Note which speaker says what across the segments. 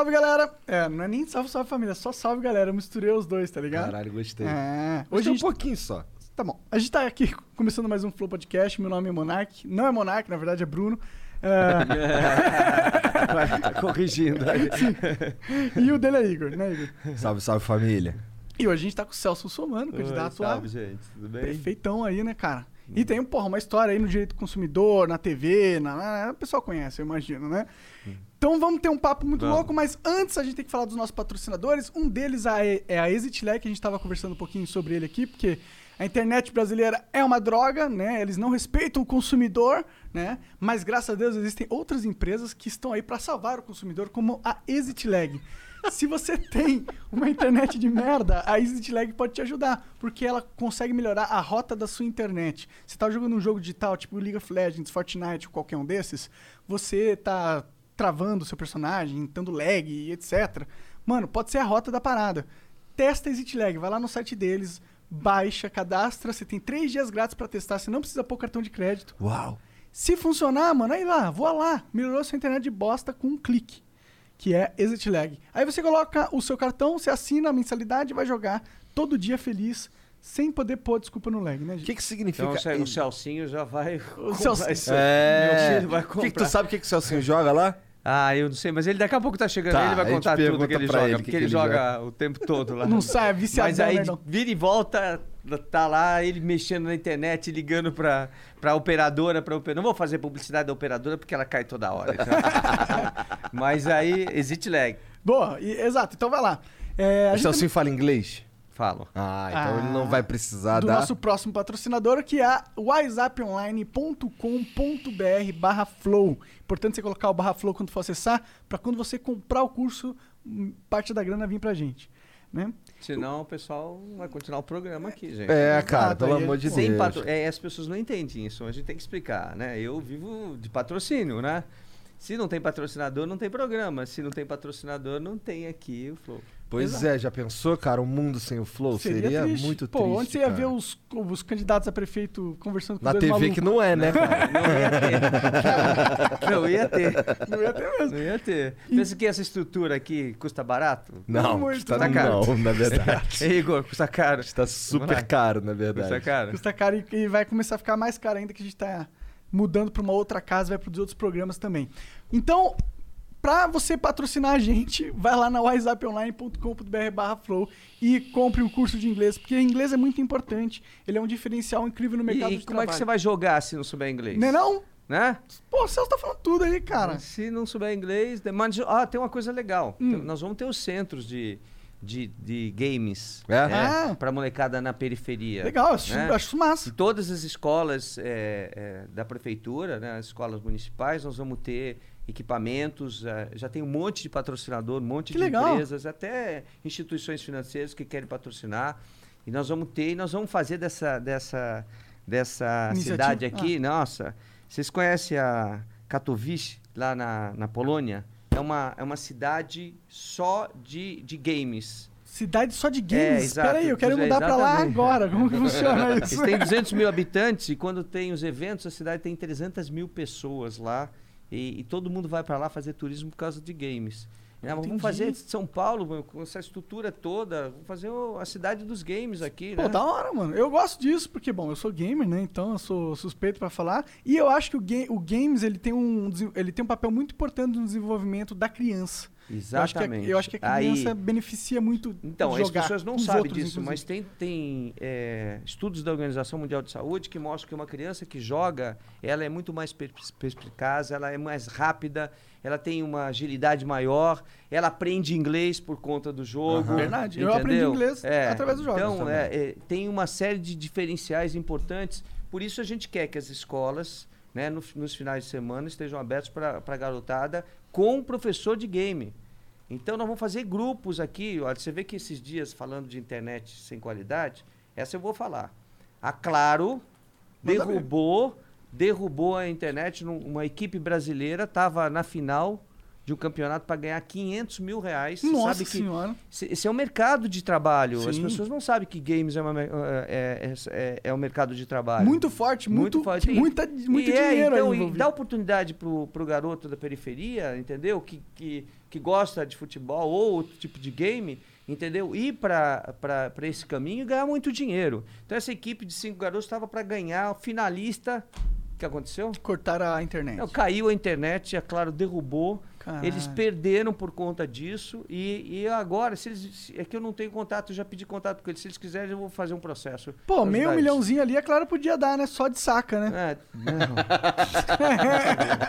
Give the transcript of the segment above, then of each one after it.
Speaker 1: Salve, galera! É, não é nem salve, salve família, só salve, galera. Eu misturei os dois, tá ligado?
Speaker 2: Caralho, gostei.
Speaker 1: É.
Speaker 2: Hoje
Speaker 1: a
Speaker 2: um
Speaker 1: gente...
Speaker 2: pouquinho só.
Speaker 1: Tá bom. A gente tá aqui começando mais um Flow Podcast. Meu nome é Monark. Não é Monark, na verdade é Bruno. É,
Speaker 2: Vai, tá corrigindo aí.
Speaker 1: e o dele é Igor, né, Igor?
Speaker 2: Salve, salve família.
Speaker 1: E hoje a gente tá com o Celso Somano, candidato a
Speaker 3: Salve, gente. Tudo bem?
Speaker 1: prefeitão aí, né, cara? E tem, porra, uma história aí no direito do consumidor, na TV, na, o pessoal conhece, eu imagino, né? Então vamos ter um papo muito
Speaker 3: Vamos.
Speaker 1: louco, mas antes a gente tem que falar dos nossos patrocinadores. Um deles é a ExitLag, que a gente tava conversando um pouquinho sobre ele aqui, porque a internet brasileira é uma droga, né? Eles não respeitam o consumidor, né? Mas graças a Deus existem outras empresas que estão aí para salvar o consumidor, como a ExitLag. Se você tem uma internet de merda, a ExitLag pode te ajudar, porque ela consegue melhorar a rota da sua internet. Você tá jogando um jogo digital, tipo League of Legends, Fortnite ou qualquer um desses, você tá travando o seu personagem, dando lag e etc. Mano, pode ser a rota da parada. Testa a ExitLag, vai lá no site deles, baixa, cadastra, você tem três dias grátis pra testar, você não precisa pôr cartão de crédito.
Speaker 2: Uau.
Speaker 1: Se funcionar, mano, aí lá, voa lá. Melhorou sua internet de bosta com um clique, que é ExitLag. Aí você coloca o seu cartão, você assina a mensalidade e vai jogar todo dia feliz, sem poder pôr desculpa no lag, né,
Speaker 2: O
Speaker 1: gente?
Speaker 2: que que significa...
Speaker 3: Então o Ce- o Celcinho já vai.
Speaker 1: O Celcinho.
Speaker 2: É...
Speaker 3: Vai
Speaker 2: O que que
Speaker 3: comprar.
Speaker 2: tu sabe o que que o Celcinho joga lá?
Speaker 3: Ah, eu não sei, mas ele daqui a pouco tá chegando
Speaker 2: Tá,
Speaker 3: aí, ele vai contar tudo que ele joga,
Speaker 2: ele
Speaker 3: porque
Speaker 2: que
Speaker 3: ele,
Speaker 2: ele
Speaker 3: joga o tempo todo lá.
Speaker 1: Não sai, é viciadão,
Speaker 3: Mas aí
Speaker 1: né, não?
Speaker 3: vira e volta, tá lá ele mexendo na internet, ligando pra, pra operadora, pra operadora. Não vou fazer publicidade da operadora porque ela cai toda hora. então. mas aí, existe lag.
Speaker 1: Boa, e- exato, então vai lá. É, a
Speaker 2: O
Speaker 1: gente
Speaker 2: Celcinho fala inglês?
Speaker 3: Falo.
Speaker 2: Ah, então
Speaker 1: Ah,
Speaker 2: ele não vai precisar
Speaker 1: do
Speaker 2: dar...
Speaker 1: nosso próximo patrocinador, que é whatsapponline.com.br barra flow. Importante você colocar o barra flow quando for acessar, para quando você comprar o curso, hum, parte da grana vir pra gente. Né?
Speaker 3: Senão o pessoal vai continuar o programa aqui, gente.
Speaker 2: É, cara, pelo amor de Deus.
Speaker 3: patro... é, as pessoas não entendem isso, a gente tem que explicar, né? Eu vivo de patrocínio, né? Se não tem patrocinador, não tem programa. Se não tem patrocinador, não tem aqui o Flow.
Speaker 2: Pois
Speaker 1: Exato.
Speaker 2: é, já pensou, cara, um mundo sem o Flow? Seria,
Speaker 1: triste.
Speaker 2: muito
Speaker 1: Pô,
Speaker 2: triste,
Speaker 1: onde você ia
Speaker 2: cara.
Speaker 1: ver os, os candidatos a prefeito conversando com
Speaker 2: Na
Speaker 1: dois
Speaker 2: TV
Speaker 1: malucos?
Speaker 2: que não é, né, cara?
Speaker 3: Não ia ter.
Speaker 1: Não ia ter mesmo.
Speaker 3: Não ia ter. Pensa que essa estrutura aqui custa barato?
Speaker 2: Não,
Speaker 1: muito,
Speaker 2: tá,
Speaker 3: tá caro.
Speaker 2: não, na verdade.
Speaker 3: Ei, Igor, custa caro.
Speaker 2: Está super caro, na
Speaker 3: Custa
Speaker 2: verdade.
Speaker 3: caro.
Speaker 1: Custa caro e, e vai começar a ficar mais caro ainda que a gente tá mudando pra uma outra casa, vai produzir outros programas também. Então, pra você patrocinar a gente, vai lá na whatsapponline.com.br barra flow e compre um curso de inglês, porque inglês é muito importante, ele é um diferencial incrível no mercado
Speaker 3: E, e
Speaker 1: de
Speaker 3: como é que você vai jogar se não souber inglês?
Speaker 1: Não é não?
Speaker 3: Né?
Speaker 1: Pô, o Celso tá falando tudo aí, cara.
Speaker 3: Se não souber inglês. ah, tem uma coisa legal.
Speaker 1: Hum.
Speaker 3: Tem- Nós vamos ter os centros de, de, de games
Speaker 2: É?
Speaker 1: Ah.
Speaker 3: para molecada na periferia.
Speaker 1: Legal, acho,
Speaker 3: né?
Speaker 1: acho isso massa.
Speaker 3: Em todas as escolas é, é, da prefeitura, né, as escolas municipais, nós vamos ter equipamentos. é, já tem um monte de patrocinador, um monte
Speaker 1: Que
Speaker 3: de
Speaker 1: legal.
Speaker 3: empresas, até instituições financeiras que querem patrocinar. E nós vamos ter, e nós vamos fazer dessa, dessa, dessa
Speaker 1: Iniciativa?
Speaker 3: cidade aqui. Nossa, vocês conhecem a Katowice, lá na, na Polônia? É uma, é uma cidade só de, de games.
Speaker 1: Cidade só de
Speaker 3: É,
Speaker 1: games.
Speaker 3: exato.
Speaker 1: Espera aí, eu quero
Speaker 3: É,
Speaker 1: mudar pra lá agora. Como que funciona
Speaker 3: Eles
Speaker 1: isso?
Speaker 3: têm 200 mil habitantes e quando tem os eventos, a cidade tem 300 mil pessoas lá. E, e todo mundo vai para lá fazer turismo por causa de games. Né, vamos fazer São Paulo com essa estrutura toda, vamos fazer o- a cidade dos games aqui,
Speaker 1: Pô,
Speaker 3: né?
Speaker 1: da hora, mano. Eu gosto disso, porque, bom, eu sou gamer, né? Então eu sou suspeito pra falar. E eu acho que o, ga o games, ele tem, um, ele tem um papel muito importante no desenvolvimento da criança. Eu acho que a-
Speaker 3: Exatamente.
Speaker 1: Eu acho que a,
Speaker 3: Aí-
Speaker 1: criança beneficia muito
Speaker 3: Então,
Speaker 1: de
Speaker 3: as
Speaker 1: jogar
Speaker 3: pessoas não sabem
Speaker 1: outros,
Speaker 3: disso,
Speaker 1: inclusive.
Speaker 3: mas tem, tem é, estudos da Organização Mundial de Saúde que mostram que uma criança que joga, ela é muito mais pers- perspicaz, ela é mais rápida, ela tem uma agilidade maior, ela aprende inglês por conta do jogo.
Speaker 2: Aham.
Speaker 1: Verdade, eu
Speaker 3: entendeu?
Speaker 1: aprendi inglês através dos jogos
Speaker 3: Então, é, é, tem uma série de diferenciais importantes, por isso a gente quer que as escolas, né, no- nos finais de semana, estejam abertos para a garotada com professor de game. Então nós vamos fazer grupos aqui. Olha, você vê que esses dias falando de internet sem qualidade, essa eu vou falar. A Claro
Speaker 1: Manda
Speaker 3: derrubou, derrubou a internet. num- Uma equipe brasileira estava na final de um campeonato para ganhar 500 mil reais.
Speaker 1: Nossa
Speaker 3: sabe que
Speaker 1: senhora.
Speaker 3: esse é um mercado de trabalho. As
Speaker 1: Sim.
Speaker 3: pessoas não sabem que games é, uma é, é, é, é um mercado de trabalho.
Speaker 1: Muito forte, muito,
Speaker 3: Muito forte.
Speaker 1: muita, muito
Speaker 3: E é,
Speaker 1: dinheiro
Speaker 3: então,
Speaker 1: aí
Speaker 3: e dá oportunidade pro, pro garoto da periferia, entendeu? Que, que, que gosta de futebol ou outro tipo de game, entendeu? Ir para esse caminho e ganhar muito dinheiro. Então essa equipe de cinco garotos estava para ganhar finalista. O que aconteceu?
Speaker 1: Cortaram a internet.
Speaker 3: Não, caiu a internet, a Claro derrubou.
Speaker 1: Caralho.
Speaker 3: Eles perderam por conta disso. E, e agora, se eles. se- É que eu não tenho contato, eu já pedi contato com eles. Se eles quiserem, eu vou fazer um processo.
Speaker 1: Pô, meio
Speaker 3: ajudar
Speaker 1: milhãozinho ali, é claro, podia dar, né? Só de saca, né?
Speaker 3: É, não.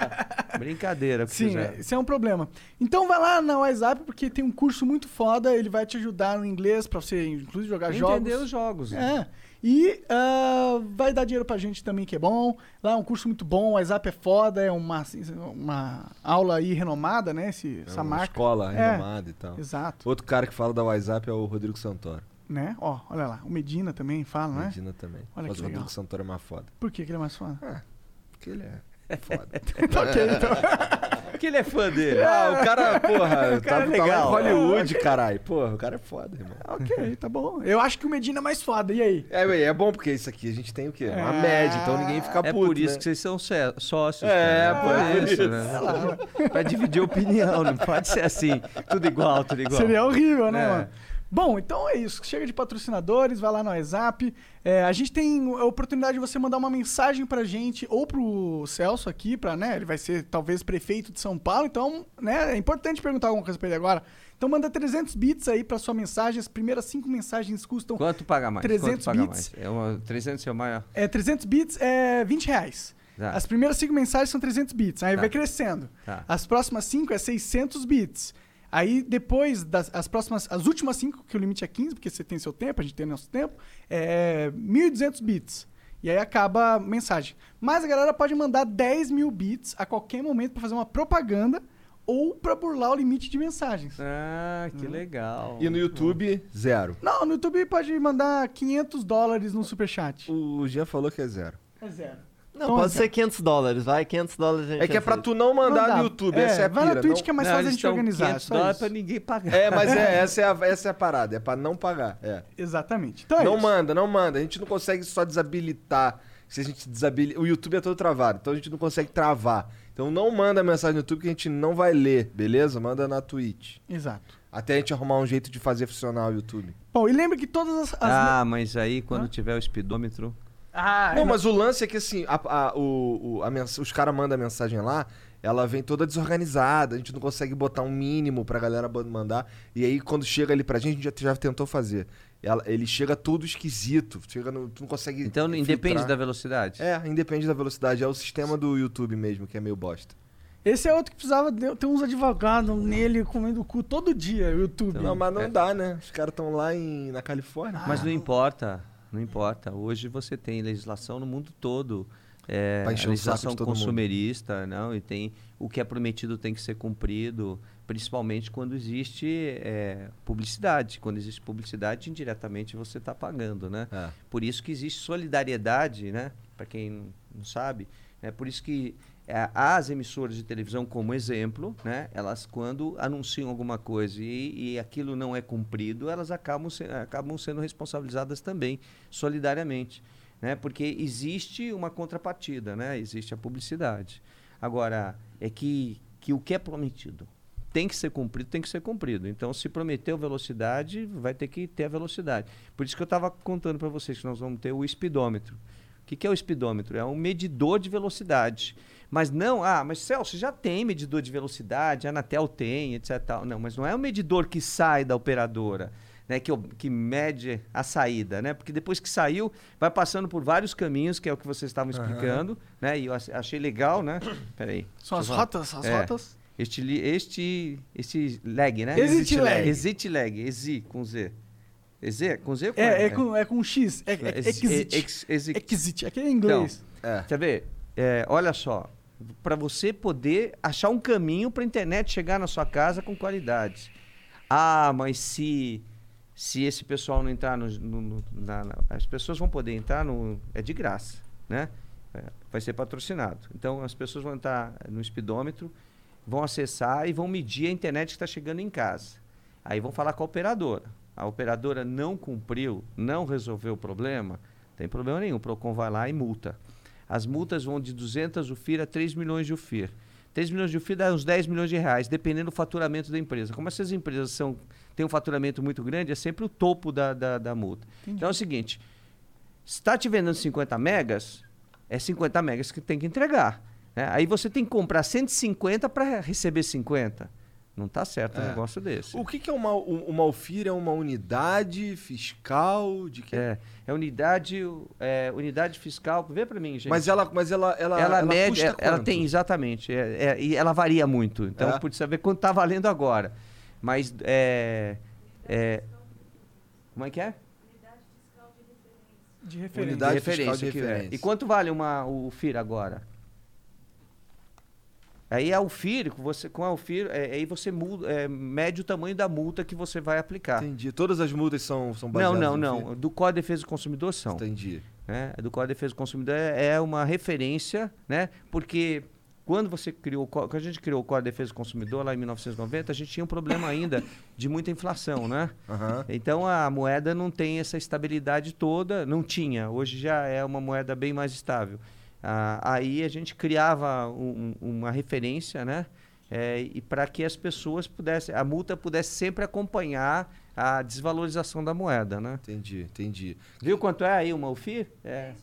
Speaker 3: Brincadeira,
Speaker 1: Sim, esse é um problema. Então vai lá na WhatsApp, porque tem um curso muito foda, ele vai te ajudar no inglês pra você, inclusive, jogar
Speaker 3: Entender
Speaker 1: jogos.
Speaker 3: os jogos. né?
Speaker 1: É. E ah, vai dar dinheiro pra gente também, que é bom. Lá é um curso muito bom, o WhatsApp é foda, é uma, assim, uma aula aí renomada, né? Esse,
Speaker 2: É
Speaker 1: essa
Speaker 2: uma
Speaker 1: marca.
Speaker 2: escola
Speaker 1: É.
Speaker 2: renomada e tal.
Speaker 1: Exato.
Speaker 2: Outro cara que fala da WhatsApp é o Rodrigo Santoro.
Speaker 1: Né? Ó, olha lá. O Medina também fala, né?
Speaker 2: Medina também.
Speaker 1: Olha
Speaker 2: Mas o Rodrigo
Speaker 1: legal.
Speaker 2: Santoro é mais foda.
Speaker 1: Por que, que ele é mais foda?
Speaker 2: Porque ele é foda.
Speaker 1: Tá ok, então.
Speaker 3: Porque ele é fã dele.
Speaker 2: ah, o cara, porra,
Speaker 3: O cara
Speaker 2: tá,
Speaker 3: é
Speaker 2: tá em
Speaker 3: legal.
Speaker 2: Hollywood, caralho. Porra, o cara é foda, irmão.
Speaker 1: ok, tá bom. Eu acho que o Medina é mais foda. E aí?
Speaker 2: É, é bom porque isso aqui a gente tem o quê? Uma
Speaker 1: Ah.
Speaker 2: média, então ninguém fica
Speaker 3: É
Speaker 2: puto,
Speaker 3: por isso
Speaker 2: né?
Speaker 3: que vocês são sócios.
Speaker 2: É,
Speaker 3: cara.
Speaker 2: por isso.
Speaker 3: né? Pra dividir opinião, não pode ser assim. Tudo igual, tudo igual.
Speaker 1: Seria horrível, né,
Speaker 3: É.
Speaker 1: mano? Bom, então é isso. Chega de patrocinadores, vai lá no WhatsApp. É, a gente tem a oportunidade de você mandar uma mensagem pra gente ou pro Celso aqui, pra, né? Ele vai ser talvez prefeito de São Paulo, então, né? É importante perguntar alguma coisa pra ele agora. Então manda 300 bits aí pra sua mensagem. As primeiras cinco mensagens custam.
Speaker 3: Quanto paga mais?
Speaker 1: 300
Speaker 3: Quanto paga
Speaker 1: bits.
Speaker 3: mais? É uma, 300 é o maior.
Speaker 1: É, 300 bits é 20 reais.
Speaker 3: Tá.
Speaker 1: As primeiras cinco mensagens são 300 bits. Aí
Speaker 3: Tá.
Speaker 1: vai crescendo.
Speaker 3: Tá.
Speaker 1: As próximas cinco é 600 bits. Aí depois das as próximas, as últimas cinco, que o limite é 15, porque você tem seu tempo, a gente tem nosso tempo, é 1.200 bits. E aí acaba a mensagem. Mas a galera pode mandar 10 mil bits a qualquer momento pra fazer uma propaganda ou pra burlar o limite de mensagens.
Speaker 3: Ah, que legal.
Speaker 2: E no YouTube, zero.
Speaker 1: Não, no YouTube pode mandar 500 dólares no superchat.
Speaker 2: O Jean falou que é zero.
Speaker 1: É zero.
Speaker 4: Não,
Speaker 1: Então,
Speaker 4: pode
Speaker 1: cara.
Speaker 4: ser 500 dólares, vai, 500 dólares a gente
Speaker 2: É que é pra tu não mandar
Speaker 1: Não
Speaker 2: no YouTube,
Speaker 1: É,
Speaker 2: essa é a
Speaker 1: vai
Speaker 2: pira.
Speaker 1: na Twitch
Speaker 2: não-
Speaker 1: que é mais
Speaker 3: Não,
Speaker 1: fácil a gente
Speaker 3: dão
Speaker 1: organizar.
Speaker 3: 500
Speaker 1: só
Speaker 3: dólares
Speaker 1: isso.
Speaker 3: pra ninguém pagar.
Speaker 2: É, mas é, essa, é a, essa é a parada, é pra não pagar. É.
Speaker 1: Exatamente. Então é
Speaker 2: não
Speaker 1: isso.
Speaker 2: manda, não manda. A gente não consegue só desabilitar. Se a gente desabilita. O YouTube é todo travado, então a gente não consegue travar. Então não manda mensagem no YouTube que a gente não vai ler, beleza? Manda na Twitch.
Speaker 1: Exato.
Speaker 2: Até a gente arrumar um jeito de fazer funcionar o YouTube.
Speaker 1: Bom, e lembra que todas as. as
Speaker 3: Ah, mas aí quando
Speaker 1: Hã?
Speaker 3: tiver o speedômetro.
Speaker 1: Ah,
Speaker 2: Não, mas o lance é que assim, a- a- o, o- a mens- os caras mandam a mensagem lá, ela vem toda desorganizada, a gente não consegue botar um mínimo pra galera mandar. E aí, quando chega ali pra gente, a gente já, já tentou fazer. Ela- ele chega tudo esquisito, chega no- tu não consegue.
Speaker 3: Então
Speaker 2: filtrar.
Speaker 3: independe da velocidade.
Speaker 2: É, independe da velocidade. É o sistema do YouTube mesmo, que é meio bosta.
Speaker 1: Esse é outro que precisava de- ter uns advogados nele comendo o cu todo dia, o YouTube.
Speaker 2: Não, mas não
Speaker 3: É.
Speaker 2: dá, né? Os caras estão lá em, na Califórnia.
Speaker 3: Mas não importa, não importa. Hoje você tem legislação no mundo todo. É, legislação
Speaker 2: todo mundo.
Speaker 3: consumerista, não, e tem o que é prometido tem que ser cumprido, principalmente quando existe é, publicidade. Quando existe publicidade, indiretamente você está pagando, né?
Speaker 2: É.
Speaker 3: Por isso que existe solidariedade, né? Para quem não- sabe, é por isso que as emissoras de televisão, como exemplo, né? Elas quando anunciam alguma coisa e, e aquilo não é cumprido, elas acabam, se- acabam sendo responsabilizadas também, solidariamente, né? Porque existe uma contrapartida, né? Existe a publicidade. Agora é que que o que é prometido tem que ser cumprido, tem que ser cumprido. Então, se prometeu velocidade, vai ter que ter a velocidade. Por isso que eu estava contando para vocês que nós vamos ter o speedômetro. O que, que é o speedômetro? É um medidor de velocidade. Mas não, ah, mas Celso, já tem medidor de velocidade, a Anatel tem, etc. Tal. Não, mas não é um medidor que sai da operadora. Né, que, o- que mede a saída, né? Porque depois que saiu, vai passando por vários caminhos, que é o que vocês estavam explicando, né? E eu ach- achei legal, né? Peraí.
Speaker 1: São as rotas, as
Speaker 3: É.
Speaker 1: rotas.
Speaker 3: Este, este, este lag, né?
Speaker 1: Exit lag.
Speaker 3: Exit lag, exi com Z. EZ? Com Z ou com
Speaker 1: É, é com, é com X. É, é,
Speaker 3: Ex-
Speaker 1: exit.
Speaker 3: ex- exit.
Speaker 1: Exit. Aqui é em inglês.
Speaker 2: É.
Speaker 3: Quer ver? É, olha só, para você poder achar um caminho para a internet chegar na sua casa com qualidade. Ah, mas se se esse pessoal não entrar no, no- no- na, na- as pessoas vão poder entrar no é de graça, né? É, vai ser patrocinado. Então as pessoas vão entrar no speedômetro vão acessar e vão medir a internet que está chegando em casa. Aí vão falar com a operadora. A operadora não cumpriu, não resolveu o problema, tem problema nenhum. O PROCON vai lá e multa. As multas vão de 200 UFIR a 3 milhões de UFIR. 3 milhões de UFIR dá uns 10 milhões de reais, dependendo do faturamento da empresa. Como essas empresas são, têm um faturamento muito grande, é sempre o topo da, da, da multa. Então é o seguinte, está te vendendo 50 megas, é 50 megas que tem que entregar. né? Aí você tem que comprar 150 para receber 50. Não está certo um
Speaker 2: É.
Speaker 3: negócio desse.
Speaker 2: O que, que é uma, um- uma UFIR? É uma unidade fiscal? De que...
Speaker 3: É, é unidade, é, unidade fiscal. Vê para mim, gente.
Speaker 2: Mas ela, mas ela, ela,
Speaker 3: ela, mede,
Speaker 2: custa
Speaker 3: ela, ela tem exatamente, é, é, e ela varia muito. Então,
Speaker 2: É?
Speaker 3: pode saber quanto está valendo agora. Mas é, é, como é que é?
Speaker 1: De referência.
Speaker 2: Unidade
Speaker 3: De
Speaker 2: fiscal de
Speaker 3: que é.
Speaker 2: referência.
Speaker 3: E quanto vale uma o FIR agora? Aí a UFIR, com você com a UFIR, é, aí você muda, é, mede o tamanho da multa que você vai aplicar.
Speaker 2: Entendi. Todas as multas são, são
Speaker 3: Não,
Speaker 2: baseadas
Speaker 3: não, não.
Speaker 2: FIR?
Speaker 3: Do Código de Defesa do Consumidor são.
Speaker 2: Entendi.
Speaker 3: né, do Código de Defesa do Consumidor é, é uma referência, né? Porque quando você criou, quando a gente criou o Código de Defesa do Consumidor lá em 1990, a gente tinha um problema ainda de muita inflação, né?
Speaker 2: Aham.
Speaker 3: Então a moeda não tem essa estabilidade toda, não tinha. Hoje já é uma moeda bem mais estável. Ah, aí a gente criava um- um- uma referência, né? É, e para que as pessoas pudessem, a multa pudesse sempre acompanhar a desvalorização da moeda, né?
Speaker 2: Entendi, entendi.
Speaker 3: Viu quanto é aí uma UFI? É.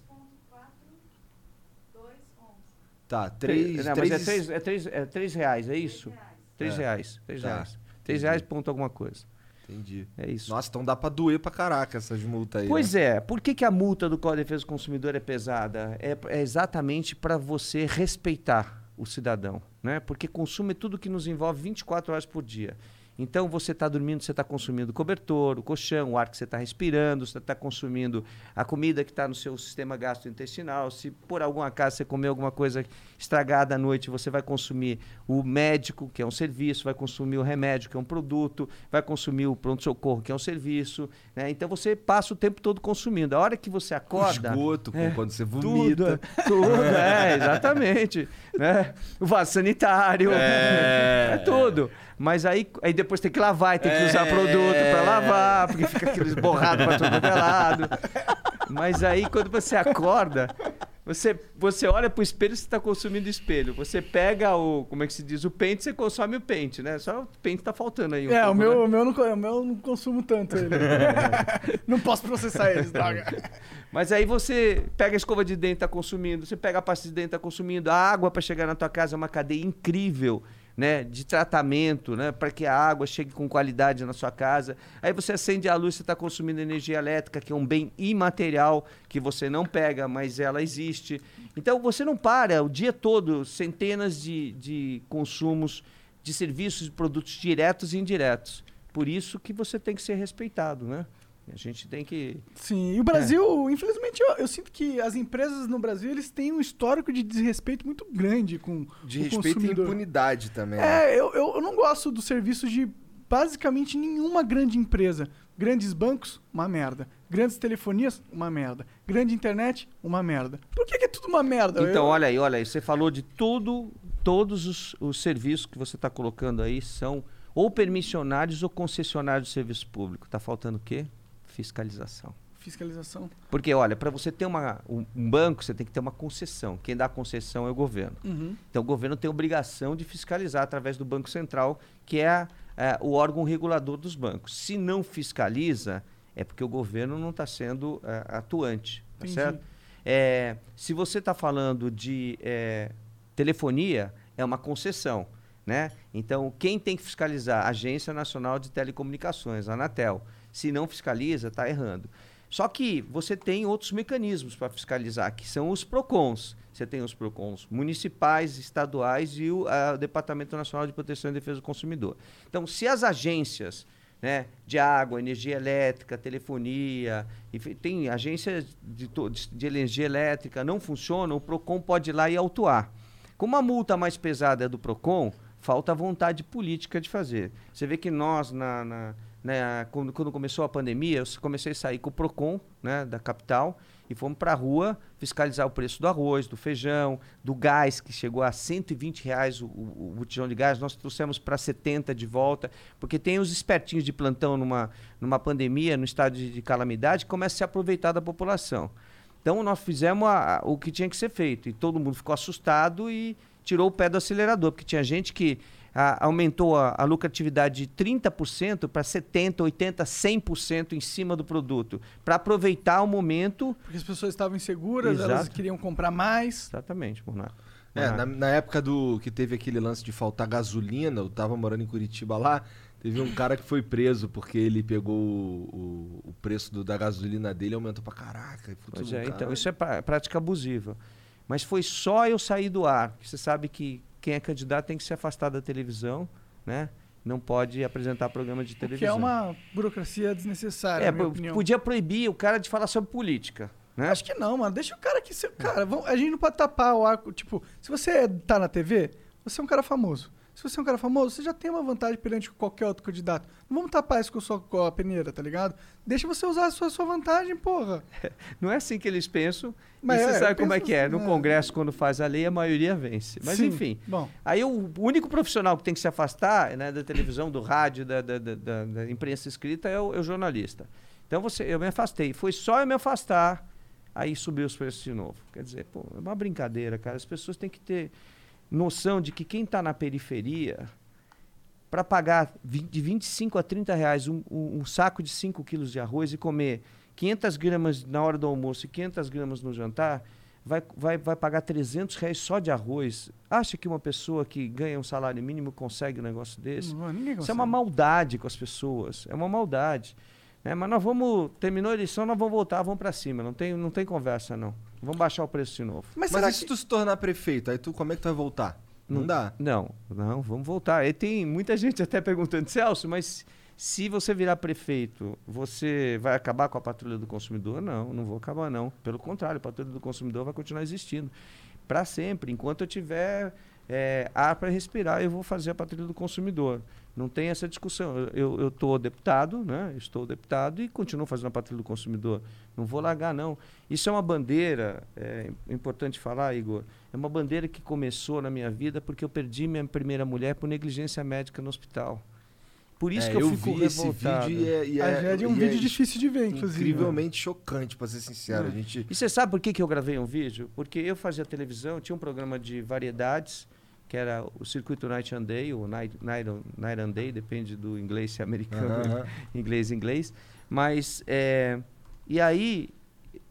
Speaker 2: Tá, três...
Speaker 3: Não,
Speaker 2: três...
Speaker 3: mas é três, é, três, é três reais, é isso? Três
Speaker 2: É.
Speaker 3: reais. Três
Speaker 2: Tá,
Speaker 3: reais. Três
Speaker 2: entendi.
Speaker 3: reais ponto alguma coisa.
Speaker 2: Entendi.
Speaker 3: É isso.
Speaker 2: Nossa, então dá pra doer pra caraca essas multas aí.
Speaker 3: Pois
Speaker 2: né?
Speaker 3: é, por que, que a multa do Código de Defesa do Consumidor é pesada? É, é exatamente para você respeitar o cidadão, né? Porque consumo é tudo que nos envolve 24 horas por dia. Então você está dormindo, você está consumindo o cobertor, o colchão, o ar que você está respirando, você está consumindo a comida que está no seu sistema gastrointestinal. Se por algum acaso você comer alguma coisa estragada à noite, você vai consumir o médico, que é um serviço, vai consumir o remédio, que é um produto, vai consumir o pronto-socorro, que é um serviço. né? Então você passa o tempo todo consumindo. A hora que você
Speaker 2: O
Speaker 3: acorda.
Speaker 2: esgoto,
Speaker 3: É,
Speaker 2: quando você
Speaker 3: Tudo,
Speaker 2: vomita.
Speaker 3: é, tudo, é, exatamente. né? O vaso sanitário,
Speaker 2: É.
Speaker 3: é, tudo. Mas aí, aí depois tem que lavar, e tem que usar
Speaker 2: É.
Speaker 3: produto para lavar, porque fica aqueles borrado para todo é lado. Mas aí quando você acorda, você, você olha pro espelho, você está consumindo espelho. Você pega o, como é que se diz, o pente, você consome o pente, né? Só o pente tá faltando aí. um
Speaker 1: É, o
Speaker 3: pouco,
Speaker 1: meu,
Speaker 3: né?
Speaker 1: o, meu não, o meu eu não consumo tanto ele. não posso processar eles, droga.
Speaker 3: Mas aí você pega a escova de dente, tá consumindo, você pega a pasta de dente, tá consumindo, a água para chegar na tua casa é uma cadeia incrível, né, de tratamento, né, para que a água chegue com qualidade na sua casa. Aí você acende a luz, você está consumindo energia elétrica, que é um bem imaterial que você não pega, mas ela existe. Então você não para o dia todo centenas de, de consumos de serviços e produtos diretos e indiretos. Por isso que você tem que ser respeitado, né? A gente tem que
Speaker 1: Sim, e o Brasil, infelizmente, eu, eu sinto que as empresas no Brasil, eles têm um histórico de desrespeito muito grande com
Speaker 2: De
Speaker 1: o
Speaker 2: respeito e
Speaker 1: consumidor.
Speaker 2: impunidade também. né?
Speaker 1: É, eu, eu, eu não gosto do serviço de basicamente nenhuma grande empresa. Grandes bancos, uma merda. Grandes telefonias, uma merda. Grande internet, uma merda. Por que, que é tudo uma merda?
Speaker 3: Então,
Speaker 1: Eu-
Speaker 3: olha aí, olha aí, você falou de tudo, todos os, os serviços que você está colocando aí são ou permissionários ou concessionários de serviço público. Está faltando o quê? Fiscalização.
Speaker 1: Fiscalização.
Speaker 3: Porque, olha, para você ter uma, um, banco, você tem que ter uma concessão. Quem dá a concessão é o governo.
Speaker 1: Uhum.
Speaker 3: Então, o governo tem obrigação de fiscalizar através do Banco Central, que é, é, o órgão regulador dos bancos. Se não fiscaliza, é porque o governo não está sendo é, atuante, tá
Speaker 1: Entendi.
Speaker 3: certo? É, se você está falando de é, telefonia, é uma concessão, né? Então, quem tem que fiscalizar? A Agência Nacional de Telecomunicações, a Anatel. Se não fiscaliza, está errando. Só que você tem outros mecanismos para fiscalizar, que são os PROCONs. Você tem os PROCONs municipais, estaduais e o, o Departamento Nacional de Proteção e Defesa do Consumidor. Então, se as agências né, de água, energia elétrica, telefonia, enfim, tem agências de, de energia elétrica, não funcionam, o PROCON pode ir lá e autuar. Como a multa mais pesada é do PROCON, falta vontade política de fazer. Você vê que nós, na, na- né, quando, quando começou a pandemia, eu comecei a sair com o PROCON né, da capital E fomos para a rua fiscalizar o preço do arroz, do feijão, do gás, que chegou a 120 reais o, o, o botijão de gás. Nós trouxemos para 70 de volta, porque tem os espertinhos de plantão numa, numa pandemia, no estado de, de calamidade, que começa a se aproveitar da população. Então nós fizemos a- a- o que tinha que ser feito. E todo mundo ficou assustado e tirou o pé do acelerador, porque tinha gente que ah, aumentou a, a lucratividade de 30% para 70%, 80%, 100% em cima do produto, para aproveitar o momento.
Speaker 1: Porque as pessoas estavam inseguras, elas
Speaker 3: Exato.
Speaker 1: queriam comprar mais.
Speaker 3: Exatamente, Mornato.
Speaker 2: É, na, na época do que teve aquele lance de faltar gasolina, eu tava morando em Curitiba lá, teve um cara que foi preso porque ele pegou o, o- o preço do- da gasolina dele e aumentou pra caraca. e foi
Speaker 3: Pois é, então, isso é pra- prática abusiva. Mas foi só eu sair do ar. Você sabe que quem é candidato tem que se afastar da televisão, né? Não pode apresentar programa de
Speaker 1: Que
Speaker 3: televisão.
Speaker 1: é uma burocracia desnecessária,
Speaker 3: É, podia proibir o cara de falar sobre política, né?
Speaker 1: Acho que não, mano. Deixa o cara que. se- Cara, vamos- a gente não pode tapar o arco. Tipo, se você tá na TV, você é um cara famoso. Se você é um cara famoso, você já tem uma vantagem perante qualquer outro candidato. Não vamos tapar isso com, a sua, com a peneira, tá ligado? Deixa você usar a sua, sua vantagem, porra.
Speaker 3: Não é assim que eles pensam.
Speaker 1: Mas
Speaker 3: e você
Speaker 1: é,
Speaker 3: sabe como é que é.
Speaker 1: assim,
Speaker 3: No
Speaker 1: né?
Speaker 3: Congresso, quando faz a lei, a maioria vence. Mas
Speaker 1: Sim.
Speaker 3: enfim.
Speaker 1: Bom,
Speaker 3: Aí o único profissional que tem que se afastar né, da televisão, do rádio, da, da, da- da- da imprensa escrita é o, é o jornalista. Então você, eu me afastei. Foi só eu me afastar, aí subiu os preços de novo. Quer dizer, pô, é uma brincadeira, cara. As pessoas têm que ter noção de que quem está na periferia, para pagar vi- de 25 a 30 reais um, um- um saco de 5 quilos de arroz e comer 500 gramas na hora do almoço e 500 gramas no jantar, vai, vai, vai pagar 300 reais só de arroz. Acha que uma pessoa que ganha um salário mínimo consegue um negócio desse?
Speaker 1: não,
Speaker 3: Isso é uma maldade com as pessoas. É uma maldade. né? Mas nós vamos. Terminou a eleição, nós vamos voltar, vamos para cima. Não tem, não tem conversa, não. Vamos baixar o preço de novo.
Speaker 1: Mas,
Speaker 2: Mas
Speaker 1: será
Speaker 2: e se
Speaker 1: que...
Speaker 2: tu se tornar prefeito? Aí tu, como é que tu vai voltar? Não, dá.
Speaker 3: Não, não, vamos voltar. E tem muita gente até perguntando, Celso, mas se você virar prefeito, você vai acabar com a patrulha do consumidor? Não, não vou acabar, não. Pelo contrário, a patrulha do consumidor vai continuar existindo. Para sempre. Enquanto eu tiver é, ar para respirar, eu vou fazer a patrulha do consumidor. Não tem essa discussão. Eu estou deputado, né? Estou deputado e continuo fazendo a patrulha do consumidor. Não vou largar, não. Isso é uma bandeira, é importante falar, Igor. É uma bandeira que começou na minha vida porque eu perdi minha primeira mulher por negligência médica no hospital. Por isso
Speaker 2: É,
Speaker 3: que eu,
Speaker 2: eu
Speaker 3: fico
Speaker 2: vi esse
Speaker 3: revoltado.
Speaker 2: vídeo e é, e
Speaker 1: A
Speaker 2: é,
Speaker 1: é um
Speaker 2: e
Speaker 1: vídeo
Speaker 2: é
Speaker 1: difícil de ver, inclusive. né?
Speaker 2: Incrivelmente chocante, pra ser sincero. A gente...
Speaker 3: E você sabe por que, que eu gravei um vídeo? Porque eu fazia televisão, tinha um programa de variedades, que era o Circuito Night and Day, ou Night, Night, Night and Day, depende do inglês se é americano, inglês, inglês. Mas, é, e aí,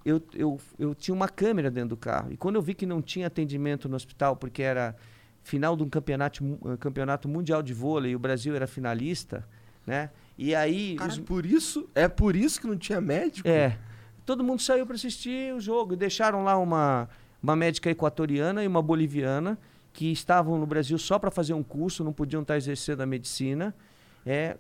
Speaker 3: eu, eu, eu tinha uma câmera dentro do carro. E quando eu vi que não tinha atendimento no hospital, porque era final de um campeonato, mu- eh, campeonato mundial de vôlei, e o Brasil era finalista, né? E aí...
Speaker 2: Cara,
Speaker 3: os-
Speaker 2: por isso, é por isso que não tinha médico?
Speaker 3: é. Todo mundo saiu para assistir o jogo. E deixaram lá uma, uma médica equatoriana e uma boliviana que estavam no Brasil só para fazer um curso, não podiam estar exercendo a medicina. É,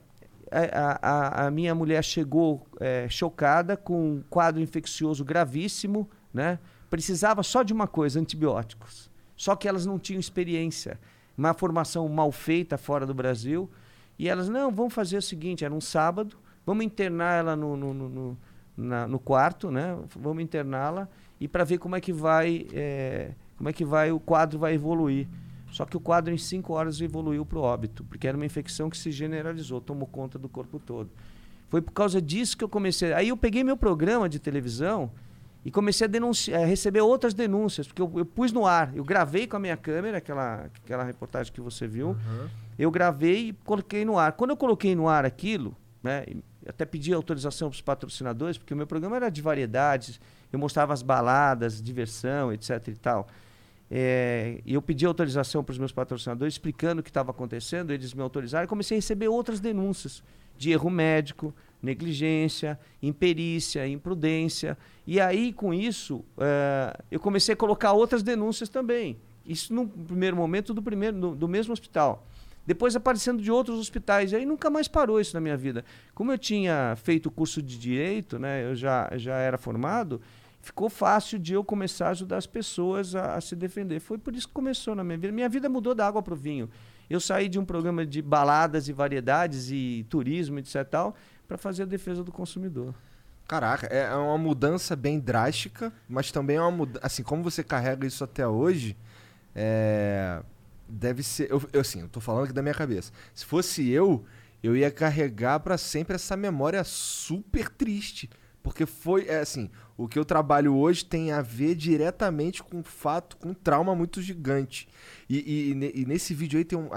Speaker 3: a, a- a minha mulher chegou é, chocada com um quadro infeccioso gravíssimo, né? Precisava só de uma coisa, antibióticos. Só que elas não tinham experiência. Uma formação mal feita fora do Brasil. E elas, não, vamos fazer o seguinte, era um sábado, vamos internar ela no, no, no, no- na- no quarto, né? Vamos interná-la e para ver como é que vai, é, como é que vai o quadro vai evoluir. Só que o quadro em cinco horas evoluiu para o óbito, porque era uma infecção que se generalizou, tomou conta do corpo todo. Foi por causa disso que eu comecei. Aí eu peguei meu programa de televisão e comecei a, denunciar, a receber outras denúncias, porque eu, eu pus no ar, eu gravei com a minha câmera, aquela, aquela reportagem que você viu, eu gravei e coloquei no ar. Quando eu coloquei no ar aquilo, né, até pedi autorização para os patrocinadores, porque o meu programa era de variedades, eu mostrava as baladas, diversão, etc e tal. É, eu pedi autorização para os meus patrocinadores explicando o que estava acontecendo, eles me autorizaram e comecei a receber outras denúncias de erro médico, negligência, imperícia, imprudência. E aí, com isso, eh, eu comecei a colocar outras denúncias também. Isso no primeiro momento do, primeiro, do, do mesmo hospital. Depois aparecendo de outros hospitais. E aí nunca mais parou isso na minha vida. Como eu tinha feito o curso de direito, né, eu já, já era formado, ficou fácil de eu começar a ajudar as pessoas a, a se defender. Foi por isso que começou na minha vida. Minha vida mudou da água para o vinho. Eu saí de um programa de baladas e variedades e turismo, etc. tal, para fazer a defesa do consumidor.
Speaker 2: Caraca, é uma mudança bem drástica, mas também é uma mudança. Assim, como você carrega isso até hoje, é, deve ser. Eu, eu, assim, eu tô falando aqui da minha cabeça. Se fosse eu, eu ia carregar pra sempre essa memória super triste. Porque foi, é, assim, o que eu trabalho hoje tem a ver diretamente com um fato, com um trauma muito gigante. E, e- e ne- nesse vídeo aí tem, um,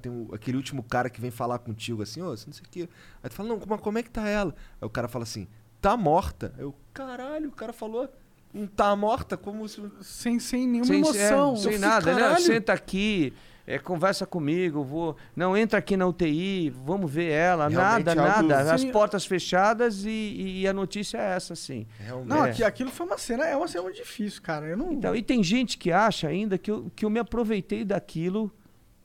Speaker 2: tem um- aquele último cara que vem falar contigo assim, ô, você não sei o quê. Aí tu fala, não, como, como é que tá ela? Aí o cara fala assim, tá morta. Eu, caralho, o cara falou, não tá morta? Como se.
Speaker 1: Sem, sem nenhuma
Speaker 3: Sem,
Speaker 1: emoção.
Speaker 3: é, sem
Speaker 2: Eu
Speaker 3: nada,
Speaker 2: fico,
Speaker 3: né? Senta aqui, é, conversa comigo, vou. Não, entra aqui na UTI, vamos ver ela.
Speaker 2: Realmente
Speaker 3: nada,
Speaker 2: é algo-
Speaker 3: nada. As
Speaker 1: Sim.
Speaker 3: portas fechadas e, e a notícia é essa, assim.
Speaker 2: Realmente.
Speaker 1: Não,
Speaker 3: É.
Speaker 1: aqui, aquilo foi uma cena, é uma cena muito difícil, cara. Eu não.
Speaker 3: Então, e tem gente que acha ainda que eu, que eu me aproveitei daquilo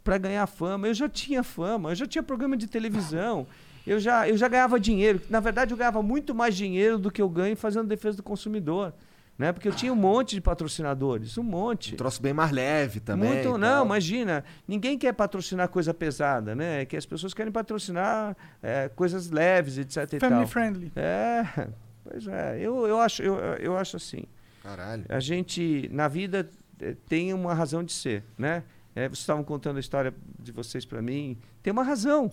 Speaker 3: para ganhar fama. Eu já tinha fama, eu já tinha programa de televisão. Eu já, eu já ganhava dinheiro. Na verdade, eu ganhava muito mais dinheiro do que eu ganho fazendo defesa do consumidor. Né? Porque eu tinha um monte de patrocinadores, um monte.
Speaker 2: Um troço bem mais leve também.
Speaker 3: Muito, não, imagina. Ninguém quer patrocinar coisa pesada, né? É Que as pessoas querem patrocinar é, coisas leves, etc. e
Speaker 1: Family
Speaker 3: tal.
Speaker 1: friendly.
Speaker 3: É, pois é. Eu, eu, acho, eu, eu acho assim.
Speaker 2: Caralho.
Speaker 3: A gente, na vida, eh, tem uma razão de ser, né? Eh, vocês estavam contando a história de vocês para mim. Tem uma razão,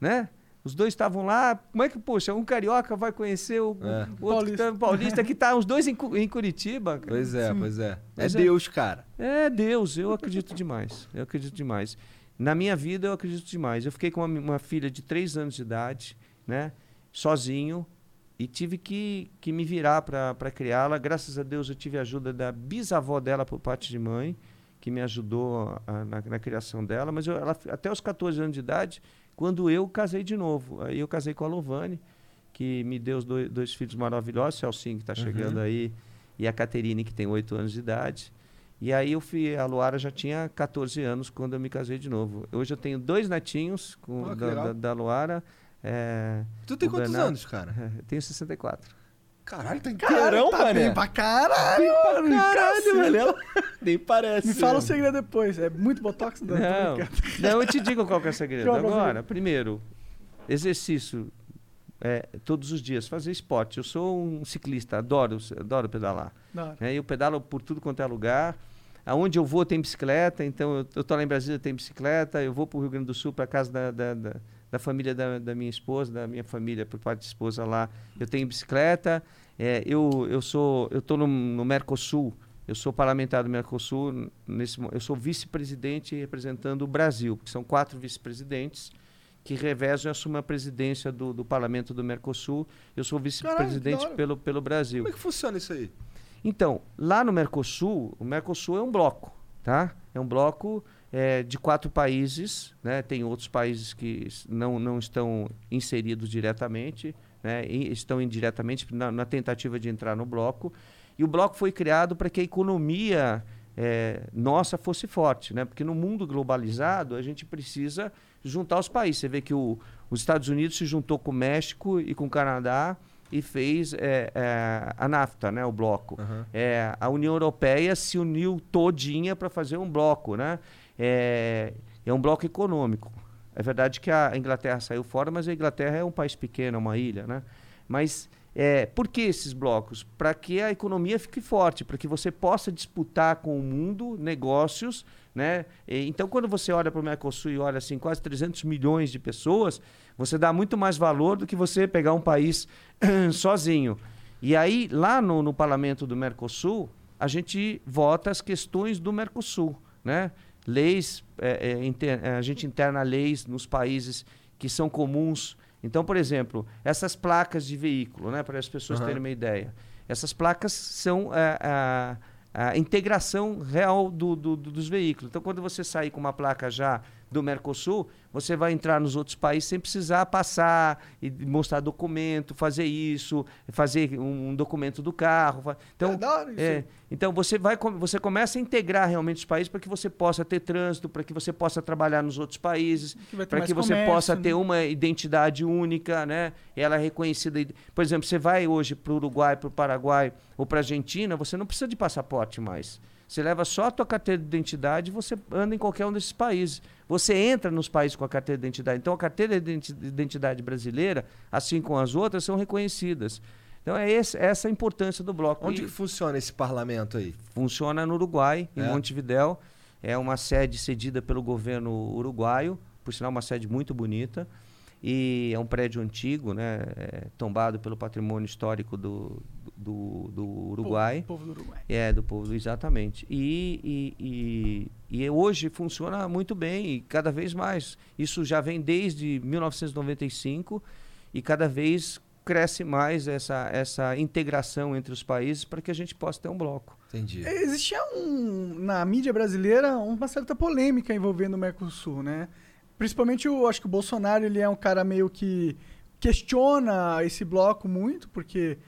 Speaker 3: né? Os dois estavam lá. Como é que, poxa, um carioca vai conhecer o,
Speaker 2: É.
Speaker 3: o outro que tá- paulista que tá os dois em, em Curitiba? cara?
Speaker 2: Pois é, pois é. É
Speaker 3: Pois é.
Speaker 2: Deus, cara.
Speaker 3: É Deus, eu acredito demais. Eu acredito demais. Na minha vida, eu acredito demais. Eu fiquei com uma, uma filha de três anos de idade, né? Sozinho. E tive que, que me virar para criá-la. Graças a Deus, eu tive a ajuda da bisavó dela por parte de mãe, que me ajudou a- na, na criação dela. Mas eu- ela, até os 14 anos de idade, quando eu casei de novo. Aí eu casei com a Lovane, que me deu os dois, dois filhos maravilhosos, Celcinho, que está chegando aí, e a Caterine, que tem 8 anos de idade. E aí eu fui, a Luara já tinha 14 anos quando eu me casei de novo. Hoje eu tenho dois netinhos com, da, da, da Luara. é,
Speaker 2: Tu tem quantos
Speaker 3: Bernardo-
Speaker 2: anos, cara?
Speaker 3: eu tenho 64.
Speaker 2: Caralho, tá
Speaker 1: Caralho,
Speaker 2: inteirão,
Speaker 1: tá
Speaker 2: mané.
Speaker 1: bem pra caralho, mano.
Speaker 2: Caralho,
Speaker 1: cacete.
Speaker 2: velho. Nem parece.
Speaker 1: Me fala o
Speaker 2: mano.
Speaker 1: segredo depois. É muito botox? Não,
Speaker 3: Não, não, eu te digo qual que é o segredo.
Speaker 1: É
Speaker 3: Agora, primeiro, exercício é, todos os dias, fazer esporte. Eu sou um ciclista, adoro, adoro pedalar. Né? Eu pedalo por tudo quanto é lugar. Aonde eu vou tem bicicleta, então eu, eu tô lá em Brasília, tem bicicleta. Eu vou para o Rio Grande do Sul, para casa da, da, da, da família da, da minha esposa, da minha família, por parte de esposa lá. Eu tenho bicicleta. É, eu, eu sou, eu tô no, no Mercosul. Eu sou parlamentar do Mercosul. Nesse, eu sou vice-presidente representando o Brasil, porque são quatro vice-presidentes que revezam e assumem a presidência do, do parlamento do Mercosul. Eu sou vice-presidente pelo, pelo Brasil.
Speaker 2: Como é que funciona isso aí?
Speaker 3: Então, lá no Mercosul, o Mercosul é um bloco, tá? É um bloco eh, de quatro países, né? Tem outros países que não, não estão inseridos diretamente, né? Estão indiretamente na, na tentativa de entrar no bloco. E o bloco foi criado para que a economia eh, nossa fosse forte, né? Porque no mundo globalizado a gente precisa juntar os países. Você vê que o, os Estados Unidos se juntou com o México e com o Canadá e fez eh, eh, a NAFTA, né? O bloco. É, a União Europeia se uniu todinha para fazer um bloco, né? É, é um bloco econômico. É verdade que a Inglaterra saiu fora, mas a Inglaterra é um país pequeno, é uma ilha, né? Mas é, por que esses blocos? Para que a economia fique forte, para que você possa disputar com o mundo negócios, né? E, então, quando você olha para o Mercosul e olha assim, quase 300 milhões de pessoas, você dá muito mais valor do que você pegar um país sozinho. E aí, lá no, no parlamento do Mercosul, a gente vota as questões do Mercosul, né? Leis, é, é, inter- é, a gente interna leis nos países que são comuns. Então, por exemplo, essas placas de veículo, né? Para as pessoas
Speaker 2: Aham.
Speaker 3: terem uma ideia. Essas placas são é, a, a integração real do, do- do- dos veículos. Então, quando você sair com uma placa já do Mercosul, você vai entrar nos outros países sem precisar passar e mostrar documento, fazer isso, fazer um, um documento do carro. Então,
Speaker 1: É
Speaker 3: é, então você vai você começa a integrar realmente os países para que você possa ter trânsito, para que você possa trabalhar nos outros países, para que você
Speaker 1: comércio,
Speaker 3: possa
Speaker 1: né?
Speaker 3: ter uma identidade única, né? Ela é reconhecida. Por exemplo, você vai hoje para o Uruguai, para o Paraguai ou para a Argentina, você não precisa de passaporte mais. Você leva só a tua carteira de identidade e você anda em qualquer um desses países. Você entra nos países com a carteira de identidade. Então, a carteira de identi- de identidade brasileira, assim como as outras, são reconhecidas. Então é esse, essa a importância do bloco.
Speaker 2: Onde
Speaker 3: E
Speaker 2: que funciona esse parlamento aí?
Speaker 3: funciona no Uruguai, em
Speaker 2: É?
Speaker 3: Montevidéu. É uma sede cedida pelo governo uruguaio, por sinal uma sede muito bonita. E é um prédio antigo, né, é, tombado pelo patrimônio histórico do, do, do Uruguai.
Speaker 1: Povo, povo do Uruguai.
Speaker 3: É, do povo, exatamente. E, e, e, e hoje funciona muito bem, e cada vez mais. Isso já vem desde 1995 e cada vez cresce mais essa, essa integração entre os países para que a gente possa ter um bloco.
Speaker 2: Entendi.
Speaker 1: Existia um, na mídia brasileira uma certa polêmica envolvendo o Mercosul, né? Principalmente eu acho que o Bolsonaro ele é um cara meio que questiona esse bloco muito, porque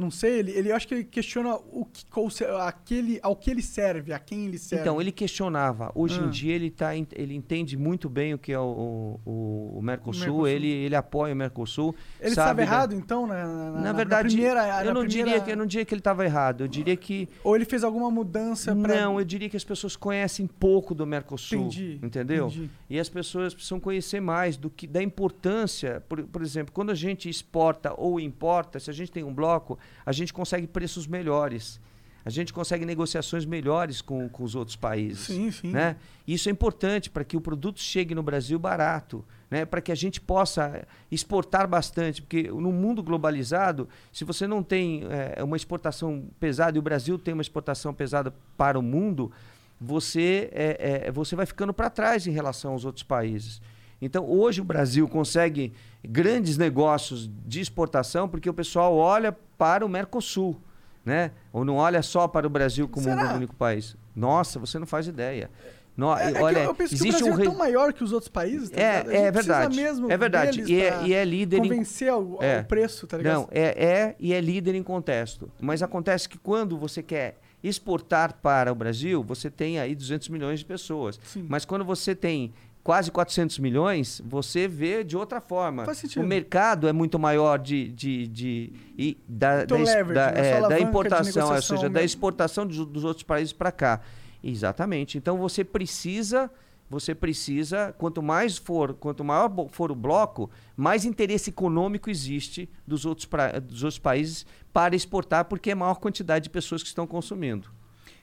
Speaker 1: não sei, ele, ele eu acho que ele questiona o que, qual, aquele, ao que ele serve, a quem ele serve.
Speaker 3: Então, ele questionava. Hoje
Speaker 1: Ah.
Speaker 3: em dia, ele, tá, ele entende muito bem o que é o, o, o Mercosul,
Speaker 1: Mercosul.
Speaker 3: Ele, ele apoia o Mercosul.
Speaker 1: ele
Speaker 3: sabe
Speaker 1: estava
Speaker 3: da-
Speaker 1: errado, então, na, na,
Speaker 3: Na, verdade,
Speaker 1: na primeira,
Speaker 3: eu,
Speaker 1: na
Speaker 3: não
Speaker 1: primeira-
Speaker 3: diria que, eu não diria que ele estava errado. Eu diria que
Speaker 1: Ou ele fez alguma mudança para
Speaker 3: Não, eu diria que as pessoas conhecem pouco do Mercosul.
Speaker 1: Entendi,
Speaker 3: Entendeu?
Speaker 1: entendi.
Speaker 3: E as pessoas precisam conhecer mais do que da importância. Por, por exemplo, quando a gente exporta ou importa, se a gente tem um bloco, a gente consegue preços melhores. A gente consegue negociações melhores com, com os outros países.
Speaker 1: Sim, sim.
Speaker 3: Né? Isso é importante para que o produto chegue no Brasil barato, né? para que a gente possa exportar bastante, porque no mundo globalizado, se você não tem eh, uma exportação pesada, e o Brasil tem uma exportação pesada para o mundo, você, eh, eh, você vai ficando para trás em relação aos outros países. Então, hoje o Brasil consegue grandes negócios de exportação porque o pessoal olha para o Mercosul, né? Ou não olha só para o Brasil como
Speaker 1: Será?
Speaker 3: um único país. Nossa, você não faz ideia. No,
Speaker 1: É, é
Speaker 3: olha,
Speaker 1: eu, penso que o
Speaker 3: existe
Speaker 1: Brasil
Speaker 3: um
Speaker 1: é tão maior que os outros países, tá
Speaker 3: É, é
Speaker 1: precisa
Speaker 3: verdade.
Speaker 1: mesmo
Speaker 3: É verdade. E é, e é líder em
Speaker 1: convencer ao, ao
Speaker 3: É.
Speaker 1: preço, tá ligado?
Speaker 3: Não, é, é e é líder em contexto. Mas acontece que quando você quer exportar para o Brasil, você tem aí 200 milhões de pessoas.
Speaker 1: Sim.
Speaker 3: Mas quando você tem quase 400 milhões, você vê de outra forma.
Speaker 1: Faz sentido.
Speaker 3: O mercado é muito maior de, de, de, e da,
Speaker 1: Muito
Speaker 3: da,
Speaker 1: leverage,
Speaker 3: da, é,
Speaker 1: alavanca
Speaker 3: da
Speaker 1: de
Speaker 3: importação, ou seja, da
Speaker 1: mesmo.
Speaker 3: exportação dos, dos outros países para cá. Exatamente. Então você precisa, você precisa, quanto mais for, quanto maior for o bloco, mais interesse econômico existe dos outros, pra, dos outros países para exportar, porque é maior quantidade de pessoas que estão consumindo.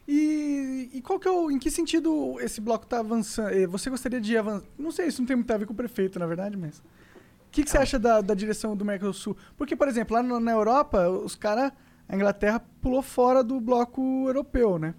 Speaker 1: E, e qual que é o, em que sentido esse bloco está avançando? Eh, Você gostaria de avançar? Não sei, isso não tem muito a ver com o prefeito, na verdade, mas... O que, que você acha da, da direção do Mercosul? Porque, por exemplo, lá na Europa, os caras... A Inglaterra pulou fora do bloco europeu, né?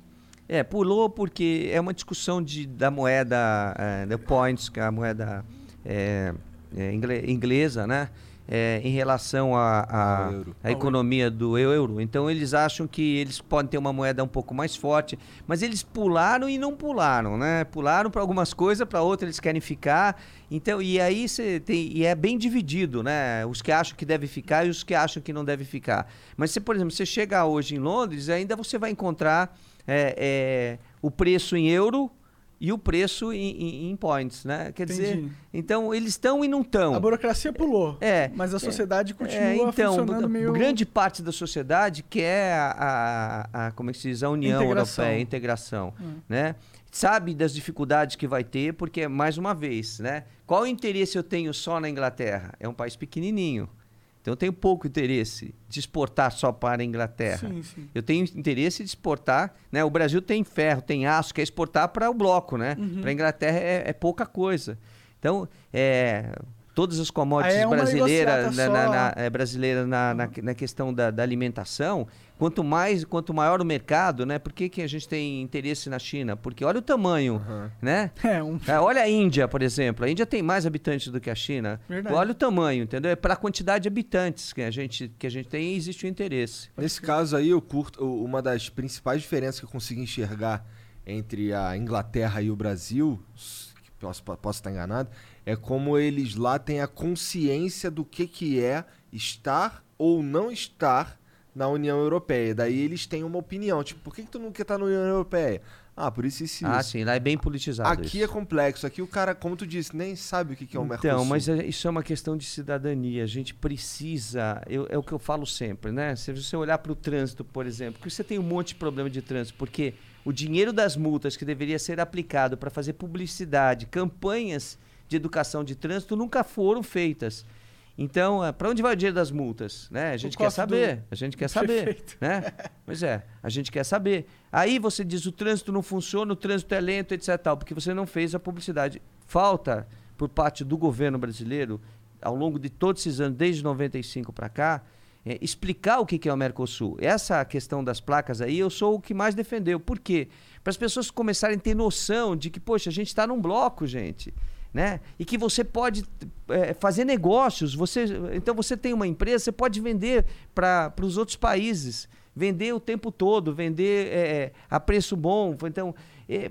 Speaker 3: É, pulou porque é uma discussão de, da moeda, é, da points, que é a moeda é, é, ingle- inglesa, né? É, em relação à economia do euro. Então eles acham que eles podem ter uma moeda um pouco mais forte, mas eles pularam e não pularam, né? Pularam para algumas coisas, para outras eles querem ficar. Então, e aí você tem e é bem dividido, né? Os que acham que deve ficar e os que acham que não deve ficar. Mas se, por exemplo, você chegar hoje em Londres, ainda você vai encontrar é, é, o preço em euro e o preço em, em- points, né? Quer dizer,
Speaker 1: Entendi.
Speaker 3: então eles estão e não estão.
Speaker 1: A burocracia pulou.
Speaker 3: É,
Speaker 1: Mas a
Speaker 3: é,
Speaker 1: sociedade continua
Speaker 3: É, então,
Speaker 1: funcionando meio...
Speaker 3: grande parte da sociedade quer a, a, a- como é que se diz, a União
Speaker 1: Integração.
Speaker 3: Europeia, a integração,
Speaker 1: Hum.
Speaker 3: né? Sabe das dificuldades que vai ter, porque mais uma vez, né? Qual interesse eu tenho só na Inglaterra? É um país pequenininho. Então eu tenho pouco interesse de exportar só para a Inglaterra.
Speaker 1: Sim, sim.
Speaker 3: Eu tenho interesse de exportar, né? O Brasil tem ferro, tem aço, quer exportar para o bloco, né?
Speaker 1: Uhum.
Speaker 3: Para a Inglaterra é, é pouca coisa. Então, é, todas as commodities
Speaker 1: Aí é uma
Speaker 3: brasileiras, na, na, na- é, brasileiras na, na, na questão da, da alimentação, quanto mais, quanto maior o mercado, né? Por que, que a gente tem interesse na China? Porque olha o tamanho, né?
Speaker 1: É, um...
Speaker 3: É, olha a Índia, por exemplo. A Índia tem mais habitantes do que a China.
Speaker 1: Verdade.
Speaker 3: Olha o tamanho, entendeu? É para a quantidade de habitantes que a gente, que a gente tem existe o interesse.
Speaker 2: Nesse caso aí, eu curto uma das principais diferenças que eu consigo enxergar entre a Inglaterra e o Brasil, posso, posso estar enganado, é como eles lá têm a consciência do que, que é estar ou não estar na União Europeia. Daí eles têm uma opinião, tipo, por que, que tu não quer estar na União Europeia? Ah, por isso e isso.
Speaker 3: Ah,
Speaker 2: isso.
Speaker 3: sim, lá é bem politizado.
Speaker 2: Aqui
Speaker 3: isso.
Speaker 2: é complexo, aqui o cara, como tu disse, nem sabe o que, que é o Mercosul.
Speaker 3: Então, mas é- isso é uma questão de cidadania. A gente precisa, eu- é o que eu falo sempre, né? Se você olhar para o trânsito, por exemplo, que você tem um monte de problema de trânsito, porque o dinheiro das multas que deveria ser aplicado para fazer publicidade, campanhas de educação de trânsito nunca foram feitas. Então, para onde vai o dinheiro das multas? Né? A gente quer
Speaker 1: cofre do-
Speaker 3: saber. A gente quer saber. Né? Pois é, a gente quer saber. Aí você diz o trânsito não funciona, o trânsito é lento, etc. Tal, porque você não fez a publicidade. Falta, por parte do governo brasileiro, ao longo de todos esses anos, desde 95 para cá, é, explicar o que que é o Mercosul. Essa questão das placas aí, eu sou o que mais defendeu. Por quê? Para as pessoas começarem a ter noção de que, poxa, a gente está num bloco, gente. Né? E que você pode é, fazer negócios. Você, então você tem uma empresa, você pode vender para os outros países, vender o tempo todo, vender é, a preço bom. Então, é,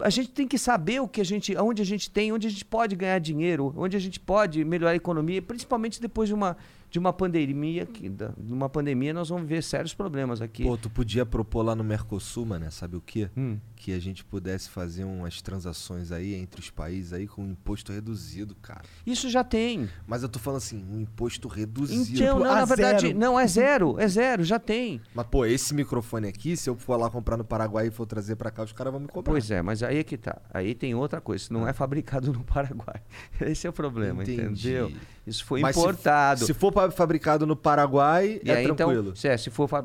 Speaker 3: a gente tem que saber o que a gente, onde a gente tem, onde a gente pode ganhar dinheiro, onde a gente pode melhorar a economia, principalmente depois de uma de uma pandemia, que numa pandemia nós vamos ver sérios problemas aqui.
Speaker 2: Pô, tu podia propor lá no Mercosul, mano, sabe o quê?
Speaker 3: Hum.
Speaker 2: Que a gente pudesse fazer umas transações aí entre os países aí com um imposto reduzido, cara.
Speaker 3: Isso já tem.
Speaker 2: Mas eu tô falando assim, um imposto reduzido.
Speaker 3: Então, não,
Speaker 1: a
Speaker 3: na verdade,
Speaker 1: zero.
Speaker 3: não é zero, é zero, já tem.
Speaker 2: Mas, pô, esse microfone aqui, se eu for lá comprar no Paraguai e for trazer pra cá, os caras vão me cobrar.
Speaker 3: Pois é, mas aí é que tá. Aí tem outra coisa, isso não é fabricado no Paraguai. Esse é o problema,
Speaker 2: Entendi.
Speaker 3: entendeu? Isso foi
Speaker 2: Mas se-
Speaker 3: importado.
Speaker 2: Se, for pa- fabricado no Paraguai,
Speaker 3: E
Speaker 2: é
Speaker 3: aí,
Speaker 2: tranquilo.
Speaker 3: então, se, é, se for fa-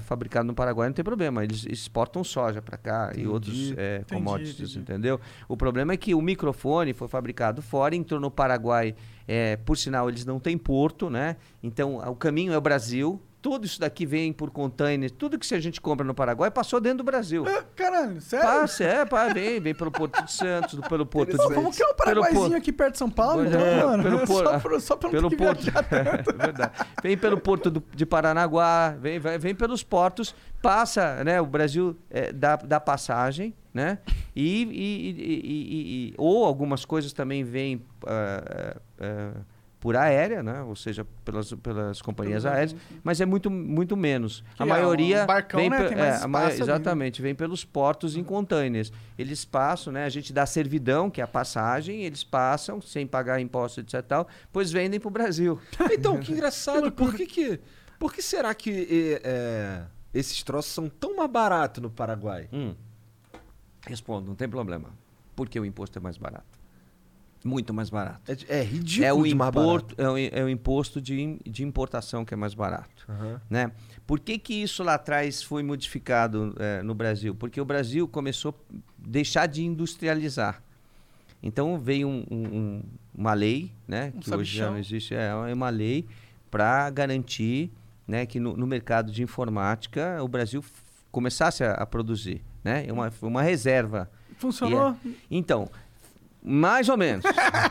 Speaker 3: fabricado no Paraguai, não tem problema. Eles exportam soja para cá e
Speaker 2: Entendi.
Speaker 3: Outros é, commodities, entendeu? O problema é que o microfone foi fabricado fora, entrou no Paraguai. é, por sinal, eles não têm porto, né? Então, o caminho é o Brasil. Tudo isso daqui vem por container. Tudo que a gente compra no Paraguai passou dentro do Brasil.
Speaker 1: Ah, Caralho, sério?
Speaker 3: Passa, é, pá, vem, vem pelo Porto de Santos, pelo Porto de
Speaker 1: vamos criar um
Speaker 3: pelo
Speaker 1: paraguaizinho
Speaker 3: Porto-
Speaker 1: aqui perto de São Paulo, então,
Speaker 3: é,
Speaker 1: mano.
Speaker 3: pelo
Speaker 1: só,
Speaker 3: por-
Speaker 1: só pra
Speaker 3: pelo
Speaker 1: que
Speaker 3: porto. É verdade. Vem pelo porto do- de Paranaguá, vem, vem pelos portos, passa, né? O Brasil é, dá, dá passagem, né? E, e- e- e- ou algumas coisas também vêm ah, ah, por aérea, né? Ou seja, pelas, pelas companhias
Speaker 1: Pelos
Speaker 3: aéreas,
Speaker 1: aviões,
Speaker 3: mas é muito, muito menos.
Speaker 1: Que
Speaker 3: a
Speaker 1: é,
Speaker 3: maioria
Speaker 1: um barcão,
Speaker 3: vem
Speaker 1: né,
Speaker 3: pe- é, a
Speaker 1: né?
Speaker 3: exatamente, vem pelos portos em containers. Eles passam, né? A gente dá servidão, que é a passagem, eles passam sem pagar imposto, etc. Tal, pois vendem para o Brasil.
Speaker 2: Então, que engraçado. por que que... Por que será que é, é, esses troços são tão mais baratos no Paraguai?
Speaker 3: Hum. Respondo, não tem problema. Porque o imposto é mais barato. Muito mais barato.
Speaker 2: É, é ridículo
Speaker 3: É o, importo, é, o, é o imposto de, de importação que é mais barato.
Speaker 2: Aham.
Speaker 3: Né? Por que, que isso lá atrás foi modificado eh, no Brasil? Porque o Brasil começou a deixar de industrializar. Então veio um- um- um- uma lei, né,
Speaker 1: Um
Speaker 3: que hoje já
Speaker 1: sabichão.
Speaker 3: não existe, é uma lei para garantir né, que no, no mercado de informática o Brasil começasse a, a produzir. Né? É uma, uma reserva.
Speaker 1: Funcionou?
Speaker 3: Então, mais ou menos.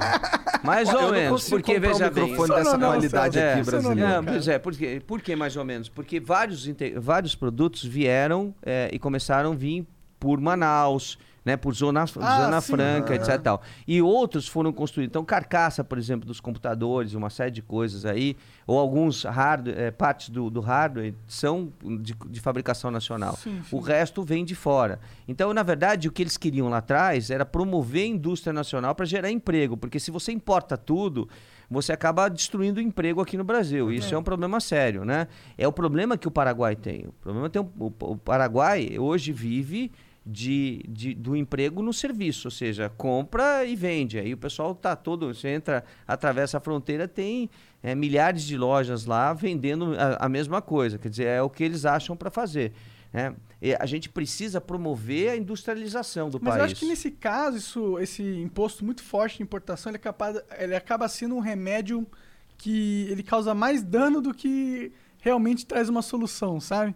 Speaker 3: mais ou
Speaker 2: eu não
Speaker 3: menos. Porque
Speaker 2: um
Speaker 3: veja bem.
Speaker 2: microfone dessa
Speaker 1: não, não,
Speaker 2: qualidade
Speaker 1: Celso.
Speaker 2: aqui
Speaker 1: É, não.
Speaker 3: Não,
Speaker 1: cara.
Speaker 3: pois é, por quê? por que mais ou menos? Porque vários, vários produtos vieram eh, e começaram a vir por Manaus, né, por Zona,
Speaker 1: Ah,
Speaker 3: zona
Speaker 1: sim.
Speaker 3: Franca,
Speaker 2: Aham.
Speaker 3: etc. Tal. E outros foram construídos. Então, carcaça, por exemplo, dos computadores, uma série de coisas aí, ou alguns hardware, eh, partes do, do hardware são de, de fabricação nacional.
Speaker 1: Sim, sim.
Speaker 3: O resto vem de fora. Então, na verdade, o que eles queriam lá atrás era promover a indústria nacional para gerar emprego, porque se você importa tudo, você acaba destruindo o emprego aqui no Brasil. Isso é. um problema sério, né? É o problema que o Paraguai tem. O problema tem o, o Paraguai hoje vive de, de- do emprego no serviço, ou seja, compra e vende. Aí o pessoal tá todo, você entra, atravessa a fronteira, tem é, milhares de lojas lá vendendo a, a mesma coisa. Quer dizer, é o que eles acham para fazer. né? E a gente precisa promover a industrialização do
Speaker 1: Mas
Speaker 3: país.
Speaker 1: eu acho que nesse caso, isso, esse imposto muito forte de importação, ele, é capaz, ele acaba sendo um remédio que ele causa mais dano do que realmente traz uma solução, sabe?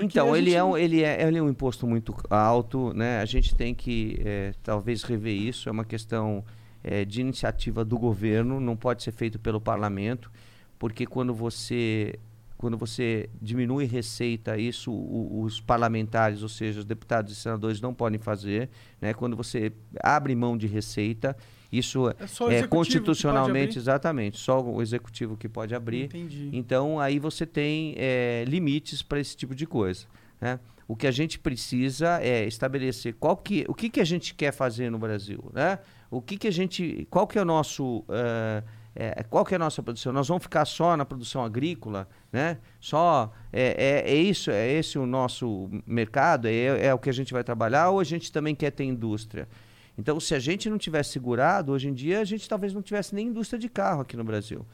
Speaker 1: Porque
Speaker 3: então,
Speaker 1: a
Speaker 3: ele,
Speaker 1: gente-
Speaker 3: é um, ele, é, ele é um imposto muito alto, né? A gente tem que eh, talvez rever isso. É uma questão eh, de iniciativa do governo, não pode ser feito pelo parlamento, porque quando você quando você diminui receita, isso o- os parlamentares, ou seja, os deputados e senadores não podem fazer. Né? Quando você abre mão de receita, isso
Speaker 1: É
Speaker 3: é constitucionalmente, exatamente, só o executivo que pode abrir.
Speaker 1: Entendi.
Speaker 3: Então, aí você tem eh, limites para esse tipo de coisa. né? O que a gente precisa é estabelecer qual que, o que, que a gente quer fazer no Brasil. Né? O que, que a gente. Qual que é o nosso. eh, eh, qual que é a nossa produção? Nós vamos ficar só na produção agrícola, né? Só é, é, é isso, é esse o nosso mercado, é, é o que a gente vai trabalhar, ou a gente também quer ter indústria? Então, se a gente não tivesse segurado, hoje em dia a gente talvez não tivesse nem indústria de carro aqui no Brasil.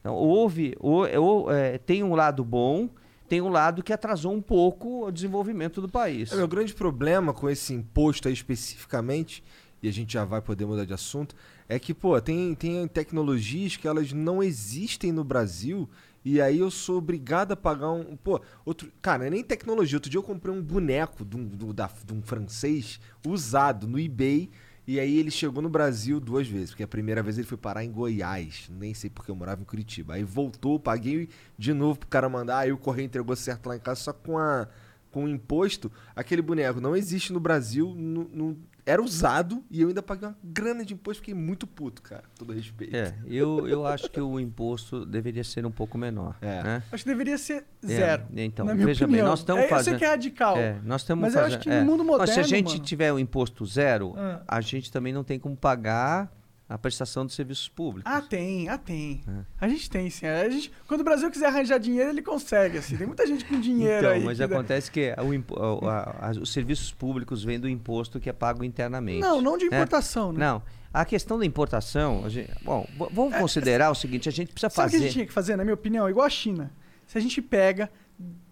Speaker 3: Então, houve, ou- ou, é, tem um lado bom, tem um lado que atrasou um pouco o desenvolvimento do país.
Speaker 2: É, meu grande problema com esse imposto aí especificamente, e a gente já vai poder mudar de assunto, é que, pô, tem, tem tecnologias que elas não existem no Brasil e aí eu sou obrigado a pagar um. Pô, outro. Cara, é nem tecnologia. Outro dia eu comprei um boneco de um, da- de um francês usado no eBay. E aí ele chegou no Brasil duas vezes, porque a primeira vez ele foi parar em Goiás, nem sei porque eu morava em Curitiba. Aí voltou, paguei de novo pro cara mandar, aí o correio entregou certo lá em casa, só com a com o imposto, aquele boneco não existe no Brasil, nu- era usado e eu ainda paguei uma grana de imposto, fiquei muito puto, cara, todo respeito.
Speaker 3: É, eu, eu acho que o imposto deveria ser um pouco menor.
Speaker 2: É.
Speaker 3: né?
Speaker 1: Acho que deveria ser
Speaker 3: É,
Speaker 1: zero.
Speaker 3: então,
Speaker 1: na minha
Speaker 3: veja
Speaker 1: opinião.
Speaker 3: bem, nós estamos
Speaker 1: é, Eu sei
Speaker 3: fazendo.
Speaker 1: que é radical.
Speaker 3: É, nós estamos
Speaker 1: Mas eu
Speaker 3: fazendo.
Speaker 1: acho que
Speaker 3: é.
Speaker 1: no mundo
Speaker 3: Mas se a
Speaker 1: moderno,
Speaker 3: gente
Speaker 1: mano-
Speaker 3: tiver o imposto zero,
Speaker 1: Ah.
Speaker 3: a gente também não tem como pagar a prestação de serviços públicos.
Speaker 1: Ah, tem, ah, tem.
Speaker 3: É.
Speaker 1: A gente tem, sim. A gente, quando o Brasil quiser arranjar dinheiro, ele consegue, assim. Tem muita gente com dinheiro
Speaker 3: então,
Speaker 1: aí.
Speaker 3: mas
Speaker 1: que dá-
Speaker 3: acontece que o a- a- os serviços públicos vêm do imposto que é pago internamente.
Speaker 1: Não, não de
Speaker 3: né?
Speaker 1: importação, né?
Speaker 3: Não. A questão da importação, a gente- bom, vamos considerar o seguinte: a gente precisa
Speaker 1: É, Sabe o que a
Speaker 3: fazer.
Speaker 1: gente tinha que fazer, na minha opinião? Igual a China. Se a gente pega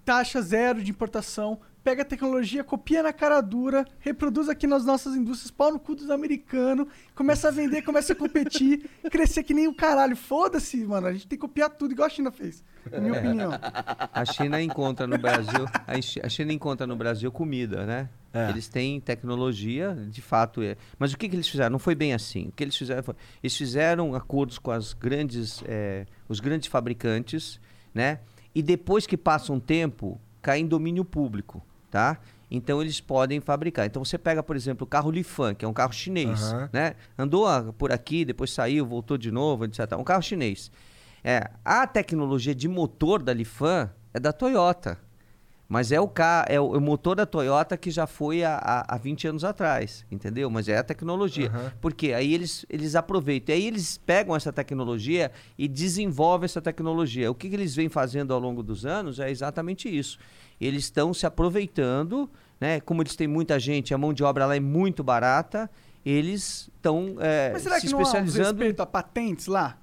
Speaker 1: taxa zero de importação, pega a tecnologia, copia na cara dura, reproduz aqui nas nossas indústrias, pau no cu dos americanos, começa a vender, começa a competir, crescer que nem o caralho. Foda-se, mano. A gente tem que copiar tudo igual a China fez. Na minha opinião.
Speaker 3: A China encontra no Brasil, a Chi- a China encontra no Brasil comida, né?
Speaker 2: É.
Speaker 3: Eles têm tecnologia, de fato é. Mas o que, que eles fizeram? Não foi bem assim. O que eles fizeram foi, eles fizeram acordos com as grandes, eh, os grandes fabricantes, né? E depois que passa um tempo, cai em domínio público, tá? Então eles podem fabricar. Então você pega, por exemplo, o carro Lifan, que é um carro chinês,
Speaker 2: Aham.
Speaker 3: né? Andou por aqui, depois saiu, voltou de novo, etc. Um carro chinês. É, a tecnologia de motor da Lifan é da Toyota. Mas é o, ca... é o é o motor da Toyota que já foi há, há, há 20 anos atrás, entendeu? Mas é a tecnologia.
Speaker 2: Aham.
Speaker 3: Porque aí eles, eles aproveitam. E aí eles pegam essa tecnologia e desenvolvem essa tecnologia. O que, que eles vêm fazendo ao longo dos anos é exatamente isso. Eles estão se aproveitando, né? Como eles têm muita gente, a mão de obra lá é muito barata, eles estão é,
Speaker 1: Mas será
Speaker 3: se
Speaker 1: que não há
Speaker 3: especializando.
Speaker 1: respeito a patentes lá?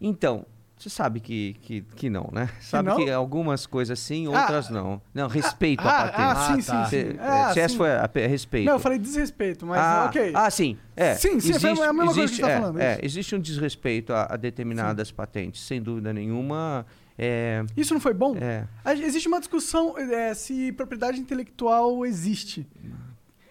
Speaker 3: Então, você sabe que, que, que não, né? Sabe
Speaker 1: não?
Speaker 3: que algumas coisas sim,
Speaker 1: Ah,
Speaker 3: outras não. Não, respeito
Speaker 1: ah,
Speaker 3: à patente.
Speaker 1: ah, sim,
Speaker 2: Ah, tá.
Speaker 1: sim,
Speaker 3: Se,
Speaker 1: sim.
Speaker 3: é,
Speaker 1: Ah,
Speaker 3: essa
Speaker 1: sim.
Speaker 3: foi a, pe- respeito.
Speaker 1: Não, eu falei desrespeito, mas
Speaker 3: ah,
Speaker 1: ok.
Speaker 3: ah, sim. É,
Speaker 1: Sim, sim, foi a mesma coisa que
Speaker 3: existe,
Speaker 1: você tá
Speaker 3: é,
Speaker 1: falando,
Speaker 3: é,
Speaker 1: isso.
Speaker 3: existe um desrespeito a, a determinadas patentes, sem dúvida nenhuma. É,
Speaker 1: Isso não foi bom?
Speaker 3: é,
Speaker 1: A- Existe uma discussão é, se propriedade intelectual existe.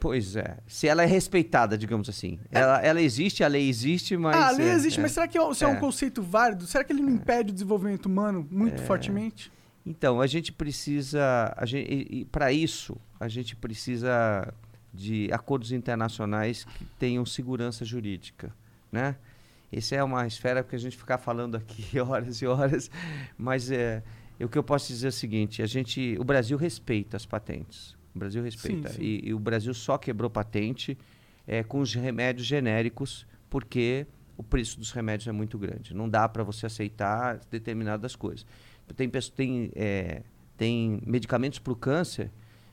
Speaker 3: Pois é. Se ela é respeitada, digamos assim. Ela, ela existe, a lei existe, mas.
Speaker 1: ah, a lei
Speaker 3: é,
Speaker 1: existe,
Speaker 3: é.
Speaker 1: mas será que é, um- é um
Speaker 3: É.
Speaker 1: conceito válido? Será que ele não impede o desenvolvimento humano muito fortemente?
Speaker 3: Então, a gente precisa, a gente, para isso, a gente precisa de acordos internacionais que tenham segurança jurídica, né? Essa é uma esfera que a gente ficar falando aqui horas e horas, mas é, o que eu posso dizer é o seguinte: a gente, o Brasil respeita as patentes, o Brasil respeita
Speaker 1: Sim, sim.
Speaker 3: E, e o Brasil só quebrou patente é, com os remédios genéricos porque o preço dos remédios é muito grande. Não dá para você aceitar determinadas coisas. Tem, tem, é, tem medicamentos para o câncer,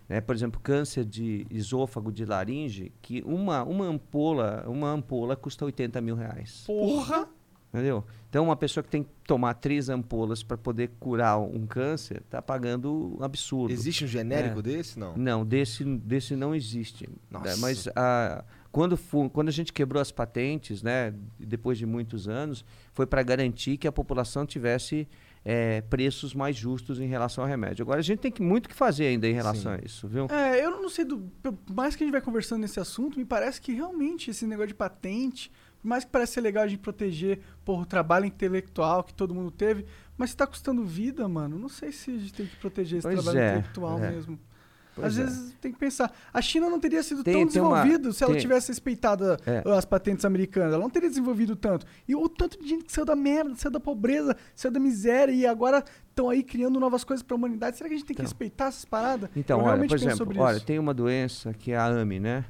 Speaker 3: né? por exemplo, câncer de esôfago, de laringe, que uma, uma ampola uma ampola custa 80 mil reais.
Speaker 1: Porra!
Speaker 3: Entendeu? Então, uma pessoa que tem que tomar três ampolas para poder curar um câncer, está pagando um absurdo.
Speaker 2: Existe um genérico
Speaker 3: É.
Speaker 2: desse? Não.
Speaker 3: Não, desse, desse não existe.
Speaker 2: Nossa.
Speaker 3: É, Mas a, quando, quando a gente quebrou as patentes, né, depois de muitos anos, foi para garantir que a população tivesse é, preços mais justos em relação ao remédio. Agora, a gente tem que, muito que fazer ainda em relação
Speaker 2: Sim.
Speaker 3: a isso, viu?
Speaker 1: É, eu não sei, do, por mais que a gente vai conversando nesse assunto, me parece que realmente esse negócio de patente, por mais que parece ser legal a gente proteger por o trabalho intelectual que todo mundo teve, mas se tá custando vida, mano, não sei se a gente tem que proteger esse
Speaker 3: Pois
Speaker 1: trabalho
Speaker 3: é,
Speaker 1: intelectual
Speaker 3: é.
Speaker 1: mesmo.
Speaker 3: Pois
Speaker 1: Às
Speaker 3: é.
Speaker 1: vezes tem que pensar. A China não teria sido
Speaker 3: Tem-
Speaker 1: tão desenvolvido se ela
Speaker 3: tem-
Speaker 1: tivesse respeitado
Speaker 3: É.
Speaker 1: as patentes americanas. Ela não teria desenvolvido tanto. E o tanto de gente que saiu da merda, saiu da pobreza, saiu da miséria e agora estão aí criando novas coisas para a humanidade. Será que a gente tem que
Speaker 3: Então.
Speaker 1: respeitar essas paradas?
Speaker 3: Então,
Speaker 1: Eu
Speaker 3: olha, por exemplo, olha, tem uma doença que é a AME, né?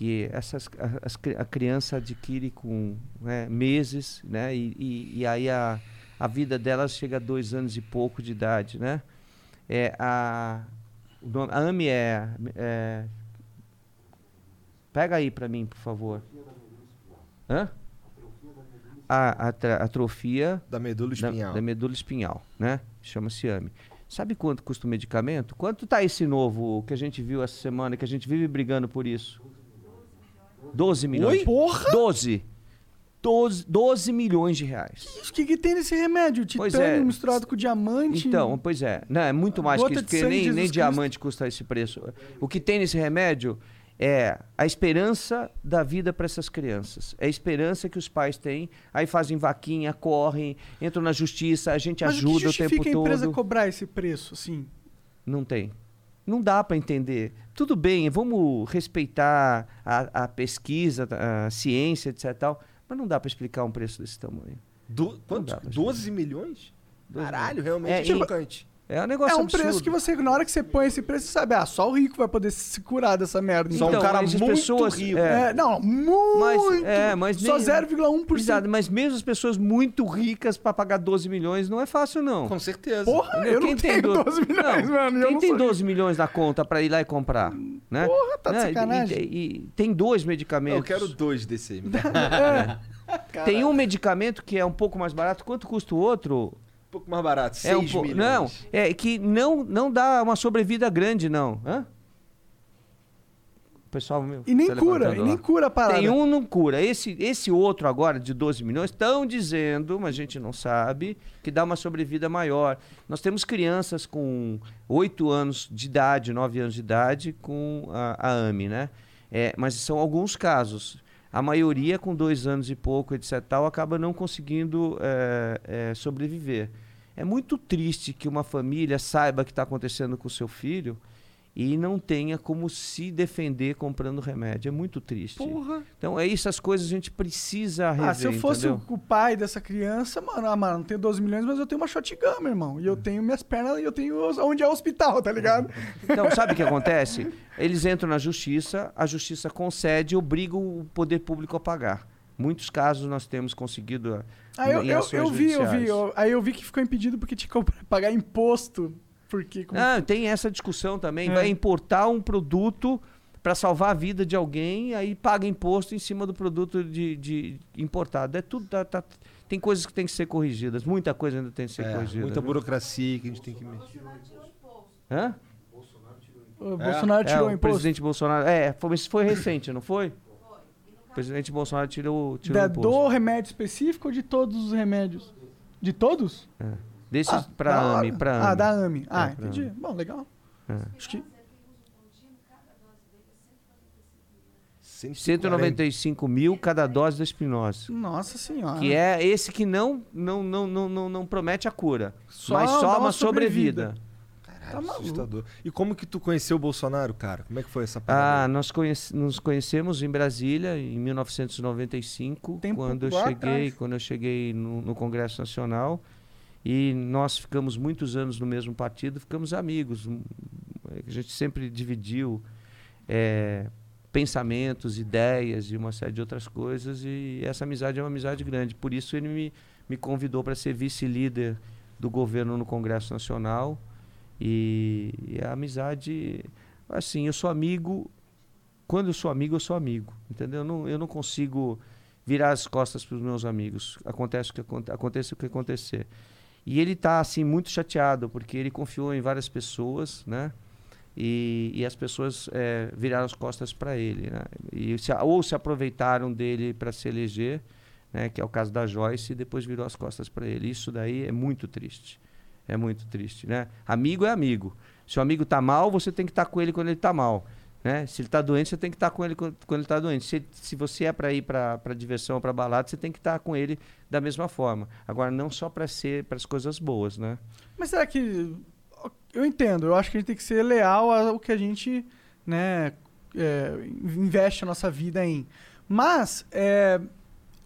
Speaker 3: Que essas, a, a criança adquire com né, meses, né? E, e, e aí a, a vida dela chega a dois anos e pouco de idade, né? É, a, o nome, a AME é, é... Pega aí pra mim, por favor. Hã? a, atra- atrofia
Speaker 2: Da medula
Speaker 3: da,
Speaker 2: espinhal.
Speaker 3: da medula espinhal, né? Chama-se AME. Sabe quanto custa o medicamento? Quanto tá esse novo que a gente viu essa semana, que a gente vive brigando por isso? 12 milhões.
Speaker 1: Porra!
Speaker 3: 12. 12, 12 milhões de reais.
Speaker 1: O que, que tem nesse remédio?
Speaker 3: Pois
Speaker 1: Titânio
Speaker 3: é.
Speaker 1: misturado com diamante?
Speaker 3: Então, pois é. Não, é muito mais que isso, porque nem, nem diamante custa esse preço. O que tem nesse remédio é a esperança da vida para essas crianças. É a esperança que os pais têm. Aí fazem vaquinha, correm, entram na justiça, a gente
Speaker 1: Mas o que
Speaker 3: ajuda o tempo
Speaker 1: a empresa
Speaker 3: todo.
Speaker 1: cobrar esse preço, assim?
Speaker 3: Não tem. Não dá para entender. Tudo bem, vamos respeitar a, a pesquisa, a ciência, etc. Tal, mas não dá para explicar um preço desse tamanho.
Speaker 2: Do, quanto?
Speaker 3: dá pra
Speaker 2: 12 milhões? Caralho, realmente
Speaker 3: É,
Speaker 2: é, chocante.
Speaker 3: É um negócio
Speaker 1: É um
Speaker 3: absurdo.
Speaker 1: preço que você, na hora que você põe esse preço, você sabe, ah, só o rico vai poder se curar dessa merda.
Speaker 2: Só um
Speaker 3: Então,
Speaker 2: cara
Speaker 3: mas
Speaker 2: muito
Speaker 3: pessoas-
Speaker 2: rico.
Speaker 3: é.
Speaker 1: É, não, muito.
Speaker 3: Mas- é, mas
Speaker 1: Só
Speaker 3: nem-
Speaker 1: 0,1%.
Speaker 3: Exato, mas mesmo as pessoas muito ricas para pagar 12 milhões não é fácil, não.
Speaker 2: Com certeza.
Speaker 1: Porra,
Speaker 3: Entendeu?
Speaker 1: eu não
Speaker 3: Quem tem
Speaker 1: tenho
Speaker 3: do-
Speaker 1: 12 milhões,
Speaker 3: Não,
Speaker 1: mano. e eu
Speaker 3: Quem
Speaker 1: não
Speaker 3: tem
Speaker 1: sou
Speaker 3: 12 milhões na conta para ir lá e comprar? Né?
Speaker 1: Porra, tá de
Speaker 3: Né? E-
Speaker 1: sacanagem.
Speaker 3: E, e tem dois medicamentos.
Speaker 2: Eu quero dois desse aí. dá
Speaker 3: Tem um medicamento que é um pouco mais barato. Quanto custa o outro?
Speaker 2: Um pouco mais barato, 6
Speaker 3: é um po-
Speaker 2: milhões.
Speaker 3: Não, é que não, não dá uma sobrevida grande, não. Hã? O pessoal meu,
Speaker 1: E nem cura, e nem cura a parada.
Speaker 3: Tem um não cura. Esse, esse outro agora, de 12 milhões, estão dizendo, mas a gente não sabe, que dá uma sobrevida maior. Nós temos crianças com 8 anos de idade, 9 anos de idade, com a, a AMI, né? É, mas são alguns casos. A maioria, com dois anos e pouco, etc., tal, acaba não conseguindo é, é, sobreviver. É muito triste que uma família saiba o que está acontecendo com o seu filho e não tenha como se defender comprando remédio. É muito triste.
Speaker 1: Porra.
Speaker 3: Então, é isso, as coisas a gente precisa rever,
Speaker 1: Ah, se eu fosse
Speaker 3: entendeu?
Speaker 1: o, o pai dessa criança, mano, ah, mano, não tenho 12 milhões, mas eu tenho uma shotgun, meu irmão. E eu tenho minhas pernas e eu tenho onde é o hospital, tá ligado?
Speaker 3: Então, sabe o que acontece? Eles entram na justiça, a justiça concede e obriga o poder público a pagar. Muitos casos nós temos conseguido ah,
Speaker 1: Aí eu,
Speaker 3: em
Speaker 1: eu,
Speaker 3: ações
Speaker 1: eu vi, eu vi.
Speaker 3: judiciais.
Speaker 1: eu- aí eu vi que ficou impedido porque tinha que pagar imposto. Porque. como-
Speaker 3: Ah, tem essa discussão também.
Speaker 1: É.
Speaker 3: Vai importar um produto para salvar a vida de alguém, aí paga imposto em cima do produto de, de importado. É tudo. tá- tá- tem coisas que tem que ser corrigidas. Muita coisa ainda tem que ser
Speaker 2: É,
Speaker 3: corrigida.
Speaker 2: muita
Speaker 3: viu?
Speaker 2: burocracia que a gente tem que mexer.
Speaker 3: Hã?
Speaker 1: O Bolsonaro
Speaker 3: É,
Speaker 1: tirou o
Speaker 3: o
Speaker 1: imposto.
Speaker 3: presidente Bolsonaro. É, foi, isso foi recente, não foi? O presidente Bolsonaro tirou, tirou
Speaker 1: Da,
Speaker 3: o imposto.
Speaker 1: do remédio específico ou de todos os remédios? De todos?
Speaker 3: Desses
Speaker 1: Ah,
Speaker 3: pra. AMI, pra AMI.
Speaker 1: Ah, da AMI. Ah,
Speaker 3: É,
Speaker 1: entendi. Bom, legal.
Speaker 3: É.
Speaker 1: Acho que.
Speaker 3: 195 mil cada dose da espinose.
Speaker 1: Nossa senhora.
Speaker 3: Que é esse que não, não, não, não, não, não promete a cura,
Speaker 1: Só
Speaker 3: mas só
Speaker 1: uma
Speaker 3: uma sobrevida.
Speaker 1: Tá maluco.
Speaker 2: Assustador. E como que tu conheceu o Bolsonaro, cara? Como é que foi essa
Speaker 3: Ah,
Speaker 2: parada?
Speaker 3: nós conhece- nos conhecemos em Brasília em 1995,
Speaker 1: Tempo
Speaker 3: quando eu cheguei,
Speaker 1: atrás.
Speaker 3: quando eu cheguei no, no Congresso Nacional e nós ficamos muitos anos no mesmo partido, ficamos amigos. Um, A gente sempre dividiu eh, pensamentos, ideias e uma série de outras coisas e essa amizade é uma amizade grande. Por isso ele me, me convidou para ser vice-líder do governo no Congresso Nacional e, e a amizade, assim, eu sou amigo quando eu sou amigo, eu sou amigo, entendeu? Eu não, eu não consigo virar as costas para os meus amigos. Acontece o que acontecer. E ele está assim muito chateado porque ele confiou em várias pessoas, né? E, e as pessoas eh, viraram as costas para ele, né? E se, ou se aproveitaram dele para se eleger, né? Que é o caso da Joyce, e depois virou as costas para ele. Isso daí é muito triste. É muito triste, né? Amigo é amigo. Se o amigo tá mal, você tem que estar com ele quando ele tá mal. Né? Se ele tá doente, você tem que estar com ele quando, ele tá doente. Se, se você é para ir para diversão ou para balada, você tem que estar com ele da mesma forma. Agora, não só para ser para as coisas boas, né?
Speaker 1: Mas será que. Eu entendo, eu acho que a gente tem que ser leal ao que a gente, né, é, investe a nossa vida em. Mas, é,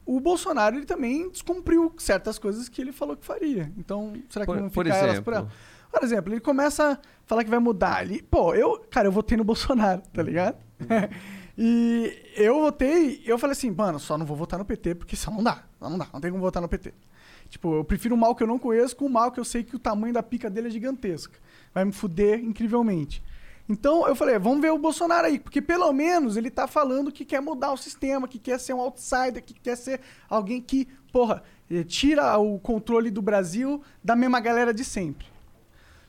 Speaker 1: o Bolsonaro, ele também descumpriu certas coisas que ele falou que faria. Então, será que
Speaker 3: Por, por
Speaker 1: ficar elas por
Speaker 3: exemplo,
Speaker 1: ela? Por exemplo, ele começa a falar que vai mudar ali. Pô, eu, cara, eu votei no Bolsonaro, tá ligado? e eu votei, eu falei assim, mano, só não vou votar no PT, porque só não dá. Só não dá, não tem como votar no PT. Tipo, eu prefiro um mal que eu não conheço com um mal que eu sei que o tamanho da pica dele é gigantesca. Vai me fuder incrivelmente. Então eu falei, vamos ver o Bolsonaro aí, porque pelo menos ele tá falando que quer mudar o sistema, que quer ser um outsider, que quer ser alguém que, porra, eh, tira o controle do Brasil da mesma galera de sempre.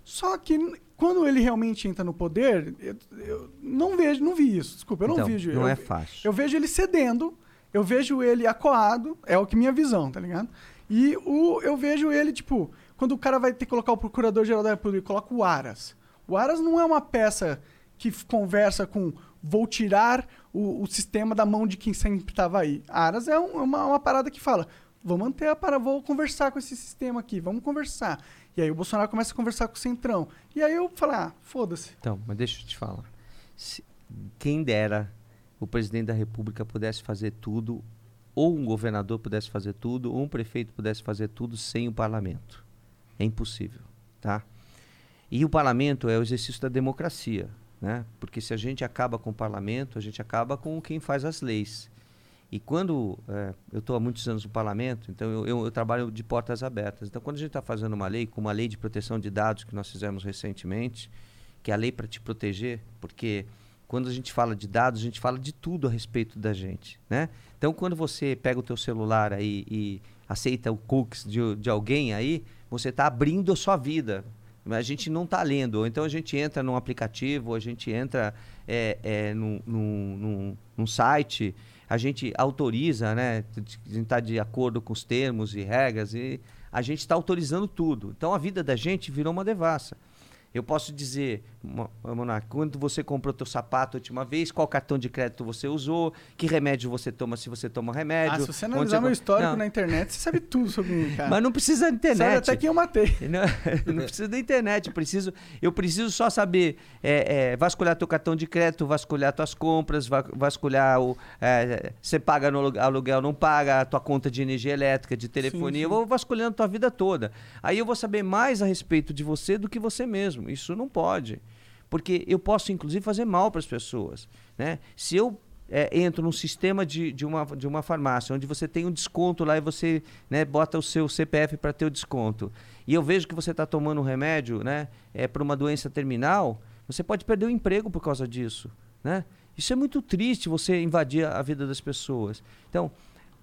Speaker 1: Só que quando ele realmente entra no poder, eu, eu não vejo, não vi isso. Desculpa, eu não
Speaker 3: Então,
Speaker 1: vejo.
Speaker 3: não
Speaker 1: eu,
Speaker 3: é fácil.
Speaker 1: Eu vejo ele cedendo, eu vejo ele acuado, é o que minha visão, tá ligado? E o, eu vejo ele, tipo, quando o cara vai ter que colocar o Procurador-Geral da República, coloca o Aras. O Aras não é uma peça que conversa com vou tirar o, o sistema da mão de quem sempre estava aí. Aras é um- uma, uma parada que fala, vou manter a parada, vou conversar com esse sistema aqui, vamos conversar. E aí o Bolsonaro começa a conversar com o Centrão. E aí eu falo, ah, foda-se.
Speaker 3: Então, mas deixa eu te falar. Se- quem dera o presidente da República pudesse fazer tudo, ou um governador pudesse fazer tudo, ou um prefeito pudesse fazer tudo sem o parlamento. É impossível, tá? E o parlamento é o exercício da democracia, né? Porque se a gente acaba com o parlamento, a gente acaba com quem faz as leis. E quando eh, eu estou há muitos anos no parlamento, então eu, eu- eu trabalho de portas abertas. Então, quando a gente está fazendo uma lei, como a lei de proteção de dados que nós fizemos recentemente, que é a lei para te proteger, porque quando a gente fala de dados, a gente fala de tudo a respeito da gente, né? Então, quando você pega o teu celular aí e aceita o cookies de, de alguém aí, você está abrindo a sua vida. Mas a gente não está lendo. Ou então a gente entra num aplicativo, ou a gente entra é, é, num, num, num- num site, a gente autoriza, né? A gente está de acordo com os termos e regras, e a gente está autorizando tudo. Então a vida da gente virou uma devassa. Eu posso dizer, Quando você comprou teu sapato a última vez, qual cartão de crédito você usou, que remédio você toma se você toma remédio.
Speaker 1: Ah, se você analisar meu
Speaker 3: co-
Speaker 1: histórico
Speaker 3: Não,
Speaker 1: na internet, você sabe tudo sobre mim, cara.
Speaker 3: Mas não precisa
Speaker 1: Sabe
Speaker 3: internet.
Speaker 1: até quem eu matei.
Speaker 3: Não, não precisa da internet. Eu preciso, eu preciso só saber é, é, vasculhar teu cartão de crédito, vasculhar tuas compras, va- vasculhar o. É, você paga no alu- aluguel, não paga, a tua conta de energia elétrica, de telefonia.
Speaker 1: sim.
Speaker 3: Eu vou vasculhando tua vida toda. Aí eu vou saber mais a respeito de você do que você mesmo. Isso não pode. Porque eu posso, inclusive, fazer mal para as pessoas. Né? Se eu é, entro num sistema de, de, uma, de uma farmácia, onde você tem um desconto lá e você né, bota o seu CPF para ter o desconto, e eu vejo que você está tomando um remédio né, é, para uma doença terminal, você pode perder o emprego por causa disso. Né? Isso é muito triste, você invadir a vida das pessoas. Então,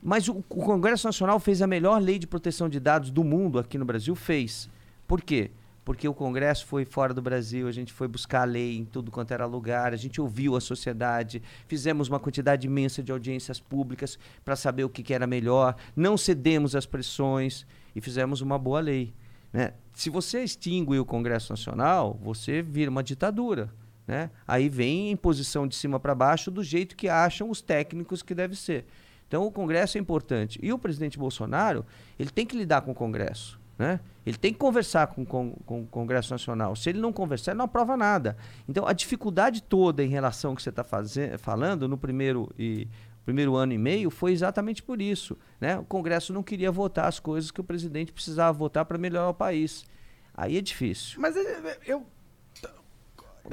Speaker 3: mas o, o Congresso Nacional fez a melhor lei de proteção de dados do mundo aqui no Brasil, fez. Por quê? Porque o Congresso foi fora do Brasil, a gente foi buscar a lei em tudo quanto era lugar, a gente ouviu a sociedade, fizemos uma quantidade imensa de audiências públicas para saber o que, que era melhor, não cedemos às pressões e fizemos uma boa lei. Né? Se você extingue o Congresso Nacional, você vira uma ditadura. Né? Aí vem em posição de cima para baixo do jeito que acham os técnicos que deve ser. Então o Congresso é importante. E o presidente Bolsonaro, ele tem que lidar com o Congresso. Né? Ele tem que conversar com, com, com o Congresso Nacional. Se ele não conversar, ele não aprova nada. Então a dificuldade toda em relação ao que você está falando no primeiro, e, primeiro ano e meio foi exatamente por isso. Né? O Congresso não queria votar as coisas que o presidente precisava votar para melhorar o país. Aí é difícil.
Speaker 1: Mas é- eu,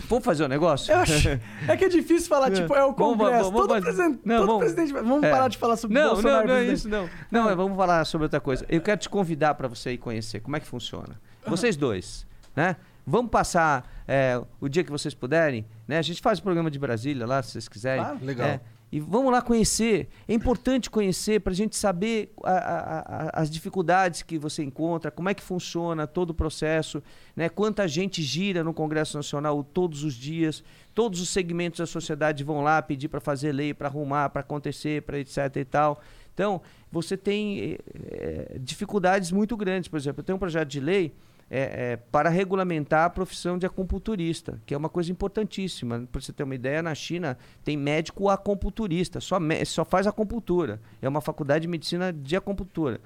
Speaker 3: Vamos fazer um negócio?
Speaker 1: acho. É que é difícil falar, tipo, é o Congresso.
Speaker 3: vamos-
Speaker 1: todo
Speaker 3: vamos-
Speaker 1: presidente.
Speaker 3: não,
Speaker 1: todo
Speaker 3: vamos-
Speaker 1: presidente. Vamos
Speaker 3: É.
Speaker 1: parar de falar sobre
Speaker 3: não,
Speaker 1: Bolsonaro.
Speaker 3: Não, não é isso, não. Não, mas vamos falar sobre outra coisa. Eu quero te convidar para você ir conhecer como é que funciona. Vocês dois, né? Vamos passar é, o dia que vocês puderem, né? A gente faz o programa de Brasília lá, se vocês quiserem.
Speaker 1: Claro.
Speaker 2: Legal.
Speaker 3: É, e vamos lá conhecer. É importante conhecer para a gente saber a- a- a- as dificuldades que você encontra, como é que funciona todo o processo, né? quanta gente gira no Congresso Nacional todos os dias, todos os segmentos da sociedade vão lá pedir para fazer lei, para arrumar, para acontecer, para etc e tal. Então, você tem eh, dificuldades muito grandes. Por exemplo, eu tenho um projeto de lei é, é, para regulamentar a profissão de acupunturista, que é uma coisa importantíssima. Para você ter uma ideia, na China tem médico acupunturista, só, só faz acupuntura. É uma faculdade de medicina de acupuntura.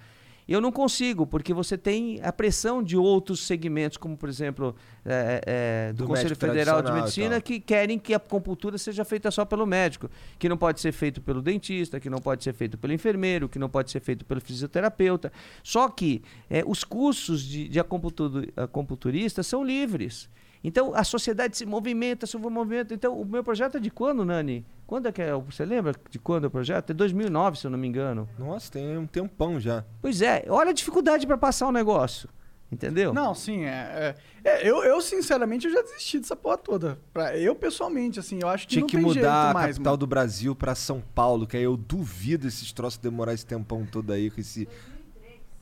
Speaker 3: Eu não consigo, porque você tem a pressão de outros segmentos, como por exemplo é, é, do,
Speaker 2: Do
Speaker 3: Conselho Federal de Medicina, que querem que a acupuntura seja feita só pelo médico, que não pode ser feito pelo dentista, que não pode ser feito pelo enfermeiro, que não pode ser feito pelo fisioterapeuta. Só que é, os cursos de, de acupuntur- acupunturista são livres. Então a sociedade se movimenta, se movimenta. Então o meu projeto é de quando, Nani? Quando é que é? o- Você lembra de quando é o projeto? É 2009, se eu não me engano.
Speaker 2: Nossa, tem um tempão já.
Speaker 3: Pois é, olha a dificuldade para passar o negócio. Entendeu?
Speaker 1: Não, sim, é. é- é, eu, eu, sinceramente, eu já desisti dessa porra toda. Pra, eu, pessoalmente, assim, eu acho que
Speaker 2: Tinha
Speaker 1: não
Speaker 2: que
Speaker 1: tem
Speaker 2: mudar
Speaker 1: jeito
Speaker 2: a
Speaker 1: mais,
Speaker 2: capital
Speaker 1: mano.
Speaker 2: do Brasil pra São Paulo, que aí eu duvido esses troços demorar esse tempão todo aí com esse.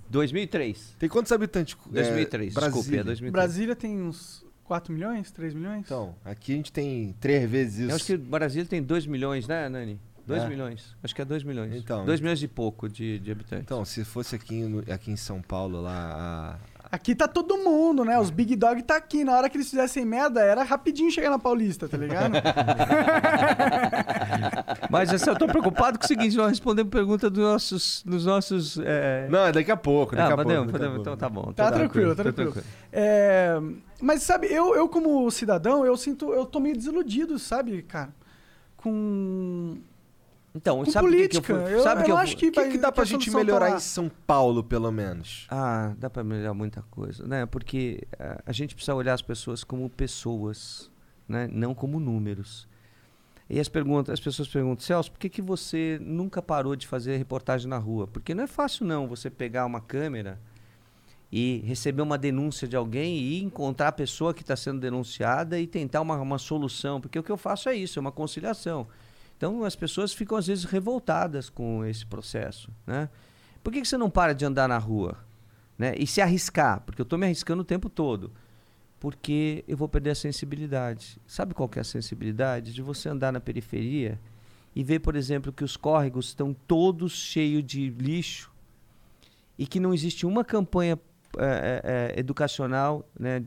Speaker 3: 2003.
Speaker 2: Tem quantos habitantes? é,
Speaker 3: 2003, desculpe, é
Speaker 2: Brasília.
Speaker 3: 2003.
Speaker 1: Brasília tem uns 4 milhões, 3 milhões?
Speaker 2: Então, aqui a gente tem três vezes isso.
Speaker 3: Eu acho que o Brasil tem 2 milhões, né, Nani? 2
Speaker 2: É.
Speaker 3: milhões. Acho que é 2 milhões.
Speaker 2: Então.
Speaker 3: 2 milhões e pouco de, de habitantes.
Speaker 2: Então, se fosse aqui, no- aqui em São Paulo, lá. A-
Speaker 1: Aqui tá todo mundo, né? Os Big Dog tá aqui. Na hora que eles fizessem merda, era rapidinho chegar na Paulista, tá ligado?
Speaker 3: Mas assim, eu tô preocupado com o seguinte, nós respondemos pergunta dos nossos... Dos nossos é...
Speaker 2: Não, é daqui a pouco. Daqui
Speaker 3: Ah,
Speaker 2: a
Speaker 3: podemos,
Speaker 2: pouco,
Speaker 3: podemos.
Speaker 2: pouco.
Speaker 3: Então tá bom.
Speaker 1: Tá tranquilo, tá tranquilo. É, mas sabe, eu, eu como cidadão, eu sinto, eu tô meio desiludido, sabe, cara? Com,
Speaker 3: Então,
Speaker 1: com
Speaker 3: sabe por que que
Speaker 1: política.
Speaker 3: eu fui- sabe
Speaker 1: eu
Speaker 3: que eu
Speaker 1: acho que,
Speaker 2: O que, que dá pra
Speaker 1: a
Speaker 2: gente
Speaker 1: tá
Speaker 2: melhorar em São Paulo, pelo menos?
Speaker 3: Ah, dá pra melhorar muita coisa, né? Porque ah, a gente precisa olhar as pessoas como pessoas, né? Não como números. E as, perguntas, as pessoas perguntam, Celso, por que, que você nunca parou de fazer reportagem na rua? Porque não é fácil não você pegar uma câmera e receber uma denúncia de alguém e encontrar a pessoa que está sendo denunciada e tentar uma, uma solução. Porque o que eu faço é isso, é uma conciliação. Então as pessoas ficam às vezes revoltadas com esse processo, né? Por que, que você não para de andar na rua? Né? E se arriscar? Porque eu estou me arriscando o tempo todo. Porque eu vou perder a sensibilidade. Sabe qual que é a sensibilidade? De você andar na periferia e ver, por exemplo, que os córregos estão todos cheios de lixo e que não existe uma campanha eh, eh, educacional, né,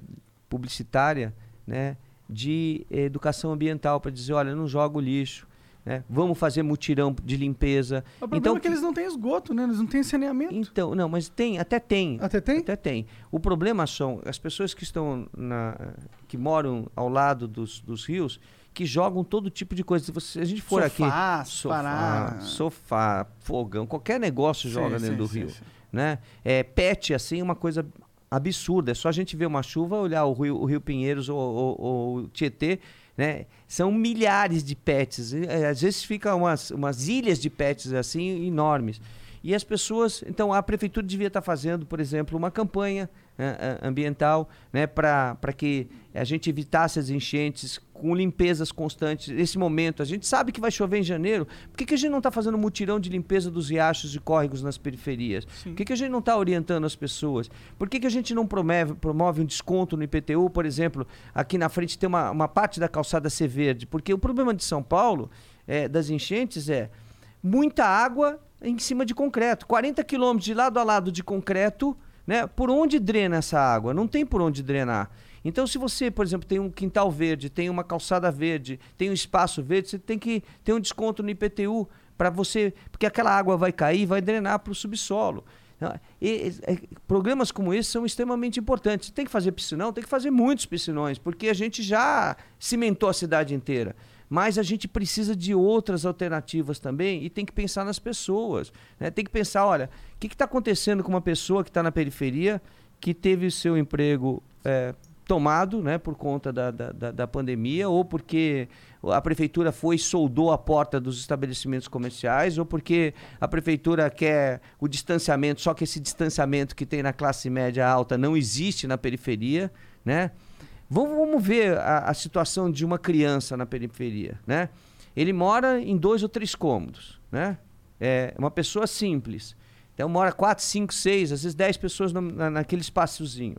Speaker 3: publicitária, né, de educação ambiental para dizer, olha, não joga o lixo, né, vamos fazer mutirão de limpeza.
Speaker 1: O problema
Speaker 3: Então,
Speaker 1: é que eles não têm esgoto, né? Eles não têm saneamento.
Speaker 3: Então, não, mas tem, até tem.
Speaker 1: Até tem?
Speaker 3: Até tem. O problema são as pessoas que estão na, que moram ao lado dos, dos rios que jogam todo tipo de coisa. Se, você- se a gente for
Speaker 1: Sofá,
Speaker 3: aqui, sofá,
Speaker 1: pará.
Speaker 3: sofá, fogão, qualquer negócio joga
Speaker 1: Sim,
Speaker 3: dentro do rio,
Speaker 1: sim, sim.
Speaker 3: né? É, pet assim é uma coisa absurda. É só a gente ver uma chuva, olhar o rio, o rio Pinheiros ou, ou, ou o Tietê, né? São milhares de pets. E, é, às vezes ficam umas, umas ilhas de pets assim enormes. E as pessoas, então a prefeitura devia estar fazendo, por exemplo, uma campanha eh, eh, ambiental, né, para que a gente evitasse as enchentes com limpezas constantes. Nesse momento, a gente sabe que vai chover em janeiro. Por que, que a gente não está fazendo mutirão de limpeza dos riachos e córregos nas periferias? Por que, que a gente não está orientando as pessoas? Por que, que a gente não promove, promove um desconto no IPTU, por exemplo, aqui na frente tem uma, uma parte da calçada ser verde? Porque o problema de São Paulo, eh, das enchentes, é muita água em cima de concreto. 40 quilômetros de lado a lado de concreto, né? Por onde drena essa água? Não tem por onde drenar. Então, se você, por exemplo, tem um quintal verde, tem uma calçada verde, tem um espaço verde, você tem que ter um desconto no IPTU para você, porque aquela água vai cair vai drenar para o subsolo. Então, e- e- é, programas como esse são extremamente importantes. Tem que fazer piscinão, tem que fazer muitos piscinões, porque a gente já cimentou a cidade inteira. Mas a gente precisa de outras alternativas também e tem que pensar nas pessoas. né? Tem que pensar, olha, o que está acontecendo com uma pessoa que está na periferia, que teve seu emprego é, tomado né, por conta da, da, da- pandemia, ou porque a prefeitura foi e soldou a porta dos estabelecimentos comerciais, ou porque a prefeitura quer o distanciamento, só que esse distanciamento que tem na classe média alta não existe na periferia, né? Vamos, vamos ver a, a situação de uma criança na periferia, né? Ele mora em dois ou três cômodos, né? É uma pessoa simples. Então mora quatro, cinco, seis, às vezes dez pessoas na, naquele espaçozinho.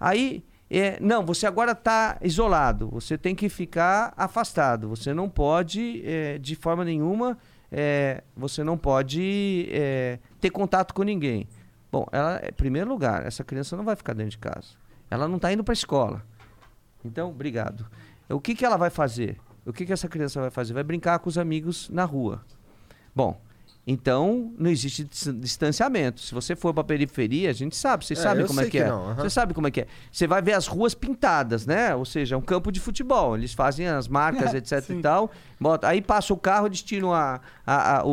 Speaker 3: Aí, é, não, você agora está isolado, você tem que ficar afastado, você não pode, é, de forma nenhuma, é, você não pode é, ter contato com ninguém. Bom, ela, em primeiro lugar, essa criança não vai ficar dentro de casa. Ela não está indo para a escola. Então, obrigado. O que, que ela vai fazer? O que, que essa criança vai fazer? Vai brincar com os amigos na rua. Bom, então não existe dis- distanciamento. Se você for para a periferia, a gente sabe, vocês
Speaker 2: É,
Speaker 3: sabem
Speaker 2: eu
Speaker 3: como é que,
Speaker 2: que
Speaker 3: é.
Speaker 2: aham.
Speaker 3: Você sabe como é que é. Você vai ver as ruas pintadas, né? Ou seja, é um campo de futebol. Eles fazem as marcas, etc
Speaker 1: Sim.
Speaker 3: e tal. Bota, aí passa o carro, eles tiram a, a- a- o,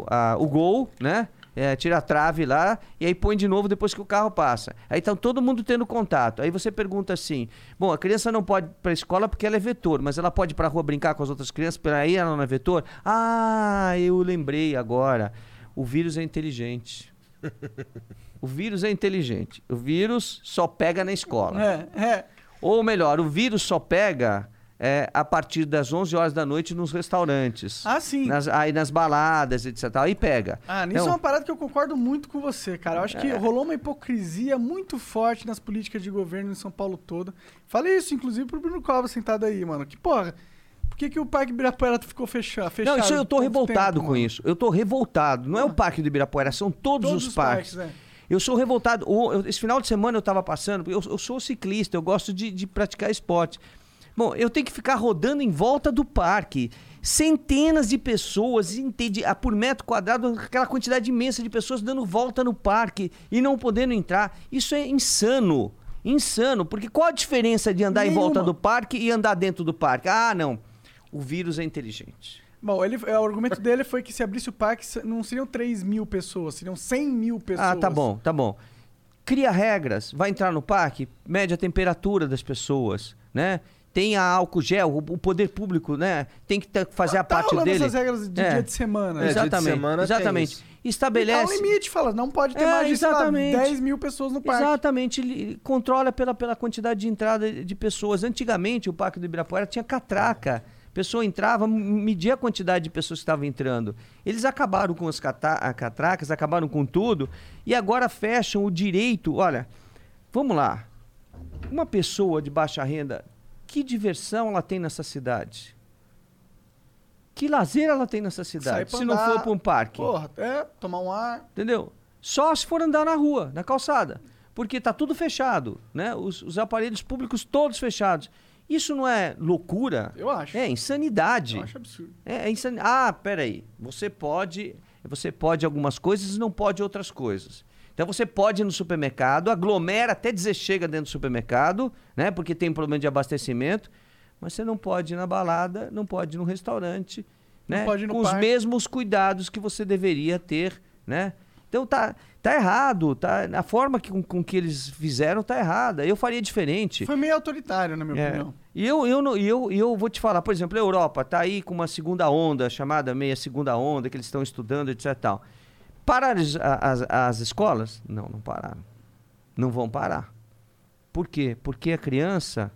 Speaker 3: o, a- o gol, né? É, tira a trave lá e aí põe de novo depois que o carro passa. Aí tá todo mundo tendo contato. Aí você pergunta assim: bom, a criança não pode ir para a escola porque ela é vetor, mas ela pode ir para a rua brincar com as outras crianças, por aí ela não é vetor? Ah, eu lembrei agora. O vírus é inteligente. O vírus é inteligente. O vírus só pega na escola.
Speaker 1: É, é.
Speaker 3: Ou melhor, o vírus só pega é, a partir das 11 horas da noite nos restaurantes.
Speaker 1: Ah, sim.
Speaker 3: Nas, aí nas baladas, etc. Aí pega.
Speaker 1: Ah, nisso
Speaker 3: Então,
Speaker 1: é uma parada que eu concordo muito com você, cara. Eu acho que rolou uma hipocrisia muito forte nas políticas de governo em São Paulo todo. Falei isso, inclusive, pro Bruno Cova sentado aí, mano. Que porra, por que, que o Parque Ibirapuera ficou fechado? fechado
Speaker 3: Não, isso eu tô revoltado
Speaker 1: tempo,
Speaker 3: com
Speaker 1: mano?
Speaker 3: isso. Eu tô revoltado. Não é o Parque do Ibirapuera, são todos,
Speaker 1: Todos
Speaker 3: os
Speaker 1: os
Speaker 3: parques.
Speaker 1: parques, é.
Speaker 3: Eu sou revoltado. Esse final de semana eu tava passando, eu, eu sou ciclista, eu gosto de, de praticar esporte. Bom, eu tenho que ficar rodando em volta do parque. Centenas de pessoas, entende, ah, por metro quadrado, aquela quantidade imensa de pessoas dando volta no parque e não podendo entrar. Isso é insano. Insano. Porque qual a diferença de andar em volta
Speaker 1: Nenhuma.
Speaker 3: do parque e andar dentro do parque? Ah, não. O vírus é inteligente.
Speaker 1: Bom, ele, o argumento dele foi que se abrisse o parque, não seriam 3 mil pessoas, seriam 100 mil pessoas.
Speaker 3: Ah, tá bom, tá bom. Cria regras, vai entrar no parque, mede a temperatura das pessoas, né? Tem a álcool gel, o, poder público, né? Tem que tá- fazer a
Speaker 1: tá
Speaker 3: parte dele.
Speaker 1: essas regras de
Speaker 3: É.
Speaker 1: dia de semana.
Speaker 2: É, dia de
Speaker 3: exatamente,
Speaker 2: semana
Speaker 3: exatamente. Estabelece.
Speaker 1: um limite, fala, não pode ter
Speaker 3: É,
Speaker 1: mais de lá,
Speaker 3: exatamente.
Speaker 1: 10 mil pessoas no parque.
Speaker 3: Exatamente, ele controla pela, pela quantidade de entrada de pessoas. Antigamente, o Parque do Ibirapuera tinha catraca. A pessoa entrava, media a quantidade de pessoas que estavam entrando. Eles acabaram com as catracas, acabaram com tudo, e agora fecham o direito. Olha, vamos lá. Uma pessoa de baixa renda, que diversão ela tem nessa cidade? Que lazer ela tem nessa cidade? Se não
Speaker 1: andar,
Speaker 3: for para um parque.
Speaker 1: Porra, é, tomar um ar.
Speaker 3: Entendeu? Só se for andar na rua, na calçada. Porque tá tudo fechado, né? Os, os aparelhos públicos todos fechados. Isso não é loucura?
Speaker 1: Eu acho.
Speaker 3: É insanidade.
Speaker 1: Eu acho absurdo.
Speaker 3: É, é insani- Ah, peraí. Você pode. Você pode algumas coisas e não pode outras coisas. Então você pode ir no supermercado, aglomera até dizer chega dentro do supermercado, né? Porque tem problema de abastecimento. Mas você não pode ir na balada, não pode ir no restaurante,
Speaker 1: Não
Speaker 3: né?
Speaker 1: pode ir no
Speaker 3: Com os
Speaker 1: parque.
Speaker 3: mesmos cuidados que você deveria ter, né? Então tá, tá errado, tá, a forma que, com, com que eles fizeram tá errada. Eu faria diferente.
Speaker 1: Foi meio autoritário, na minha
Speaker 3: É.
Speaker 1: opinião.
Speaker 3: E eu, eu, eu, eu vou te falar, por exemplo, a Europa tá aí com uma segunda onda, chamada meia segunda onda, que eles estão estudando, etc. e Tal. Pararam as, as, as escolas? Não, não pararam. Não vão parar. Por quê? Porque a criança,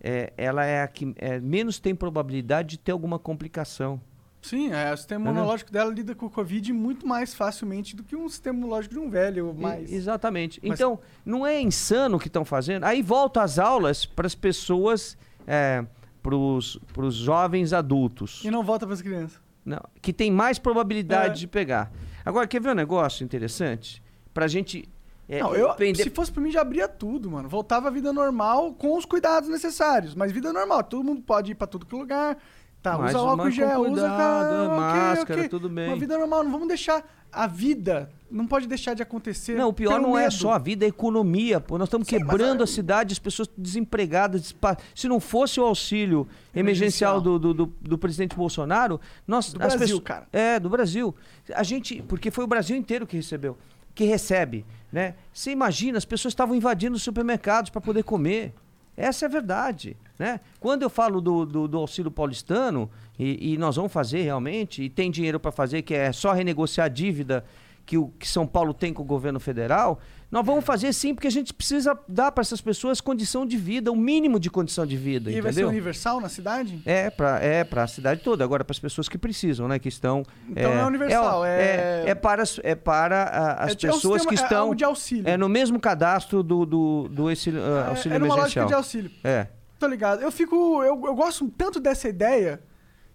Speaker 3: é, ela é a que é, menos tem probabilidade de ter alguma complicação.
Speaker 1: Sim, é, o sistema
Speaker 3: Entendeu?
Speaker 1: imunológico dela lida com o Covid muito mais facilmente do que um sistema imunológico de um velho,
Speaker 3: E-
Speaker 1: mais...
Speaker 3: exatamente.
Speaker 1: mas-
Speaker 3: Então, não é insano o que estão fazendo. Aí volta às aulas para as pessoas, é, para os jovens adultos.
Speaker 1: E não volta para as crianças.
Speaker 3: Não, que tem mais probabilidade
Speaker 1: É.
Speaker 3: de pegar. Agora, quer ver um negócio interessante? Pra gente. é,
Speaker 1: não, eu, se fosse pra mim, já abria tudo, mano. Voltava à vida normal com os cuidados necessários. Mas vida normal, todo mundo pode ir pra tudo que é lugar. Tá,
Speaker 3: Mas
Speaker 1: usa álcool gel, usa
Speaker 3: cuidado,
Speaker 1: cara, ok,
Speaker 3: máscara,
Speaker 1: ok.
Speaker 3: tudo bem.
Speaker 1: Uma vida normal, não vamos deixar a vida, não pode deixar de acontecer.
Speaker 3: Não, o pior não é
Speaker 1: medo.
Speaker 3: só a vida, é a economia. Pô. Nós estamos
Speaker 1: Sim, mas
Speaker 3: quebrando
Speaker 1: é-
Speaker 3: a cidade, as pessoas desempregadas. Se não fosse o auxílio emergencial, do, do, do- do presidente Bolsonaro, nós.
Speaker 1: Do
Speaker 3: as
Speaker 1: Brasil,
Speaker 3: pessoas-
Speaker 1: cara.
Speaker 3: É, do Brasil. A gente. Porque foi o Brasil inteiro que recebeu. Que recebe. Né? Você imagina, as pessoas estavam invadindo os supermercados para poder comer. Essa é a verdade. Né? Quando eu falo do, do, do auxílio paulistano, e, e nós vamos fazer realmente, e tem dinheiro para fazer, que é só renegociar a dívida que, o, que São Paulo tem com o governo federal, nós vamos fazer sim, porque a gente precisa dar para essas pessoas condição de vida, o mínimo de condição de vida,
Speaker 1: E vai ser
Speaker 3: entendeu?
Speaker 1: universal na cidade?
Speaker 3: É para é a cidade toda, agora para as pessoas que precisam, né? Que estão.
Speaker 1: Então é universal,
Speaker 3: É,
Speaker 1: é-
Speaker 3: é, é para, as- é para a- as
Speaker 1: É- é um
Speaker 3: pessoas
Speaker 1: sistema-
Speaker 3: que
Speaker 1: é
Speaker 3: estão.
Speaker 1: algo de auxílio.
Speaker 3: É no mesmo cadastro do, do, do auxílio, ah,
Speaker 1: É-
Speaker 3: auxílio
Speaker 1: é numa lógica de auxílio.
Speaker 3: É.
Speaker 1: Tô ligado. Eu fico. Eu, eu gosto tanto dessa ideia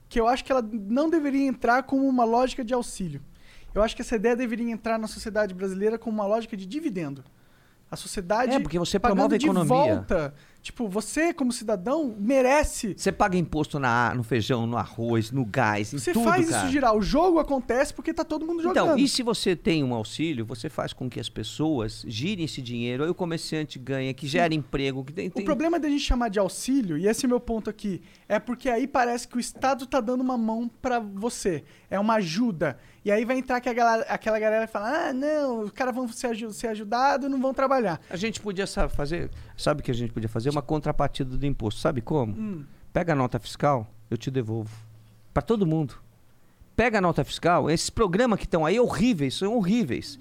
Speaker 1: que eu acho que ela não deveria entrar como uma lógica de auxílio. Eu acho que essa ideia deveria entrar na sociedade brasileira como uma lógica de dividendo. A sociedade.
Speaker 3: É, porque você promove a
Speaker 1: de
Speaker 3: economia.
Speaker 1: volta. Tipo, você, como cidadão, merece.
Speaker 3: Você paga imposto na, no feijão, no arroz, no gás, em
Speaker 1: Você
Speaker 3: tudo,
Speaker 1: faz
Speaker 3: cara.
Speaker 1: isso girar. O jogo acontece porque tá todo mundo jogando.
Speaker 3: Então, e se você tem um auxílio, você faz com que as pessoas girem esse dinheiro, aí o comerciante ganha, que gera emprego, que tem,
Speaker 1: O
Speaker 3: tem-
Speaker 1: problema da gente chamar de auxílio, e esse é meu ponto aqui, é porque aí parece que o Estado tá dando uma mão pra você. É uma ajuda. E aí vai entrar que a galera- aquela galera e fala: ah, não, os caras vão ser, ser ajudados não vão trabalhar.
Speaker 3: A gente podia sa- fazer, sabe o que a gente podia fazer? Uma contrapartida do imposto. Sabe como?
Speaker 1: Hum.
Speaker 3: Pega a nota fiscal, eu te devolvo. Para todo mundo. Pega a nota fiscal, esses programas que estão aí horríveis, são horríveis.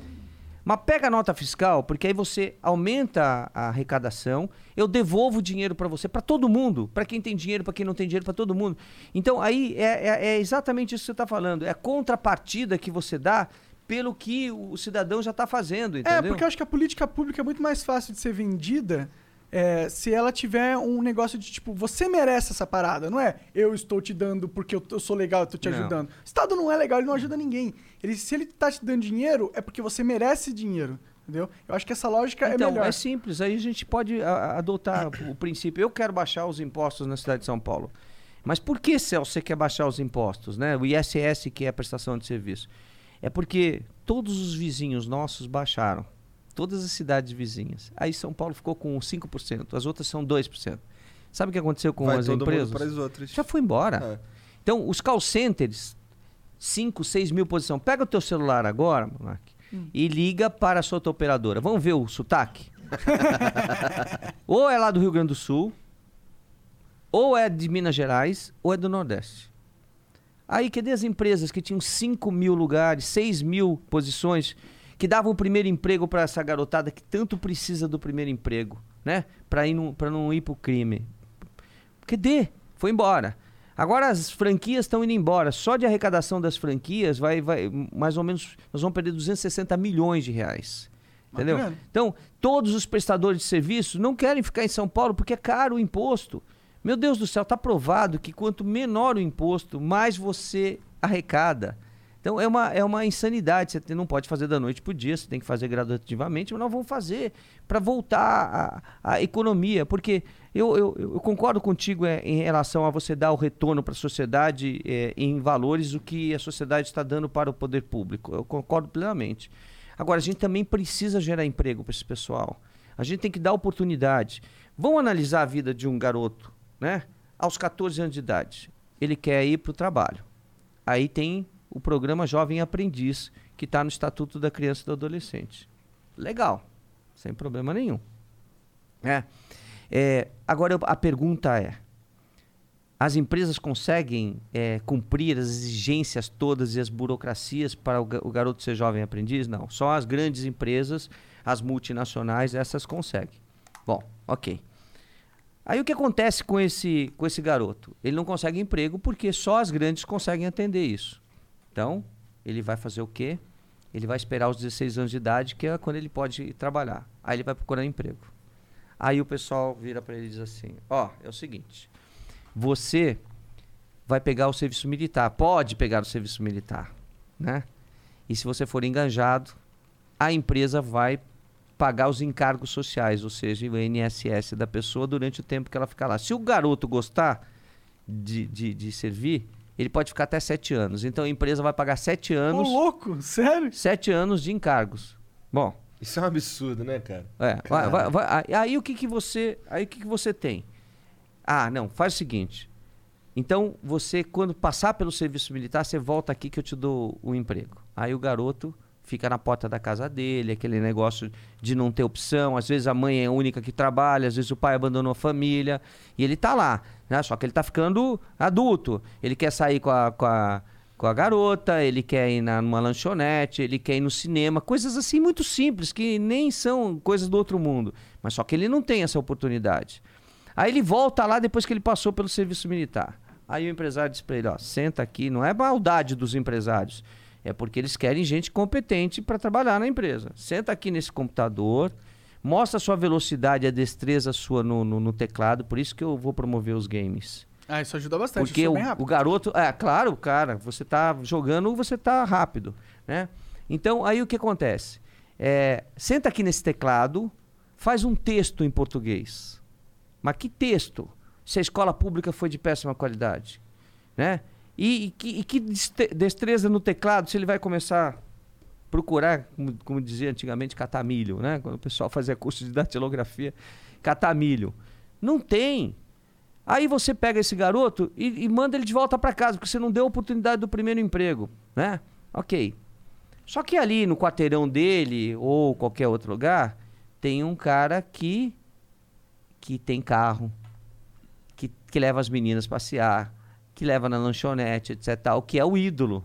Speaker 3: Mas pega a nota fiscal, porque aí você aumenta a arrecadação, eu devolvo o dinheiro para você, para todo mundo, para quem tem dinheiro, para quem não tem dinheiro, para todo mundo. Então aí é, é- é exatamente isso que você está falando, é a contrapartida que você dá pelo que o cidadão já está fazendo, entendeu?
Speaker 1: É, porque eu acho que a política pública é muito mais fácil de ser vendida é, se ela tiver um negócio de tipo, você merece essa parada, não é? Eu estou te dando porque eu, eu sou legal, eu tô te
Speaker 3: Não.
Speaker 1: ajudando. O Estado não é legal, ele não ajuda ninguém. Ele, se ele tá te dando dinheiro, é porque você merece dinheiro, entendeu? Eu acho que essa lógica é
Speaker 3: Então,
Speaker 1: melhor.
Speaker 3: é simples. Aí a gente pode a- adotar o princípio. Eu quero baixar os impostos na cidade de São Paulo. Mas por que, Celso, você quer baixar os impostos? Né? O ISS, que é a prestação de serviço. É porque todos os vizinhos nossos baixaram. Todas as cidades vizinhas. Aí São Paulo ficou com 5%, as outras são 2%. Sabe o que aconteceu com
Speaker 2: Vai
Speaker 3: as
Speaker 2: todo
Speaker 3: empresas?
Speaker 2: mundo para as outras.
Speaker 3: Já foi embora.
Speaker 2: É.
Speaker 3: Então, os call centers, 5, 6 mil posição. Pega o teu celular agora, Monark, e liga para a sua outra operadora. Vamos ver o sotaque? ou é lá do Rio Grande do Sul, ou é de Minas Gerais, ou é do Nordeste. Aí, cadê as empresas que tinham 5 mil lugares, 6 mil posições, que davam o primeiro emprego para essa garotada que tanto precisa do primeiro emprego, né? Para não, pra não ir pro crime. Cadê? Foi embora. Agora as franquias estão indo embora. Só de arrecadação das franquias vai, vai mais ou menos nós vamos perder 260 milhões de reais. Entendeu?
Speaker 1: Bacana.
Speaker 3: Então, todos os prestadores de serviço não querem ficar em São Paulo porque é caro o imposto. Meu Deus do céu, está provado que quanto menor o imposto, mais você arrecada. Então é uma, é uma insanidade. Você não pode fazer da noite para o dia, você tem que fazer gradativamente, mas nós vamos fazer para voltar à economia. Porque eu, eu, eu concordo contigo é, em relação a você dar o retorno para a sociedade é, em valores o que a sociedade está dando para o poder público. Eu concordo plenamente. Agora, a gente também precisa gerar emprego para esse pessoal. A gente tem que dar oportunidade. Vamos analisar a vida de um garoto, né? Aos 14 anos de idade. Ele quer ir para o trabalho. Aí tem o programa Jovem Aprendiz, que está no Estatuto da Criança e do Adolescente. Legal, sem problema nenhum. É. É, agora eu- a pergunta é: as empresas conseguem é, cumprir as exigências todas e as burocracias para o, o garoto ser jovem aprendiz? Não. Só as grandes empresas, as multinacionais, essas conseguem. Bom, ok. Aí o que acontece com esse, com esse garoto? Ele não consegue emprego porque só as grandes conseguem atender isso. Então, ele vai fazer o quê? Ele vai esperar os 16 anos de idade, que é quando ele pode trabalhar. Aí ele vai procurar emprego. Aí o pessoal vira para ele e diz assim: Ó, é o seguinte, você vai pegar o serviço militar, pode pegar o serviço militar, né? E se você for enganjado, a empresa vai pagar os encargos sociais, ou seja, o INSS da pessoa durante o tempo que ela ficar lá. Se o garoto gostar de, de, de servir, ele pode ficar até sete anos. Então a empresa vai pagar sete
Speaker 1: Ô,
Speaker 3: anos,
Speaker 1: louco, sério?
Speaker 3: sete anos de encargos. Bom,
Speaker 2: Isso é um absurdo, né, cara?
Speaker 3: é, vai-
Speaker 2: Cara.
Speaker 3: vai- vai- aí, aí o que que você, aí o que que você tem? Ah, não, faz o seguinte. Então, você quando passar pelo serviço militar, você volta aqui que eu te dou o emprego. Aí o garoto fica na porta da casa dele, aquele negócio de não ter opção, às vezes a mãe é a única que trabalha, às vezes o pai abandonou a família, e ele tá lá, né? Só que ele tá ficando adulto. Ele quer sair com a, com a, com a garota, ele quer ir na, numa lanchonete, ele quer ir no cinema, coisas assim muito simples, que nem são coisas do outro mundo. Mas só que ele não tem essa oportunidade. Aí ele volta lá depois que ele passou pelo serviço militar. Aí o empresário diz pra ele, ó, senta aqui, não é maldade dos empresários, é porque eles querem gente competente para trabalhar na empresa. Senta aqui nesse computador, mostra a sua velocidade e a destreza sua no, no- no teclado, por isso que eu vou promover os games.
Speaker 1: Ah, isso ajuda bastante.
Speaker 3: Porque
Speaker 1: sou
Speaker 3: o, o garoto. É, claro, cara, você tá jogando, você tá rápido, né? Então, aí o que acontece? É, senta aqui nesse teclado, faz um texto em português. Mas que texto? Se a escola pública foi de péssima qualidade, né? E, e que, e que destreza no teclado se ele vai começar a procurar, como, como dizia antigamente, catar milho, né? Quando o pessoal fazia curso de datilografia, catar milho. Não tem. Aí você pega esse garoto e, e manda ele de volta para casa, porque você não deu a oportunidade do primeiro emprego, né? Ok. Só que ali no quarteirão dele ou qualquer outro lugar, tem um cara que que tem carro, que, que leva as meninas passear, que leva na lanchonete, etc, tal, que é o ídolo.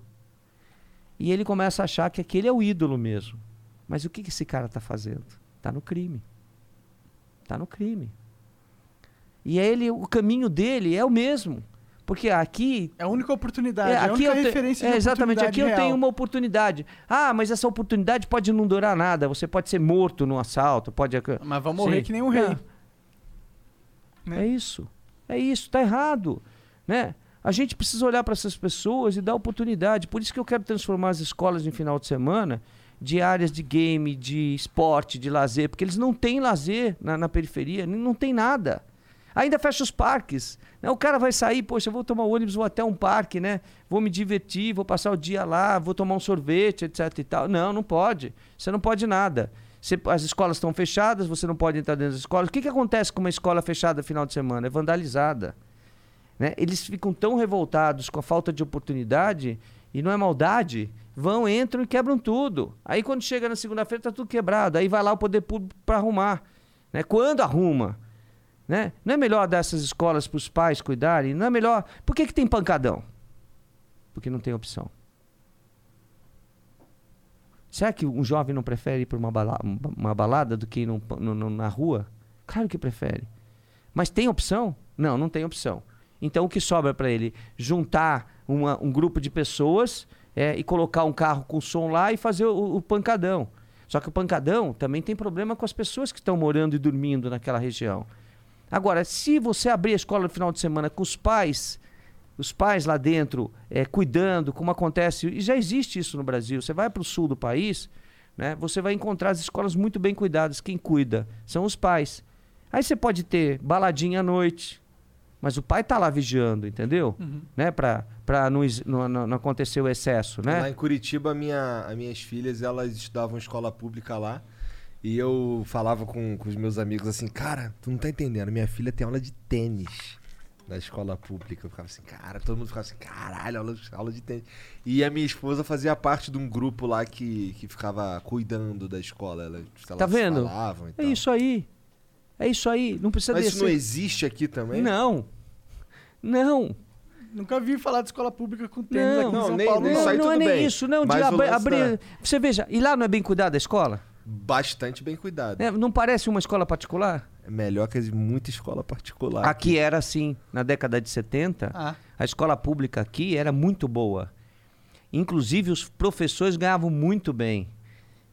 Speaker 3: E ele começa a achar que aquele é o ídolo mesmo. Mas o que, que esse cara está fazendo? Está no crime. Está no crime. E ele, o caminho dele é o mesmo. Porque aqui
Speaker 1: É a única oportunidade,
Speaker 3: é,
Speaker 1: é a
Speaker 3: aqui
Speaker 1: única
Speaker 3: eu te-
Speaker 1: referência
Speaker 3: é, exatamente, aqui eu
Speaker 1: oportunidade
Speaker 3: tenho
Speaker 1: real.
Speaker 3: uma oportunidade. Ah, mas essa oportunidade pode não durar nada. Você pode ser morto num assalto, pode.
Speaker 1: Mas vai morrer
Speaker 3: Sim.
Speaker 1: que nem um rei.
Speaker 3: É.
Speaker 1: Né?
Speaker 3: É isso. É isso, tá errado, né? A gente precisa olhar para essas pessoas e dar oportunidade. Por isso que eu quero transformar as escolas em final de semana de áreas de game, de esporte, de lazer, porque eles não têm lazer na, na periferia, não tem nada. Ainda fecha os parques. Né? O cara vai sair, poxa, vou tomar ônibus, vou até um parque, né? Vou me divertir, vou passar o dia lá, vou tomar um sorvete, etc e tal. Não, não pode. Você não pode nada. Você- as escolas estão fechadas, você não pode entrar dentro das escolas. O que, que acontece com uma escola fechada no final de semana? É vandalizada. Né? Eles ficam tão revoltados com a falta de oportunidade, e não é maldade, vão, entram e quebram tudo. Aí quando chega na segunda-feira está tudo quebrado. Aí vai lá o poder público para arrumar. Né? Quando arruma? Né? Não é melhor dar essas escolas para os pais cuidarem? Não é melhor. Por que, que tem pancadão? Porque não tem opção. Será que um jovem não prefere ir para uma, bala- uma balada do que ir na rua? Claro que prefere. Mas tem opção? Não, não tem opção. Então o que sobra para ele? Juntar uma- um grupo de pessoas é, e colocar um carro com som lá e fazer o, o pancadão. Só que o pancadão também tem problema com as pessoas que estão morando e dormindo naquela região. Agora, se você abrir a escola no final de semana com os pais, os pais lá dentro é, cuidando, como acontece, e já existe isso no Brasil. Você vai para o sul do país, né, você vai encontrar as escolas muito bem cuidadas. Quem cuida são os pais. Aí você pode ter baladinha à noite, mas o pai tá lá vigiando, entendeu?
Speaker 1: Uhum.
Speaker 3: Né, para para não, não, não- acontecer o excesso,
Speaker 2: Lá
Speaker 3: né?
Speaker 2: em Curitiba, minha, as minhas filhas, elas estudavam escola pública lá. E eu falava com, com os meus amigos assim, cara, tu não tá entendendo, minha filha tem aula de tênis na escola pública. Eu ficava assim, cara, todo mundo ficava assim, caralho, aula, de- aula de tênis. E a minha esposa fazia parte de um grupo lá que, que ficava cuidando da escola. Ela, elas
Speaker 3: Tá vendo?
Speaker 2: Falavam e
Speaker 3: É
Speaker 2: tal.
Speaker 3: isso aí. É isso aí. Não precisa
Speaker 2: Mas isso
Speaker 3: descer.
Speaker 2: não existe aqui também?
Speaker 3: Não. Não.
Speaker 1: Nunca vi falar de escola pública com tênis
Speaker 3: Não,
Speaker 1: aqui em
Speaker 2: não,
Speaker 1: São
Speaker 2: nem-
Speaker 1: Paulo.
Speaker 2: nem
Speaker 1: não.
Speaker 2: isso aí
Speaker 3: não é nem
Speaker 2: bem.
Speaker 3: isso, não. De
Speaker 2: Mas lance
Speaker 3: abrir. Você veja, e lá não é bem cuidado a escola?
Speaker 2: Bastante bem cuidado.
Speaker 3: É, não parece uma escola particular?
Speaker 2: É melhor que muita escola particular.
Speaker 3: Aqui era assim, na década de 70,
Speaker 1: Ah,
Speaker 3: a escola pública aqui era muito boa. Inclusive, os professores ganhavam muito bem.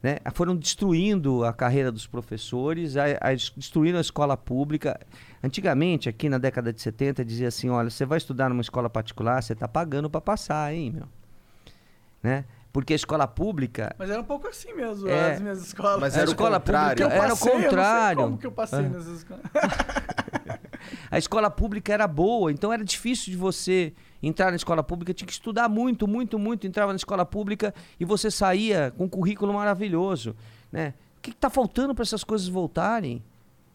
Speaker 3: Né? Foram destruindo a carreira dos professores, a, a, destruindo a escola pública. Antigamente, aqui na década de 70, dizia assim: olha, você vai estudar numa escola particular, você está pagando para passar, hein, meu? Né? Porque a escola pública.
Speaker 1: mas era um pouco assim mesmo,
Speaker 3: É.
Speaker 1: as minhas escolas.
Speaker 2: Mas
Speaker 3: a
Speaker 2: era o
Speaker 3: escola
Speaker 2: contrário.
Speaker 3: pública
Speaker 1: Eu
Speaker 3: era o
Speaker 1: passei, eu não sei
Speaker 3: contrário.
Speaker 1: como que eu passei
Speaker 3: Ah.
Speaker 1: nessas escolas.
Speaker 3: A escola pública era boa, então era difícil de você entrar na escola pública, tinha que estudar muito, muito, muito. Entrava na escola pública e você saía com um currículo maravilhoso. Né? O que está faltando para essas coisas voltarem?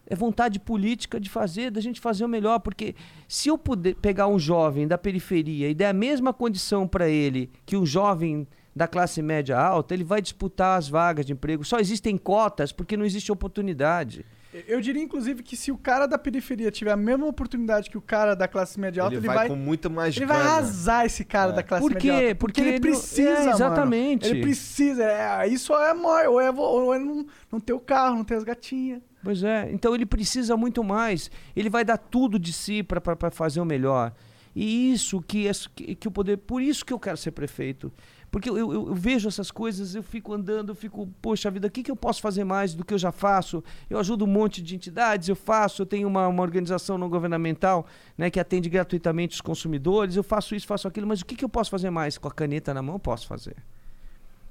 Speaker 3: É vontade política de fazer, da gente fazer o melhor, porque se eu puder pegar um jovem da periferia e der a mesma condição para ele que um jovem da classe média alta, ele vai disputar as vagas de emprego. Só existem cotas porque não existe oportunidade.
Speaker 1: Eu diria, inclusive, que se o cara da periferia tiver a mesma oportunidade que o cara da classe média alta,
Speaker 2: ele,
Speaker 1: ele,
Speaker 2: vai,
Speaker 1: vai,
Speaker 2: com muito mais
Speaker 1: ele vai
Speaker 2: gana.
Speaker 1: arrasar esse cara
Speaker 2: É.
Speaker 1: da classe
Speaker 3: Por
Speaker 1: média
Speaker 3: quê?
Speaker 1: alta.
Speaker 3: Porque
Speaker 1: ele
Speaker 3: ele-
Speaker 1: precisa,
Speaker 3: é,
Speaker 1: mano.
Speaker 3: exatamente.
Speaker 1: Ele precisa. É, isso é maior. Ou é, ou é não, não ter o carro, não ter as gatinhas.
Speaker 3: Pois é, então ele precisa muito mais. Ele vai dar tudo de si para fazer o melhor. E isso que, é- que, que o poder. Por isso que eu quero ser prefeito. Porque eu, eu- eu vejo essas coisas, eu fico andando, eu fico, poxa vida, o que, que eu posso fazer mais do que eu já faço? Eu ajudo um monte de entidades, eu faço, eu tenho uma, uma organização não governamental né, que atende gratuitamente os consumidores, eu faço isso, faço aquilo, mas o que, que eu posso fazer mais? Com a caneta na mão, eu posso fazer.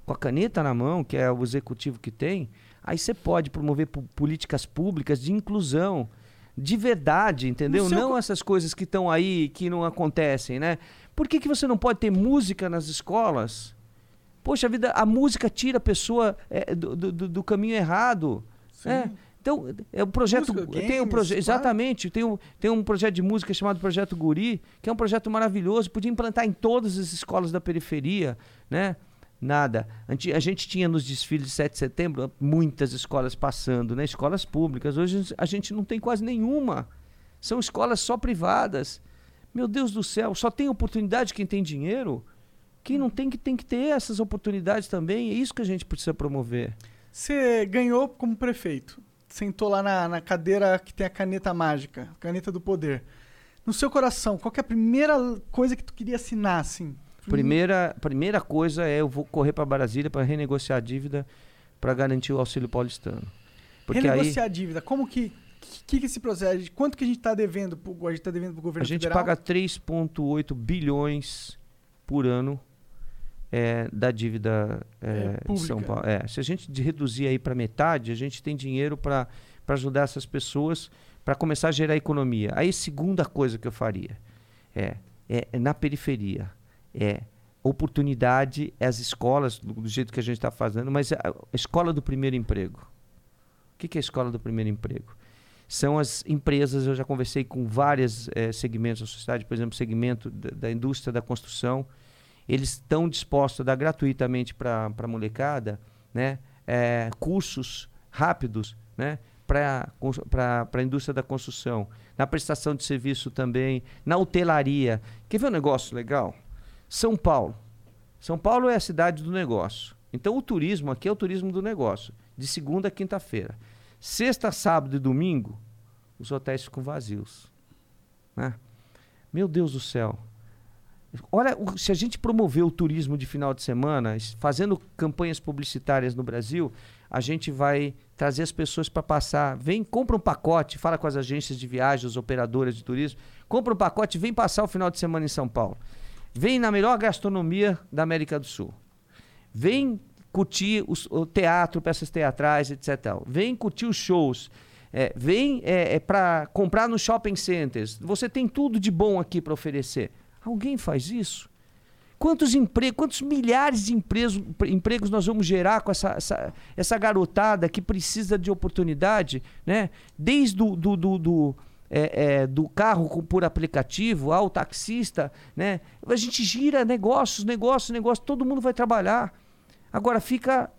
Speaker 3: Com a caneta na mão, que é o executivo que tem, aí você pode promover po- políticas públicas de inclusão, de verdade, entendeu?
Speaker 1: Seu
Speaker 3: Não essas coisas que estão aí, que não acontecem, né? Por que, que você não pode ter música nas escolas? Poxa vida, a música tira a pessoa é, do, do- do- caminho errado. É. Então, é o projeto.
Speaker 1: Música,
Speaker 3: tem um proje
Speaker 1: claro.
Speaker 3: exatamente, tem um, tem um projeto de música chamado Projeto Guri, que é um projeto maravilhoso, podia implantar em todas as escolas da periferia, né? Nada. A gente tinha nos desfiles de 7 de setembro muitas escolas passando, né? Escolas públicas. Hoje a gente não tem quase nenhuma. São escolas só privadas. Meu Deus do céu, só tem oportunidade quem tem dinheiro? Quem não tem que tem que ter essas oportunidades também. É isso que a gente precisa promover.
Speaker 1: Você ganhou como prefeito. Sentou lá na, na cadeira que tem a caneta mágica, caneta do poder. No seu coração, qual que é a primeira coisa que tu queria assinar, assim?
Speaker 3: Primeira, primeira coisa é eu vou correr para Brasília para renegociar a dívida para garantir o auxílio paulistano. Porque
Speaker 1: Renegociar
Speaker 3: aí
Speaker 1: a dívida. Como que. Que, que esse procede? Quanto que a gente tá devendo pro, a gente tá devendo pro
Speaker 3: a
Speaker 1: governo
Speaker 3: gente
Speaker 1: federal?
Speaker 3: paga 3,8 bilhões por ano é, da dívida é,
Speaker 1: É,
Speaker 3: de. São Paulo. É, se a gente reduzir aí para metade, a gente tem dinheiro para ajudar essas pessoas para começar a gerar economia. Aí, segunda coisa que eu faria é, é, é na periferia. É oportunidade, é as escolas, do, do jeito que a gente está fazendo, mas a, a escola do primeiro emprego. O que, que é a escola do primeiro emprego? São as empresas, eu já conversei com vários segmentos da sociedade, por exemplo, segmento da, da indústria da construção, eles estão dispostos a dar gratuitamente para a molecada né, eh, cursos rápidos né, para a indústria da construção, na prestação de serviço também, na hotelaria. Quer ver um negócio legal? São Paulo. São Paulo é a cidade do negócio. Então o turismo aqui é o turismo do negócio, de segunda a quinta-feira. Sexta, sábado e domingo, os hotéis ficam vazios. Né? Meu Deus do céu. Olha, se a gente promover o turismo de final de semana, fazendo campanhas publicitárias no Brasil, a gente vai trazer as pessoas para passar. Vem, compra um pacote, fala com as agências de viagens, as operadoras de turismo, compra um pacote vem passar o final de semana em São Paulo. Vem na melhor gastronomia da América do Sul. Vem curtir os- o teatro, peças teatrais, etc. Vem curtir os shows. É, vem é, para comprar nos shopping centers. Você tem tudo de bom aqui para oferecer. Alguém faz isso? Quantos empregos, quantos milhares de empregos, empregos nós vamos gerar com essa, essa, essa garotada que precisa de oportunidade, né? Desde o do, do, do, é, é, do carro por aplicativo ao taxista, né? A gente gira negócios, negócios, negócios, todo mundo vai trabalhar. Agora fica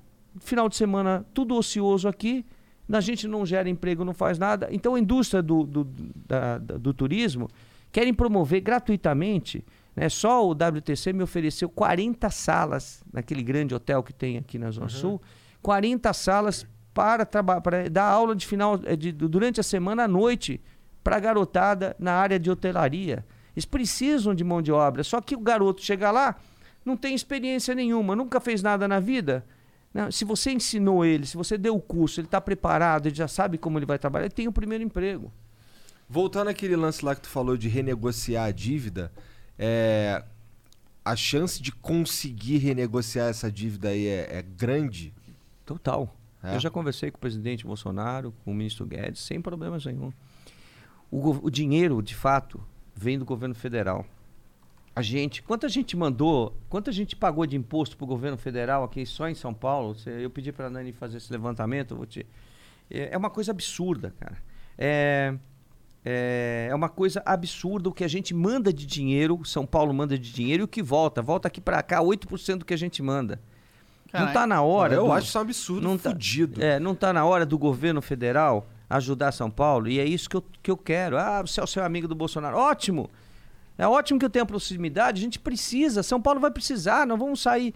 Speaker 3: final de semana tudo ocioso aqui, a gente não gera emprego, não faz nada. Então a indústria do, do, da- do turismo querem promover gratuitamente. Né? Só o WTC me ofereceu 40 salas naquele grande hotel que tem aqui na Zona Sul, 40 salas para, para dar aula de final eh, de, durante a semana à noite para a garotada na área de hotelaria. Eles precisam de mão de obra. Só que o garoto chega lá, não tem experiência nenhuma, nunca fez nada na vida. Não, se você ensinou ele, se você deu o curso, ele está preparado, ele já sabe como ele vai trabalhar, ele tem o primeiro emprego.
Speaker 2: Voltando àquele lance lá que tu falou de renegociar a dívida, é, a chance de conseguir renegociar essa dívida aí é, é grande?
Speaker 3: Total.
Speaker 2: É?
Speaker 3: Eu já conversei com o presidente Bolsonaro, com o ministro Guedes, sem problemas nenhum. O, o dinheiro, de fato, vem do governo federal. A gente, quanta gente mandou, quanta gente pagou de imposto para o governo federal aqui só em São Paulo? Eu pedi para a Nani fazer esse levantamento, eu vou te. É é uma coisa absurda, cara. É, é, é uma coisa absurda o que a gente manda de dinheiro, São Paulo manda de dinheiro e o que volta. Volta aqui para cá 8% do que a gente manda. Não tá na hora.
Speaker 2: eu
Speaker 3: do-
Speaker 2: acho isso um absurdo
Speaker 3: não tá-
Speaker 2: fudido.
Speaker 3: é, não está na hora do governo federal ajudar São Paulo? E é isso que eu, que eu quero. Ah, você é o seu amigo do Bolsonaro. Ótimo! É ótimo que eu tenha proximidade. A gente precisa. São Paulo vai precisar. Nós vamos sair,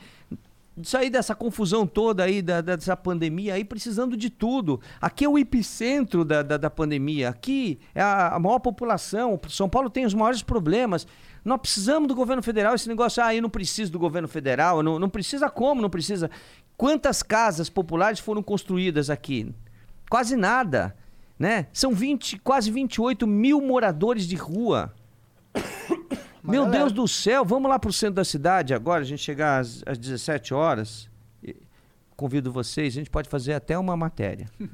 Speaker 3: sair dessa confusão toda aí, da, dessa pandemia aí, precisando de tudo. Aqui é o epicentro da, da, da pandemia. Aqui é a, a maior população. São Paulo tem os maiores problemas. Nós precisamos do governo federal. Esse negócio, ah, eu não preciso do governo federal. Não, não precisa como? Não precisa. Quantas casas populares foram construídas aqui? Quase nada. Né? São 20, quase 28 mil moradores de rua. Meu. Deus do céu, vamos lá pro centro da cidade agora, a gente chegar às, às 17 horas. Convido vocês, a gente pode fazer até uma matéria.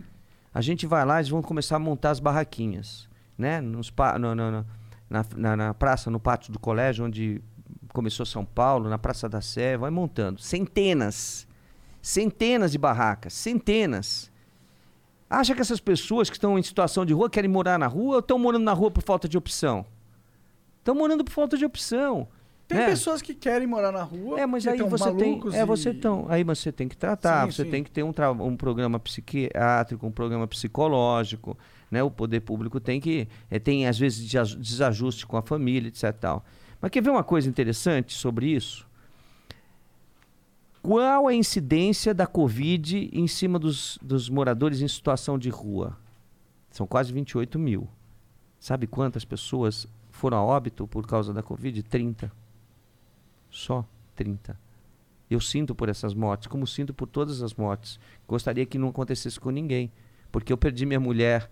Speaker 3: A gente vai lá, eles vão começar a montar as barraquinhas, né? Nos, pa- no- no- no- na, na- na praça, no pátio do colégio, onde começou São Paulo, na Praça da Sé, vai montando. Centenas, centenas de barracas, centenas. Acha que essas pessoas que estão em situação de rua querem morar na rua ou estão morando na rua por falta de opção? Estão morando por falta de opção.
Speaker 1: Tem
Speaker 3: né?
Speaker 1: pessoas que querem morar na rua.
Speaker 3: É, mas aí você tem, é
Speaker 1: e-
Speaker 3: você tão, aí você tem que tratar,
Speaker 1: Sim,
Speaker 3: você
Speaker 1: sim.
Speaker 3: tem que ter um, um programa psiquiátrico, um programa psicológico, né? O poder público tem que é, tem às vezes desajuste com a família, etc. Tal. Mas quer ver uma coisa interessante sobre isso? Qual a incidência da Covid em cima dos, dos moradores em situação de rua? São quase 28 mil. Sabe quantas pessoas foram a óbito por causa da Covid? 30. Só 30. Eu sinto por essas mortes, como sinto por todas as mortes. Gostaria que não acontecesse com ninguém, porque eu perdi minha mulher,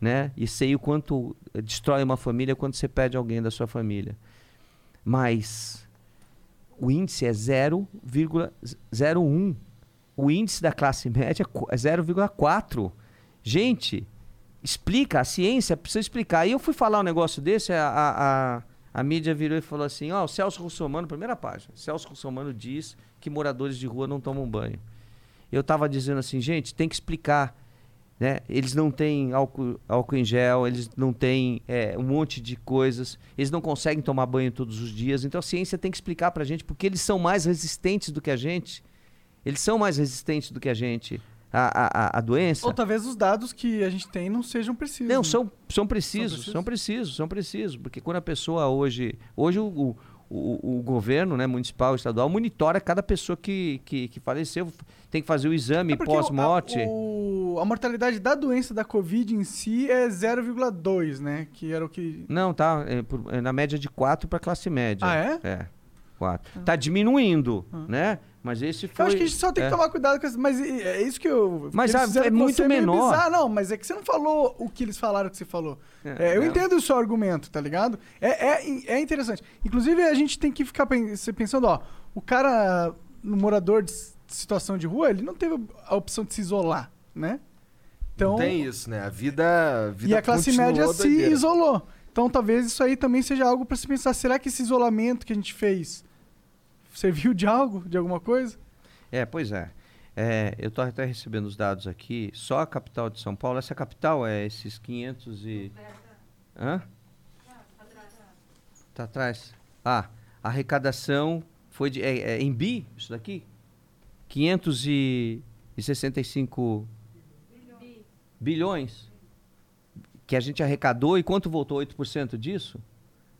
Speaker 3: né? E sei o quanto destrói uma família quando você perde alguém da sua família. Mas o índice é 0,01. O índice da classe média é 0,4. Gente, explica, a ciência precisa explicar. E eu fui falar um negócio desse, a, a, a, mídia virou e falou assim: ó, oh, o Celso Russomano, primeira página, Celso Russomano diz que moradores de rua não tomam banho. Eu estava dizendo assim, gente, tem que explicar. Né? Eles não têm álcool, álcool em gel, eles não têm é, um monte de coisas, eles não conseguem tomar banho todos os dias. Então a ciência tem que explicar para a gente porque eles são mais resistentes do que a gente. Eles são mais resistentes do que a gente à, à, à doença.
Speaker 1: Ou talvez os dados que a gente tem não sejam precisos.
Speaker 3: Não,
Speaker 1: né?
Speaker 3: são, são precisos, são precisos, são precisos. Porque quando a pessoa hoje. Hoje o, o o, o, governo né, municipal, estadual, monitora cada pessoa que, que, que faleceu. Tem que fazer o exame é pós-morte.
Speaker 1: A, a, mortalidade da doença da Covid em si é 0,2, né? Que era o que.
Speaker 3: Não, tá. É, por, é na média de 4 para classe média.
Speaker 1: Ah, é?
Speaker 3: É. 4. Ah. Tá diminuindo, ah. né? Mas esse foi.
Speaker 1: Eu acho que a gente só tem
Speaker 3: é.
Speaker 1: que tomar cuidado com isso. Mas é isso que eu.
Speaker 3: Mas a, é muito menor.
Speaker 1: Ah, não, mas é que você não falou o que eles falaram que você falou. É, é, eu entendo o seu argumento, tá ligado? É, é, é interessante. Inclusive, a gente tem que ficar pensando, ó, o cara, no morador de situação de rua, ele não teve a opção de se isolar, né?
Speaker 2: Então, não tem isso, né? A vida, a vida
Speaker 1: E a classe média doideira. se isolou. Então talvez isso aí também seja algo para se pensar. Será que esse isolamento que a gente fez serviu de algo, de alguma coisa?
Speaker 3: É, pois é. é eu estou até recebendo os dados aqui. Só a capital de São Paulo, essa capital é esses 500 e... Hã? Tá atrás. Ah, a arrecadação foi de... É, é em bi, isso daqui? 565 bilhões. bilhões que a gente arrecadou e quanto voltou 8% disso?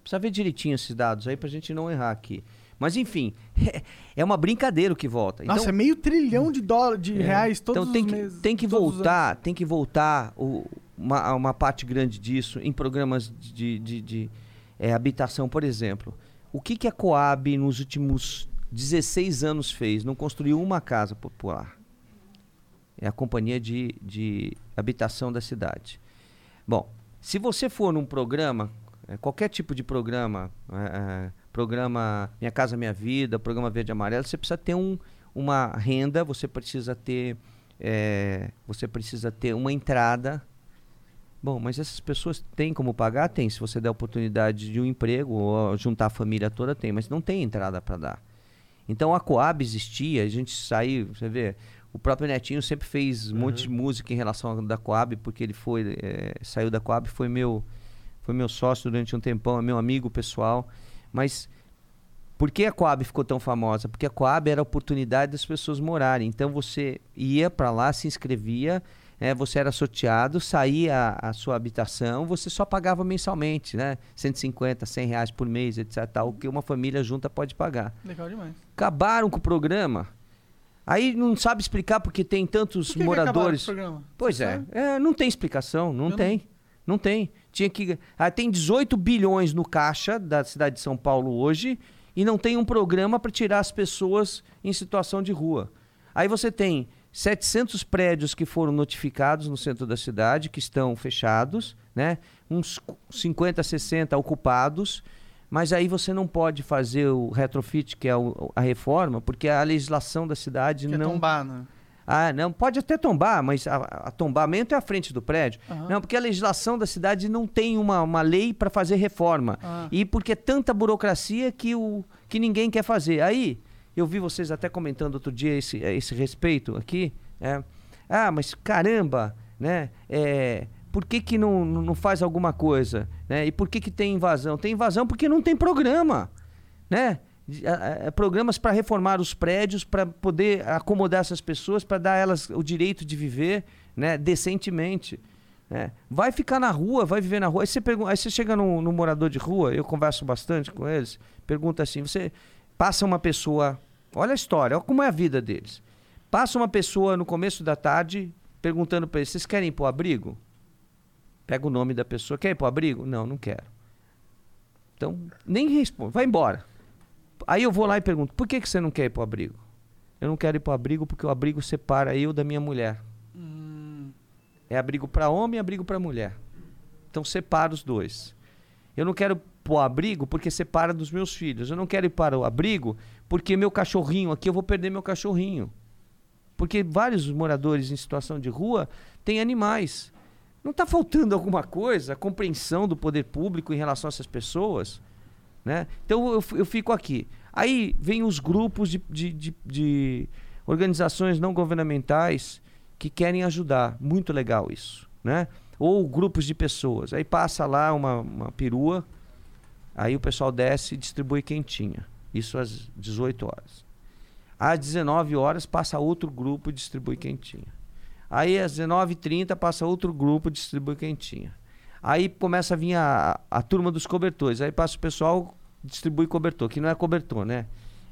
Speaker 3: Precisa ver direitinho esses dados aí para a gente não errar aqui. Mas enfim, é uma brincadeira o que volta.
Speaker 1: Nossa,
Speaker 3: então,
Speaker 1: é meio trilhão de, dólar, de é, reais todos
Speaker 3: então tem
Speaker 1: os
Speaker 3: que,
Speaker 1: meses.
Speaker 3: Tem que voltar, tem que voltar o, uma, uma parte grande disso em programas de, de, de é, habitação, por exemplo. O que, que a Coab nos últimos 16 anos fez? Não construiu uma casa popular. É a companhia de, de habitação da cidade. Bom, se você for num programa, é, qualquer tipo de programa, é, é, programa Minha Casa Minha Vida, programa Verde e Amarelo, você precisa ter um, uma renda, você precisa ter, é, você precisa ter uma entrada. Bom, mas essas pessoas têm como pagar? Tem. Se você der oportunidade de um emprego ou juntar a família toda, tem. Mas não tem entrada para dar. Então a Coab existia, a gente saiu, você vê, o próprio Netinho sempre fez um uhum. monte de música em relação à da Coab, porque ele foi é, saiu da Coab, foi meu foi meu sócio durante um tempão, é meu amigo pessoal. Mas por que a Coab ficou tão famosa? Porque a Coab era a oportunidade das pessoas morarem. Então você ia para lá, se inscrevia, é, você era sorteado, saía a, a, sua habitação, você só pagava mensalmente, né? 150, 100 reais por mês, etc. O que uma família junta pode pagar.
Speaker 1: Legal demais.
Speaker 3: Acabaram com o programa. Aí não sabe explicar porque tem tantos
Speaker 1: que
Speaker 3: moradores.
Speaker 1: Que
Speaker 3: pois é, é, não tem explicação, não Eu tem. Não... não tem. Tinha que ah, tem 18 bilhões no caixa da cidade de São Paulo hoje e não tem um programa para tirar as pessoas em situação de rua. Aí você tem 700 prédios que foram notificados no centro da cidade que estão fechados, né? Uns 50, 60 ocupados mas aí você não pode fazer o retrofit, que é a reforma, porque a legislação da cidade
Speaker 1: Quer
Speaker 3: não.
Speaker 1: tombar, né?
Speaker 3: Ah, não, pode até tombar, mas a, a tombamento é a frente do prédio.
Speaker 1: Uhum.
Speaker 3: Não, porque a legislação da cidade não tem uma, uma lei para fazer reforma.
Speaker 1: Uhum.
Speaker 3: E porque é tanta burocracia que, o, que ninguém quer fazer. Aí, eu vi vocês até comentando outro dia esse, esse respeito aqui. É, ah, mas caramba, né? É, por que, que não, não faz alguma coisa? Né? E por que, que tem invasão? Tem invasão porque não tem programa. Né? Programas para reformar os prédios, para poder acomodar essas pessoas, para dar a elas o direito de viver né, decentemente. Né? Vai ficar na rua, vai viver na rua. Aí você, pergunta, aí você chega no, no morador de rua, eu converso bastante com eles, pergunta assim: você passa uma pessoa Olha a história, olha como é a vida deles. Passa uma pessoa no começo da tarde perguntando para eles: vocês querem ir pro abrigo? Pega o nome da pessoa: quer ir pro abrigo? Não, não quero. Então, nem responde, vai embora. Aí eu vou lá e pergunto: por que, que você não quer ir pro abrigo? Eu não quero ir pro abrigo porque o abrigo separa eu da minha mulher. É abrigo para homem e abrigo para mulher. Então separa os dois. Eu não quero pro abrigo porque separa dos meus filhos. Eu não quero ir para o abrigo porque meu cachorrinho aqui eu vou perder meu cachorrinho. Porque vários moradores em situação de rua têm animais. Não está faltando alguma coisa, compreensão do poder público em relação a essas pessoas? Né? Então eu, eu fico aqui. Aí vem os grupos de, de, de- de organizações não governamentais que querem ajudar. Muito legal isso. Né? Ou grupos de pessoas. Aí passa lá uma, uma perua, aí o pessoal desce e distribui quentinha. Isso às 18 horas. Às 19 horas passa outro grupo e distribui quentinha. Aí às 19h30 passa outro grupo e distribui quentinha. Aí começa a vir a, a turma dos cobertores. Aí passa o pessoal distribui cobertor, que não é cobertor, né?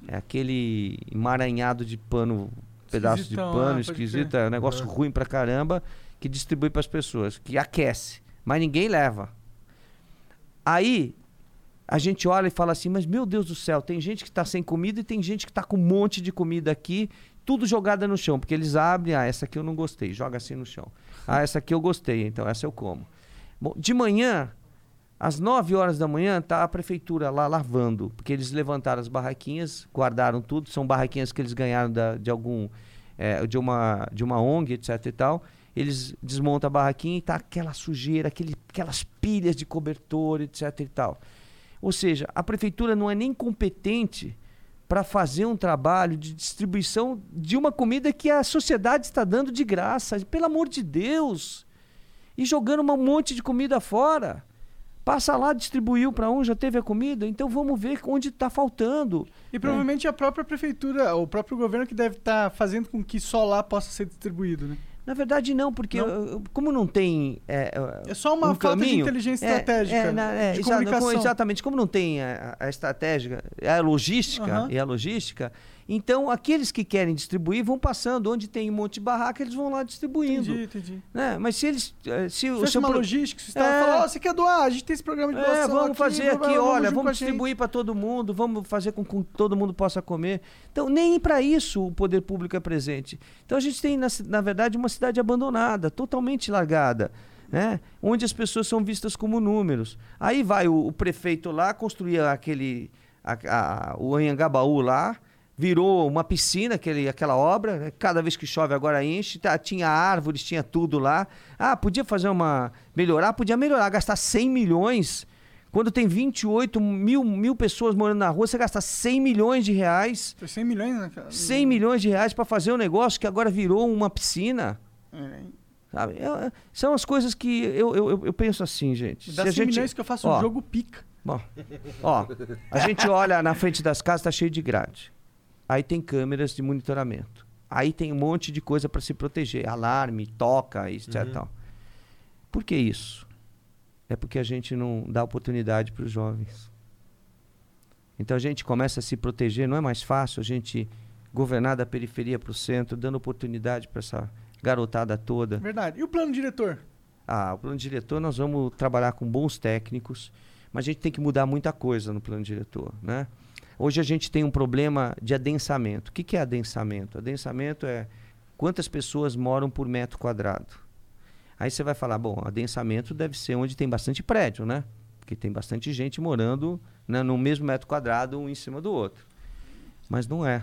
Speaker 3: É aquele emaranhado de pano, pedaço de pano
Speaker 1: pode
Speaker 3: esquisito, é um negócio ruim pra caramba, que distribui para as pessoas, que aquece, mas ninguém leva. Aí a gente olha e fala assim, mas meu Deus do céu, tem gente que está sem comida e tem gente que está com um monte de comida aqui, tudo jogada no chão, porque eles abrem, ah, essa aqui eu não gostei, joga assim no chão. Ah, essa aqui eu gostei, então essa eu como. Bom, de manhã, às 9 horas da manhã, tá a prefeitura lá lavando, porque eles levantaram as barraquinhas, guardaram tudo, são barraquinhas que eles ganharam da- de algum eh, de uma de uma ONG, etc e tal. Eles desmontam a barraquinha e tá aquela sujeira, aquele, aquelas pilhas de cobertor, etc e tal. Ou seja, a prefeitura não é nem competente para fazer um trabalho de distribuição de uma comida que a sociedade está dando de graça. Pelo amor de Deus! E jogando um monte de comida fora. Passa lá, distribuiu para um, já teve a comida, então vamos ver onde está faltando.
Speaker 1: E provavelmente a própria prefeitura, o próprio governo que deve estar fazendo com que só lá possa ser distribuído, né?
Speaker 3: Na verdade, não, porque
Speaker 1: Não?
Speaker 3: como não tem. é, uh,
Speaker 1: É só uma
Speaker 3: um
Speaker 1: falta de
Speaker 3: caminho,
Speaker 1: inteligência
Speaker 3: é,
Speaker 1: estratégica,
Speaker 3: é, na- é,
Speaker 1: de
Speaker 3: exa-
Speaker 1: comunicação.
Speaker 3: exatamente, como não tem a, a estratégia, a logística
Speaker 1: Aham.
Speaker 3: e a logística, então aqueles que querem distribuir vão passando, onde tem um monte de barraca, eles vão lá distribuindo.
Speaker 1: Entendi, entendi.
Speaker 3: Né? Mas se eles. eh, Se o
Speaker 1: Fecha
Speaker 3: seu
Speaker 1: uma
Speaker 3: pro-
Speaker 1: logística, você estava
Speaker 3: É.
Speaker 1: falando, ó, você quer doar, a gente tem esse programa de doação
Speaker 3: É, vamos
Speaker 1: aqui,
Speaker 3: fazer
Speaker 1: vamos-
Speaker 3: aqui,
Speaker 1: vamos
Speaker 3: olha, vamos
Speaker 1: gente.
Speaker 3: distribuir para todo mundo, vamos fazer com que todo mundo possa comer. Então, nem para isso o poder público é presente. Então, a gente tem, na, na verdade, uma cidade abandonada, totalmente largada. Né? Onde as pessoas são vistas como números. Aí vai o, o prefeito lá construir aquele a, a- o Anhangabaú lá, virou uma piscina aquele, aquela obra. né? Cada vez que chove agora enche. Tá, tinha árvores, tinha tudo lá. Ah, podia fazer uma melhorar, podia melhorar, gastar 100 milhões. Quando tem 28 mil, mil pessoas morando na rua, você gasta 100 milhões de reais.
Speaker 1: Foi 100 milhões, né? cara?
Speaker 3: 100 milhões de reais para fazer um negócio que agora virou uma piscina.
Speaker 1: É,
Speaker 3: Sabe? É- é- são as coisas que eu, eu, eu- eu penso assim, gente.
Speaker 1: dá
Speaker 3: Se a
Speaker 1: 100
Speaker 3: gente-
Speaker 1: milhões que eu faço
Speaker 3: ó,
Speaker 1: um jogo pica.
Speaker 3: Bom, ó, a gente olha na frente das casas, tá cheio de grade. Aí tem câmeras de monitoramento. Aí tem um monte de coisa para se proteger, alarme, toca, etc.
Speaker 2: Uhum.
Speaker 3: Tal. Por que isso? É porque a gente não dá oportunidade para os jovens. Então a gente começa a se proteger, não é mais fácil a gente governar da periferia para o centro, dando oportunidade para essa garotada toda.
Speaker 1: Verdade. E o plano diretor?
Speaker 3: Ah, o plano diretor nós vamos trabalhar com bons técnicos, mas a gente tem que mudar muita coisa no plano diretor, né? Hoje a gente tem um problema de adensamento. O que, que é adensamento? Adensamento é quantas pessoas moram por metro quadrado. Aí você vai falar, bom, adensamento deve ser onde tem bastante prédio, né? Porque tem bastante gente morando né, no mesmo metro quadrado, um em cima do outro. Mas não é.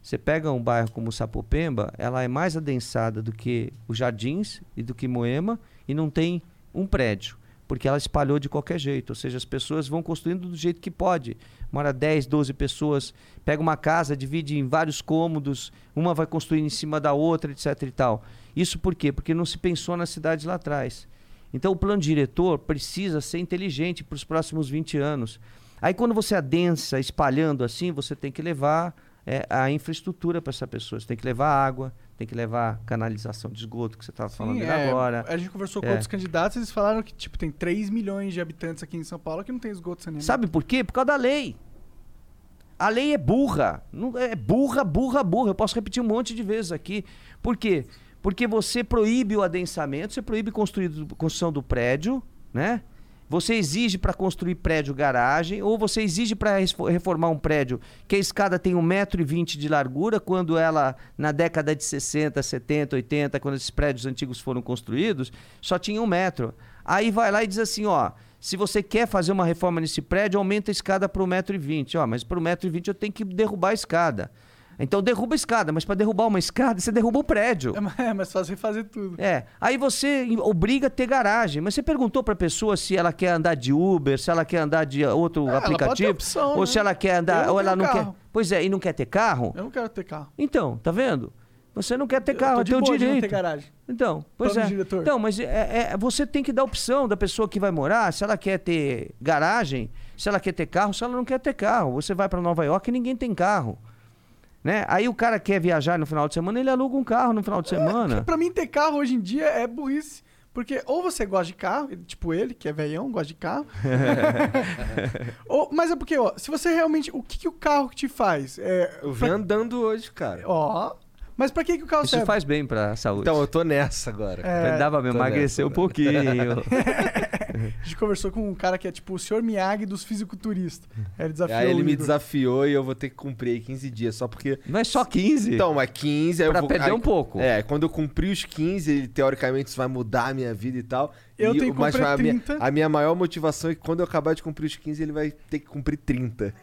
Speaker 3: Você pega um bairro como Sapopemba, ela é mais adensada do que os Jardins e do que Moema e não tem um prédio, porque ela espalhou de qualquer jeito. Ou seja, as pessoas vão construindo do jeito que pode. Mora 10, 12 pessoas, pega uma casa, divide em vários cômodos, uma vai construindo em cima da outra, etc e tal. Isso por quê? Porque não se pensou na cidade lá atrás. Então o plano diretor precisa ser inteligente para os próximos 20 anos. Aí quando você adensa espalhando assim, você tem que levar é, a infraestrutura para essa pessoa. Você tem que levar água, tem que levar canalização de esgoto, que você estava falando
Speaker 1: é,
Speaker 3: agora.
Speaker 1: A gente conversou com
Speaker 3: É.
Speaker 1: outros candidatos, eles falaram que, tipo, tem 3 milhões de habitantes aqui em São Paulo que não tem esgoto saneamento.
Speaker 3: Sabe por quê? Por causa da lei. A lei é burra. Não- É burra, burra, burra. Eu posso repetir um monte de vezes aqui. Por quê? Porque você proíbe o adensamento, você proíbe construir, construção do prédio, né? Você exige para construir prédio garagem, ou você exige para reformar um prédio que a escada tem 1,20m de largura, quando ela, na década de 60, 70, 80, quando esses prédios antigos foram construídos, só tinha um metro. Aí vai lá e diz assim, ó, se você quer fazer uma reforma nesse prédio, aumenta a escada para 1,20m. Ó, mas para 1,20m eu tenho que derrubar a escada. Então derruba a escada, mas para derrubar uma escada, você derruba o prédio.
Speaker 1: É mais- É fácil refazer tudo.
Speaker 3: É, aí você obriga a ter garagem, mas você perguntou pra pessoa se ela quer andar de Uber, se ela quer andar de outro
Speaker 1: É,
Speaker 3: aplicativo,
Speaker 1: opção,
Speaker 3: ou
Speaker 1: né?
Speaker 3: se ela quer andar,
Speaker 1: não
Speaker 3: ou ela não
Speaker 1: carro.
Speaker 3: quer. Pois é, e não quer ter carro?
Speaker 1: Eu não quero ter carro.
Speaker 3: Então, tá vendo? Você não quer ter carro, é teu
Speaker 1: de não ter
Speaker 3: direito.
Speaker 1: garagem.
Speaker 3: Então, pois
Speaker 1: Plano
Speaker 3: é.
Speaker 1: diretor.
Speaker 3: Então, mas é, é- você tem que dar opção da pessoa que vai morar, se ela quer ter garagem, se ela quer ter carro, se ela não quer ter carro. Você vai pra Nova York e ninguém tem carro. Né? Aí o cara quer viajar no final de semana, ele aluga um carro no final de semana.
Speaker 1: Pra mim, ter carro hoje em dia é burrice. Porque ou você gosta de carro, tipo ele, que é velhão, gosta de carro. ou, mas é porque, ó, se você realmente. O que, que o carro te faz? É,
Speaker 2: Eu vim
Speaker 1: pra-
Speaker 2: andando hoje, cara.
Speaker 1: Ó. Mas pra que, que o carro
Speaker 3: Isso
Speaker 1: serve?
Speaker 3: faz bem pra saúde.
Speaker 2: Então, eu tô nessa agora.
Speaker 1: É,
Speaker 3: Dava pra
Speaker 2: tô
Speaker 3: emagrecer
Speaker 2: nessa,
Speaker 3: um pouquinho.
Speaker 1: A gente conversou com um cara que é tipo o senhor Miyagi dos fisiculturistas. Aí ele desafiou
Speaker 2: Aí ele me desafiou e eu vou ter que cumprir aí 15 dias, só porque...
Speaker 3: Mas só 15?
Speaker 2: Então, mas 15... Aí
Speaker 3: Pra
Speaker 2: eu vou...
Speaker 3: perder
Speaker 2: aí-
Speaker 3: um pouco.
Speaker 2: É, quando eu cumprir os 15, ele, teoricamente isso vai mudar a minha vida e tal.
Speaker 1: Eu
Speaker 2: E
Speaker 1: tenho que
Speaker 2: mas
Speaker 1: cumprir
Speaker 2: a minha,
Speaker 1: 30.
Speaker 2: a minha maior motivação é que quando eu acabar de cumprir os 15, ele vai ter que cumprir 30.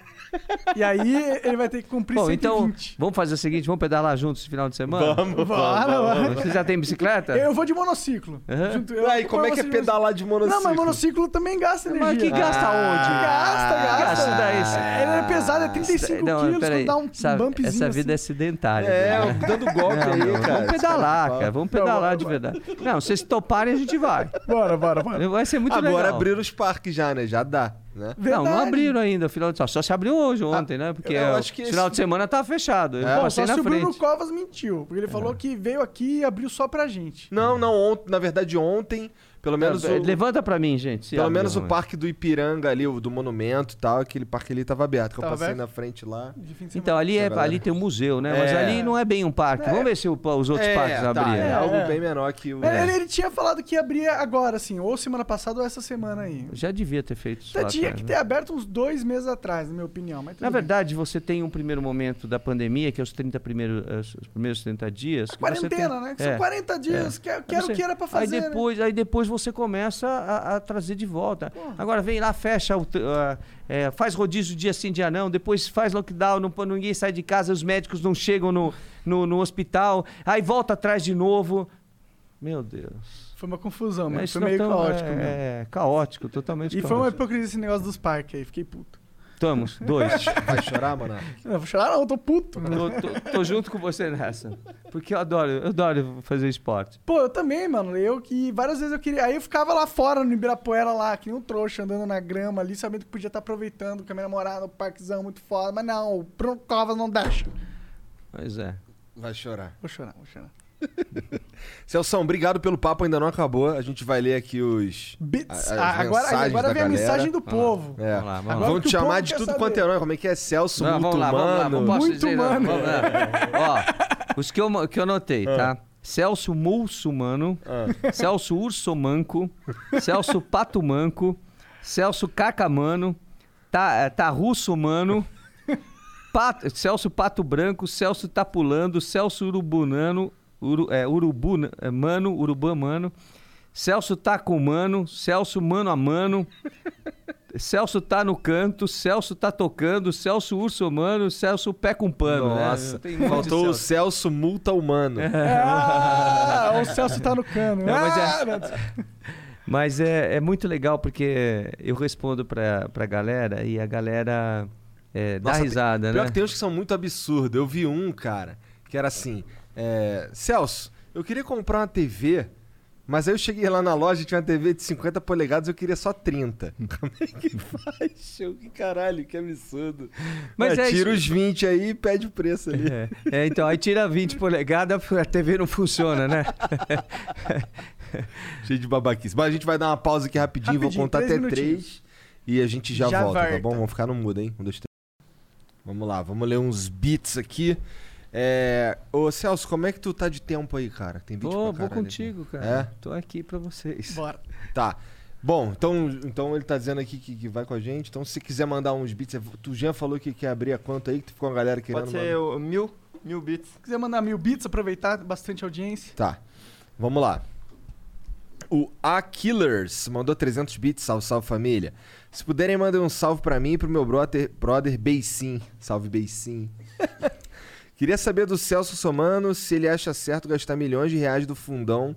Speaker 1: E aí ele vai ter que cumprir
Speaker 3: Bom, então
Speaker 1: 120.
Speaker 3: vamos fazer o seguinte, vamos pedalar juntos esse final de semana?
Speaker 2: Vamos,
Speaker 1: Bora, bora.
Speaker 3: Você já tem bicicleta?
Speaker 1: Eu vou de monociclo.
Speaker 3: Aham.
Speaker 1: Junto- eu-
Speaker 2: Aí, como é que é pedalar de monociclo?
Speaker 1: Não, mas monociclo também gasta energia.
Speaker 3: Mas que gasta
Speaker 2: Ah,
Speaker 3: onde?
Speaker 1: Gasta, gasta.
Speaker 3: Gasta daí, esse-
Speaker 1: Ele é pesado, é 35
Speaker 3: Não,
Speaker 1: quilos,
Speaker 3: peraí.
Speaker 1: quando dá um
Speaker 3: essa,
Speaker 1: bumpzinho
Speaker 3: essa vida é
Speaker 1: assim.
Speaker 3: sedentária.
Speaker 2: É,
Speaker 3: né?
Speaker 2: dando golpe
Speaker 3: Não,
Speaker 2: aí,
Speaker 3: não,
Speaker 2: cara.
Speaker 3: Vamos pedalar, cara. Vamos pedalar
Speaker 1: Não,
Speaker 3: de
Speaker 1: bora,
Speaker 3: verdade. Não, se vocês toparem, a gente vai.
Speaker 1: Bora, bora, bora.
Speaker 3: Vai ser muito
Speaker 2: Agora
Speaker 3: legal.
Speaker 2: abriram os parques já, né? Já dá, né?
Speaker 3: Não, não abriram ainda o final de semana. Só se abriu hoje, ontem, né? Porque
Speaker 2: eu
Speaker 3: o
Speaker 2: acho que
Speaker 3: final
Speaker 2: esse-
Speaker 3: de semana tá fechado. Eu
Speaker 2: É.
Speaker 3: Passei
Speaker 1: só
Speaker 3: na
Speaker 1: se o Bruno
Speaker 3: frente.
Speaker 1: Covas mentiu. Porque ele falou que veio aqui e abriu só pra gente.
Speaker 2: Não, não, ontem, na verdade ontem, pelo menos o,
Speaker 3: Levanta pra mim, gente. se
Speaker 2: pelo menos o
Speaker 3: né?
Speaker 2: parque do Ipiranga ali, o do Monumento e tal, aquele parque ali tava aberto, que eu passei
Speaker 1: aberto?
Speaker 2: na frente lá.
Speaker 3: Então, ali, é, ali tem um museu, né? Mas
Speaker 2: É.
Speaker 3: ali não é bem um parque. Vamos ver se o- os outros
Speaker 2: é,
Speaker 3: parques
Speaker 2: tá,
Speaker 3: abriram.
Speaker 2: é
Speaker 1: É.
Speaker 2: algo bem menor que o...
Speaker 1: Ele, ele tinha falado que ia abrir agora, assim, ou semana passada ou essa semana aí.
Speaker 3: Já devia ter feito isso lá
Speaker 1: tinha
Speaker 3: atrás,
Speaker 1: que
Speaker 3: né?
Speaker 1: ter aberto uns dois meses atrás, na minha opinião. Mas
Speaker 3: Na
Speaker 1: bem.
Speaker 3: verdade, você tem um primeiro momento da pandemia, que é os 30 primeiros, os primeiros 30 dias. que você
Speaker 1: Quarentena,
Speaker 3: tem-
Speaker 1: né? Que
Speaker 3: É.
Speaker 1: São 40 dias. Que,
Speaker 3: Aí
Speaker 1: quero
Speaker 3: você-
Speaker 1: o que era pra fazer.
Speaker 3: Aí
Speaker 1: né?
Speaker 3: depois, aí depois você começa a, a trazer de volta.
Speaker 1: Porra.
Speaker 3: Agora vem lá, fecha, o, ah, é, faz rodízio dia sim, dia não, depois faz lockdown, não, ninguém sai de casa, os médicos não chegam no, no, no hospital, aí volta atrás de novo. Meu Deus.
Speaker 1: Foi uma confusão, mas
Speaker 3: É,
Speaker 1: foi meio
Speaker 3: tamo-
Speaker 1: caótico
Speaker 3: é,
Speaker 1: mesmo.
Speaker 3: é, caótico, totalmente
Speaker 1: E foi uma
Speaker 3: caótico.
Speaker 1: hipocrisia esse negócio dos parques aí, fiquei puto.
Speaker 3: Estamos, dois.
Speaker 2: Vai chorar, mano?
Speaker 1: Eu vou chorar não, eu tô puto.
Speaker 3: tô, tô- tô junto com você nessa. Porque eu adoro, eu adoro fazer esporte.
Speaker 1: Pô, eu também, mano. Eu que várias vezes eu queria. Aí eu ficava lá fora no Ibirapuera, lá, que nem um trouxa, andando na grama ali, sabendo que podia estar aproveitando com a minha namorada, o parquezão muito foda. Mas não, o Bruno Covas não deixa.
Speaker 3: Pois é.
Speaker 2: Vai chorar.
Speaker 1: Vou chorar, vou chorar.
Speaker 2: Celso, obrigado pelo papo, ainda não acabou. A gente vai ler aqui os...
Speaker 1: Bits.
Speaker 2: a-
Speaker 1: Ah, agora agora
Speaker 2: da
Speaker 1: vem a mensagem do povo.
Speaker 2: É.
Speaker 3: Vamos lá, vamos
Speaker 1: que
Speaker 2: te chamar de tudo
Speaker 1: saber.
Speaker 2: quanto é nome. Como é que é? Celso
Speaker 3: Não, vamos lá, vamos lá,
Speaker 1: Muito
Speaker 3: dizer, não,
Speaker 1: humano.
Speaker 3: vamos lá. Ó, os que eu, que eu anotei, tá? Celso Muçulmano,
Speaker 2: Ah.
Speaker 3: Celso Ursomanco, Celso Patumanco, Celso Cacamano, tá, tá Russomano, Pato, Celso Pato Branco, Celso Tapulando, Celso Urubunano, Uru, é, Urubuna, é, Mano, Urubamano, Celso Tacumano, Celso Mano a Mano, Celso tá no canto, Celso tá tocando, Celso Ursomano, Celso Pé com Pano. né?
Speaker 2: Nossa,
Speaker 3: Tem muito
Speaker 2: faltou o
Speaker 3: Celso.
Speaker 2: Celso Multa Humano.
Speaker 1: Ah, o Celso tá no cano.
Speaker 3: Não, mas é-
Speaker 1: Ah.
Speaker 3: Mas é, é muito legal porque eu respondo pra, pra galera e a galera é, dá
Speaker 2: Nossa,
Speaker 3: risada,
Speaker 2: Pior
Speaker 3: né?
Speaker 2: que tem uns que são muito absurdos. Eu vi um, cara, que era assim: é, Celso, eu queria comprar uma TV, mas aí eu cheguei lá na loja e tinha uma TV de 50 polegadas eu queria só 30. Como é que faz? Eu, que caralho, que absurdo.
Speaker 3: Mas
Speaker 2: É,
Speaker 3: é
Speaker 2: tira
Speaker 3: isso.
Speaker 2: os 20 aí e pede o preço ali.
Speaker 3: É, é, então, aí tira 20 polegadas, a TV não funciona, né?
Speaker 2: Cheio de babaquice. Mas a gente vai dar uma pausa aqui rapidinho, vou
Speaker 1: Rapidinho,
Speaker 2: contar
Speaker 1: três
Speaker 2: até
Speaker 1: minutinhos.
Speaker 2: três. E a gente já,
Speaker 1: Já
Speaker 2: volta, tá
Speaker 1: volta.
Speaker 2: bom? Vamos ficar no mudo, hein? Um, dois, três. Vamos lá, vamos ler uns beats aqui. É... Ô Celso, como é que tu tá de tempo aí, cara? Tem beat
Speaker 3: Vou,
Speaker 2: pra
Speaker 3: vou
Speaker 2: caralho
Speaker 3: contigo, cara.
Speaker 2: É?
Speaker 3: Tô aqui pra vocês.
Speaker 1: Bora.
Speaker 2: Tá. Bom, então, então ele tá dizendo aqui que, que vai com a gente. Então, se quiser mandar uns beats, é- tu já falou que quer abrir a conta aí, que ficou uma galera querendo.
Speaker 4: Pode ser o mil, mil bits.
Speaker 1: Se quiser mandar mil bits, aproveitar bastante audiência.
Speaker 2: Tá. Vamos lá. O A Killers mandou 300 bits, salve, salve família. Se puderem, mandem um salve pra mim e pro meu brother, brother Beissim. Salve Beissim. Queria saber do Celso Somano se ele acha certo gastar milhões de reais do fundão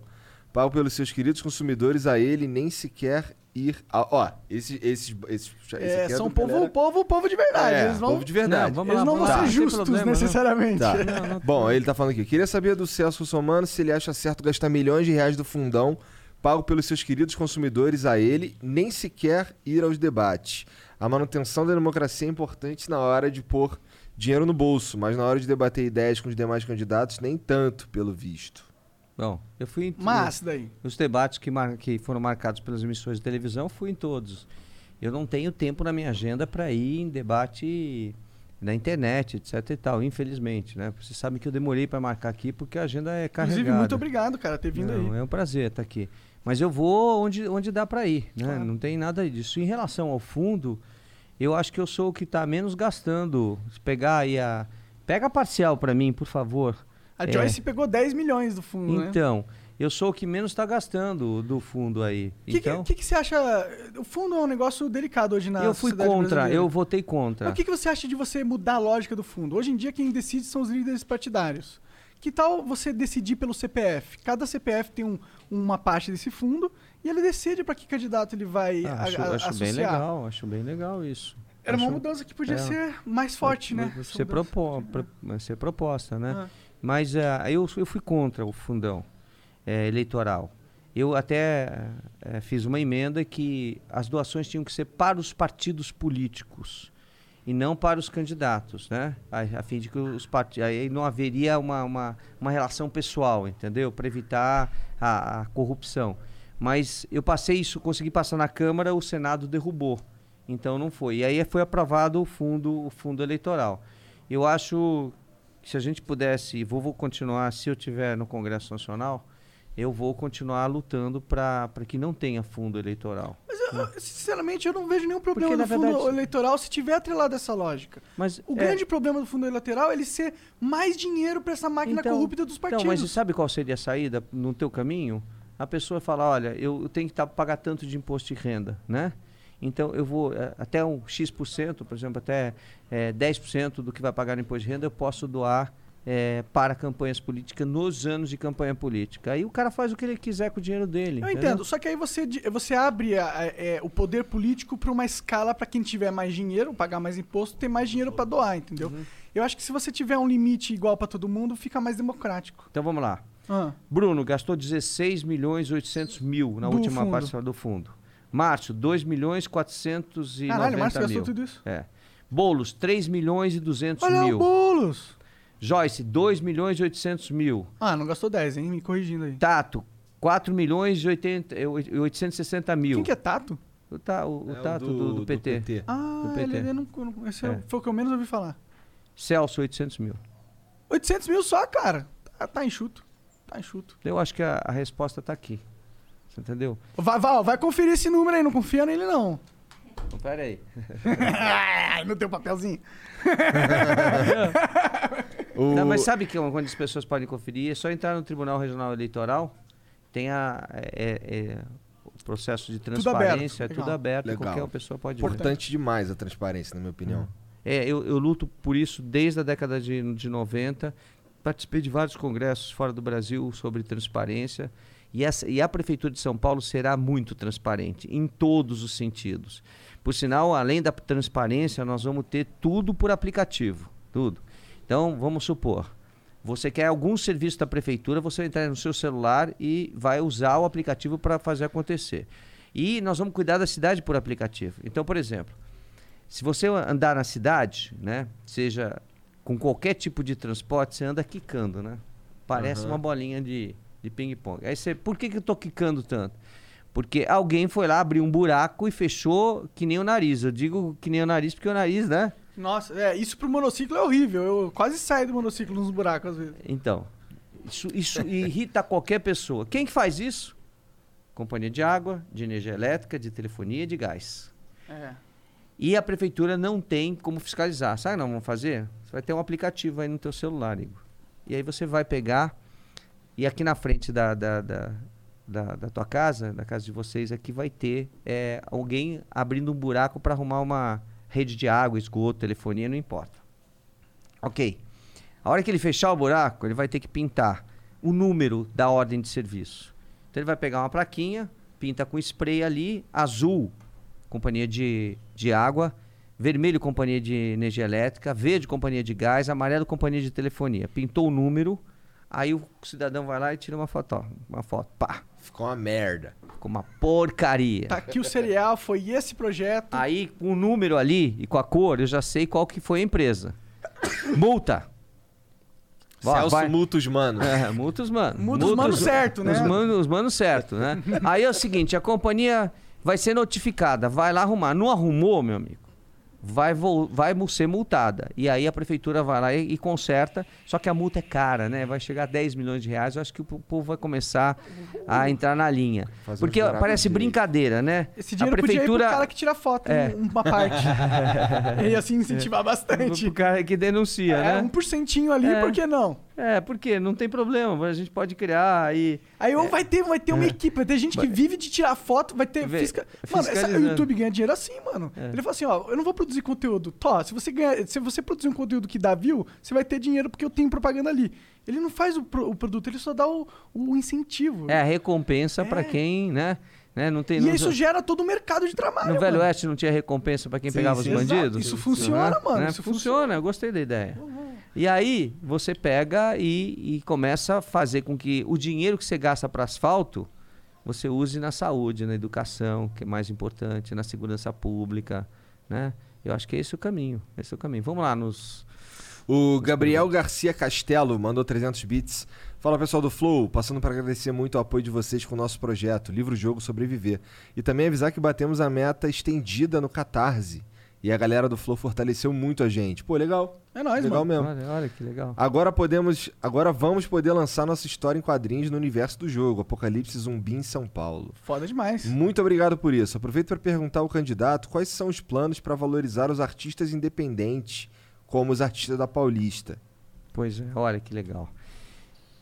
Speaker 2: pago pelos seus queridos consumidores a ele nem sequer ir. A... Ó, esses. esses, esses esse
Speaker 1: É,
Speaker 2: aqui é
Speaker 1: são povo,
Speaker 2: galera-
Speaker 1: povo, povo de verdade.
Speaker 2: É,
Speaker 1: eles vão,
Speaker 2: povo de verdade.
Speaker 3: Não, vamos
Speaker 1: eles
Speaker 3: lá,
Speaker 1: não vão
Speaker 3: lá.
Speaker 1: ser justos
Speaker 3: problema, não.
Speaker 1: necessariamente.
Speaker 2: Tá.
Speaker 3: Não, não-
Speaker 2: Bom, ele tá falando aqui. Queria saber do Celso Somano se ele acha certo gastar milhões de reais do fundão pago pelos seus queridos consumidores a ele, nem sequer ir aos debates. A manutenção da democracia é importante na hora de pôr dinheiro no bolso, mas na hora de debater ideias com os demais candidatos, nem tanto, pelo visto.
Speaker 3: Bom, eu fui em
Speaker 1: Mas, daí.
Speaker 3: os debates que, mar- que foram marcados pelas emissões de televisão, fui em todos. Eu não tenho tempo na minha agenda para ir em debate na internet, etc e tal, infelizmente, né? Vocês sabem que eu demorei para marcar aqui porque a agenda é carregada.
Speaker 1: Inclusive, muito obrigado, cara, ter vindo
Speaker 3: Não,
Speaker 1: aí.
Speaker 3: É um prazer estar aqui. Mas eu vou onde, onde dá para ir, né?
Speaker 1: Claro.
Speaker 3: Não tem nada disso. Em relação ao fundo, eu acho que eu sou o que está menos gastando. Se pegar aí a... Pega a parcial para mim, por favor.
Speaker 1: A
Speaker 3: É.
Speaker 1: Joyce pegou 10 milhões do fundo, né?
Speaker 3: Então, eu sou o que menos está gastando do fundo aí.
Speaker 1: O que,
Speaker 3: então,
Speaker 1: que, que você acha? O fundo é um negócio delicado hoje na
Speaker 3: eu fui contra,
Speaker 1: brasileira.
Speaker 3: eu votei contra.
Speaker 1: Mas O que, que você acha de você mudar a lógica do fundo? Hoje em dia, quem decide são os líderes partidários. Que tal você decidir pelo CPF? Cada CPF tem um- uma parte desse fundo e ele decide para que candidato ele vai
Speaker 3: Ah,
Speaker 1: a-
Speaker 3: acho
Speaker 1: a-
Speaker 3: acho bem
Speaker 1: associar.
Speaker 3: legal, acho bem legal isso.
Speaker 1: Era uma
Speaker 3: Acho-
Speaker 1: mudança que podia
Speaker 3: é.
Speaker 1: ser mais forte, né?
Speaker 3: Ser,
Speaker 1: mudança.
Speaker 3: propo, pro- ser proposta, né?
Speaker 1: Ah.
Speaker 3: Mas ah, eu, eu fui contra o fundão eh, eleitoral. Eu até eh, fiz uma emenda que as doações tinham que ser para os partidos políticos e não para os candidatos, né? A, a fim de que os partidos aí não haveria uma, uma, uma relação pessoal, entendeu? Para evitar a, a corrupção. Mas eu passei isso, consegui passar na Câmara, o Senado derrubou. Então não foi. E aí foi aprovado o fundo, o fundo eleitoral. Eu acho que se a gente pudesse, vou, vou continuar, se eu tiver no Congresso Nacional, eu vou continuar lutando para que não tenha fundo eleitoral.
Speaker 1: Mas, eu- eu, sinceramente, eu não vejo nenhum problema
Speaker 3: Porque,
Speaker 1: no fundo
Speaker 3: verdade-
Speaker 1: eleitoral se tiver atrelado essa lógica.
Speaker 3: Mas
Speaker 1: O
Speaker 3: é,
Speaker 1: grande problema do fundo eleitoral é ele ser mais dinheiro para essa máquina
Speaker 3: Então-
Speaker 1: corrupta dos partidos.
Speaker 3: Então, mas sabe qual seria a saída no teu caminho? A pessoa fala, olha, eu, eu tenho que tá, pagar tanto de imposto de renda, né? Então eu vou eh, até um X%, por exemplo, até eh, 10% do que vai pagar no imposto de renda, eu posso doar eh, para campanhas políticas nos anos de campanha política. Aí o cara faz o que ele quiser com o dinheiro dele.
Speaker 1: Eu
Speaker 3: entendeu?
Speaker 1: entendo, só que aí você, você abre a- a- é, o poder político para uma escala para quem tiver mais dinheiro, pagar mais imposto, ter mais dinheiro para doar, entendeu?
Speaker 3: Uhum.
Speaker 1: Eu acho que se você tiver um limite igual para todo mundo, fica mais democrático.
Speaker 3: Então vamos lá.
Speaker 1: Ah,
Speaker 3: Bruno gastou 16 milhões e 800 mil na
Speaker 1: Do
Speaker 3: última
Speaker 1: fundo.
Speaker 3: parcela do fundo. Márcio, 2 milhões e 490
Speaker 1: Caralho, Márcio gastou
Speaker 3: mil.
Speaker 1: tudo isso.
Speaker 3: É. Boulos, 3 milhões e 200
Speaker 1: Olha
Speaker 3: mil.
Speaker 1: o Boulos!
Speaker 3: Joyce, 2 milhões e 800 mil.
Speaker 1: Ah, não gastou 10, hein? Me corrigindo aí.
Speaker 3: Tato, 4 milhões e 80, e 860 mil.
Speaker 1: Quem que é Tato?
Speaker 3: O, ta, o, o
Speaker 2: É
Speaker 3: Tato do, do PT.
Speaker 1: Ah,
Speaker 3: Do PT.
Speaker 1: ele, não- esse é.
Speaker 3: É.
Speaker 1: foi o que eu menos ouvi falar.
Speaker 3: Celso, 800 mil.
Speaker 1: 800 mil só, cara. Tá, tá enxuto. Tá enxuto.
Speaker 3: Eu acho que a, a resposta está aqui. Você entendeu?
Speaker 1: Vai, vai, vai conferir esse número aí, não confia nele não.
Speaker 3: Então, pera aí.
Speaker 1: No teu papelzinho.
Speaker 2: O-
Speaker 3: Não, mas sabe que onde as pessoas podem conferir? É só entrar no Tribunal Regional Eleitoral. Tem a, é- é- o processo de
Speaker 1: aberto,
Speaker 3: transparência, é
Speaker 1: legal.
Speaker 3: tudo aberto,
Speaker 2: Legal.
Speaker 3: qualquer pessoa pode ver.
Speaker 2: Importante demais a transparência, na minha opinião.
Speaker 3: É, eu, eu luto por isso desde a década de, de 90. Participei de vários congressos fora do Brasil sobre transparência. E, essa, e a Prefeitura de São Paulo será muito transparente, em todos os sentidos. Por sinal, além da transparência, nós vamos ter tudo por aplicativo. Tudo. Então, vamos supor, você quer algum serviço da prefeitura, você vai entrar no seu celular e vai usar o aplicativo para fazer acontecer. E nós vamos cuidar da cidade por aplicativo. Então, por exemplo, se você andar na cidade, né, seja com qualquer tipo de transporte, você anda quicando, né? Parece
Speaker 2: Aham.
Speaker 3: uma bolinha de, de ping-pong. Aí você, por que, que eu tô quicando tanto? Porque alguém foi lá, abriu um buraco e fechou que nem o nariz. Eu digo que nem o nariz porque o nariz, né?
Speaker 1: Nossa, é, isso pro monociclo é horrível. Eu quase saio do monociclo nos buracos às vezes.
Speaker 3: Então, isso, isso irrita qualquer pessoa. Quem que faz isso? Companhia de água, de energia elétrica, de telefonia e de gás.
Speaker 1: É.
Speaker 3: E a prefeitura não tem como fiscalizar. Sabe o que nós vamos fazer? Você vai ter um aplicativo aí no teu celular, Igor. E aí você vai pegar e aqui na frente da, da, da, da, da tua casa, da casa de vocês, aqui vai ter é, alguém abrindo um buraco para arrumar uma rede de água, esgoto, telefonia, não importa. Ok. A hora que ele fechar o buraco, ele vai ter que pintar o número da ordem de serviço. Então ele vai pegar uma plaquinha, pinta com spray ali, azul, companhia de, de água, vermelho, companhia de energia elétrica, verde, companhia de gás, amarelo, companhia de telefonia. Pintou o número, aí o cidadão vai lá e tira uma foto, ó, uma foto, pá,
Speaker 2: Ficou uma merda.
Speaker 3: com uma porcaria.
Speaker 1: Tá aqui o cereal, foi esse projeto.
Speaker 3: Aí, com o número ali e com a cor, eu já sei qual que foi a empresa. Multa. Vai-
Speaker 2: Celso
Speaker 3: vai-
Speaker 2: Mutos, mano.
Speaker 3: É, multa os mano.
Speaker 1: Muda os manos certo, né?
Speaker 3: Os manos, os manos certo, né? Aí é o seguinte, a companhia vai ser notificada, vai lá arrumar. Não arrumou, meu amigo? Vai, vai ser multada. E aí a prefeitura vai lá e, e conserta. Só que a multa é cara, né? Vai chegar a 10 milhões de reais. Eu acho que o po- povo vai começar a entrar na linha.
Speaker 2: Fazer
Speaker 3: Porque parece brincadeira, né?
Speaker 1: Esse
Speaker 3: a
Speaker 1: dinheiro podia ir
Speaker 3: prefeitura
Speaker 1: pro cara que tira foto,
Speaker 3: É.
Speaker 1: um- uma parte. e assim incentivar bastante.
Speaker 3: o cara que denuncia,
Speaker 1: É,
Speaker 3: né?
Speaker 1: um porcentinho ali,
Speaker 3: É.
Speaker 1: por que não?
Speaker 3: É, porque não tem problema. A gente pode criar aí.
Speaker 1: Aí ou vai ter, vai ter uma equipe, vai ter gente que vive de tirar foto, vai ter
Speaker 3: Vê-
Speaker 1: fisca... Mano, essa, o. YouTube ganha dinheiro assim, mano.
Speaker 3: É.
Speaker 1: Ele fala assim, ó, eu não vou produzir conteúdo. Tó, se você se você produzir um conteúdo que dá view, você vai ter dinheiro porque eu tenho propaganda ali. Ele não faz o, pro- o produto, ele só dá o, o incentivo.
Speaker 3: É a recompensa pra
Speaker 1: É.
Speaker 3: quem, né? né? Não tem,
Speaker 1: E
Speaker 3: não-
Speaker 1: isso gera todo o mercado de trabalho.
Speaker 3: No Velho
Speaker 1: mano.
Speaker 3: Oeste não tinha recompensa pra quem
Speaker 2: Sim,
Speaker 3: pegava
Speaker 2: sim.
Speaker 3: os
Speaker 1: Exato.
Speaker 3: bandidos?
Speaker 1: Isso funciona, mano,
Speaker 3: Né?
Speaker 1: isso
Speaker 3: funciona, eu gostei da ideia. E aí você pega e, e começa a fazer com que o dinheiro que você gasta para asfalto você use na saúde, na educação, que é mais importante, na segurança pública, né? Eu acho que é esse o caminho, esse é o caminho. Vamos lá nos
Speaker 2: O Gabriel Garcia Castelo mandou 300 bits. Fala pessoal do Flow, passando para agradecer muito o apoio de vocês com o nosso projeto, livro-jogo Sobreviver. E também avisar que batemos a meta estendida no Catarse. E a galera do Flow fortaleceu muito a gente. Pô, legal.
Speaker 1: É nóis,
Speaker 2: legal
Speaker 1: mano.
Speaker 2: mesmo.
Speaker 3: Olha, olha que legal.
Speaker 2: Agora podemos, agora vamos poder lançar nossa história em quadrinhos no universo do jogo, Apocalipse Zumbi em São Paulo.
Speaker 1: Foda demais.
Speaker 2: Muito obrigado por isso. Aproveito para perguntar ao candidato quais são os planos para valorizar os artistas independentes, como os artistas da Paulista.
Speaker 3: Pois é, olha que legal.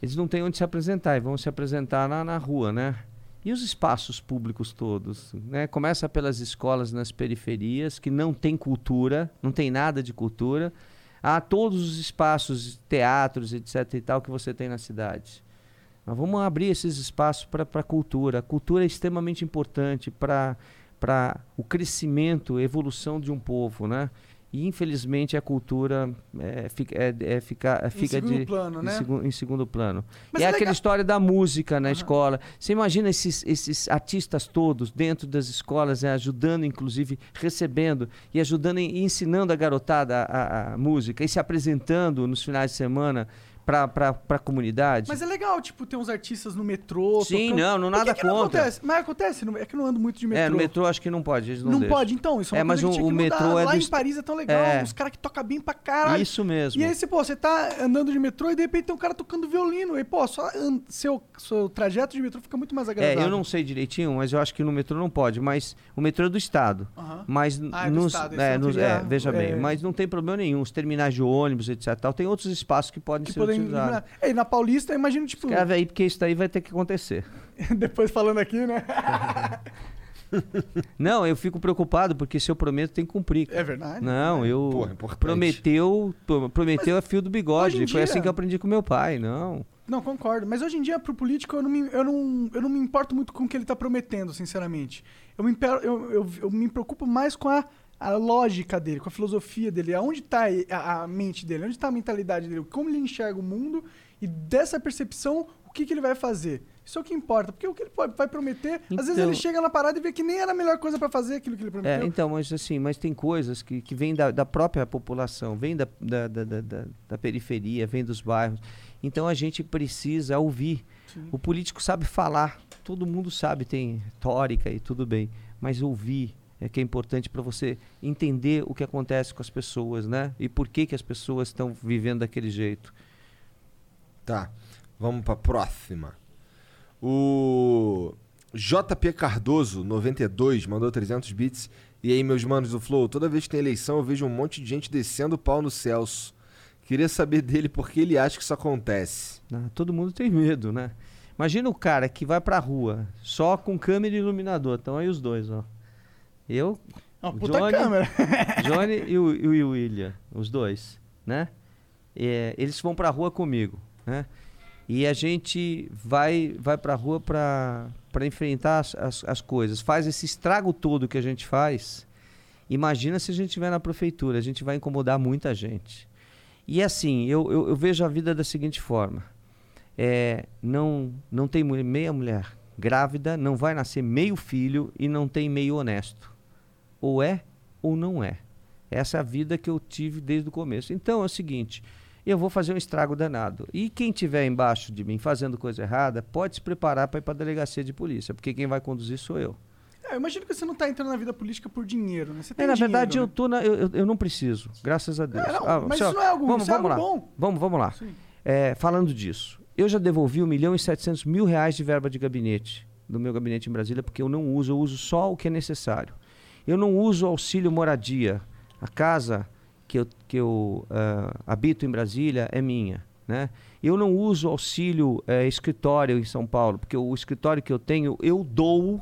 Speaker 3: Eles não têm onde se apresentar e vão se apresentar na, na rua, né? E os espaços públicos todos? Né? Começa pelas escolas nas periferias, que não tem cultura, não tem nada de cultura. Há todos os espaços, teatros, etc. e tal, que você tem na cidade. Mas vamos abrir esses espaços para a cultura. A cultura é extremamente importante para o crescimento, evolução de um povo, né? E infelizmente a cultura é, fica, é, é, fica,
Speaker 1: Em
Speaker 3: fica de,
Speaker 1: plano, né?
Speaker 3: em, segu- em segundo plano.
Speaker 1: Mas
Speaker 3: e é,
Speaker 1: é
Speaker 3: aquela história da música na escola. Você imagina esses, esses artistas todos dentro das escolas, né, ajudando, inclusive, recebendo e ajudando e ensinando a garotada a, a- a música e se apresentando nos finais de semana para a comunidade.
Speaker 1: Mas é legal, tipo, ter uns artistas no metrô.
Speaker 3: Sim,
Speaker 1: tocando.
Speaker 3: não, não nada
Speaker 1: que que não
Speaker 3: contra.
Speaker 1: acontece? Mas acontece, não- é que não ando muito de metrô.
Speaker 3: É, no metrô acho que não pode, eles não,
Speaker 1: Não,
Speaker 3: deixam.
Speaker 1: pode, então. Isso é,
Speaker 3: É,
Speaker 1: uma
Speaker 3: mas
Speaker 1: coisa que
Speaker 3: o- o metrô é
Speaker 1: Lá
Speaker 3: do
Speaker 1: em Paris é tão legal.
Speaker 3: É.
Speaker 1: Os caras que tocam bem pra caralho.
Speaker 3: Isso mesmo.
Speaker 1: E aí, você, pô, você tá andando de metrô e de repente tem um cara tocando violino. E, pô, só seu, seu trajeto de metrô fica muito mais
Speaker 3: É,
Speaker 1: agradável.
Speaker 3: eu não sei direitinho, mas eu acho que no metrô não pode. Mas o metrô é do Estado. Mas
Speaker 1: Ah, é
Speaker 3: nos,
Speaker 1: Estado,
Speaker 3: é,
Speaker 1: não
Speaker 3: nos- é, veja bem,
Speaker 1: é.
Speaker 3: mas não tem problema nenhum. Os terminais de ônibus, etc. Tal, tem outros espaços que podem
Speaker 1: Que
Speaker 3: ser
Speaker 1: podem É, e na Paulista, imagina, tipo,
Speaker 3: Escreve aí, porque isso daí vai ter que acontecer.
Speaker 1: depois falando aqui, né?
Speaker 3: Não, eu fico preocupado, porque se eu prometo, tem que cumprir.
Speaker 1: É verdade.
Speaker 3: Não, eu
Speaker 2: Porra, importante.
Speaker 3: prometeu, pro- prometeu a fio do bigode. Foi
Speaker 1: dia-
Speaker 3: assim que eu aprendi com meu pai, não.
Speaker 1: Não, concordo. Mas hoje em dia, pro político, eu não me, eu não, eu não me importo muito com o que ele tá prometendo, sinceramente. Eu me, eu, eu, eu me preocupo mais com a, a lógica dele, com a filosofia dele, aonde tá a, a mente dele, onde tá a mentalidade dele, como ele enxerga o mundo e dessa percepção, o que, que ele vai fazer. Isso é o que importa, porque o que ele pode, vai prometer, às vezes
Speaker 3: Então-
Speaker 1: ele chega na parada e vê que nem era a melhor coisa pra fazer aquilo que ele
Speaker 3: É,
Speaker 1: prometeu.
Speaker 3: então, mas assim, mas tem coisas que, que vêm da, da própria população, vêm da, da, da, da, da- da periferia, vêm dos bairros. Então a gente precisa ouvir.
Speaker 1: Sim.
Speaker 3: O político sabe falar, todo mundo sabe, tem retórica e tudo bem, mas ouvir é, que é importante para você entender o que acontece com as pessoas, né? E por que, que as pessoas estão vivendo daquele jeito.
Speaker 2: Tá. Vamos pra próxima. O JP Cardoso, 92, mandou 300 bits. E aí, meus manos do Flow, toda vez que tem eleição eu vejo um monte de gente descendo o pau no Celso. Queria saber dele por que ele acha que isso acontece.
Speaker 3: né? Todo mundo tem medo, né? Imagina o cara que vai pra rua só com câmera e iluminador. Estão aí os dois, ó. Eu,
Speaker 1: Uma puta
Speaker 3: Johnny-
Speaker 1: câmera.
Speaker 3: Johnny e o, e o William, os dois, né? É, eles vão pra rua comigo, né? E a gente vai vai pra rua pra pra enfrentar as, as, as coisas. Faz esse estrago todo que a gente faz. Imagina se a gente estiver na prefeitura, a gente vai incomodar muita gente. E assim, eu, eu, eu vejo a vida da seguinte forma. É, não, não tem mulher- meia mulher grávida, não vai nascer meio filho e não tem meio honesto. Ou é ou não é. Essa é a vida que eu tive desde o começo. Então é o seguinte, eu vou fazer um estrago danado. E quem tiver embaixo de mim fazendo coisa errada, pode se preparar para ir para a delegacia de polícia, porque quem vai conduzir sou eu.
Speaker 1: É, eu imagino que você não tá entrando na vida política por dinheiro, né? Você tem
Speaker 3: É, na
Speaker 1: dinheiro,
Speaker 3: verdade, eu,
Speaker 1: né?
Speaker 3: tô na- eu, eu- eu não preciso, graças a Deus.
Speaker 1: É, não,
Speaker 3: Ah,
Speaker 1: mas
Speaker 3: só-
Speaker 1: isso não é algo,
Speaker 3: vamos,
Speaker 1: isso é
Speaker 3: vamos
Speaker 1: algo
Speaker 3: lá.
Speaker 1: bom.
Speaker 3: Vamos, vamos lá. É, falando disso, eu já devolvi 1 milhão e 700 mil reais de verba de gabinete, do meu gabinete em Brasília, porque eu não uso, eu uso só o que é necessário. Eu não uso auxílio moradia. A casa que eu, que eu ah, habito em Brasília é minha. Né? Eu não uso auxílio eh, escritório em São Paulo, porque o escritório que eu tenho, eu dou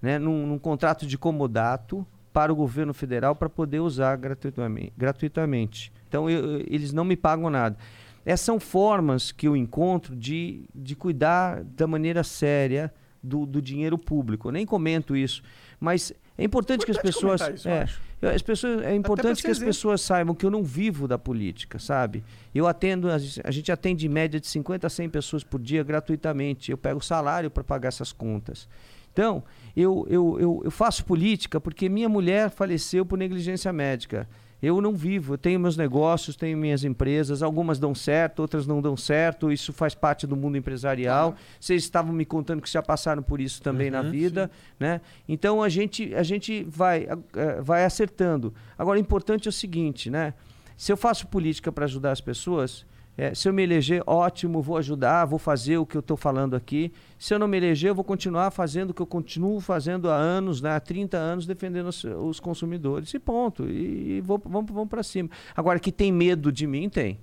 Speaker 3: né, num, num contrato de comodato para o governo federal para poder usar gratuitamente. gratuitamente. Então, eu- eles não me pagam nada. Essas são formas que eu encontro de, de cuidar da maneira séria do, do dinheiro público. Eu nem comento isso, mas é importante, que as pessoas.
Speaker 1: isso,
Speaker 3: é, eu- as pessoas é importante que as pessoas saibam que eu não vivo da política, sabe? Eu atendo, a gente- a gente atende em média de 50 a 100 pessoas por dia gratuitamente. Eu pego salário para pagar essas contas. Então, eu, eu, eu, eu faço política porque minha mulher faleceu por negligência médica. Eu não vivo, eu tenho meus negócios, tenho minhas empresas, algumas dão certo, outras não dão certo, isso faz parte do mundo empresarial. Vocês estavam me contando que já passaram por isso também na vida, né? Então a gente, a gente vai, eh, vai acertando. Agora, o importante é o seguinte, né? Se eu faço política para ajudar as pessoas, eh, se eu me eleger, ótimo, vou ajudar, vou fazer o que eu estou falando aqui. Se eu não me eleger, eu vou continuar fazendo o que eu continuo fazendo há anos, né, há 30 anos, defendendo os, os consumidores. E ponto. E, e vou, vamos, vamos para cima. Agora, que tem medo de mim, tem.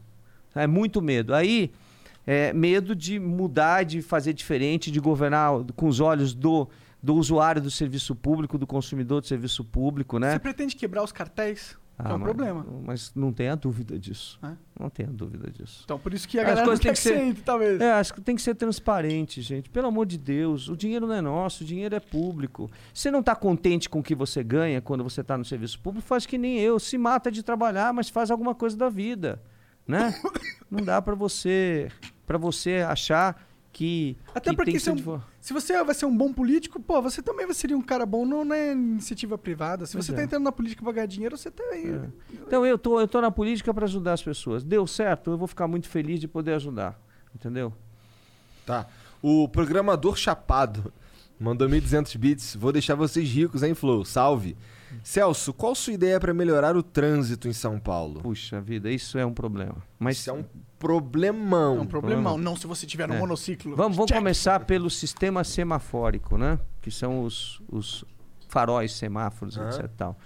Speaker 3: É muito medo. Aí, é, medo de mudar, de fazer diferente, de governar com os olhos do, do usuário do serviço público, do consumidor do serviço público, né?
Speaker 1: Você pretende quebrar os cartéis? Que é um
Speaker 3: mas,
Speaker 1: problema.
Speaker 3: Mas não tenha dúvida disso.
Speaker 1: É?
Speaker 3: Não tenha dúvida disso.
Speaker 1: Então, por isso que a
Speaker 3: As
Speaker 1: galera não
Speaker 3: têm
Speaker 1: que
Speaker 3: ser-
Speaker 1: entre, talvez.
Speaker 3: É, acho que tem que ser transparente, gente. Pelo amor de Deus, o dinheiro não é nosso, o dinheiro é público. Você não está contente com o que você ganha quando você está no serviço público, faz que nem eu. Se mata de trabalhar, mas faz alguma coisa da vida, né? Não dá para você, para você achar que
Speaker 1: Até
Speaker 3: que
Speaker 1: porque
Speaker 3: tem que
Speaker 1: se
Speaker 3: ser
Speaker 1: é um- Se você vai ser um bom político, pô, você também vai ser um cara bom não na iniciativa privada. Se
Speaker 3: Pois
Speaker 1: você
Speaker 3: é.
Speaker 1: tá entrando na política pra ganhar dinheiro, você tá aí.
Speaker 3: É. Então eu tô, eu tô na política para ajudar as pessoas. Deu certo, eu vou ficar muito feliz de poder ajudar. Entendeu?
Speaker 2: Tá. O programador Chapado mandou 1.200 bits. Vou deixar vocês ricos, hein, Flow? Salve. Celso, qual sua ideia para melhorar o trânsito em São Paulo?
Speaker 3: Puxa vida, isso é um problema. Mas
Speaker 2: Isso é um problemão.
Speaker 1: É um problemão. Não se você tiver no
Speaker 3: É.
Speaker 1: monociclo.
Speaker 3: Vamos, vamos começar pelo sistema semafórico, né? Que são os, os faróis, semáforos,
Speaker 2: Aham.
Speaker 3: etc. Tal.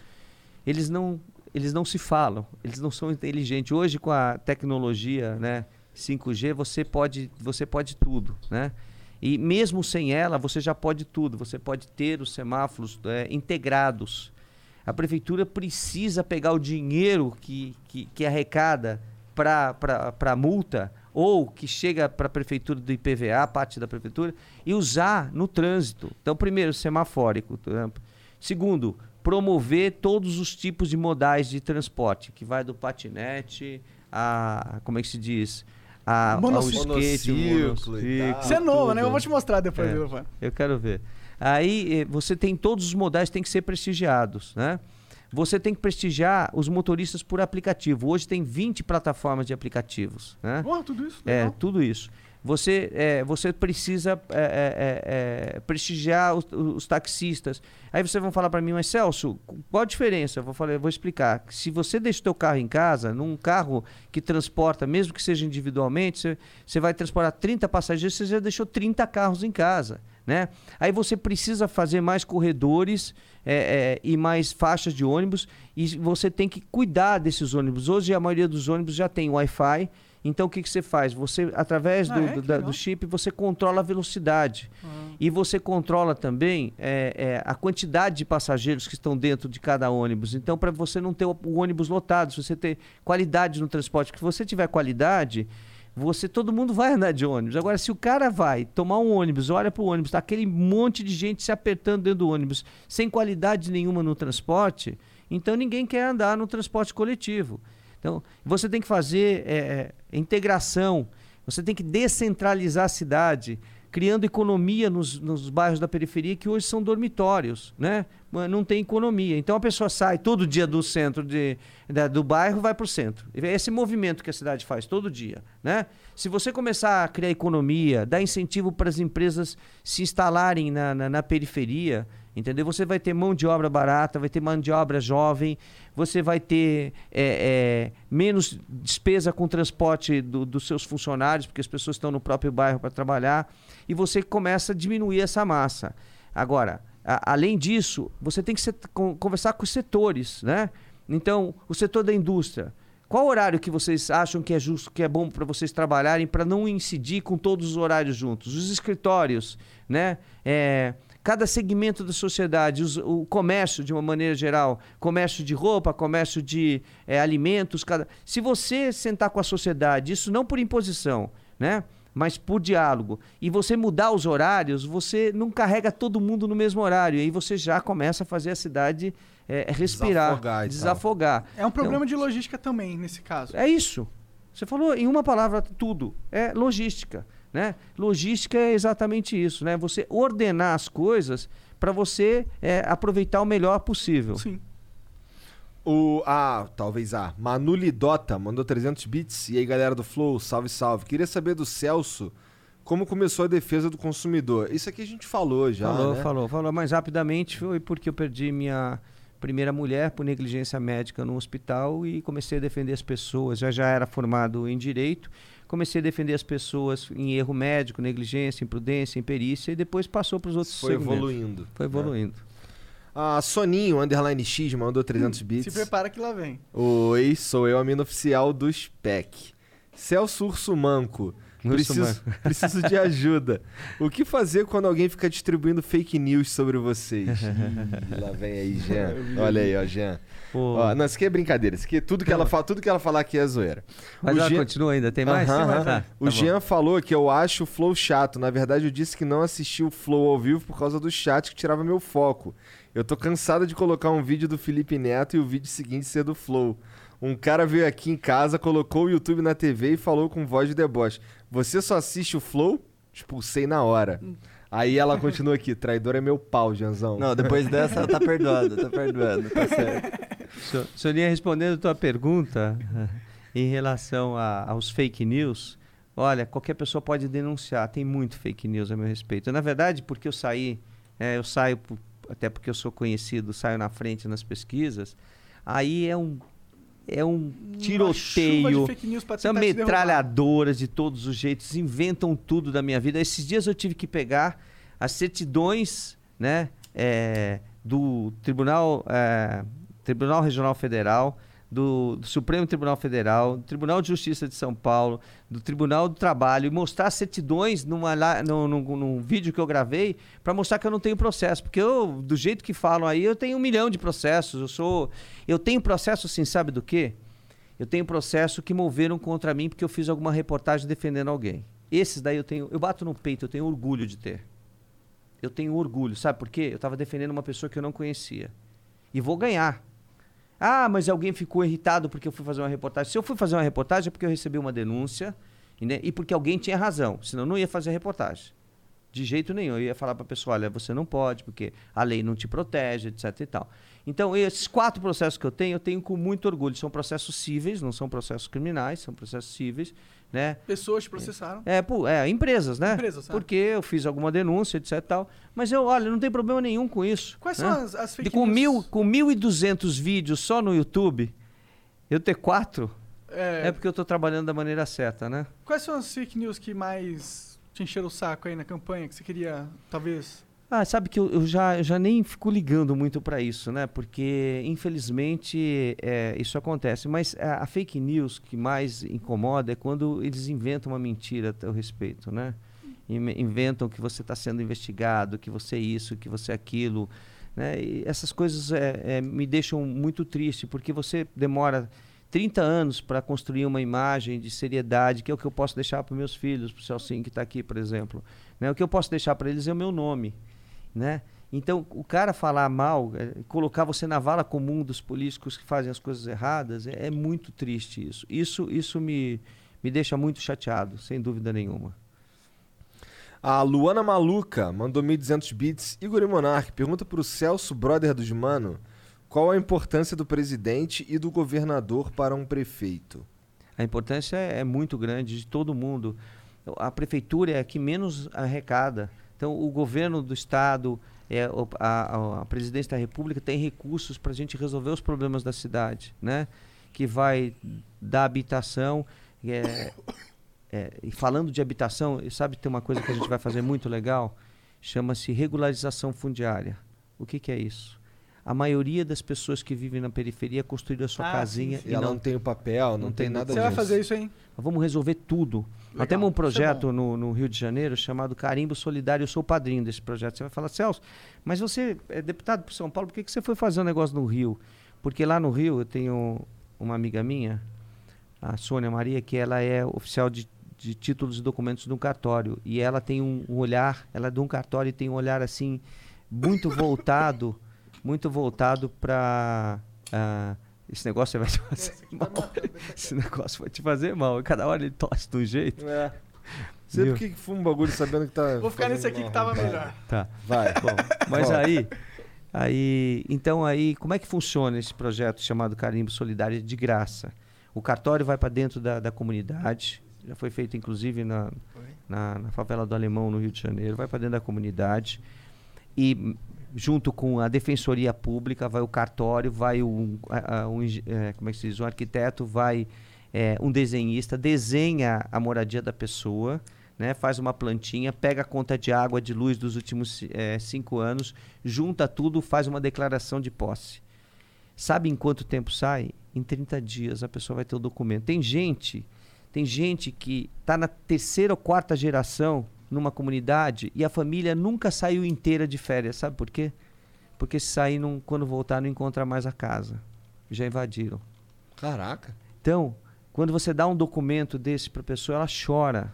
Speaker 3: Eles não, eles não se falam, eles não são inteligentes. Hoje, com a tecnologia, né, 5G, você pode, você pode tudo, né? E mesmo sem ela, você já pode tudo. Você pode ter os semáforos é, integrados. A prefeitura precisa pegar o dinheiro que, que, que arrecada para a multa ou que chega para a prefeitura do IPVA, parte da prefeitura, e usar no trânsito. Então, primeiro, semafórico. Segundo, promover todos os tipos de modais de transporte, que vai do patinete a, como é que se diz? A, ao
Speaker 1: Monociclo.
Speaker 3: skate, o
Speaker 2: Monociclo.
Speaker 1: Você é novo, né? Eu vou te mostrar depois,
Speaker 3: É.
Speaker 1: viu?
Speaker 3: Eu quero ver. Aí eh, você tem todos os modais que têm que ser prestigiados, né? Você tem que prestigiar os motoristas por aplicativo. Hoje tem 20 plataformas de aplicativos, né?
Speaker 1: Pô, tudo isso.
Speaker 3: É,
Speaker 1: legal.
Speaker 3: tudo isso. Você, é, você precisa é, é, é, prestigiar os, os taxistas. Aí vocês vão falar para mim, mas Celso, qual a diferença? Eu vou, falar, eu vou explicar. Se você deixa o teu carro em casa, num carro que transporta, mesmo que seja individualmente, você, você vai transportar 30 passageiros, você já deixou 30 carros em casa. Né? Aí você precisa fazer mais corredores é, é, e mais faixas de ônibus e você tem que cuidar desses ônibus. Hoje a maioria dos ônibus já tem Wi-Fi. Então o que, que você faz? Você, através
Speaker 1: Ah,
Speaker 3: do,
Speaker 1: é?
Speaker 3: do, da- do chip, você controla a velocidade.
Speaker 1: Ah.
Speaker 3: E você controla também é, é, a quantidade de passageiros que estão dentro de cada ônibus. Então, para você não ter o, o ônibus lotado, se você ter qualidade no transporte, porque se você tiver qualidade, você todo mundo vai andar de ônibus. Agora, se o cara vai tomar um ônibus, olha para o ônibus, tá aquele monte de gente se apertando dentro do ônibus, sem qualidade nenhuma no transporte, então ninguém quer andar no transporte coletivo. Então, você tem que fazer é, integração, você tem que descentralizar a cidade, criando economia nos, nos bairros da periferia que hoje são dormitórios, né? Não tem economia. Então a pessoa sai todo dia do centro de, da- do bairro vai para o centro. É esse movimento que a cidade faz todo dia, né? Se você começar a criar economia, dar incentivo para as empresas se instalarem na, na, na periferia, entendeu? Você vai ter mão de obra barata, vai ter mão de obra jovem, você vai ter é, é, menos despesa com transporte do- dos seus funcionários, porque as pessoas estão no próprio bairro para trabalhar, e você começa a diminuir essa massa. Agora, a- além disso, você tem que set- con- conversar com os setores, né? Então, o setor da indústria. Qual horário que vocês acham que é justo, que é bom para vocês trabalharem para não incidir com todos os horários juntos? Os escritórios, né? É, cada segmento da sociedade, os- o comércio de uma maneira geral, comércio de roupa, comércio de é, alimentos, cada... se você sentar com a sociedade, isso não por imposição, né? Mas por diálogo. E você mudar os horários, você não carrega todo mundo no mesmo horário. E aí você já começa a fazer a cidade é, respirar,
Speaker 2: Desafogar e
Speaker 3: desafogar.
Speaker 1: É um problema de logística também, nesse caso.
Speaker 3: É isso. Você falou em uma palavra tudo. É logística. Né? Logística é exatamente isso. Né? Você ordenar as coisas para você é, aproveitar o melhor possível.
Speaker 1: Sim.
Speaker 2: O, ah, talvez a Manu Lidota mandou 300 bits. E aí, galera do Flow, salve, salve. Queria saber do Celso como começou a defesa do consumidor. Isso aqui a gente falou já,
Speaker 3: falou,
Speaker 2: né?
Speaker 3: falou, falou. Mas rapidamente foi porque eu perdi minha primeira mulher por negligência médica no hospital e comecei a defender as pessoas. Já já era formado em direito. Comecei a defender as pessoas em erro médico, negligência, imprudência, imperícia e depois passou para os outros
Speaker 2: Foi
Speaker 3: segmentos.
Speaker 2: evoluindo.
Speaker 3: Foi evoluindo.
Speaker 2: A Soninho, underline X, mandou 300 bits.
Speaker 1: Se prepara que lá vem.
Speaker 2: Oi, sou eu, a mina oficial do SPEC. Celso Urso Manco.
Speaker 3: Urso
Speaker 2: Preciso, preciso de ajuda. O que fazer quando alguém fica distribuindo fake news sobre vocês? Ih, lá vem aí, Jean. Olha aí, ó, Jean. Ó, não, isso aqui é brincadeira. Isso aqui, é tudo, que ela fala, tudo que ela falar aqui é zoeira.
Speaker 3: Mas
Speaker 2: o
Speaker 3: ela
Speaker 2: Jean-
Speaker 3: continua ainda? Tem mais?
Speaker 2: Aham,
Speaker 3: Tem mais?
Speaker 2: aham.
Speaker 3: Tá,
Speaker 2: o
Speaker 3: tá bom.
Speaker 2: Jean falou que eu acho o Flow chato. Na verdade, eu disse que não assisti o Flow ao vivo por causa do chat que tirava meu foco. Eu tô cansado de colocar um vídeo do Felipe Neto e o vídeo seguinte ser do Flow. Um cara veio aqui em casa, colocou o YouTube na TV e falou com voz de deboche. Você só assiste o Flow? Expulsei na hora. Aí ela continua aqui. Traidor é meu pau, Janzão.
Speaker 4: Não, depois dessa ela tá perdoada, tá perdoando, tá certo.
Speaker 3: So- Soninha, respondendo a tua pergunta em relação a- aos fake news, olha, qualquer pessoa pode denunciar, tem muito fake news a meu respeito. Na verdade, porque eu saí, é, eu saio, por- até porque eu sou conhecido, saio na frente nas pesquisas, aí é um, é um tiroteio. São metralhadoras de todos os jeitos, inventam tudo da minha vida. Esses dias eu tive que pegar as certidões né, é, do Tribunal, é, Tribunal Regional Federal, do, do Supremo Tribunal Federal, do Tribunal de Justiça de São Paulo, do Tribunal do Trabalho, e mostrar certidões numa, no- num vídeo que eu gravei para mostrar que eu não tenho processo. Porque eu, do jeito que falam aí, eu tenho um milhão de processos. Eu sou. Eu tenho processo assim, sabe do quê? Eu tenho processo que moveram contra mim porque eu fiz alguma reportagem defendendo alguém. Esses daí eu tenho, eu bato no peito, eu tenho orgulho de ter. Eu tenho orgulho, sabe por quê? Eu estava defendendo uma pessoa que eu não conhecia. E vou ganhar. Ah, mas alguém ficou irritado porque eu fui fazer uma reportagem. Se eu fui fazer uma reportagem é porque eu recebi uma denúncia né, e porque alguém tinha razão. Senão eu não ia fazer a reportagem. De jeito nenhum. Eu ia falar para a pessoa, olha, você não pode, porque a lei não te protege, etc e tal. Então, esses quatro processos que eu tenho, eu tenho com muito orgulho. São processos cíveis, não são processos criminais, são processos cíveis. Né?
Speaker 1: Pessoas te processaram.
Speaker 3: É, pu- é, empresas, né?
Speaker 1: Empresas, ah.
Speaker 3: Porque eu fiz alguma denúncia, etc e tal. Mas eu, olha, não tem problema nenhum com isso.
Speaker 1: Quais
Speaker 3: né?
Speaker 1: são as, as fake
Speaker 3: De, com,
Speaker 1: news?
Speaker 3: mil, com 1.200 vídeos só no YouTube, eu ter quatro,
Speaker 1: É,
Speaker 3: é, porque eu tô trabalhando da maneira certa, né?
Speaker 1: Quais são as fake news que mais te encheram o saco aí na campanha? Que você queria, talvez.
Speaker 3: Ah, sabe que eu, eu já, eu já nem fico ligando muito para isso, né? Porque, infelizmente, é, isso acontece. Mas a, a fake news que mais incomoda é quando eles inventam uma mentira a respeito, né? Inve- Inventam que você está sendo investigado, que você é isso, que você é aquilo. Né? E essas coisas é, é, me deixam muito triste, porque você demora 30 anos para construir uma imagem de seriedade, que é o que eu posso deixar para meus filhos, para o Celcinho que está aqui, por exemplo. Né? O que eu posso deixar para eles é o meu nome. Né? Então, o cara falar mal, é, colocar você na vala comum dos políticos que fazem as coisas erradas, é, é muito triste isso. Isso, isso me, me deixa muito chateado, sem dúvida nenhuma.
Speaker 2: A Luana Maluca mandou 1.200 bits. Igor e Monark pergunta pro Celso, brother dos Mano, qual a importância do presidente e do governador para um prefeito?
Speaker 3: A importância é, é muito grande de todo mundo. A prefeitura é a que menos arrecada. Então, o governo do estado, é, a, a- a presidência da república tem recursos para a gente resolver os problemas da cidade, né? Que vai dar habitação. é, é, e falando de habitação, sabe tem uma coisa que a gente vai fazer muito legal? Chama-se regularização fundiária. O que, que é isso? A maioria das pessoas que vivem na periferia construíram a sua
Speaker 1: Ah,
Speaker 3: casinha
Speaker 1: sim,
Speaker 2: E
Speaker 3: e
Speaker 2: ela
Speaker 3: não
Speaker 2: não tem o papel, não,
Speaker 3: não
Speaker 2: tem,
Speaker 3: tem
Speaker 2: nada
Speaker 1: Você vai
Speaker 2: disso.
Speaker 1: fazer isso aí?
Speaker 3: Nós vamos resolver tudo. Nós
Speaker 1: Legal,
Speaker 3: temos um
Speaker 1: é
Speaker 3: projeto
Speaker 1: bom.
Speaker 3: no, no Rio de Janeiro chamado Carimbo Solidário. Eu sou o padrinho desse projeto. Você vai falar, Celso, mas você é deputado por São Paulo, por que, que você foi fazer um negócio no Rio? Porque lá no Rio eu tenho uma amiga minha, a Sônia Maria, que ela é oficial de, de títulos e documentos de um cartório. E ela tem um, um olhar, ela é de um cartório e tem um olhar assim, muito voltado, muito voltado para. Esse negócio vai te fazer mal. Esse negócio vai te fazer mal. Cada hora ele tosse de um jeito.
Speaker 2: É. Sei
Speaker 3: Viu?
Speaker 2: por que fuma um bagulho sabendo que tá.
Speaker 1: Vou ficar nesse aqui
Speaker 2: mal,
Speaker 1: que tava
Speaker 2: rapaz.
Speaker 1: melhor.
Speaker 3: Tá.
Speaker 2: Vai.
Speaker 3: Bom, mas
Speaker 2: Bom.
Speaker 3: aí, aí, então aí, como é que funciona esse projeto chamado Carimbo Solidário de graça? O cartório vai para dentro da, da comunidade, já foi feito inclusive na, na, na favela do Alemão no Rio de Janeiro, vai para dentro da comunidade e junto com a defensoria pública vai o cartório, vai um, um eh, como é que se diz, um arquiteto, vai eh, um desenhista, desenha a moradia da pessoa, né, faz uma plantinha, pega a conta de água, de luz dos últimos eh, cinco anos, junta tudo, faz uma declaração de posse. Sabe em quanto tempo sai? Em 30 dias a pessoa vai ter o documento. Tem gente, tem gente que está na terceira ou quarta geração numa comunidade e a família nunca saiu inteira de férias. Sabe por quê? Porque se sair, não, quando voltar, não encontra mais a casa. Já invadiram.
Speaker 2: Caraca.
Speaker 3: Então, quando você dá um documento desse para a pessoa, ela chora.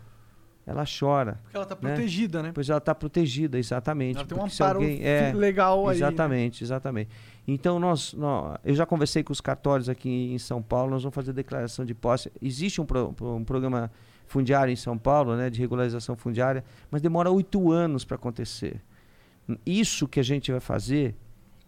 Speaker 3: Ela chora.
Speaker 1: Porque ela tá
Speaker 3: Né?
Speaker 1: protegida, né?
Speaker 3: Pois ela está protegida, exatamente.
Speaker 1: Ela tem um amparo
Speaker 3: alguém- é,
Speaker 1: legal aí. né?
Speaker 3: Exatamente, exatamente. Então, nós, nó- eu já conversei com os cartórios aqui em São Paulo, nós vamos fazer declaração de posse. Existe um, pro- um programa fundiário em São Paulo, né, de regularização fundiária, mas demora oito anos para acontecer. Isso que a gente vai fazer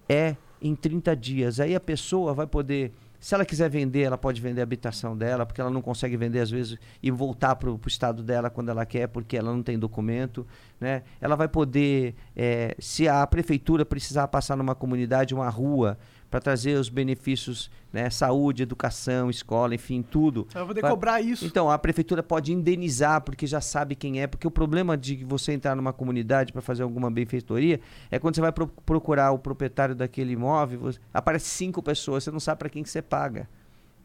Speaker 3: é em 30 dias. Aí a pessoa vai poder, se ela quiser vender, ela pode vender a habitação dela, porque ela não consegue vender às vezes e voltar para o estado dela quando ela quer, porque ela não tem documento. Né? Ela vai poder, eh, se a prefeitura precisar passar numa comunidade, uma rua, para trazer os benefícios, né? saúde, educação, escola, enfim, tudo.
Speaker 1: Você vai poder
Speaker 3: Vai-
Speaker 1: cobrar isso.
Speaker 3: Então, a prefeitura pode indenizar, porque já sabe quem é. Porque o problema de você entrar numa comunidade para fazer alguma benfeitoria é quando você vai pro- procurar o proprietário daquele imóvel, você- aparece cinco pessoas, você não sabe para quem que você paga.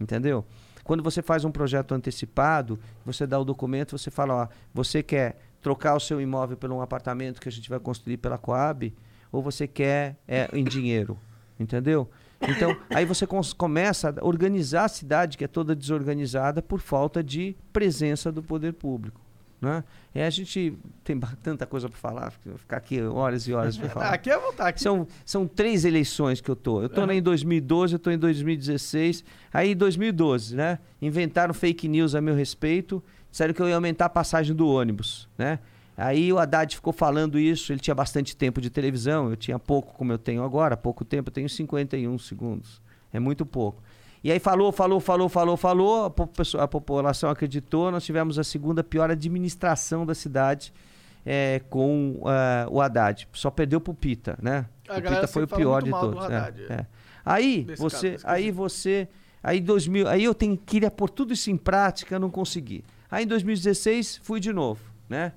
Speaker 3: Entendeu? Quando você faz um projeto antecipado, você dá o documento, você fala, ó, você quer trocar o seu imóvel por um apartamento que a gente vai construir pela Coab, ou você quer é, em dinheiro, entendeu? Então, aí você começa a organizar a cidade, que é toda desorganizada por falta de presença do poder público. Né? E a gente tem tanta coisa para falar, ficar aqui horas e horas para falar.
Speaker 1: aqui é vontade. Aqui
Speaker 3: São, são três eleições que eu tô. Eu tô
Speaker 1: Aham.
Speaker 3: em 2012, eu tô em 2016. Aí em 2012, né? Inventaram fake news a meu respeito. Disseram que eu ia aumentar a passagem do ônibus, né? Aí o Haddad ficou falando isso, ele tinha bastante tempo de televisão, eu tinha pouco como eu tenho agora, pouco tempo, eu tenho 51 segundos. É muito pouco. E aí falou, falou, falou, falou, falou, a, a população acreditou, nós tivemos a segunda pior administração da cidade é, com ah, o Haddad. Só perdeu pro Pita, né?
Speaker 1: A
Speaker 3: o Pita foi o pior de todos. é,
Speaker 1: Haddad, é.
Speaker 3: Aí você,
Speaker 1: caso,
Speaker 3: aí você, aí 2000, aí eu tenho, queria pôr tudo isso em prática, não consegui. Aí em 2016 fui de novo, né?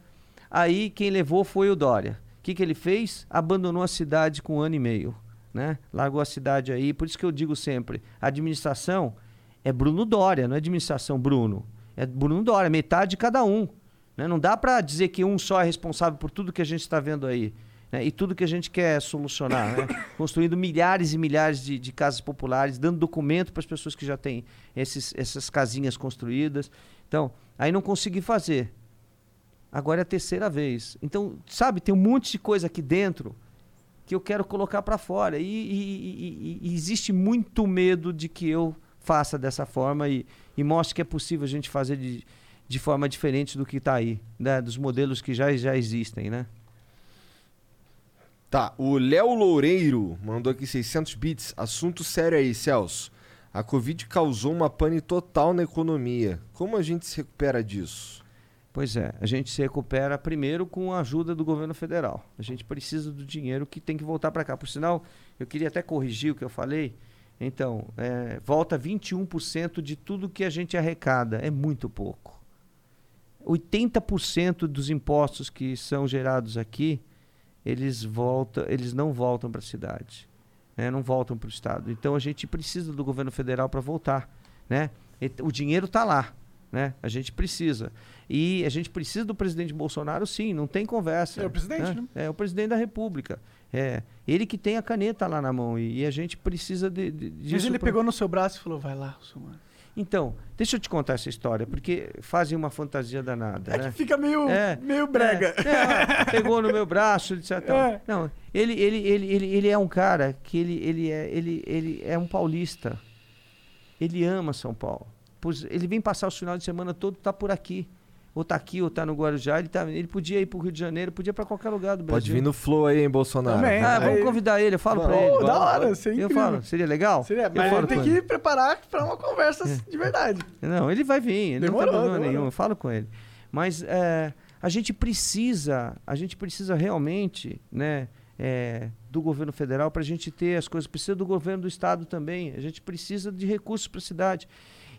Speaker 3: Aí quem levou foi o Dória. O que, que ele fez? Abandonou a cidade com um ano e meio, né? Largou a cidade aí. Por isso que eu digo sempre, a administração é Bruno Dória, não é administração Bruno. É Bruno Dória, metade de cada um. né? Não dá para dizer que um só é responsável por tudo que a gente está vendo aí. né? E tudo que a gente quer solucionar. né? Construindo milhares e milhares de, de casas populares, dando documento para as pessoas que já têm esses, essas casinhas construídas. Então, aí não consegui fazer. Agora é a terceira vez. Então, sabe, tem um monte de coisa aqui dentro que eu quero colocar para fora. E, e- e- e existe muito medo de que eu faça dessa forma e, mostre que é possível a gente fazer de, de forma diferente do que está aí, né? dos modelos que já, já existem, né?
Speaker 2: Tá, o Léo Loureiro mandou aqui 600 bits. Assunto sério aí, Celso. A Covid causou uma pane total na economia. Como a gente se recupera disso?
Speaker 3: Pois é, a gente se recupera primeiro com a ajuda do governo federal. A gente precisa do dinheiro que tem que voltar para cá. Por sinal, eu queria até corrigir o que eu falei. Então, é, volta 21% de tudo que a gente arrecada. É muito pouco. 80% dos impostos que são gerados aqui, eles, voltam, eles não voltam para a cidade. né? Não voltam para o Estado. Então, a gente precisa do governo federal para voltar. Né? O dinheiro está lá. Né? A gente precisa. E a gente precisa do presidente Bolsonaro, sim, não tem conversa.
Speaker 1: É o presidente, né?
Speaker 3: É o presidente da República. É ele que tem a caneta lá na mão e, e a gente precisa de, de,
Speaker 1: Mas
Speaker 3: disso.
Speaker 1: ele
Speaker 3: pra-
Speaker 1: pegou no seu braço e falou, vai lá, Sumano.
Speaker 3: Então, deixa eu te contar essa história, porque fazem uma fantasia danada.
Speaker 1: É
Speaker 3: né?
Speaker 1: que fica meio,
Speaker 3: É,
Speaker 1: meio brega.
Speaker 3: É, é, pegou no meu braço, etc.
Speaker 1: É.
Speaker 3: Não, ele, ele, ele, ele, ele é um cara que ele, ele, é, ele, ele é um paulista. Ele ama São Paulo. Pois ele vem passar os finais de semana todo, tá por aqui. Ou tá aqui, ou tá no Guarujá. Ele, tá, ele podia ir pro Rio de Janeiro, podia ir pra qualquer lugar do Brasil.
Speaker 2: Pode vir no flow aí, hein, Bolsonaro?
Speaker 1: Também.
Speaker 3: Ah,
Speaker 1: Aí-
Speaker 3: vamos convidar ele, eu falo pra
Speaker 2: Vamos.
Speaker 3: ele.
Speaker 1: Da hora, seria
Speaker 3: Eu
Speaker 1: incrível.
Speaker 3: falo, seria legal?
Speaker 1: Seria,
Speaker 3: Eu
Speaker 1: mas ele tem que preparar pra uma conversa de verdade.
Speaker 3: Não, ele vai vir, ele não
Speaker 1: Demorou,
Speaker 3: tem problema nenhum, eu falo com ele. Mas é, a gente precisa, a gente precisa realmente, né, é, do governo federal para a gente ter as coisas. Precisa do governo do estado também. A gente precisa de recursos para a cidade.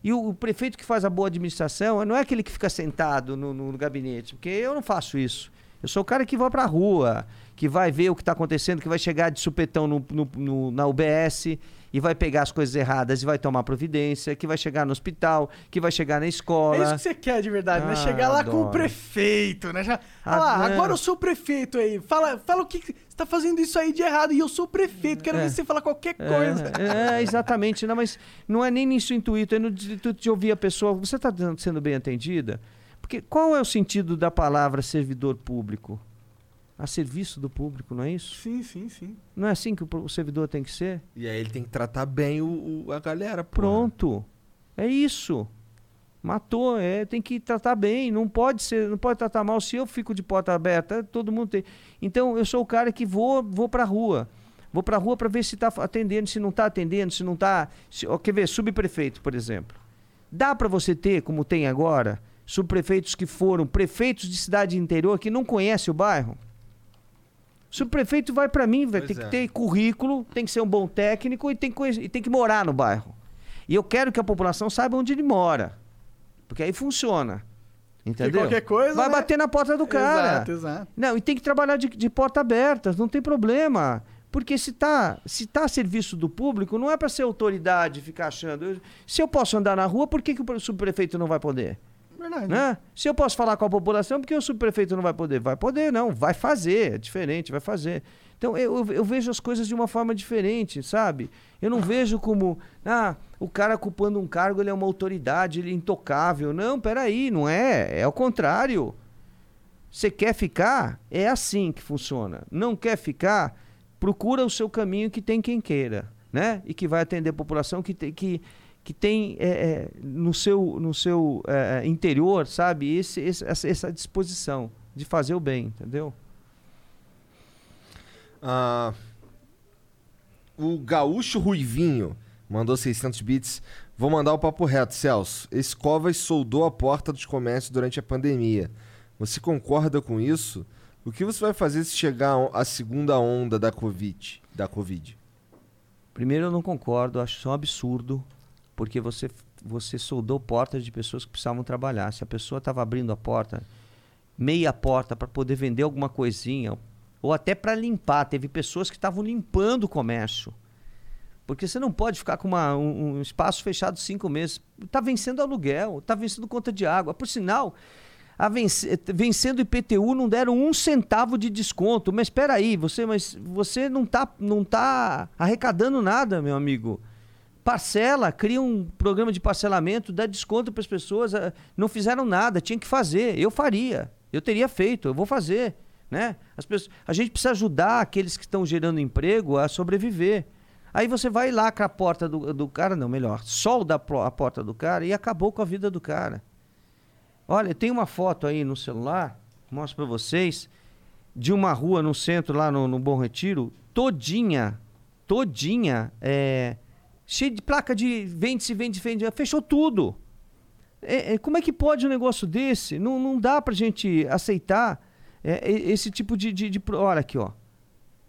Speaker 3: E o, o prefeito que faz a boa administração não é aquele que fica sentado no, no- no gabinete, porque eu não faço isso. Eu sou o cara que vai para a rua, que vai ver o que está acontecendo, que vai chegar de supetão no, no- no- na UBS e vai pegar as coisas erradas e vai tomar providência, que vai chegar no hospital, que vai chegar na
Speaker 1: É isso
Speaker 3: escola.
Speaker 1: que você quer de verdade, né?
Speaker 3: Ah,
Speaker 1: Chegar lá com o
Speaker 3: adoro.
Speaker 1: prefeito, né? Já,
Speaker 3: Ah,
Speaker 1: lá, agora eu sou o prefeito aí. Fala, fala o que que você tá fazendo isso aí de errado e eu sou o prefeito. Quero
Speaker 3: É.
Speaker 1: ver você falar qualquer coisa.
Speaker 3: É, é, exatamente. Não, mas não é nem nisso o intuito, é no intuito de ouvir a pessoa. Você está sendo bem atendida? Porque qual é o sentido da palavra servidor público? A serviço do público, não é isso?
Speaker 1: Sim, sim, sim.
Speaker 3: Não é assim que o, servidor tem que ser?
Speaker 2: E aí ele tem que tratar bem o, o- a galera, pô.
Speaker 3: Pronto. É isso. Matou, é, tem que tratar bem, não pode ser, não pode tratar mal. Se eu fico de porta aberta, todo mundo tem. Então eu sou o cara que vou, vou pra rua. Vou pra rua para ver se está atendendo, se não está atendendo, se não está. Quer ver, subprefeito, por exemplo. Dá para você ter, como tem agora, subprefeitos que foram prefeitos de cidade interior que não conhecem o bairro? Subprefeito vai para mim, vai ter
Speaker 2: é.
Speaker 3: que ter currículo, tem que ser um bom técnico e tem que, e tem que morar no bairro. E eu quero que a população saiba onde ele mora. Porque aí funciona. Entendeu?
Speaker 1: qualquer coisa,
Speaker 3: Vai
Speaker 1: né?
Speaker 3: bater na porta do cara.
Speaker 1: Exato, exato.
Speaker 3: Não, e tem que trabalhar de, de porta aberta, não tem problema. Porque se tá, se tá a serviço do público, não é para ser autoridade ficar achando. se eu posso andar na rua, por que, que o subprefeito não vai poder?
Speaker 1: Verdade.
Speaker 3: Né? Se eu posso falar com a população, por que o subprefeito não vai poder? Vai poder, não. Vai fazer. É diferente, vai fazer. Então, eu, eu- eu vejo as coisas de uma forma diferente, sabe? Eu não vejo como, ah, o cara ocupando um cargo, ele é uma autoridade, ele é intocável. Não, peraí, não é. É o contrário. Você quer ficar? É assim que funciona. Não quer ficar? Procura o seu caminho que tem quem queira, né? E que vai atender a população que tem, que, que tem é, é, no seu, no seu é, é, interior, sabe, esse, esse- essa, disposição de fazer o bem, entendeu?
Speaker 2: Ah, o Gaúcho Ruivinho Mandou 600 bits. Vou mandar o papo reto, Celso. Esse Covas soldou a porta dos comércios durante a pandemia. Você concorda com isso? O que você vai fazer se chegar a segunda onda da Covid? Da COVID?
Speaker 3: Primeiro, eu não concordo, acho isso um absurdo, porque você, você soldou portas de pessoas que precisavam trabalhar. Se a pessoa estava abrindo a porta, meia porta, para poder vender alguma coisinha, ou até para limpar, teve pessoas que estavam limpando o comércio. Porque você não pode ficar com uma, um, um espaço fechado cinco meses. Está vencendo aluguel, está vencendo conta de água. Por sinal, a vence, vencendo IPTU não deram um centavo de desconto. Mas espera aí, você, mas você não está não tá arrecadando nada, meu amigo. Parcela, cria um programa de parcelamento, dá desconto para as pessoas. ah, Não fizeram nada, tinha que fazer. Eu faria, eu teria feito, eu vou fazer. Né? As pessoas, a gente precisa ajudar aqueles que estão gerando emprego a sobreviver. Aí você vai lá com a porta do, do cara, não, melhor, solda a porta do cara e acabou com a vida do cara. Olha, tem uma foto aí no celular, mostro para vocês, de uma rua no centro, lá no, no Bom Retiro, todinha, todinha, é, cheia de placa de vende-se, vende, vende, fechou tudo. É, é, como é que pode um negócio desse? Não, não dá pra gente aceitar é, esse tipo de, de, de pro- Olha aqui, ó.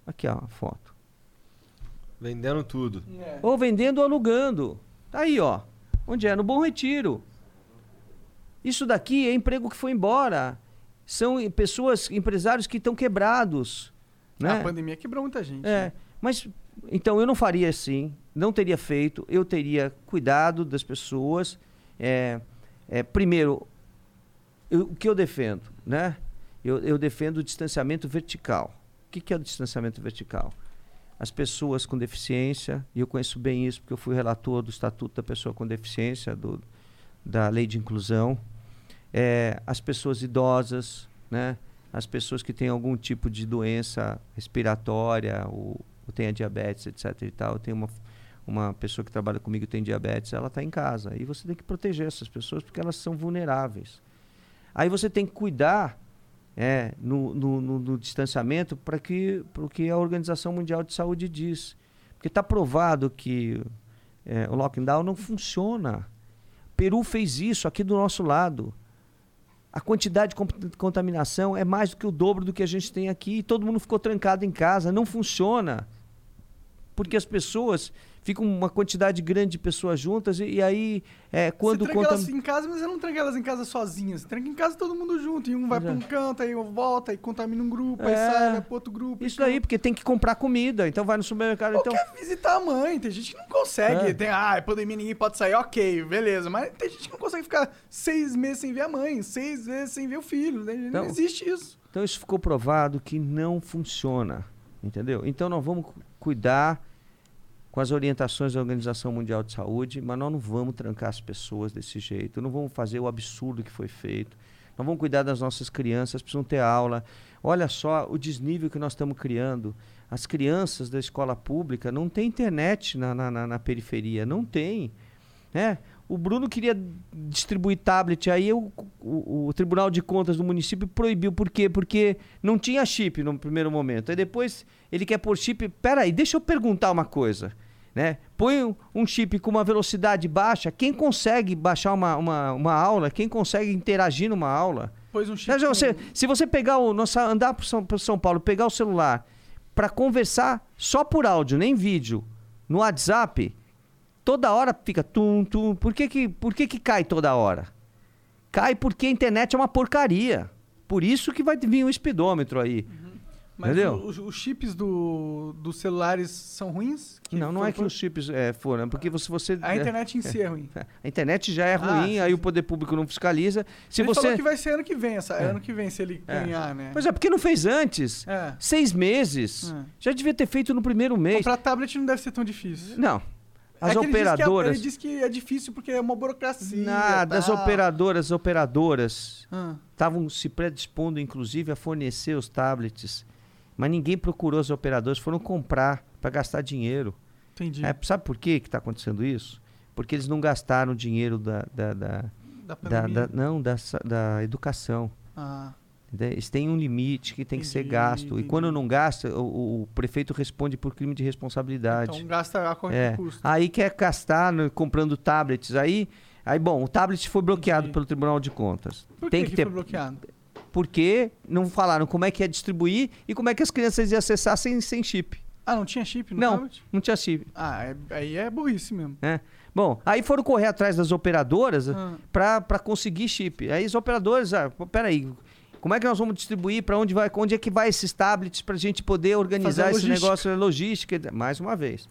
Speaker 3: Aqui, ó, a foto.
Speaker 2: Vendendo tudo.
Speaker 3: Ou vendendo ou alugando. Tá aí, ó. Onde é? No Bom Retiro. Isso daqui é emprego que foi embora. São pessoas, empresários que estão quebrados. Né?
Speaker 1: A pandemia quebrou muita gente.
Speaker 3: É,
Speaker 1: né?
Speaker 3: mas então eu não faria assim, não teria feito, eu teria cuidado das pessoas. É, é, primeiro, eu- o que eu defendo, né? Eu, eu defendo o distanciamento vertical. O que, que é o distanciamento vertical? As pessoas com deficiência, e eu conheço bem isso porque eu fui relator do Estatuto da Pessoa com Deficiência, do, da Lei de Inclusão, é, as pessoas idosas, né? as pessoas que têm algum tipo de doença respiratória ou, ou tenha diabetes, etc. e tal. Tenho uma, uma pessoa que trabalha comigo tem diabetes, ela está em casa. E você tem que proteger essas pessoas porque elas são vulneráveis. Aí você tem que cuidar é, no, no, no- no distanciamento para que, que a Organização Mundial de Saúde diz. Porque está provado que é, o lockdown não funciona. Peru fez isso aqui do nosso lado. A quantidade de con- contaminação é mais do que o dobro do que a gente tem aqui. Todo mundo ficou trancado em casa. Não funciona. Porque as pessoas ficam uma quantidade grande de pessoas juntas e, e aí é, quando
Speaker 1: você tranca
Speaker 3: contam.
Speaker 1: elas em casa, mas você não tranca elas em casa sozinhas. Você tranca em casa todo mundo junto. E um vai pra
Speaker 3: é.
Speaker 1: um canto, aí volta, aí contamina um grupo, aí
Speaker 3: É.
Speaker 1: sai, vai pro outro grupo.
Speaker 3: Isso
Speaker 1: e
Speaker 3: daí, porque tem que comprar comida. Então vai no supermercado.
Speaker 1: Ou
Speaker 3: Então...
Speaker 1: quer visitar a mãe, tem gente que não consegue.
Speaker 3: É.
Speaker 1: Tem, ah, é pandemia, ninguém pode sair, ok, beleza. Mas tem gente que não consegue ficar seis meses sem ver a mãe, seis meses sem ver o filho. né?
Speaker 3: Então-
Speaker 1: não existe isso.
Speaker 3: Então isso ficou provado que não funciona, entendeu? Então nós vamos cu- cuidar com as orientações da Organização Mundial de Saúde, mas nós não vamos trancar as pessoas desse jeito, não vamos fazer o absurdo que foi feito. Nós vamos cuidar das nossas crianças, precisam ter aula. Olha só o desnível que nós estamos criando. As crianças da escola pública não têm internet na, na, na- na periferia, não tem. Né? O Bruno queria distribuir tablet, aí o, o, o Tribunal de Contas do município proibiu. Por quê? Porque não tinha chip no primeiro momento. Aí depois ele quer pôr chip. Peraí, deixa eu perguntar uma coisa. Né? Põe um, chip com uma velocidade baixa. Quem consegue baixar uma, uma, uma aula? Quem consegue interagir numa aula?
Speaker 1: Pois um chip.
Speaker 3: Você, se você pegar o nosso, andar para São, pro São Paulo, pegar o celular para conversar só por áudio, nem vídeo, no WhatsApp, toda hora fica tum tum. Por que que, por que que cai toda hora? Cai porque a internet é uma porcaria. Por isso que vai vir um speedômetro aí.
Speaker 1: Mas
Speaker 3: Entendeu?
Speaker 1: o- os, os chips do, dos celulares são ruins? Que
Speaker 3: não, não é que os chips é, foram, porque você, você
Speaker 1: A internet em si é ruim.
Speaker 3: a internet já é
Speaker 1: Ah,
Speaker 3: ruim,
Speaker 1: sim,
Speaker 3: aí o poder público não fiscaliza. Se
Speaker 1: ele
Speaker 3: você
Speaker 1: falou que vai ser ano que vem, essa,
Speaker 3: É.
Speaker 1: ano que vem, se ele
Speaker 3: É.
Speaker 1: ganhar, né?
Speaker 3: Pois é, porque não fez antes?
Speaker 1: É.
Speaker 3: Seis meses.
Speaker 1: É.
Speaker 3: Já devia ter feito no primeiro mês.
Speaker 1: Comprar tablet não deve ser tão difícil.
Speaker 3: Não. As
Speaker 1: É que ele disse que é-
Speaker 3: operadoras.
Speaker 1: ele disse que é difícil porque é uma burocracia.
Speaker 3: Nada, as operadoras, as operadoras
Speaker 1: Ah,
Speaker 3: estavam se predispondo, inclusive, a fornecer os tablets. Mas ninguém procurou os operadores, foram comprar para gastar dinheiro.
Speaker 1: entendi.
Speaker 3: É, sabe por que está acontecendo isso? Porque eles não gastaram o dinheiro da, da, da-
Speaker 1: da
Speaker 3: da- não, da, educação.
Speaker 1: Ah?
Speaker 3: Eles têm um limite que tem que ser gasto. E quando não gasta, o, o- prefeito responde por crime de responsabilidade.
Speaker 1: Então gasta a corre
Speaker 3: É.
Speaker 1: de custo.
Speaker 3: Aí quer gastar no- comprando tablets. Aí, aí, bom, o tablet foi bloqueado
Speaker 1: Entendi.
Speaker 3: pelo Tribunal de Contas.
Speaker 1: Por
Speaker 3: tem
Speaker 1: que,
Speaker 3: que ter.
Speaker 1: foi bloqueado?
Speaker 3: Porque não falaram como é que ia distribuir e como é que as crianças iam acessar sem, sem chip.
Speaker 1: Ah, não tinha chip no
Speaker 3: Não.
Speaker 1: tablet?
Speaker 3: Não tinha chip.
Speaker 1: Ah, é- aí é burrice mesmo.
Speaker 3: né? Bom, aí foram correr atrás das operadoras
Speaker 1: Ah.
Speaker 3: para conseguir chip. Aí os operadores, ah, peraí, como é que nós vamos distribuir? Para onde vai? Onde é que vai esses tablets para a gente poder organizar esse
Speaker 1: logística.
Speaker 3: negócio, logística? Mais uma vez.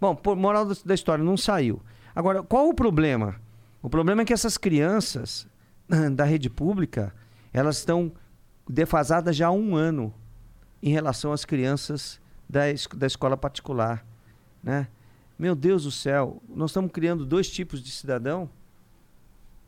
Speaker 3: Bom, por moral da, da história, não saiu. Agora, qual o problema? O problema é que essas crianças da rede pública, elas estão defasadas já há um ano em relação às crianças da, es- da escola particular, né? Meu Deus do céu, nós estamos criando dois tipos de cidadão.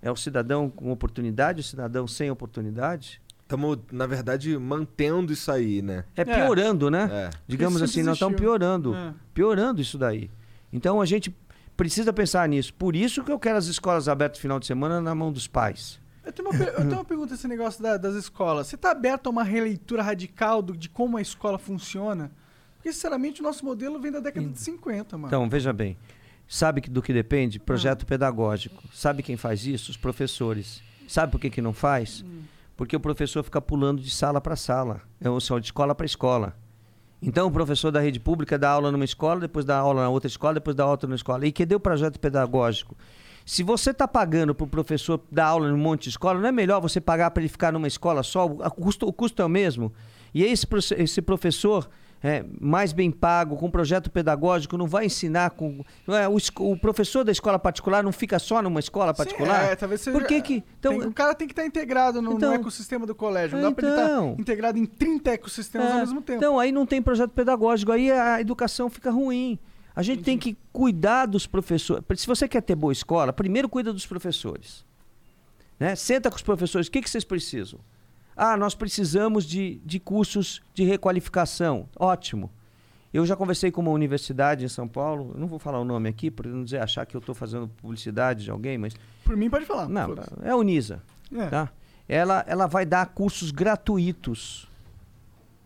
Speaker 3: É o cidadão com oportunidade, o cidadão sem oportunidade.
Speaker 2: Estamos, na verdade, mantendo isso aí, né?
Speaker 3: É piorando, né?
Speaker 2: É.
Speaker 3: Digamos
Speaker 1: Isso
Speaker 3: assim,
Speaker 1: sempre
Speaker 3: nós estamos
Speaker 1: existiu.
Speaker 3: piorando.
Speaker 1: É.
Speaker 3: Piorando isso daí. Então a gente precisa pensar nisso. Por isso que eu quero as escolas abertas no final de semana na mão dos pais.
Speaker 1: Eu tenho uma, eu tenho uma pergunta esse negócio da- das escolas. Você está aberto a uma releitura radical do- de como a escola funciona? Porque, sinceramente, o nosso modelo vem da década de 50, mano.
Speaker 3: Então, veja bem. Sabe que do que depende? Projeto pedagógico. Sabe quem faz isso? Os professores. Sabe por que, que não faz? Porque o professor fica pulando de sala para sala, é, ou seja, de escola para escola. Então, o professor da rede pública dá aula numa escola, depois dá aula na outra escola, depois dá outra na escola. E cadê o projeto pedagógico? Se você está pagando para o professor dar aula em um monte de escola, não é melhor você pagar para ele ficar numa escola só? O, custo, o custo é o mesmo. E esse, esse professor é, mais bem pago, com projeto pedagógico, não vai ensinar com. É, o, o professor da escola particular não fica só numa escola particular?
Speaker 1: Sim, é, talvez seja,
Speaker 3: Por que que. Então,
Speaker 1: Tem- o cara tem que estar integrado no, no
Speaker 3: Então-
Speaker 1: ecossistema do colégio. Não dá pra ele
Speaker 3: Então.
Speaker 1: estar integrado em 30 ecossistemas
Speaker 3: É,
Speaker 1: ao mesmo tempo.
Speaker 3: Então, aí não tem projeto pedagógico, aí a educação fica ruim. A gente tem que cuidar dos professores. Se você quer ter boa escola, primeiro cuida dos professores. Né? Senta com os professores, o que, que vocês precisam? Ah, nós precisamos de, de cursos de requalificação. Ótimo. Eu já conversei com uma universidade em São Paulo, não vou falar o nome aqui, para não dizer achar que eu estou fazendo publicidade de alguém, mas.
Speaker 1: Por mim, pode falar.
Speaker 3: Não, é a Unisa.
Speaker 1: É.
Speaker 3: Tá? Ela, ela vai dar cursos gratuitos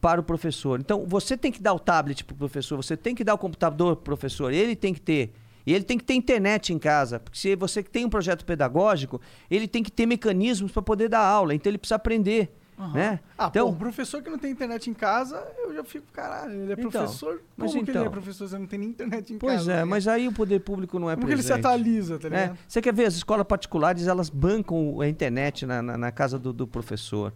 Speaker 3: para o professor. Então, você tem que dar o tablet para o professor, você tem que dar o computador para o professor, ele tem que ter. E ele tem que ter internet em casa, porque se você tem um projeto pedagógico, ele tem que ter mecanismos para poder dar aula, então ele precisa aprender.
Speaker 1: Aham.
Speaker 3: Né?
Speaker 1: Ah,
Speaker 3: então,
Speaker 1: pô, um professor que não tem internet em casa, eu já fico, caralho, ele é
Speaker 3: Então,
Speaker 1: professor?
Speaker 3: mas
Speaker 1: Como que ele é
Speaker 3: então.
Speaker 1: professor se não tem nem internet em
Speaker 3: pois
Speaker 1: casa?
Speaker 3: é,
Speaker 1: né?
Speaker 3: mas aí o poder público não é
Speaker 1: Como que ele
Speaker 3: presente.
Speaker 1: se atualiza, tá
Speaker 3: É,
Speaker 1: ligado?
Speaker 3: Você quer ver, as escolas particulares, elas bancam a internet na, na, na casa do, do professor.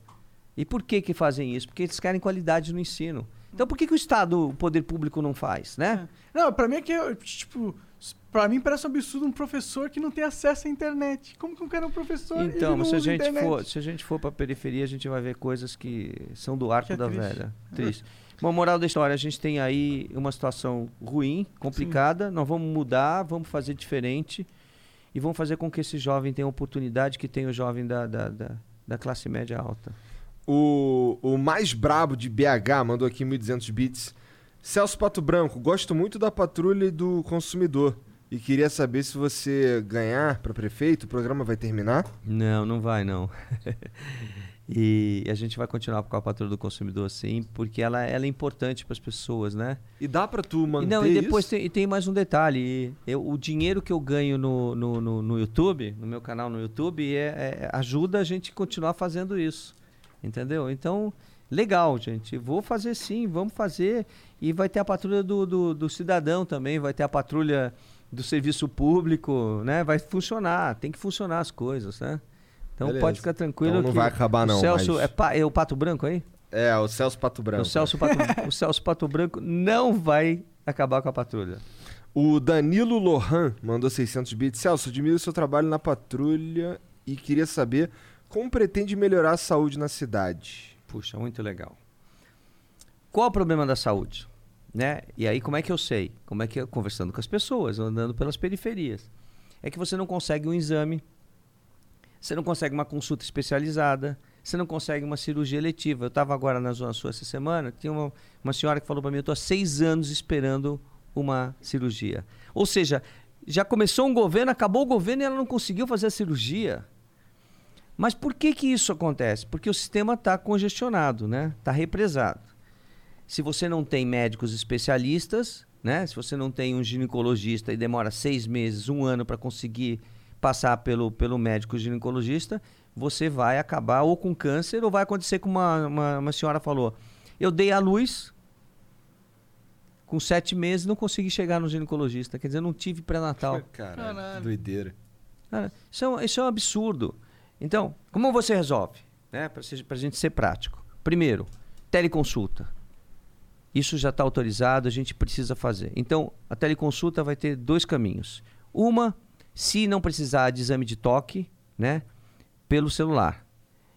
Speaker 3: E por que que fazem isso? Porque eles querem qualidade no ensino. Então por que, que o Estado, o poder público não faz, né?
Speaker 1: Não, pra mim é que, eu, tipo, pra mim parece um absurdo um professor que não tem acesso à internet. Como que um cara é um professor e
Speaker 3: Então,
Speaker 1: não
Speaker 3: se a gente
Speaker 1: internet?
Speaker 3: for, se a gente for para periferia, a gente vai ver coisas que são do arco
Speaker 1: é
Speaker 3: da
Speaker 1: triste.
Speaker 3: velha. Triste. Bom, moral da história, a gente tem aí uma situação ruim, complicada. Nós vamos mudar, vamos fazer diferente e vamos fazer com que esse jovem tenha a oportunidade que tem o jovem da, da, da, da classe média alta.
Speaker 2: O, o mais brabo de BH mandou aqui 1.200 bits. Celso Pato Branco, gosto muito da patrulha e do consumidor. E queria saber se você ganhar para prefeito, o programa vai terminar?
Speaker 3: Não, não vai não. e a gente vai continuar com a patrulha do consumidor sim, porque ela, ela é importante para as pessoas, né?
Speaker 2: E dá para tu manter
Speaker 3: não, e depois
Speaker 2: isso?
Speaker 3: tem, e tem mais um detalhe. Eu, o dinheiro que eu ganho no, no, no, no YouTube, no meu canal no YouTube, é, é- ajuda a gente a continuar fazendo isso. Entendeu? Então, legal, gente. Vou fazer sim, vamos fazer. E vai ter a patrulha do, do, do cidadão também, vai ter a patrulha do serviço público, né? Vai funcionar, tem que funcionar as coisas, né? Então
Speaker 2: Beleza.
Speaker 3: pode ficar tranquilo
Speaker 2: Então não
Speaker 3: que
Speaker 2: vai acabar não,
Speaker 3: o Celso
Speaker 2: mas-
Speaker 3: é, pa- é o Pato Branco aí?
Speaker 2: É, o Celso Pato Branco.
Speaker 3: O Celso Pato, o Celso Pato Branco não vai acabar com a patrulha.
Speaker 2: O Danilo Lohan mandou 600 bits. Celso, admiro seu trabalho na patrulha e queria saber como pretende melhorar a saúde na cidade.
Speaker 3: Puxa, muito legal. Qual o problema da saúde? Né? E aí, como é que eu sei? Como é que eu, conversando com as pessoas, andando pelas periferias. É que você não consegue um exame, você não consegue uma consulta especializada, você não consegue uma cirurgia eletiva. Eu estava agora na Zona Sul essa semana, tinha uma, uma senhora que falou para mim: eu estou há seis anos esperando uma cirurgia. Ou seja, já começou um governo, acabou o governo e ela não conseguiu fazer a cirurgia. Mas por que, que isso acontece? Porque o sistema está congestionado, né? Está represado. Se você não tem médicos especialistas, né? Se você não tem um ginecologista e demora seis meses, um ano para conseguir passar pelo, pelo médico ginecologista, você vai acabar ou com câncer ou vai acontecer como uma, uma, uma senhora falou. Eu dei à luz, com sete meses não consegui chegar no ginecologista. Quer dizer, não tive pré-natal.
Speaker 2: Caralho,
Speaker 1: Caralho.
Speaker 2: doideira.
Speaker 3: Cara, isso, é um, isso é um absurdo. Então, como você resolve? Né? Para a gente ser prático. Primeiro, teleconsulta. Isso já está autorizado, a gente precisa fazer. Então, a teleconsulta vai ter dois caminhos. Uma, se não precisar de exame de toque, né? Pelo celular.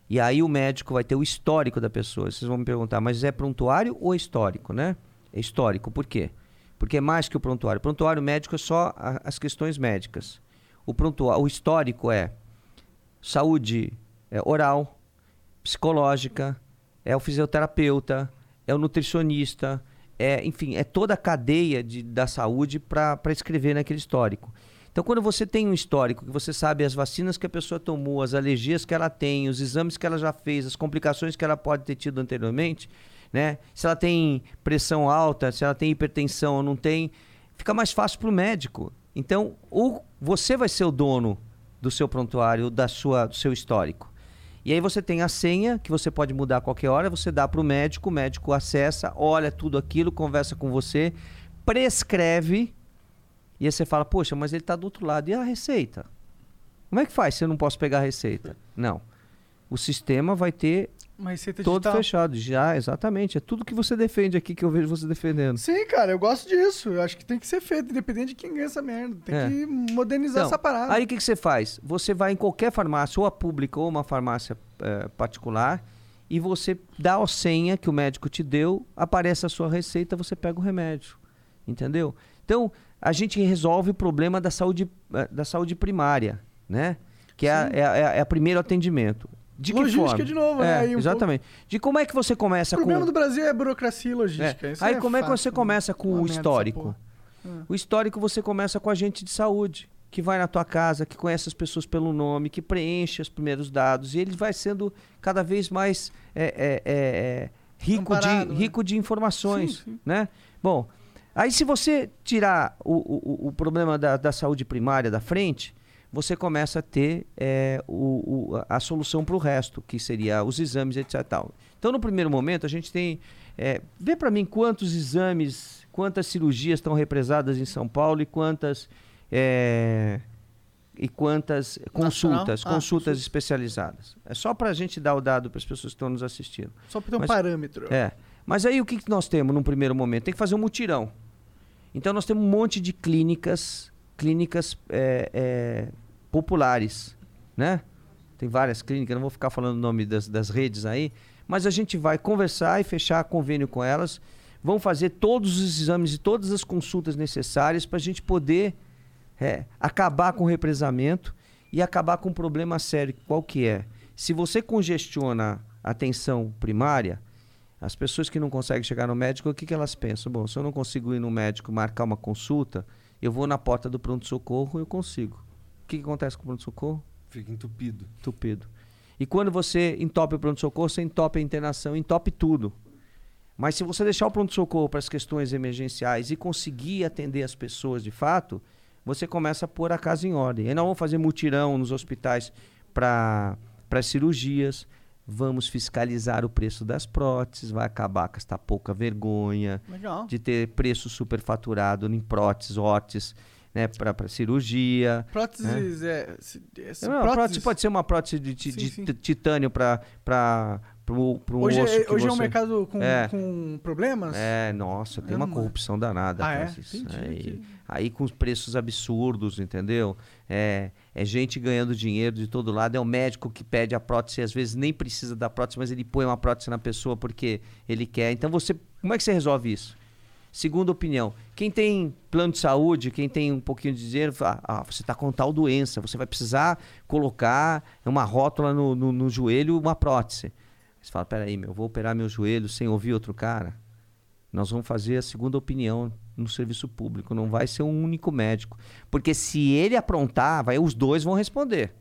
Speaker 3: E aí o médico vai ter o histórico da pessoa. Vocês vão me perguntar, mas é prontuário ou histórico, né? É histórico. Por quê? Porque é mais que o prontuário. O prontuário médico é só a- as questões médicas. O prontuário, o histórico é saúde é, oral, psicológica, é o fisioterapeuta, é o nutricionista, é, enfim, é toda a cadeia de, da saúde para escrever naquele histórico. Então, quando você tem um histórico, que você sabe as vacinas que a pessoa tomou, as alergias que ela tem, os exames que ela já fez, as complicações que ela pode ter tido anteriormente, né? Se ela tem pressão alta, se ela tem hipertensão ou não tem, fica mais fácil para o médico. Então, ou você vai ser o dono do seu prontuário, da sua, do seu histórico. E aí você tem a senha, que você pode mudar a qualquer hora, você dá para o médico, o médico acessa, olha tudo aquilo, conversa com você, prescreve, e aí você fala, poxa, mas ele está do outro lado. E a receita? Como é que faz se eu não posso pegar a receita? Não. O sistema vai ter
Speaker 1: Uma receita
Speaker 3: todo
Speaker 1: digital.
Speaker 3: fechado. Já, exatamente. É tudo que você defende aqui que eu vejo você defendendo.
Speaker 1: Sim, cara, eu gosto disso. Eu acho que tem que ser feito, independente de quem ganha essa merda. Tem
Speaker 3: É.
Speaker 1: que modernizar
Speaker 3: Então,
Speaker 1: essa parada.
Speaker 3: Aí o que, que você faz? Você vai em qualquer farmácia, ou a pública ou uma farmácia eh, particular, e você dá a senha que o médico te deu, aparece a sua receita, você pega o remédio. Entendeu? Então, a gente resolve o problema da saúde, eh, da saúde primária, né? Que é, é, é a primeiro atendimento. De que
Speaker 1: Logística
Speaker 3: forma?
Speaker 1: de novo, né?
Speaker 3: É,
Speaker 1: Aí um
Speaker 3: exatamente. De como é que você
Speaker 1: O
Speaker 3: começa
Speaker 1: problema
Speaker 3: com...
Speaker 1: do Brasil é burocracia e logística.
Speaker 3: É. Aí como é que você
Speaker 1: né?
Speaker 3: começa com
Speaker 1: Uma
Speaker 3: o histórico? O histórico você começa com a agente de saúde, que vai na tua casa, que conhece as pessoas pelo nome, que preenche os primeiros dados, e ele vai sendo cada vez mais é, é, é, é, rico, de,
Speaker 1: né?
Speaker 3: rico de informações.
Speaker 1: Sim, sim.
Speaker 3: Né? Bom, aí se você tirar o, o, o problema da, da saúde primária da frente, você começa a ter é, o, o- a solução para o resto, que seria os exames, etc. Tal. Então, no primeiro momento, a gente tem. É, vê para mim quantos exames, quantas cirurgias estão represadas em São Paulo e quantas. é, e quantas consultas,
Speaker 1: Ah,
Speaker 3: consultas
Speaker 1: consulta.
Speaker 3: especializadas. É só para a gente dar o dado para as pessoas que estão nos assistindo.
Speaker 1: Só pra ter um
Speaker 3: Mas-
Speaker 1: parâmetro.
Speaker 3: É. Mas aí o que, que nós temos num primeiro momento? Tem que fazer um mutirão. Então nós temos um monte de clínicas, clínicas é, é, populares, né? Tem várias clínicas, não vou ficar falando o nome das, das redes aí, mas a gente vai conversar e fechar convênio com elas, vão fazer todos os exames e todas as consultas necessárias para a gente poder é, acabar com o represamento e acabar com um problema sério. Qual que é? Se você congestiona a atenção primária, as pessoas que não conseguem chegar no médico, o que, que elas pensam? Bom, se eu não consigo ir no médico marcar uma consulta, eu vou na porta do pronto-socorro e eu consigo. O que, que acontece com o pronto-socorro?
Speaker 2: Fica entupido.
Speaker 3: Entupido. E quando você entope o pronto-socorro, você entope a internação, entope tudo. Mas se você deixar o pronto-socorro para as questões emergenciais e conseguir atender as pessoas de fato, você começa a pôr a casa em ordem. Aí nós vamos fazer mutirão nos hospitais para as cirurgias, vamos fiscalizar o preço das próteses, vai acabar com esta pouca vergonha
Speaker 1: Legal.
Speaker 3: de ter preço superfaturado em próteses, órteses, né, para cirurgia.
Speaker 1: Próteses é. se- é se-
Speaker 3: Não, a prótese pode ser uma prótese de,
Speaker 1: Sim,
Speaker 3: de
Speaker 1: sim.
Speaker 3: ti- titânio para um
Speaker 1: Hoje,
Speaker 3: osso
Speaker 1: é,
Speaker 3: que
Speaker 1: hoje é um
Speaker 3: você-
Speaker 1: mercado com,
Speaker 3: É.
Speaker 1: com problemas?
Speaker 3: É, nossa, tem
Speaker 1: É
Speaker 3: uma corrupção danada.
Speaker 1: Ah, é? Entendi
Speaker 3: Aí,
Speaker 1: que-
Speaker 3: aí com os preços absurdos, entendeu? É, é gente ganhando dinheiro de todo lado. É o médico que pede a prótese, às vezes nem precisa da prótese, mas ele põe uma prótese na pessoa porque ele quer. Então você, como é que você resolve isso? Segunda opinião, quem tem plano de saúde, quem tem um pouquinho de dinheiro, fala, ah, você está com tal doença, você vai precisar colocar uma rótula no, no, no joelho, uma prótese. Você fala, peraí, meu, eu vou operar meu joelho sem ouvir outro cara? Nós vamos fazer a segunda opinião no serviço público, não vai ser um único médico. Porque se ele aprontar, vai, os dois vão responder.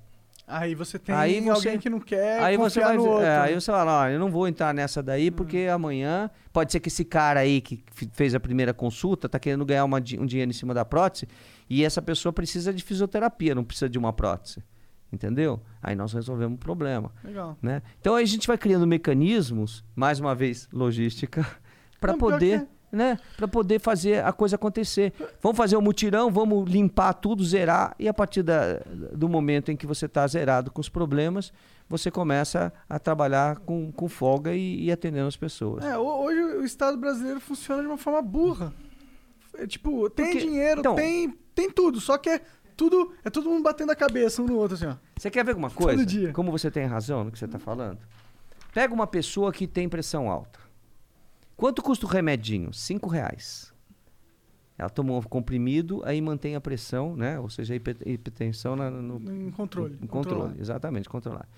Speaker 1: Aí você tem
Speaker 3: Aí você-
Speaker 1: alguém que não quer
Speaker 3: aí você vai
Speaker 1: no
Speaker 3: dizer-
Speaker 1: outro.
Speaker 3: é, aí você fala, ó, eu não vou entrar nessa daí porque amanhã pode ser que esse cara aí que fez a primeira consulta tá querendo ganhar uma um dinheiro em cima da prótese e essa pessoa precisa de fisioterapia, não precisa de uma prótese. Entendeu? Aí nós resolvemos o problema.
Speaker 1: Legal.
Speaker 3: Né? Então aí a gente vai criando mecanismos, mais uma vez, logística, para poder,
Speaker 1: que
Speaker 3: né, para poder fazer a coisa acontecer. Vamos fazer o mutirão, vamos limpar tudo, zerar e a partir da- do momento em que você está zerado com os problemas, você começa a trabalhar com, com folga e, e atendendo as pessoas.
Speaker 1: É, ho- hoje o Estado brasileiro funciona de uma forma burra. É, tipo, tem
Speaker 3: Porque-
Speaker 1: dinheiro,
Speaker 3: então-
Speaker 1: tem, tem tudo, só que é tudo, é todo mundo batendo a cabeça um no outro, assim, ó.
Speaker 3: Você quer ver alguma coisa? Como você tem razão no que você está falando? Pega uma pessoa que tem pressão alta. Quanto custa o remedinho? Cinco reais. Ela tomou um comprimido, aí mantém a pressão, né? Ou seja, a hiper- hipertensão na- no,
Speaker 1: Em controle.
Speaker 3: no controle.
Speaker 1: controlar.
Speaker 3: Exatamente, controlar.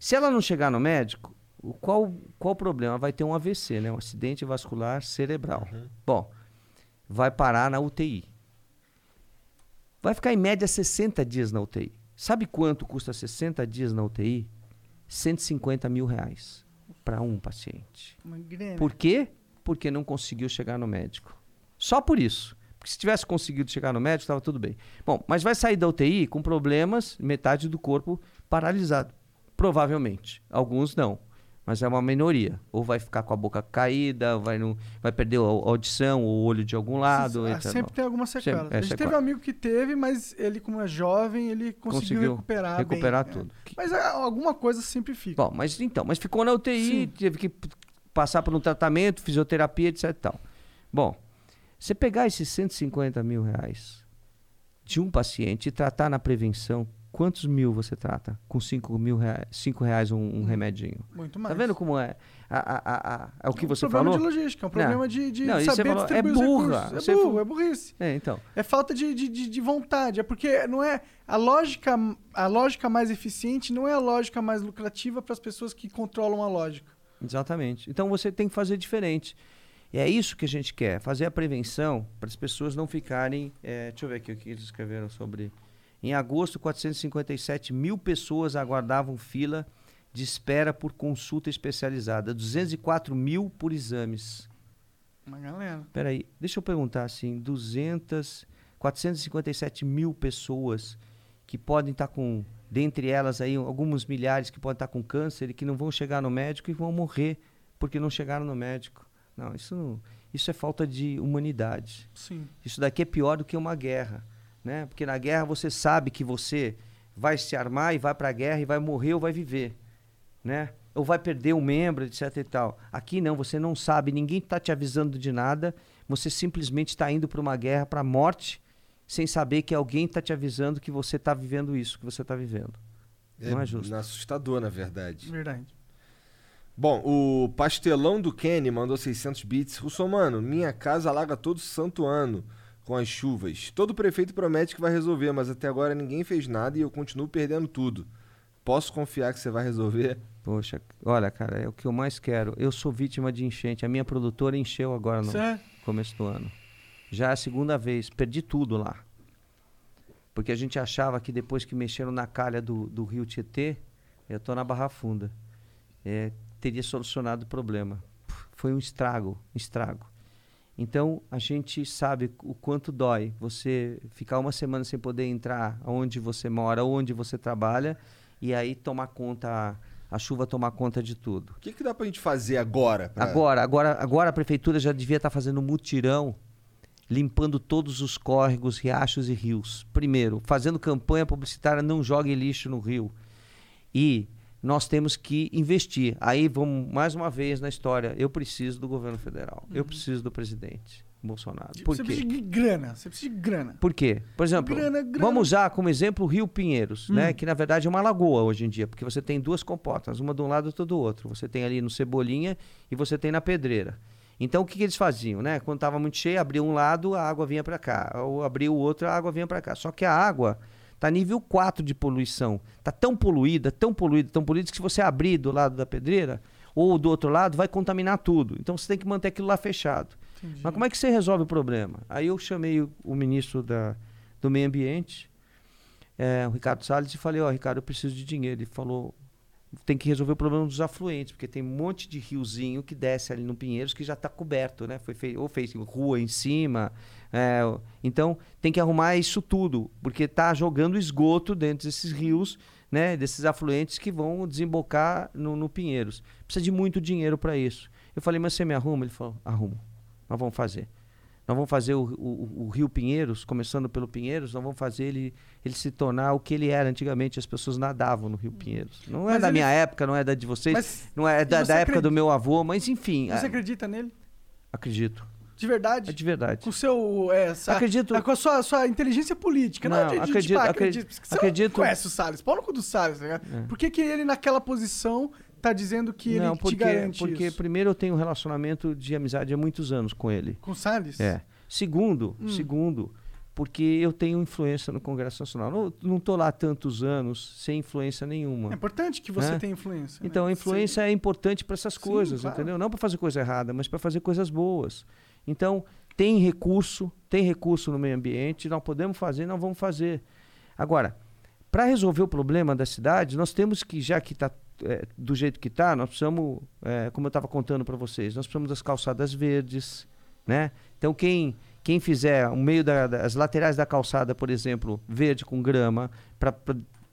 Speaker 3: Se ela não chegar no médico, o qual, qual o problema? Vai ter um AVC, né? Um acidente vascular cerebral. Bom, vai parar na UTI. Vai ficar em média 60 dias na UTI. Sabe quanto custa 60 dias na UTI? 150 mil reais para um paciente.
Speaker 1: Uma grana.
Speaker 3: Por quê? Porque não conseguiu chegar no médico. Só por isso. Porque se tivesse conseguido chegar no médico, estava tudo bem. Bom, mas vai sair da UTI com problemas, metade do corpo paralisado. Provavelmente. Alguns não. Mas é uma minoria. Ou vai ficar com a boca caída, vai, não, vai perder a audição, ou o olho de algum lado.
Speaker 1: Ah, sempre tem alguma sequela.
Speaker 3: Sempre, é,
Speaker 1: a gente
Speaker 3: sequela.
Speaker 1: teve um amigo que teve, mas ele, como é jovem, ele conseguiu,
Speaker 3: Conseguiu
Speaker 1: recuperar
Speaker 3: recuperar
Speaker 1: bem, é.
Speaker 3: tudo.
Speaker 1: Mas ah, alguma coisa sempre fica.
Speaker 3: Bom, mas então, mas ficou na UTI,
Speaker 1: Sim.
Speaker 3: teve que passar por um tratamento, fisioterapia, etc e tal. Bom, você pegar esses 150 mil reais de um paciente e tratar na prevenção, quantos mil você trata com 5 mil reais, cinco reais um, um remedinho?
Speaker 1: Muito mais.
Speaker 3: Tá vendo como é, a, a, a, é o que
Speaker 1: É um
Speaker 3: você
Speaker 1: problema
Speaker 3: falou?
Speaker 1: de logística, é um problema de, de
Speaker 3: Não,
Speaker 1: saber
Speaker 3: falou, é burra. Você
Speaker 1: É burro,
Speaker 3: falou-
Speaker 1: é burrice.
Speaker 3: É, então.
Speaker 1: É falta de, de, de vontade. É porque não é. A lógica, a lógica mais eficiente não é a lógica mais lucrativa para as pessoas que controlam a lógica.
Speaker 3: Exatamente. Então você tem que fazer diferente. E é isso que a gente quer, fazer a prevenção para as pessoas não ficarem. eh, deixa eu ver aqui o que eles escreveram sobre. Em agosto, 457 mil pessoas aguardavam fila de espera por consulta especializada, 204 mil por exames.
Speaker 1: Uma galera.
Speaker 3: Peraí, deixa eu perguntar assim: 200, 457 mil pessoas que podem estar com, dentre elas aí, alguns milhares que podem estar com câncer e que não vão chegar no médico e vão morrer porque não chegaram no médico. Não, isso não, isso é falta de humanidade.
Speaker 1: Sim.
Speaker 3: Isso daqui é pior do que uma guerra, né? Porque na guerra você sabe que você vai se armar e vai para a guerra e vai morrer ou vai viver, né? Ou vai perder um membro, etc e tal. Aqui não, você não sabe, ninguém está te avisando de nada, você simplesmente está indo para uma guerra, para a morte, sem saber que alguém está te avisando que você está vivendo isso, que você está vivendo. Não é justo.
Speaker 2: assustador, na verdade.
Speaker 1: Verdade.
Speaker 2: Bom, o pastelão do Kenny mandou 600 bits. Russomano, minha casa alaga todo santo ano com as chuvas. Todo prefeito promete que vai resolver, mas até agora ninguém fez nada e eu continuo perdendo tudo. Posso confiar que você vai resolver?
Speaker 3: Poxa, olha, cara, é o que eu mais quero. Eu sou vítima de enchente. A minha produtora encheu agora no
Speaker 1: Certo?
Speaker 3: começo do ano. Já é a segunda vez. Perdi tudo lá. Porque a gente achava que depois que mexeram na calha do, do rio Tietê, eu tô na Barra Funda, é, teria solucionado o problema. Foi um estrago, um estrago. Então a gente sabe o quanto dói você ficar uma semana sem poder entrar onde você mora, onde você trabalha, e aí tomar conta, a chuva tomar conta de tudo.
Speaker 2: O que, que dá pra gente fazer agora? pra-
Speaker 3: Agora, agora, agora a prefeitura já devia estar fazendo um mutirão, limpando todos os córregos, riachos e rios. Primeiro, fazendo campanha publicitária, não jogue lixo no rio. E nós temos que investir. Aí vamos mais uma vez na história. Eu preciso do governo federal. Eu preciso do presidente Bolsonaro. Por
Speaker 1: você
Speaker 3: quê?
Speaker 1: precisa de grana. Você precisa de grana.
Speaker 3: Por quê? Por exemplo,
Speaker 1: Grana, grana.
Speaker 3: vamos usar como exemplo o Rio Pinheiros, né? Que na verdade é uma lagoa hoje em dia, porque você tem duas comportas, uma de um lado e outra do outro. Você tem ali no Cebolinha e você tem na Pedreira. Então o que, que eles faziam, né? Quando estava muito cheio, abria um lado, a água vinha para cá. Ou abria o outro, a água vinha para cá. Só que a água tá nível 4 de poluição. Tá tão poluída, tão poluída, tão poluída que se você abrir do lado da pedreira ou do outro lado, vai contaminar tudo. Então você tem que manter aquilo lá fechado.
Speaker 1: Entendi.
Speaker 3: Mas como é que você resolve o problema? Aí eu chamei o, o ministro da, do Meio Ambiente, é, o Ricardo Salles, e falei, ó, Ricardo, eu preciso de dinheiro. Ele falou, tem que resolver o problema dos afluentes, porque tem um monte de riozinho que desce ali no Pinheiros que já está coberto, né? Foi feito, ou fez rua em cima. é, então tem que arrumar isso tudo, porque está jogando esgoto dentro desses rios, né? Desses afluentes que vão desembocar no, no Pinheiros. Precisa de muito dinheiro para isso. Eu falei, mas você me arruma? Ele falou, arrumo. Nós vamos fazer. Nós vamos fazer o, o, o Rio Pinheiros, começando pelo Pinheiros, nós vamos fazer ele, ele se tornar o que ele era antigamente. As pessoas nadavam no Rio Pinheiros. Não é
Speaker 1: Mas
Speaker 3: da
Speaker 1: ele-
Speaker 3: minha época, não é da de vocês,
Speaker 1: Mas
Speaker 3: não é da, da época
Speaker 1: acredita-
Speaker 3: do meu avô, mas enfim,
Speaker 1: você
Speaker 3: é,
Speaker 1: acredita nele?
Speaker 3: acredito.
Speaker 1: De verdade?
Speaker 3: É de verdade.
Speaker 1: Com o seu. É, essa-
Speaker 3: Acredito.
Speaker 1: Com a sua, sua inteligência política. Não,
Speaker 3: Não, acredito-
Speaker 1: tipo, ah,
Speaker 3: acre-
Speaker 1: acredito. porque Você
Speaker 3: acredito-
Speaker 1: conhece o Salles. Pau no cu do Salles, tá ligado?
Speaker 3: É.
Speaker 1: Por que, que ele, naquela posição, tá dizendo que
Speaker 3: não,
Speaker 1: ele
Speaker 3: porque,
Speaker 1: te garante
Speaker 3: porque
Speaker 1: isso?
Speaker 3: primeiro eu tenho um relacionamento de amizade há muitos anos com ele.
Speaker 1: Com o Salles?
Speaker 3: É. Segundo,
Speaker 1: Hum.
Speaker 3: segundo, porque eu tenho influência no Congresso Nacional. Não, não tô lá há tantos anos sem influência nenhuma.
Speaker 1: É importante que você
Speaker 3: É.
Speaker 1: tenha influência. né?
Speaker 3: Então, a influência é importante para essas
Speaker 1: Sim,
Speaker 3: coisas,
Speaker 1: claro.
Speaker 3: entendeu? Não para fazer coisa errada, mas para fazer coisas boas. Então, tem recurso, tem recurso no meio ambiente, nós podemos fazer, nós vamos fazer. Agora, para resolver o problema da cidade, nós temos que, já que está do jeito que está, nós precisamos, é, como eu estava contando para vocês, nós precisamos das calçadas verdes, né? Então, quem, quem fizer o meio da- das laterais da calçada, por exemplo, verde com grama, para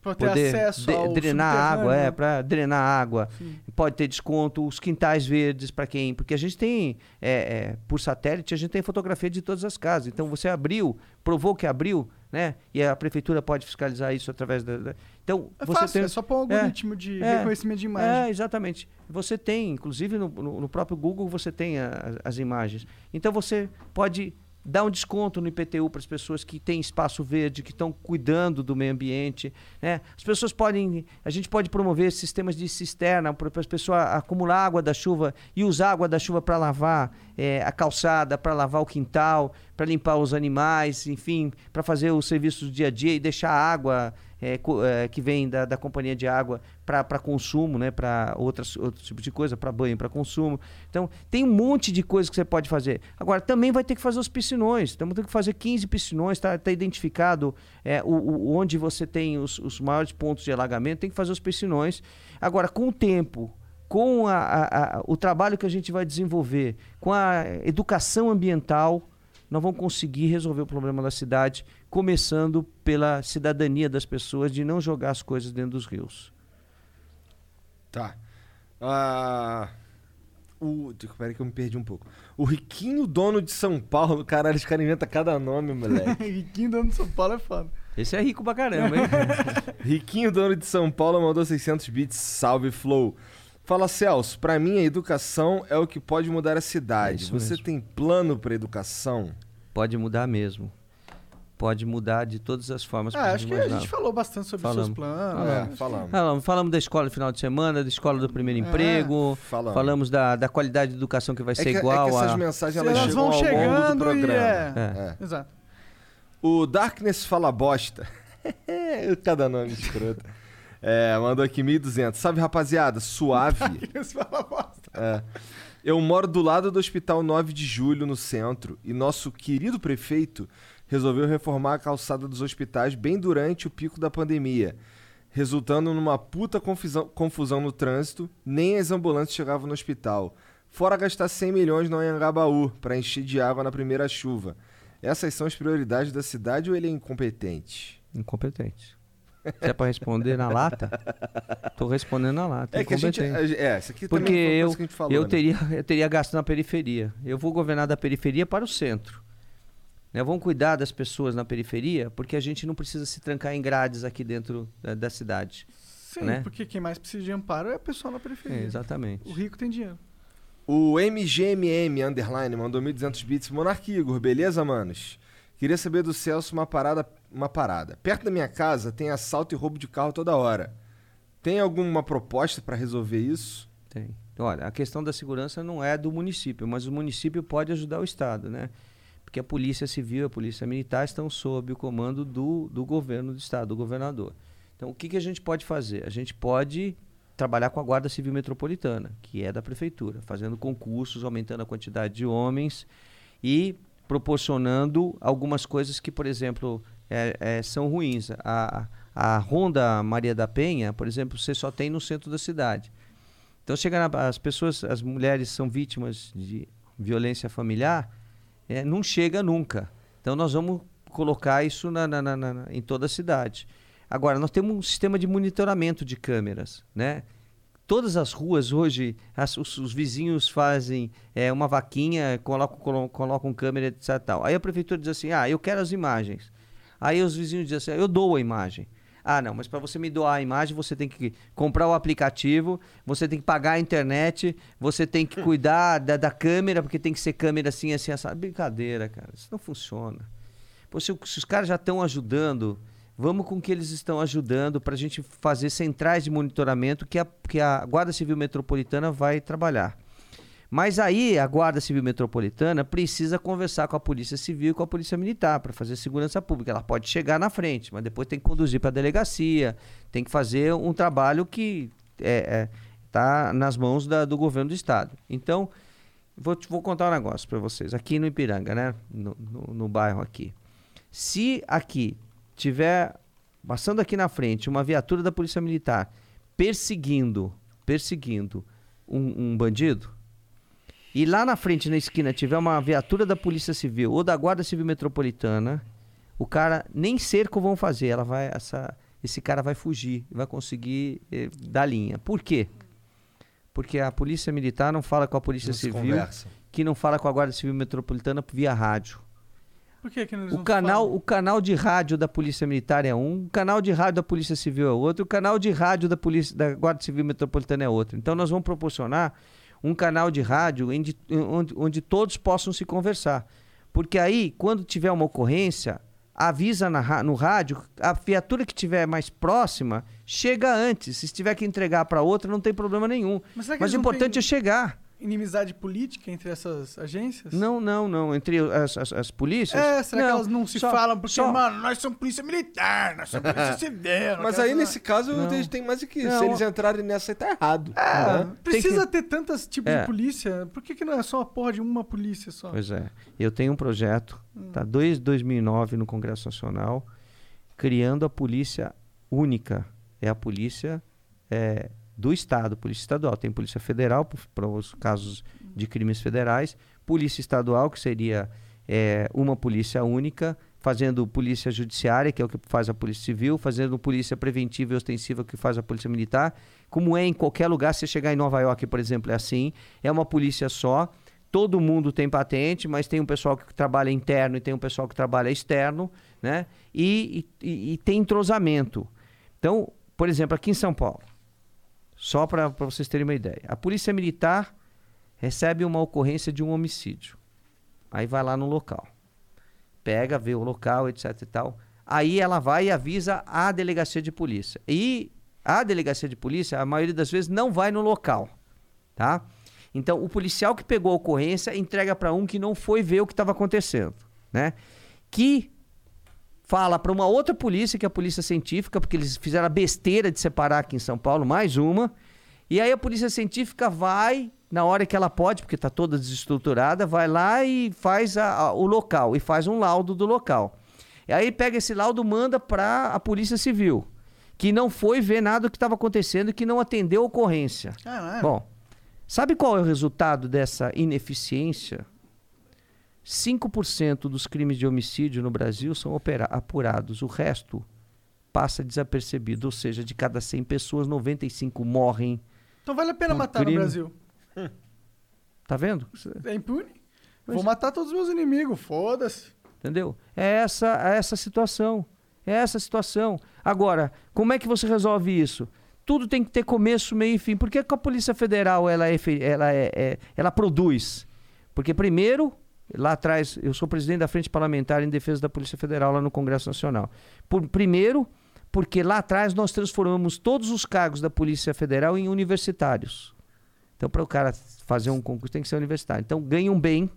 Speaker 3: poder
Speaker 1: acesso
Speaker 3: de- drenar água, é, para drenar água.
Speaker 1: Sim.
Speaker 3: Pode ter desconto, os quintais verdes para quem. Porque a gente tem, é, é, por satélite, a gente tem fotografia de todas as casas. Então você abriu, provou que abriu, né? E a prefeitura pode fiscalizar isso através da. da- Então,
Speaker 1: É
Speaker 3: você
Speaker 1: fácil,
Speaker 3: tem.
Speaker 1: é só pôr um
Speaker 3: é,
Speaker 1: algoritmo de
Speaker 3: é,
Speaker 1: reconhecimento de imagem.
Speaker 3: É, exatamente. Você tem, inclusive no, no- no próprio Google, você tem a- as imagens. Então você pode dar um desconto no IPTU para as pessoas que têm espaço verde, que estão cuidando do meio ambiente. Né? As pessoas podem. A gente pode promover sistemas de cisterna para as pessoas acumular água da chuva e usar água da chuva para lavar eh, a calçada, para lavar o quintal, para limpar os animais, enfim, para fazer os serviços do dia a dia e deixar a água co- eh, que vem da, da companhia de água para consumo, né, para outras outro tipo de coisa, para banho, para consumo. Então, tem um monte de coisas que você pode fazer. Agora, também vai ter que fazer os piscinões. Estamos tendo que fazer 15 piscinões, está tá identificado é, o, o- onde você tem os, os maiores pontos de alagamento, tem que fazer os piscinões. Agora, com o tempo, com a- a- a- o trabalho que a gente vai desenvolver, com a educação ambiental, nós vamos conseguir resolver o problema da cidade, começando pela cidadania das pessoas de não jogar as coisas dentro dos rios.
Speaker 2: Tá. Ah. O. Peraí que eu me perdi um pouco. O Riquinho, dono de São Paulo. Caralho, os caras inventam cada nome, moleque.
Speaker 1: Riquinho dando São Paulo é foda.
Speaker 3: Esse é rico pra caramba, hein?
Speaker 2: Riquinho, dono de São Paulo, mandou 600 bits. Salve, Flow. Fala, Celso. Pra mim, a educação é o que pode mudar a
Speaker 3: É
Speaker 2: cidade.
Speaker 3: isso
Speaker 2: Você
Speaker 3: mesmo.
Speaker 2: tem plano pra educação?
Speaker 3: Pode mudar mesmo. Pode mudar de todas as formas.
Speaker 1: Ah, acho que a
Speaker 3: imagináveis.
Speaker 1: gente falou bastante sobre os seus
Speaker 3: Falamos.
Speaker 1: planos.
Speaker 2: É, falamos.
Speaker 3: Falamos, falamos da escola no final de semana, da escola do primeiro
Speaker 1: É,
Speaker 3: emprego,
Speaker 2: falamos.
Speaker 3: falamos da, da qualidade de educação que vai
Speaker 2: É
Speaker 3: ser
Speaker 2: que, é
Speaker 3: igual
Speaker 2: que essas
Speaker 3: a.
Speaker 2: mensagens elas,
Speaker 1: elas vão
Speaker 2: ao longo do
Speaker 1: chegando e
Speaker 2: programa.
Speaker 1: é.
Speaker 2: É.
Speaker 1: Exato.
Speaker 2: O Darkness Fala Bosta. Cada nome escroto. É, mandou aqui 1.200. Salve, rapaziada. Suave. É. Eu moro do lado do Hospital 9 de Julho, no centro, e nosso querido prefeito resolveu reformar a calçada dos hospitais bem durante o pico da pandemia, resultando numa puta confusão, confusão no trânsito, nem as ambulâncias chegavam no hospital. Fora gastar 100 milhões no Anhangabaú para encher de água na primeira chuva. Essas são as prioridades da cidade ou ele é incompetente?
Speaker 3: Incompetente. Se é pra responder na lata, tô respondendo na lata.
Speaker 2: É que a gente. É, isso aqui
Speaker 3: Porque
Speaker 2: uma
Speaker 3: eu,
Speaker 2: que a gente falou.
Speaker 3: eu,
Speaker 2: né?
Speaker 3: teria, eu teria gasto na periferia. Eu vou governar da periferia para o centro. Né, Vamos cuidar das pessoas na periferia, porque a gente não precisa se trancar em grades aqui dentro da, da cidade.
Speaker 1: Sim,
Speaker 3: Né?
Speaker 1: porque quem mais precisa de amparo é a pessoa na
Speaker 3: É,
Speaker 1: periferia.
Speaker 3: exatamente.
Speaker 1: o rico tem dinheiro.
Speaker 2: O MGMM Underline mandou 1.200 bits. Monarque Igor, beleza, manos? Queria saber do Celso uma parada, uma parada. Perto da minha casa tem assalto e roubo de carro toda hora. Tem alguma proposta pra resolver isso?
Speaker 3: Tem. Olha, a questão da segurança não é do município, mas o município pode ajudar o Estado, né? Porque a Polícia Civil e a Polícia Militar estão sob o comando do, do governo do Estado, do governador. Então, o que, que a gente pode fazer? A gente pode trabalhar com a Guarda Civil Metropolitana, que é da Prefeitura, fazendo concursos, aumentando a quantidade de homens e proporcionando algumas coisas que, por exemplo, é, é, são ruins. A, a Ronda Maria da Penha, por exemplo, você só tem no centro da cidade. Então chega na, as pessoas, as mulheres são vítimas de violência familiar, é, não chega nunca. Então nós vamos colocar isso na, na, na, em toda a cidade. Agora, nós temos um sistema de monitoramento de câmeras, né? Todas as ruas hoje, as, os, os, vizinhos fazem é, uma vaquinha, colocam, colocam, câmera, etc. Tal. Aí a prefeitura diz assim, ah, eu quero as imagens. Aí os vizinhos dizem assim, eu dou a imagem. Ah, não, mas para você me doar a imagem, você tem que comprar o aplicativo, você tem que pagar a internet, você tem que cuidar da, da câmera, porque tem que ser câmera assim, assim, essa brincadeira, cara. Isso não funciona. Pô, se, se os caras já estão ajudando, vamos com que eles estão ajudando para a gente fazer centrais de monitoramento que a, que a Guarda Civil Metropolitana vai trabalhar. Mas aí a Guarda Civil Metropolitana precisa conversar com a Polícia Civil e com a Polícia Militar para fazer segurança pública. Ela pode chegar na frente, mas depois tem que conduzir para a delegacia, tem que fazer um trabalho que está é, é, nas mãos da, do governo do Estado. Então, vou, vou contar um negócio para vocês. Aqui no Ipiranga, né? No, no, no bairro aqui. Se aqui tiver, passando aqui na frente, uma viatura da Polícia Militar perseguindo, perseguindo um, um bandido e lá na frente, na esquina, tiver uma viatura da Polícia Civil ou da Guarda Civil Metropolitana, o cara nem cerco vão fazer, ela vai essa esse cara vai fugir, vai conseguir eh, dar linha. Por quê? Porque a Polícia Militar não fala com a Polícia
Speaker 2: Não
Speaker 3: Civil, que não fala com a Guarda Civil Metropolitana via rádio.
Speaker 1: Por que que eles
Speaker 3: O
Speaker 1: não
Speaker 3: canal,
Speaker 1: falam?
Speaker 3: o canal de rádio da Polícia Militar é um, o canal de rádio da Polícia Civil é outro, o canal de rádio da Polícia da Guarda Civil Metropolitana é outro. Então nós vamos proporcionar um canal de rádio em de- onde, onde todos possam se conversar. Porque aí, quando tiver uma ocorrência, avisa na no rádio, a viatura que estiver mais próxima chega antes. Se tiver que entregar para outra, não tem problema nenhum.
Speaker 1: Mas
Speaker 3: Mas o importante é chegar.
Speaker 1: Inimizade política entre essas agências?
Speaker 3: Não, não, não. Entre as, as, as polícias.
Speaker 1: É, será que elas não se
Speaker 3: só-
Speaker 1: falam? Porque,
Speaker 3: só-
Speaker 1: mano, nós somos polícia militar, nós somos polícia civil. não
Speaker 2: Mas aí, nesse caso,
Speaker 3: Não.
Speaker 2: eles têm mais o que.
Speaker 3: Não.
Speaker 2: Se eles entrarem nessa, aí tá errado.
Speaker 1: É,
Speaker 2: né?
Speaker 1: precisa
Speaker 3: Tem
Speaker 1: ter tantos tipos
Speaker 3: É.
Speaker 1: de polícia. Por que, que não é só a porra de uma polícia só?
Speaker 3: Pois é. Eu tenho um projeto, tá desde 2009 no Congresso Nacional, criando a polícia única. É a polícia é, do Estado, polícia estadual. Tem polícia federal para os casos de crimes federais, polícia estadual, que seria é, uma polícia única, fazendo polícia judiciária, que é o que faz a polícia civil, fazendo polícia preventiva e ostensiva, que faz a polícia militar. Como é em qualquer lugar, se chegar em Nova York, por exemplo, é assim. É uma polícia só. Todo mundo tem patente, mas tem um pessoal que trabalha interno e tem um pessoal que trabalha externo, né? E, e- e tem entrosamento. Então, por exemplo, aqui em São Paulo, só para vocês terem uma ideia, a polícia militar recebe uma ocorrência de um homicídio. Aí vai lá no local, pega, vê o local, etc e tal. Aí ela vai e avisa a delegacia de polícia. E a delegacia de polícia, a maioria das vezes, não vai no local, tá? Então, o policial que pegou a ocorrência entrega para um que não foi ver o que estava acontecendo, né? Que fala para uma outra polícia, que é a polícia científica, porque eles fizeram a besteira de separar aqui em São Paulo, mais uma. E aí a polícia científica vai, na hora que ela pode, porque está toda desestruturada, vai lá e faz a- a- o local, e faz um laudo do local. E aí pega esse laudo, manda para a polícia civil, que não foi ver nada do que estava acontecendo e que não atendeu a ocorrência.
Speaker 1: Caralho.
Speaker 3: Bom, sabe qual é o resultado dessa ineficiência? 5% dos crimes de homicídio no Brasil são apurados, o resto passa desapercebido, ou seja, de cada 100 pessoas, 95 morrem.
Speaker 1: Então vale a pena matar
Speaker 3: crime.
Speaker 1: no Brasil.
Speaker 3: Tá vendo?
Speaker 1: É impune?
Speaker 3: Pois
Speaker 1: Vou
Speaker 3: é.
Speaker 1: matar todos os meus inimigos, foda-se.
Speaker 3: Entendeu? É essa, é essa situação. É essa situação. Agora, como é que você resolve isso? Tudo tem que ter começo, meio e fim. Por que, a Polícia Federal ela, é, ela, é- é- ela produz? Porque, primeiro, lá atrás, eu sou presidente da Frente Parlamentar em Defesa da Polícia Federal lá no Congresso Nacional. Por, primeiro, porque lá atrás nós transformamos todos os cargos da Polícia Federal em universitários. Então, para o cara fazer um concurso, tem que ser universitário. Então, ganham bem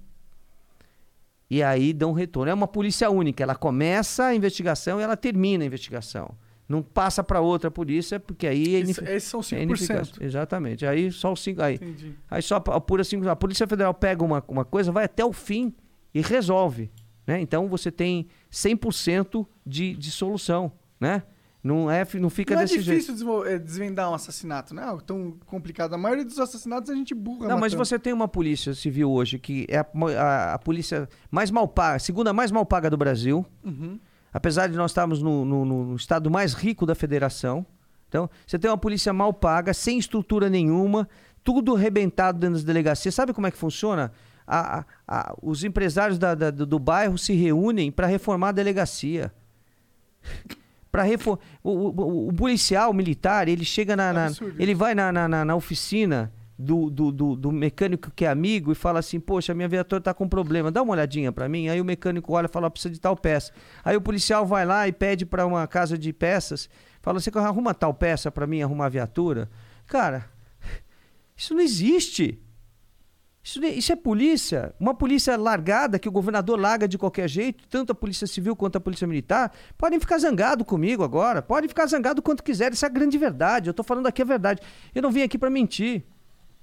Speaker 3: e aí dão retorno. É uma polícia única. Ela começa a investigação e ela termina a investigação. Não passa para outra polícia, porque aí é,
Speaker 1: esses são
Speaker 3: é
Speaker 1: 5%.
Speaker 3: ineficaz. Exatamente. Aí só os cinco. Aí,
Speaker 1: Entendi.
Speaker 3: aí só apura cinco. A Polícia Federal pega uma, uma coisa, vai até o fim e resolve. Né? Então você tem 100% de, de solução. Né? Não, é, não fica
Speaker 1: Não é
Speaker 3: desse jeito.
Speaker 1: difícil desmo- é, desvendar um assassinato, não é tão complicado. A maioria dos assassinatos a gente burra.
Speaker 3: Não, mas
Speaker 1: matando.
Speaker 3: você tem uma polícia civil hoje que é a, a- a polícia mais mal paga, a segunda mais mal paga do Brasil.
Speaker 1: Uhum.
Speaker 3: Apesar de nós estarmos no, no- no- estado mais rico da federação. Então, você tem uma polícia mal paga, sem estrutura nenhuma, tudo arrebentado dentro das delegacias. Sabe como é que funciona? A- a- a- os empresários da- da- do, do bairro se reúnem para reformar a delegacia. Para refor... o, o- o policial o militar, ele chega na. na- ele vai na- na- na oficina do, do, do- do mecânico que é amigo e fala assim: Poxa, minha viatura tá com problema, dá uma olhadinha para mim. Aí o mecânico olha e fala: Precisa de tal peça. Aí o policial vai lá e pede para uma casa de peças, fala: Você arruma tal peça para mim arrumar a viatura? Cara, isso não existe. Isso, isso é polícia. Uma polícia largada que o governador larga de qualquer jeito, tanto a polícia civil quanto a polícia militar, podem ficar zangado comigo agora. Podem ficar zangado quanto quiser. Isso é a grande verdade. Eu tô falando aqui a verdade. Eu não vim aqui para mentir.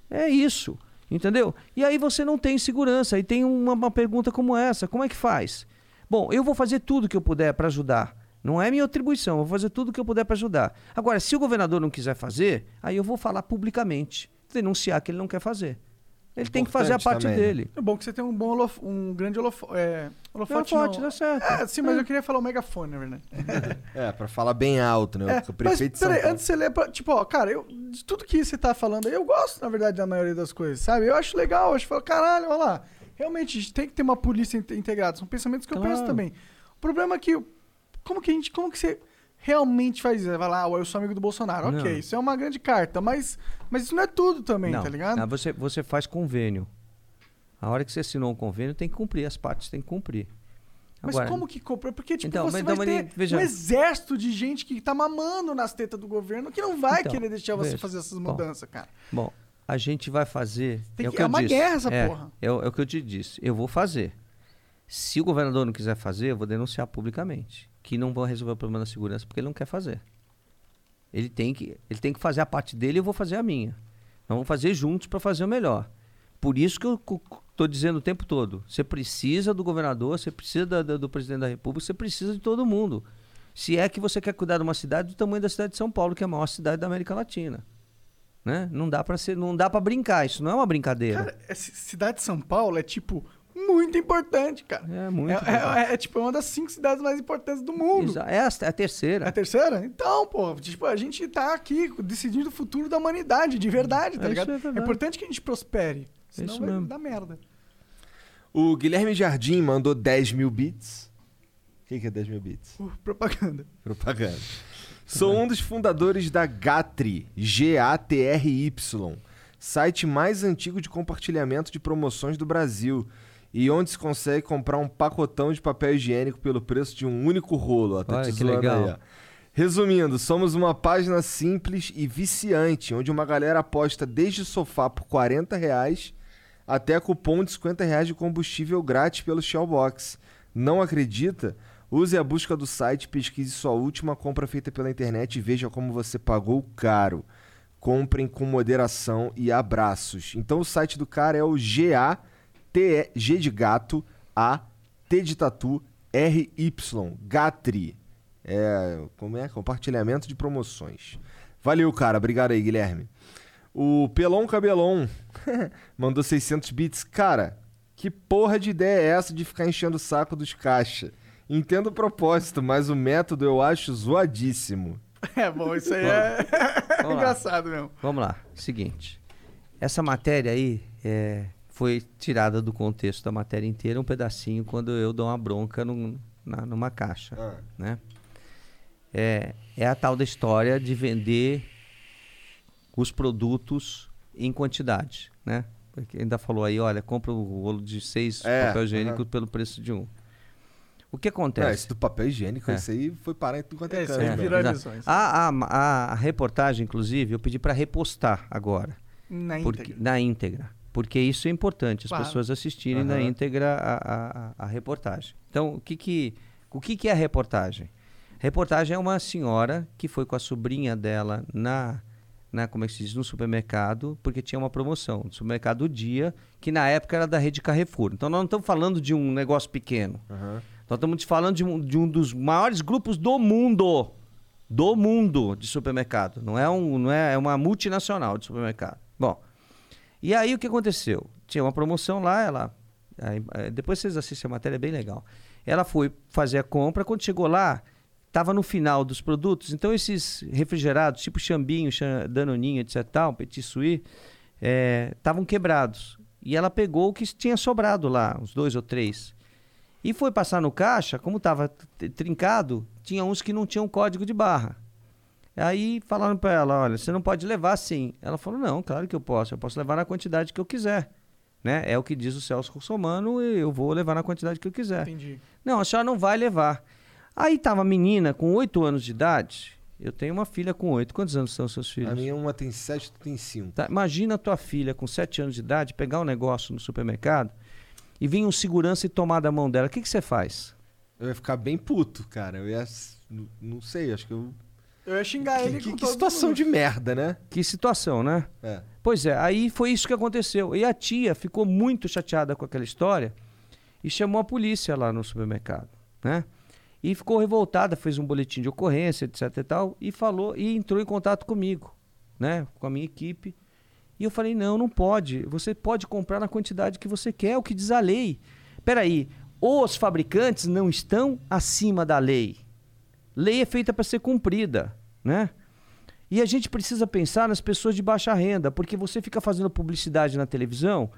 Speaker 3: É isso. Entendeu? E aí você não tem segurança. E tem uma, uma pergunta como essa: como é que faz? Bom, eu vou fazer tudo que eu puder para ajudar. Não é minha atribuição, eu vou fazer tudo que eu puder para ajudar. Agora, se o governador não quiser fazer, aí eu vou falar publicamente, denunciar que ele não quer fazer. Ele tem que fazer a parte
Speaker 2: também, né?
Speaker 3: dele.
Speaker 1: É bom que você tem um bom holof- um grande holofo é, holofote.
Speaker 3: Holofote,
Speaker 1: não.
Speaker 3: dá certo.
Speaker 1: É, sim, mas eu queria falar o megafone, na verdade.
Speaker 2: É, pra falar bem alto, né?
Speaker 1: É,
Speaker 2: o
Speaker 1: mas
Speaker 2: prefeito São
Speaker 1: peraí, antes de você ler, pra- tipo, ó, cara, eu, de tudo que você tá falando aí, eu gosto, na verdade, da maioria das coisas, sabe? Eu acho legal, eu acho, falo, caralho, olha lá, realmente, a gente tem que ter uma polícia inte- integrada, são pensamentos que eu
Speaker 3: Claro.
Speaker 1: penso também. O problema é que, como que a gente, como que você realmente faz isso? Vai lá, ah, eu sou amigo do Bolsonaro, ok,
Speaker 3: Não.
Speaker 1: isso é uma grande carta, mas, mas isso não é tudo também,
Speaker 3: não,
Speaker 1: tá ligado?
Speaker 3: ah, você, você faz convênio. A hora que você assinou um convênio, tem que cumprir, as partes têm que cumprir.
Speaker 1: Mas
Speaker 3: Agora,
Speaker 1: como que compra? Porque, tipo,
Speaker 3: Então,
Speaker 1: você
Speaker 3: mas
Speaker 1: vai
Speaker 3: então,
Speaker 1: ter
Speaker 3: veja-
Speaker 1: um exército de gente que tá mamando nas tetas do governo que não vai
Speaker 3: Então,
Speaker 1: querer deixar você
Speaker 3: veja,
Speaker 1: fazer essas
Speaker 3: bom.
Speaker 1: mudanças, cara.
Speaker 3: Bom, a gente vai fazer.
Speaker 1: Tem
Speaker 3: é
Speaker 1: que-
Speaker 3: que
Speaker 1: é uma
Speaker 3: disse.
Speaker 1: guerra essa
Speaker 3: é,
Speaker 1: porra.
Speaker 3: É, é o que eu te disse. Eu vou fazer. Se o governador não quiser fazer, eu vou denunciar publicamente. Que não vão resolver o problema da segurança porque ele não quer fazer. Ele tem que, ele tem que fazer a parte dele e eu vou fazer a minha. Nós vamos fazer juntos para fazer o melhor. Por isso que eu estou dizendo o tempo todo: você precisa do governador, você precisa da- da- do presidente da República, você precisa de todo mundo. Se é que você quer cuidar de uma cidade do tamanho da cidade de São Paulo, que é a maior cidade da América Latina. Né? Não dá para ser, não dá para brincar, isso não é uma brincadeira.
Speaker 1: Cara, cidade de São Paulo é, tipo, muito importante, cara.
Speaker 3: é muito.
Speaker 1: É,
Speaker 3: importante.
Speaker 1: é- é, tipo, uma das cinco cidades mais importantes do mundo.
Speaker 3: Exa- É a, é a terceira.
Speaker 1: É a terceira? Então, pô, tipo, a gente tá aqui decidindo o futuro da humanidade, de verdade, tá
Speaker 3: É,
Speaker 1: ligado?
Speaker 3: isso é
Speaker 1: É,
Speaker 3: verdade.
Speaker 1: importante que a gente prospere. Senão
Speaker 3: isso
Speaker 1: vai
Speaker 3: mesmo.
Speaker 1: dar merda.
Speaker 2: O Guilherme Jardim mandou 10 mil bits. O que, que é 10 mil bits?
Speaker 1: Uh, propaganda.
Speaker 2: Propaganda. Sou um dos fundadores da Gatri, G-A-T-R-Y, site mais antigo de compartilhamento de promoções do Brasil e onde se consegue comprar um pacotão de papel higiênico pelo preço de um único rolo. Ó, tá
Speaker 3: Olha que legal.
Speaker 2: aí. Resumindo, somos uma página simples e viciante, onde uma galera aposta desde sofá por 40 reais até cupom de 50 reais de combustível grátis pelo Shellbox. Não acredita? Use a busca do site, pesquise sua última compra feita pela internet e veja como você pagou caro. Comprem com moderação e abraços. Então o site do cara é o G-A-T G de gato, A, T de tatu, R-Y, Gatri. É, como é? Compartilhamento de promoções. Valeu, cara. Obrigado aí, Guilherme. O Pelon Cabelon mandou 600 bits. Cara, que porra de ideia é essa de ficar enchendo o saco dos caixa? Entendo o propósito, mas o método eu acho zoadíssimo.
Speaker 1: É bom, isso aí é
Speaker 3: Vamos
Speaker 1: engraçado mesmo.
Speaker 3: Vamos lá. Seguinte. Essa matéria aí é, foi tirada do contexto da matéria inteira, um pedacinho, quando eu dou uma bronca num- na- numa caixa. Né? É, é a tal da história de vender os produtos em quantidade. Né? Porque ainda falou aí, olha, compra o rolo de seis
Speaker 2: É,
Speaker 3: papel higiênico pelo preço de um. O que
Speaker 2: É,
Speaker 3: acontece?
Speaker 2: esse do papel higiênico,
Speaker 3: É.
Speaker 2: esse aí foi parar em tudo quanto é,
Speaker 1: É,
Speaker 2: canto.
Speaker 3: A, a, a, a reportagem, inclusive, eu pedi para repostar agora.
Speaker 1: Na
Speaker 3: Porque-
Speaker 1: íntegra.
Speaker 3: na íntegra. Porque isso é importante, as
Speaker 1: Claro.
Speaker 3: pessoas assistirem na
Speaker 2: Aham.
Speaker 3: íntegra a, a, a- reportagem. Então, o que, que, o que, que é a reportagem? Reportagem é uma senhora que foi com a sobrinha dela na, né, como é que se diz, no supermercado, porque tinha uma promoção. No supermercado do dia, que na época era da rede Carrefour. Então nós não estamos falando de um negócio pequeno.
Speaker 2: Aham.
Speaker 3: Nós estamos falando de um, de um dos maiores grupos do mundo. Do mundo de supermercado. Não é, um, não é, é uma multinacional de supermercado. Bom, e aí o que aconteceu? Tinha uma promoção lá, ela. aí, eh, depois vocês assistem a matéria, é bem legal. Ela foi fazer a compra, quando chegou lá, estava no final dos produtos. Então, esses refrigerados, tipo Xambinho, Danoninho, etc. Tal, Petit estavam quebrados. E ela pegou o que tinha sobrado lá, uns dois ou três. E foi passar no caixa, como estava trincado, tinha uns que não tinham código de barra. Aí falaram para ela, olha, você não pode levar assim. Ela falou, não, claro que eu posso, eu posso levar na quantidade que eu quiser. Né? É o que diz o Celso Russomano e eu vou levar na quantidade que eu quiser.
Speaker 1: Entendi.
Speaker 3: Não, a senhora não vai levar. Aí tava a menina com 8 anos de idade. Eu tenho uma filha com 8. Quantos anos são seus filhos?
Speaker 2: A minha uma tem sete, tu tem cinco.
Speaker 3: Tá, imagina a tua filha com 7 anos de idade pegar um negócio no supermercado e vir um segurança e tomar da mão dela. O que, que você faz?
Speaker 2: Eu ia ficar bem puto, cara. Eu ia. Não sei, acho que eu.
Speaker 1: Eu ia xingar ele
Speaker 2: Que, que-
Speaker 1: com
Speaker 2: que
Speaker 1: todo
Speaker 2: situação
Speaker 1: mundo.
Speaker 2: de merda, né?
Speaker 3: Que situação, né?
Speaker 2: É.
Speaker 3: Pois é, aí foi isso que aconteceu. E a tia ficou muito chateada com aquela história e chamou a polícia lá no supermercado, né? E ficou revoltada, fez um boletim de ocorrência, etc e tal, e falou e entrou em contato comigo, né, com a minha equipe. E eu falei: "Não, não pode. Você pode comprar na quantidade que você quer, é o que diz a lei. Peraí, os fabricantes não estão acima da lei. Lei é feita para ser cumprida, né? E a gente precisa pensar nas pessoas de baixa renda, porque você fica fazendo publicidade na televisão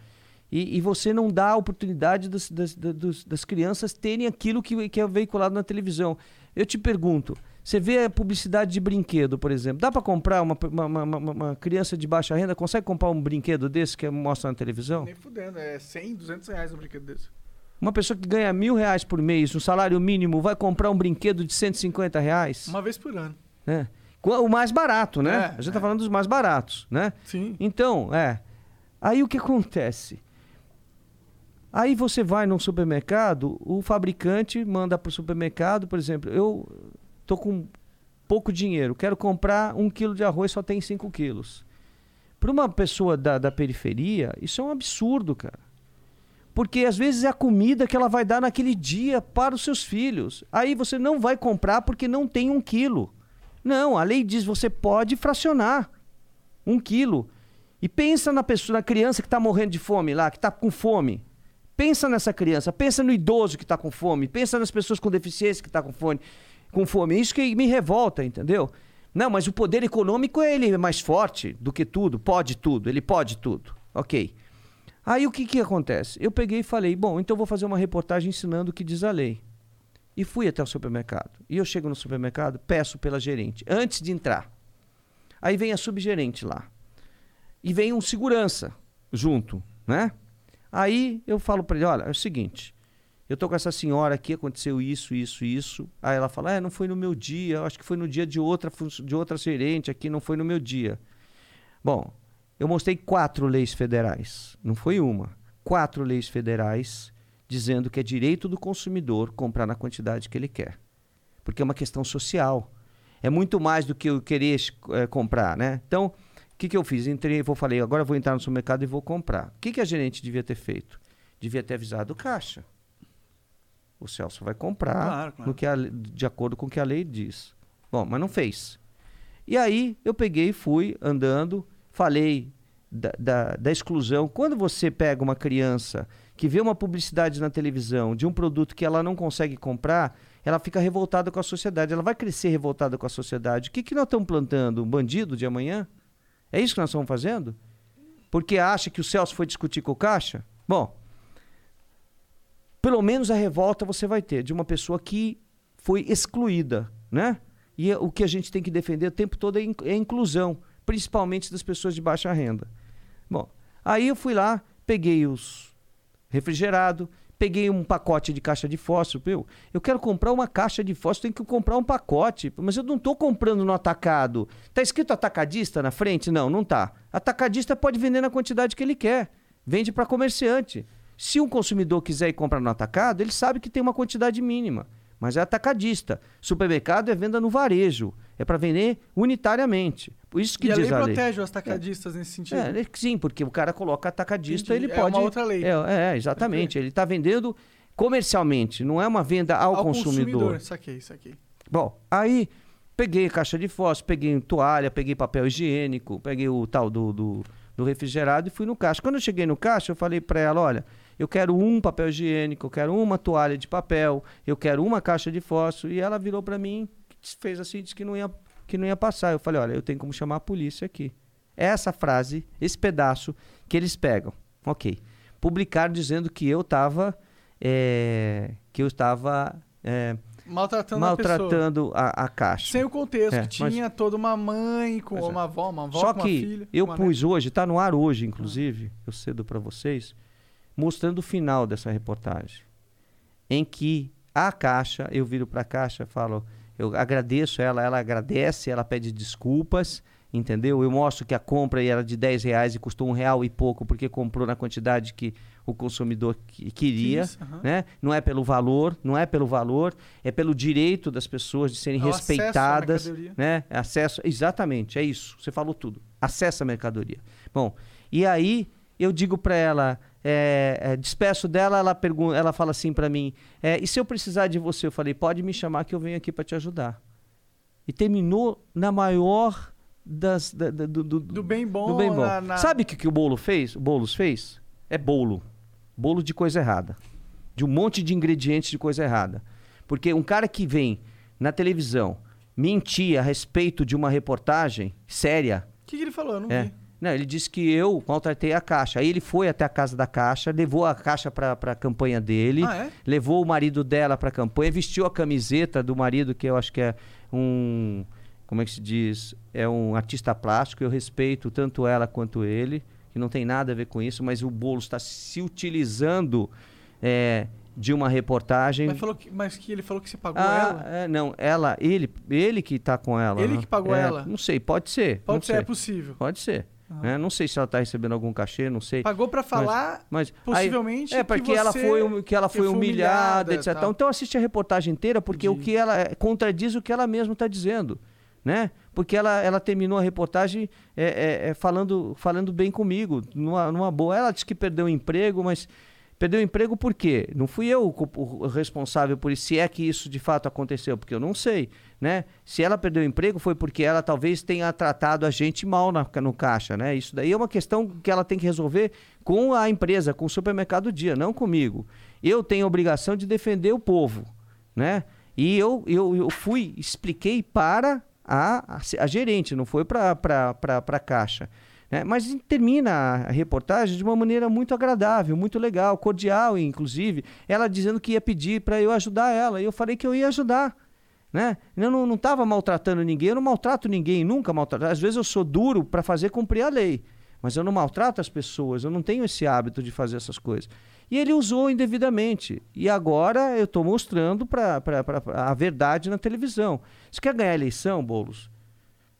Speaker 3: e, e você não dá a oportunidade das, das, da- dos- das crianças terem aquilo que, que é veiculado na televisão. Eu te pergunto, você vê a publicidade de brinquedo, por exemplo, dá para comprar uma, uma, uma- uma- uma criança de baixa renda, consegue comprar um brinquedo desse que mostra na televisão?
Speaker 1: Nem fudendo, é 100, 200 reais um brinquedo desse.
Speaker 3: Uma pessoa que ganha mil reais por mês, um salário mínimo, vai comprar um brinquedo de 150 reais?
Speaker 1: Uma vez por ano.
Speaker 3: Né? O mais barato, né?
Speaker 1: É,
Speaker 3: a gente
Speaker 1: é.
Speaker 3: tá falando dos mais baratos, né?
Speaker 1: Sim.
Speaker 3: Então, é. Aí o que acontece? Aí você vai num supermercado, o fabricante manda para o supermercado, por exemplo, eu tô com pouco dinheiro, quero comprar um quilo de arroz, só tem cinco quilos. Para uma pessoa da, da periferia, isso é um absurdo, cara. Porque às vezes é a comida que ela vai dar naquele dia para os seus filhos. Aí você não vai comprar porque não tem um quilo. Não, a lei diz você pode fracionar um quilo. E pensa na pessoa, na criança que está morrendo de fome lá, que está com fome. Pensa nessa criança, pensa no idoso que está com fome, pensa nas pessoas com deficiência que estão com fome, com fome. Isso que me revolta, entendeu? Não, mas o poder econômico ele é mais forte do que tudo, pode tudo, ele pode tudo. Ok. Aí o que, que acontece? Eu peguei e falei, bom, então vou fazer uma reportagem ensinando o que diz a lei. E fui até o supermercado. E eu chego no supermercado, peço pela gerente, antes de entrar. Aí vem a subgerente lá. E vem um segurança junto, né? Aí eu falo para ele, olha, é o seguinte, eu tô com essa senhora aqui, aconteceu isso, isso, isso. Aí ela fala, é, não foi no meu dia, acho que foi no dia de outra, de outra gerente aqui, não foi no meu dia. Bom, eu mostrei quatro leis federais, não foi uma. Quatro leis federais dizendo que é direito do consumidor comprar na quantidade que ele quer. Porque é uma questão social. É muito mais do que eu querer eh, comprar, né? Então, o que, que eu fiz? Entrei, vou falei, agora eu vou entrar no supermercado e vou comprar. O que, que a gerente devia ter feito? Devia ter avisado o caixa. O Celso vai comprar
Speaker 1: Claro, claro.
Speaker 3: no que a de acordo com o que a lei diz. Bom, mas não fez. E aí eu peguei e fui andando, falei da, da, da exclusão. Quando você pega uma criança que vê uma publicidade na televisão de um produto que ela não consegue comprar, ela fica revoltada com a sociedade. Ela vai crescer revoltada com a sociedade. O que, que nós estamos plantando? Um bandido de amanhã? É isso que nós estamos fazendo? Porque acha que o Celso foi discutir com o caixa? Bom, pelo menos a revolta você vai ter de uma pessoa que foi excluída, né? E o que a gente tem que defender o tempo todo é é a inclusão, principalmente das pessoas de baixa renda. Bom, aí eu fui lá, peguei os refrigerado, peguei um pacote de caixa de fósforo. Eu, eu quero comprar uma caixa de fósforo, tem que comprar um pacote. Mas eu não estou comprando no atacado. Tá escrito atacadista na frente? Não, não tá. Atacadista pode vender na quantidade que ele quer. Vende para comerciante. Se um consumidor quiser ir comprar no atacado, ele sabe que tem uma quantidade mínima. Mas é atacadista. Supermercado é venda no varejo. É para vender unitariamente. Por isso que
Speaker 1: e a
Speaker 3: diz
Speaker 1: lei
Speaker 3: a lei.
Speaker 1: protege os atacadistas nesse sentido.
Speaker 3: É, ele- sim, porque o cara coloca atacadista,
Speaker 1: Entendi.
Speaker 3: ele
Speaker 1: É
Speaker 3: pode.
Speaker 1: uma outra lei.
Speaker 3: É, é, exatamente. Ele está vendendo comercialmente, não é uma venda ao, consumidor.
Speaker 1: Saquei, saquei.
Speaker 3: Bom, aí peguei caixa de fósforo, peguei toalha, peguei papel higiênico, peguei o tal do, do, do refrigerado e fui no caixa. Quando eu cheguei no caixa, eu falei para ela, olha, eu quero um papel higiênico, eu quero uma toalha de papel, eu quero uma caixa de fósforo. E ela virou para mim, fez assim, disse que não ia que não ia passar. Eu falei, olha, eu tenho como chamar a polícia aqui. Essa frase, esse pedaço que eles pegam. Ok. Publicaram dizendo que eu estava que eu estava é,
Speaker 1: Maltratando, a pessoa.
Speaker 3: maltratando a, a caixa.
Speaker 1: Sem o contexto,
Speaker 3: É,
Speaker 1: que
Speaker 3: mas-
Speaker 1: tinha toda uma mãe com
Speaker 3: é.
Speaker 1: uma avó, uma avó
Speaker 3: Só
Speaker 1: com uma
Speaker 3: que
Speaker 1: filha.
Speaker 3: eu
Speaker 1: uma
Speaker 3: pus hoje, está no ar hoje, inclusive, eu cedo para vocês, mostrando o final dessa reportagem. Em que a caixa, eu viro para a caixa e falo, eu agradeço ela, ela agradece, ela pede desculpas, entendeu? Eu mostro que a compra era de 10 reais e custou um real e pouco, porque comprou na quantidade que o consumidor que- queria.
Speaker 1: Aham.
Speaker 3: Né? Não é pelo valor, não é pelo valor, é pelo direito das pessoas de serem
Speaker 1: É acesso
Speaker 3: respeitadas,
Speaker 1: mercadoria.
Speaker 3: né? Acesso, exatamente, é isso. Você falou tudo. Acesso à mercadoria. Bom, e aí eu digo para ela, é, é, despeço dela, ela pergunta, ela fala assim para mim, é, e se eu precisar de você? Eu falei, pode me chamar que eu venho aqui para te ajudar. E terminou na maior das da- da- do, do,
Speaker 1: Do bem bom.
Speaker 3: do bem bom.
Speaker 1: na- na-
Speaker 3: Sabe o que, que o bolo fez? O Boulos fez? É bolo. Bolo de coisa errada. De um monte de ingredientes de coisa errada. Porque um cara que vem na televisão mentir a respeito de uma reportagem séria.
Speaker 1: O que, que ele falou? Eu não
Speaker 3: É.
Speaker 1: vi.
Speaker 3: Não, ele disse que eu maltratei a caixa. Aí ele foi até a casa da caixa, levou a caixa para a campanha dele,
Speaker 1: Ah, é?
Speaker 3: levou o marido dela para a campanha, vestiu a camiseta do marido, que eu acho que é um. Como é que se diz? É um artista plástico. Eu respeito tanto ela quanto ele, que não tem nada a ver com isso, mas o Boulos está se utilizando é, de uma reportagem.
Speaker 1: Mas, falou que, mas que ele falou que você pagou
Speaker 3: Ah,
Speaker 1: ela?
Speaker 3: é, não, ela, ele, ele que tá com ela.
Speaker 1: Ele
Speaker 3: né?
Speaker 1: que pagou
Speaker 3: É,
Speaker 1: ela?
Speaker 3: Não sei, pode ser.
Speaker 1: Pode ser,
Speaker 3: sei.
Speaker 1: é possível.
Speaker 3: Pode ser. Né? Não sei se ela tá recebendo algum cachê, não sei.
Speaker 1: Pagou pra falar,
Speaker 3: Mas aí-
Speaker 1: possivelmente,
Speaker 3: é porque
Speaker 1: que
Speaker 3: ela foi que ela foi humilhada,
Speaker 1: humilhada,
Speaker 3: etc.
Speaker 1: tal.
Speaker 3: Então assiste a reportagem inteira porque o
Speaker 1: Entendi.
Speaker 3: que ela é, contradiz o que ela mesma está dizendo, né? Porque ela, ela terminou a reportagem é, é, é, falando falando bem comigo, numa, numa boa. Ela disse que perdeu o emprego, mas perdeu o emprego por quê? Não fui eu o, o responsável por isso, se é que isso de fato aconteceu, porque eu não sei, né? Se ela perdeu o emprego foi porque ela talvez tenha tratado a gente mal na, no caixa, né? Isso daí é uma questão que ela tem que resolver com a empresa, com o supermercado Dia, não comigo. Eu tenho a obrigação de defender o povo, né? E eu, eu, eu fui, expliquei para a, a, gerente, não foi para a caixa. Né? Mas termina a reportagem de uma maneira muito agradável, muito legal, cordial, inclusive. Ela dizendo que ia pedir para eu ajudar ela. E eu falei que eu ia ajudar. Né? Eu não estava maltratando ninguém, eu não maltrato ninguém, nunca maltrato. Às vezes eu sou duro para fazer cumprir a lei, mas eu não maltrato as pessoas, eu não tenho esse hábito de fazer essas coisas. E ele usou indevidamente. E agora eu estou mostrando pra, pra, pra- a verdade na televisão. Você quer ganhar eleição, Boulos?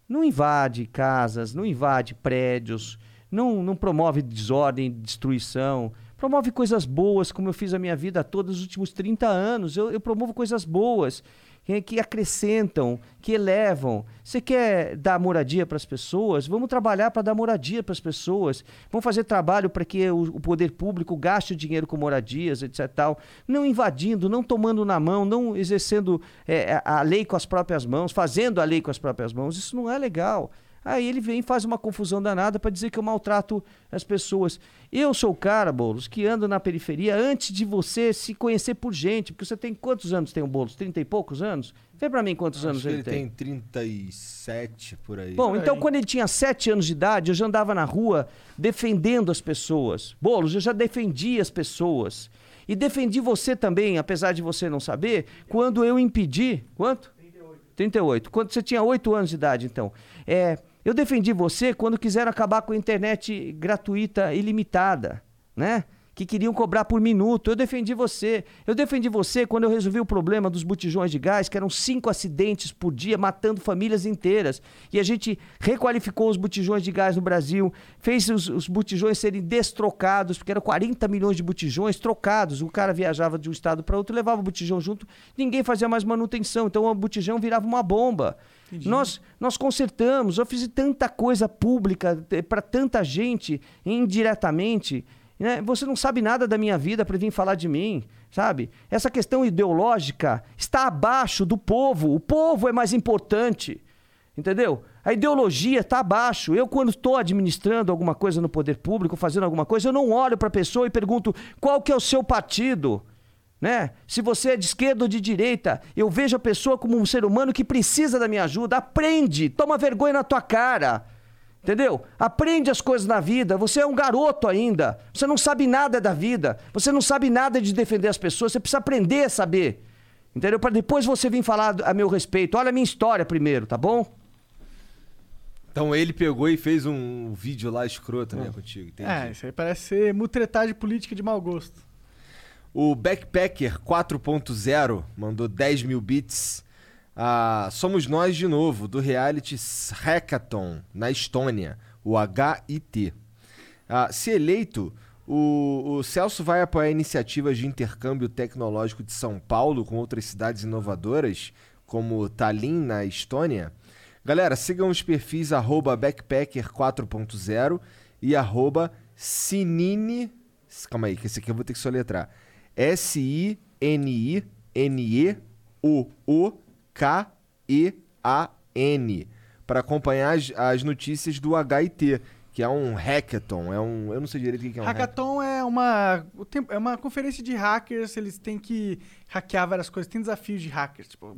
Speaker 3: Não invade casas, não invade prédios, não, não promove desordem, destruição. Promove coisas boas, como eu fiz a minha vida toda os últimos 30 anos. Eu, eu promovo coisas boas, que, acrescentam, que elevam. Você quer dar moradia para as pessoas? Vamos trabalhar para dar moradia para as pessoas. Vamos fazer trabalho para que o, o poder público gaste o dinheiro com moradias, etc. Tal. Não invadindo, não tomando na mão, não exercendo é, a lei com as próprias mãos, fazendo a lei com as próprias mãos. Isso não é legal. Aí ele vem e faz uma confusão danada para dizer que eu maltrato as pessoas. Eu sou o cara, Boulos, que ando na periferia antes de você se conhecer por gente. Porque você tem quantos anos tem o Boulos? Trinta e poucos anos? Vê para mim quantos anos
Speaker 2: Acho que
Speaker 3: ele,
Speaker 2: ele tem 37 por aí.
Speaker 3: Bom,
Speaker 1: Por
Speaker 3: então
Speaker 1: aí.
Speaker 3: quando ele tinha sete anos de idade, eu já andava na rua defendendo as pessoas. Boulos, eu já defendi as pessoas. E defendi você também, apesar de você não saber, quando eu impedi. Quanto? 38. 38. Quando você tinha 8 anos de idade, então. É, eu defendi você quando quiseram acabar com a internet gratuita ilimitada, né? que queriam cobrar por minuto. Eu defendi você. Eu defendi você quando eu resolvi o problema dos botijões de gás, que eram cinco acidentes por dia, matando famílias inteiras. E a gente requalificou os botijões de gás no Brasil, fez os, os botijões serem destrocados, porque eram 40 milhões de botijões trocados. O cara viajava de um estado para outro, levava o botijão junto, ninguém fazia mais manutenção. Então o botijão virava uma bomba. Nós, nós consertamos, eu fiz tanta coisa pública para tanta gente, indiretamente. Né? Você não sabe nada da minha vida para vir falar de mim, sabe? Essa questão ideológica está abaixo do povo. O povo é mais importante, entendeu? A ideologia está abaixo. Eu, quando estou administrando alguma coisa no poder público, fazendo alguma coisa, eu não olho para a pessoa e pergunto qual que é o seu partido. Né? Se você é de esquerda ou de direita, eu vejo a pessoa como um ser humano que precisa da minha ajuda. Aprende, toma vergonha na tua cara. Entendeu? Aprende as coisas na vida. Você é um garoto ainda. Você não sabe nada da vida. Você não sabe nada de defender as pessoas. Você precisa aprender a saber. Entendeu? Para depois você vir falar a meu respeito. Olha a minha história primeiro, tá bom?
Speaker 2: Então ele pegou e fez um vídeo lá escroto, né, contigo. Entendi.
Speaker 1: É, isso aí parece ser mutretagem política de mau gosto.
Speaker 2: O Backpacker 4.0 mandou 10 mil bits. Ah, somos nós de novo, do reality Hackathon, na Estônia, o HIT. Ah, se eleito, o, o Celso vai apoiar iniciativas de intercâmbio tecnológico de São Paulo com outras cidades inovadoras, como Tallinn, na Estônia. Galera, sigam os perfis arroba backpacker4.0 e arroba sinine... Calma aí, que esse aqui eu vou ter que soletrar. S-I-N-I-N-E-O-O-K-E-A-N para acompanhar as, as notícias do HIT, que é um hackathon. É um, eu não sei direito o que é um hackathon.
Speaker 1: Hackathon é uma, é uma conferência de hackers, eles têm que hackear várias coisas, tem desafios de hackers, tipo,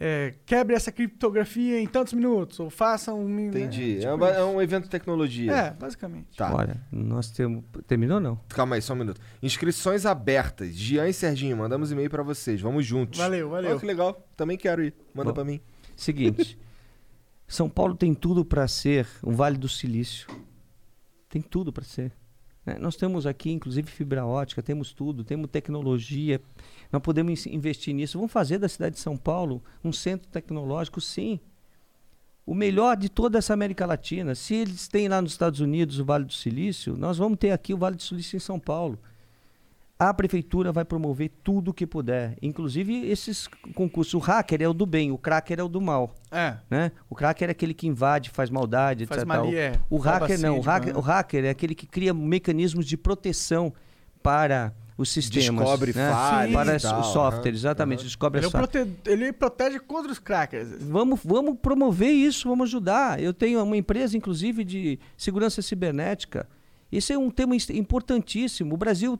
Speaker 1: é, quebre essa criptografia em tantos minutos, ou faça um...
Speaker 2: Entendi.
Speaker 1: né?
Speaker 2: É,
Speaker 1: Tipo
Speaker 2: é
Speaker 1: isso.
Speaker 2: um evento de tecnologia.
Speaker 1: É, basicamente.
Speaker 2: Tá.
Speaker 3: Olha, nós temos. Terminou não?
Speaker 2: Calma aí, só um minuto. Inscrições abertas. Gian e Serginho, mandamos e-mail pra vocês. Vamos juntos.
Speaker 1: Valeu, valeu.
Speaker 2: Olha que legal. Também quero ir. Manda pra mim.
Speaker 3: Seguinte. São Paulo tem tudo para ser um Vale do Silício. Tem tudo para ser. Né? Nós temos aqui, inclusive, fibra ótica, temos tudo, temos tecnologia. Nós podemos in- investir nisso. Vamos fazer da cidade de São Paulo um centro tecnológico, sim. O melhor de toda essa América Latina. Se eles têm lá nos Estados Unidos o Vale do Silício, nós vamos ter aqui o Vale do Silício em São Paulo. A prefeitura vai promover tudo o que puder, inclusive esses concursos. O hacker é o do bem, o cracker é o do mal.
Speaker 1: É,
Speaker 3: Né? O cracker é aquele que invade, faz maldade,
Speaker 1: faz
Speaker 3: etc. tal.
Speaker 1: mali, é.
Speaker 3: O hacker não. O hacker,
Speaker 1: né?
Speaker 3: o hacker é aquele que cria mecanismos de proteção para os sistemas.
Speaker 2: Descobre
Speaker 3: né?
Speaker 2: falhas
Speaker 3: Para
Speaker 2: e
Speaker 3: os
Speaker 2: tal,
Speaker 3: softwares,
Speaker 2: aham,
Speaker 3: exatamente.
Speaker 2: aham.
Speaker 3: Descobre
Speaker 1: Ele, é prote- ele protege contra os crackers.
Speaker 3: Vamos, vamos promover isso, vamos ajudar. Eu tenho uma empresa, inclusive, de segurança cibernética. Esse é um tema importantíssimo. O Brasil,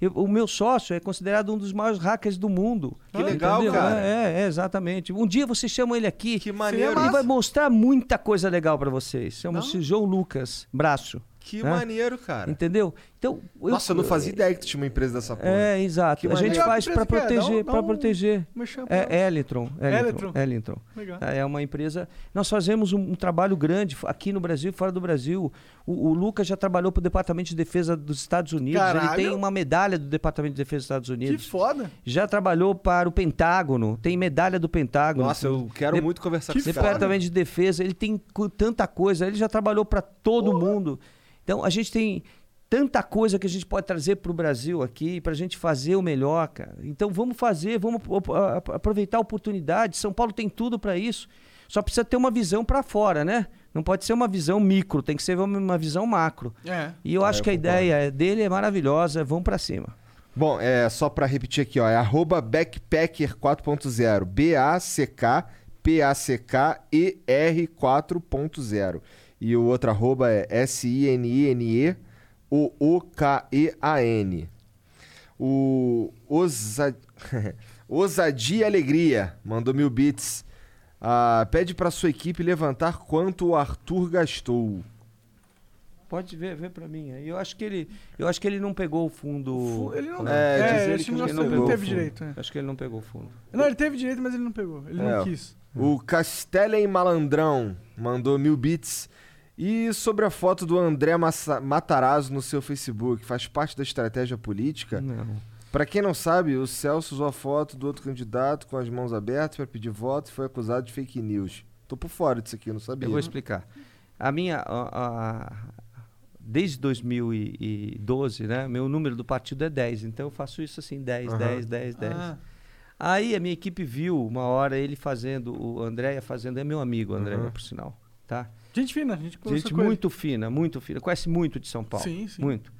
Speaker 3: eu- o meu sócio é considerado um dos maiores hackers do mundo.
Speaker 2: Que legal,
Speaker 3: Entendeu?
Speaker 2: cara.
Speaker 3: É, é, exatamente. Um dia você chama ele aqui.
Speaker 2: Que
Speaker 1: maneiro.
Speaker 3: Ele vai mostrar muita coisa legal para vocês. Chama-se? João Lucas Braço.
Speaker 2: Que
Speaker 3: né?
Speaker 2: maneiro, cara.
Speaker 3: Entendeu? Então,
Speaker 2: Nossa, eu não fazia ideia que tu tinha uma empresa dessa porra.
Speaker 3: É, exato.
Speaker 2: Que
Speaker 3: a gente
Speaker 1: maneiro.
Speaker 3: faz para
Speaker 1: que é?
Speaker 3: Proteger, para
Speaker 1: um-
Speaker 3: proteger. É Elitron, Elitron,
Speaker 1: Elitron.
Speaker 3: Elitron.
Speaker 1: Legal.
Speaker 3: É uma empresa. Nós fazemos um, um trabalho grande aqui no Brasil e fora do Brasil. O, o Lucas já trabalhou para o Departamento de Defesa dos Estados Unidos. Ele
Speaker 1: Caralho.
Speaker 3: tem uma medalha do Departamento de Defesa dos Estados
Speaker 1: Que
Speaker 3: Unidos.
Speaker 1: foda.
Speaker 3: Já trabalhou para o Pentágono. Tem medalha do Pentágono.
Speaker 2: Nossa, eu quero
Speaker 3: De-
Speaker 2: muito conversar
Speaker 1: que
Speaker 2: com esse cara.
Speaker 3: Departamento de Defesa. Ele tem tanta coisa. Ele já trabalhou para todo
Speaker 1: Porra.
Speaker 3: mundo. Então a gente tem tanta coisa que a gente pode trazer para o Brasil aqui, para a gente fazer o melhor, cara. Então vamos fazer, vamos a- a- aproveitar a oportunidade. São Paulo tem tudo para isso. Só precisa ter uma visão para fora, né? Não pode ser uma visão micro, tem que ser uma- visão macro.
Speaker 1: É.
Speaker 3: E eu
Speaker 2: É,
Speaker 3: acho
Speaker 2: eu
Speaker 3: que a
Speaker 2: concordo.
Speaker 3: ideia dele é maravilhosa. Vamos para cima.
Speaker 2: Bom, é só pra repetir aqui, ó. É arroba Backpacker 4.0. B-A-C-K-P-A-C-K-E-R 4.0. E o outro arroba é S-I-N-I-N-E-O-O-K-E-A-N. O Ousa... Ousadia e Alegria mandou mil bits. Ah, pede pra sua equipe levantar quanto o Arthur gastou.
Speaker 3: Pode ver, ver para mim. Eu acho que ele, eu acho que ele não pegou o fundo.
Speaker 1: Fu- Ele não,
Speaker 2: É,
Speaker 1: é,
Speaker 2: ele
Speaker 1: esse
Speaker 2: que
Speaker 1: negócio
Speaker 3: não
Speaker 1: ele
Speaker 3: pegou
Speaker 1: não teve
Speaker 3: fundo.
Speaker 1: direito. é.
Speaker 3: Acho que ele não pegou o fundo.
Speaker 1: Não, ele teve direito, mas ele não pegou. Ele
Speaker 2: É,
Speaker 1: não quis.
Speaker 2: O Castellen Malandrão mandou mil bits E sobre a foto do André Massa- Matarazzo no seu Facebook, faz parte da estratégia política?
Speaker 3: Não.
Speaker 2: Pra quem não sabe, o Celso usou a foto do outro candidato com as mãos abertas pra pedir voto e foi acusado de fake news. Tô por fora disso aqui, eu não sabia.
Speaker 3: Eu vou explicar. A minha. a- a- desde 2012, né? Meu número do partido é 10. Então eu faço isso assim: 10,
Speaker 2: Aham.
Speaker 3: 10, 10, 10.
Speaker 1: Ah,
Speaker 3: Aí a minha equipe viu uma hora ele fazendo, o Andréia fazendo, é meu amigo, Andréia,
Speaker 2: Uhum.
Speaker 3: por sinal. Tá?
Speaker 1: Gente fina, a gente conversou
Speaker 3: Gente
Speaker 1: com ele.
Speaker 3: muito fina, muito fina. Conhece muito de São Paulo.
Speaker 1: Sim, sim.
Speaker 3: Muito.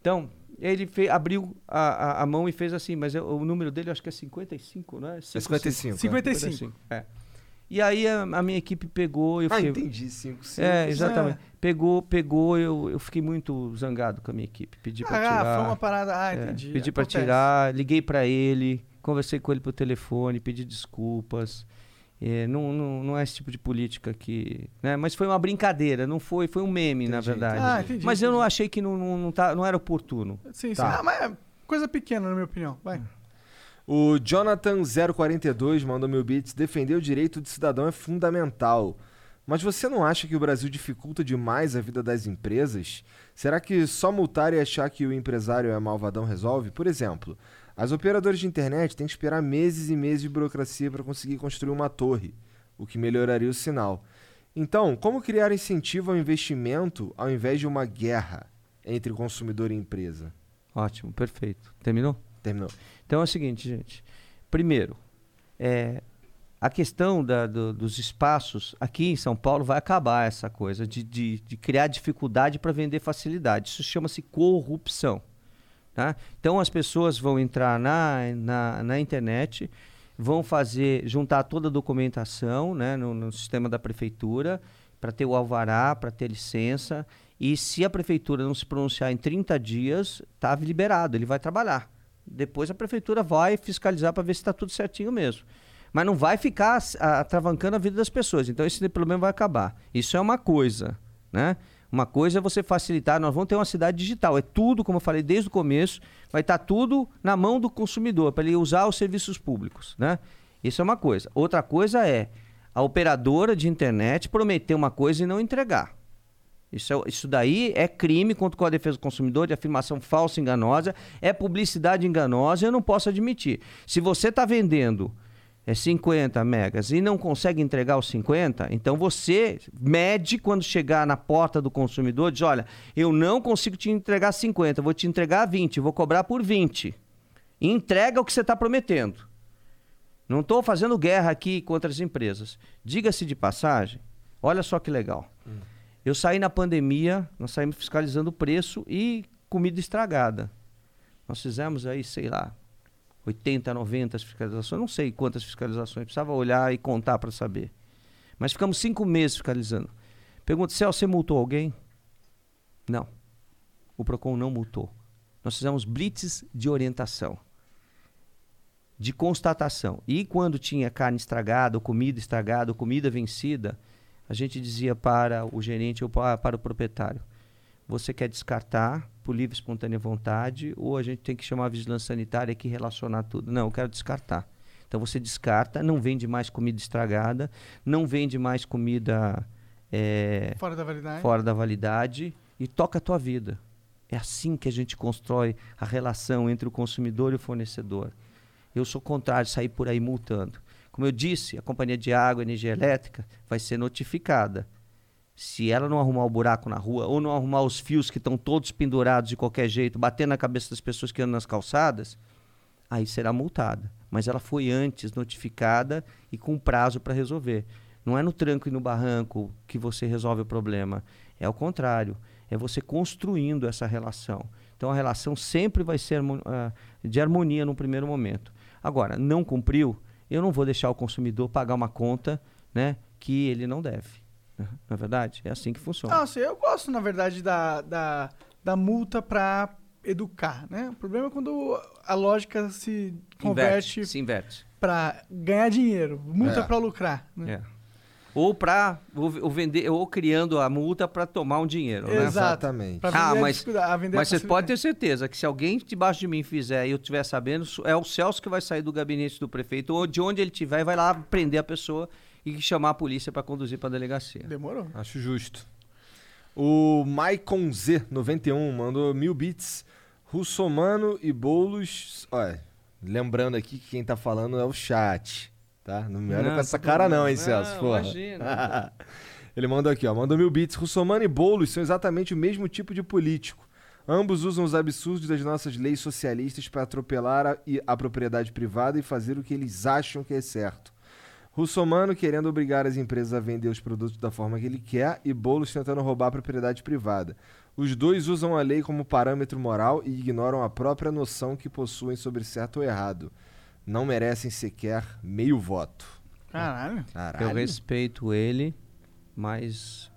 Speaker 3: Então, ele fe- abriu a, a, a mão e fez assim, mas eu- o número dele eu acho que é 55, não é?
Speaker 2: É 55.
Speaker 1: 55.
Speaker 3: É. E aí a, a minha equipe pegou, eu
Speaker 2: Ah,
Speaker 3: fiquei.
Speaker 2: entendi. 5, 5.
Speaker 3: É, exatamente.
Speaker 1: É.
Speaker 3: Pegou, pegou, eu, eu fiquei muito zangado com a minha equipe. Pedi pra
Speaker 1: Ah,
Speaker 3: tirar.
Speaker 1: foi uma parada. Ah,
Speaker 3: É,
Speaker 1: entendi.
Speaker 3: pedi pra
Speaker 1: Acontece.
Speaker 3: tirar, liguei pra ele, conversei com ele por telefone, pedi desculpas. É, não, não, não é esse tipo de política que. Né? Mas foi uma brincadeira, não foi, foi um meme, na
Speaker 2: Entendi,
Speaker 3: verdade.
Speaker 1: Ah, entendi.
Speaker 3: Mas eu não
Speaker 1: entendi.
Speaker 3: achei que não, não, não, tá, não era oportuno.
Speaker 1: Sim, sim.
Speaker 2: Tá.
Speaker 1: Ah, mas é coisa pequena, na minha opinião. Vai.
Speaker 2: O Jonathan042 mandou mil bits. Defender o direito de cidadão é fundamental. Mas você não acha que o Brasil dificulta demais a vida das empresas? Será que só multar e achar que o empresário é malvadão resolve? Por exemplo, as operadoras de internet têm que esperar meses e meses de burocracia para conseguir construir uma torre, o que melhoraria o sinal. Então, como criar incentivo ao investimento ao invés de uma guerra entre consumidor e empresa?
Speaker 3: Ótimo, perfeito. Terminou?
Speaker 2: Terminou.
Speaker 3: Então é o seguinte, gente. Primeiro, é, a questão da- do- dos espaços aqui em São Paulo vai acabar essa coisa de, de- de criar dificuldade para vender facilidade. Isso chama-se corrupção. Tá? Então as pessoas vão entrar na, na, na internet, vão fazer, juntar toda a documentação né, no, no sistema da prefeitura para ter o alvará, para ter licença. E se a prefeitura não se pronunciar em 30 dias, está liberado, ele vai trabalhar. Depois a prefeitura vai fiscalizar para ver se está tudo certinho mesmo. Mas não vai ficar ah, travancando a vida das pessoas. Então esse problema vai acabar. Isso é uma coisa, né? Uma coisa é você facilitar. Nós vamos ter uma cidade digital. É tudo, como eu falei desde o começo, vai estar tudo na mão do consumidor para ele usar os serviços públicos, né? Isso é uma coisa. Outra coisa é a operadora de internet prometer uma coisa e não entregar. Isso, é- isso daí é crime contra de Defesa do Consumidor, de afirmação falsa enganosa, é publicidade enganosa, eu não posso admitir. Se você está vendendo é 50 megas e não consegue entregar os 50, então você mede quando chegar na porta do consumidor, diz, olha, eu não consigo te entregar 50, eu vou te entregar 20, eu vou cobrar por 20. E entrega o que você está prometendo. Não estou fazendo guerra aqui contra as empresas. Diga-se de passagem, olha só que legal. Eu saí na pandemia, nós saímos fiscalizando o preço e comida estragada. Nós fizemos aí, sei lá, 80, 90 fiscalizações, não sei quantas fiscalizações, precisava olhar e contar para saber. Mas ficamos cinco meses fiscalizando. Pergunta, Celso, você multou alguém? Não. O PROCON não multou. Nós fizemos blitzes de orientação, de constatação. E quando tinha carne estragada, ou comida estragada, ou comida vencida, a gente dizia para o gerente ou pa- para o proprietário: você quer descartar por livre e espontânea vontade ou a gente tem que chamar a vigilância sanitária aqui e relacionar tudo? Não, eu quero descartar. Então você descarta, não vende mais comida estragada, não vende mais comida eh,
Speaker 1: Fora da validade.
Speaker 3: fora da validade e toca a tua vida. É assim que a gente constrói a relação entre o consumidor e o fornecedor. Eu sou contrário de sair por aí multando. Como eu disse, a companhia de água e energia elétrica vai ser notificada. Se ela não arrumar o buraco na rua ou não arrumar os fios que estão todos pendurados de qualquer jeito, batendo na cabeça das pessoas que andam nas calçadas, aí será multada. Mas ela foi antes notificada e com prazo para resolver. Não é no tranco e no barranco que você resolve o problema. É o contrário. É você construindo essa relação. Então a relação sempre vai ser ah, de harmonia no primeiro momento. Agora, não cumpriu, eu não vou deixar o consumidor pagar uma conta né, que ele não deve. Né? Não é verdade? É assim que funciona.
Speaker 1: Não, assim, eu gosto, na verdade, da, da, da multa pra educar, né? O problema é quando a lógica se converte
Speaker 3: Inverte, se inverte.
Speaker 1: pra ganhar dinheiro. Multa
Speaker 2: É.
Speaker 1: pra lucrar, né?
Speaker 3: É. Ou para ou, vender ou criando a multa para tomar um dinheiro, né?
Speaker 2: Exatamente.
Speaker 1: Pra
Speaker 3: Ah, mas- Mas você pode ter certeza que se alguém debaixo de mim fizer e eu estiver sabendo, é o Celso que vai sair do gabinete do prefeito ou de onde ele estiver e vai lá prender a pessoa e chamar a polícia para conduzir para a delegacia.
Speaker 1: Demorou.
Speaker 2: Acho justo. O Maicon Z91 mandou mil bits. Russomano e Boulos. Olha, lembrando aqui que quem tá falando é o chat. Tá? Não me olha
Speaker 3: Não,
Speaker 2: com essa
Speaker 3: tá
Speaker 2: cara, não, hein,
Speaker 3: Não,
Speaker 2: Celso? Porra.
Speaker 3: imagina.
Speaker 2: Ele mandou aqui, ó. Mandou mil bits. Russomano e Boulos são exatamente o mesmo tipo de político. Ambos usam os absurdos das nossas leis socialistas para atropelar a, a propriedade privada e fazer o que eles acham que é certo. Russomano querendo obrigar as empresas a vender os produtos da forma que ele quer e Boulos tentando roubar a propriedade privada. Os dois usam a lei como parâmetro moral e ignoram a própria noção que possuem sobre certo ou errado. Não merecem sequer meio voto.
Speaker 1: Caralho.
Speaker 2: Caralho.
Speaker 3: Eu respeito ele, mas.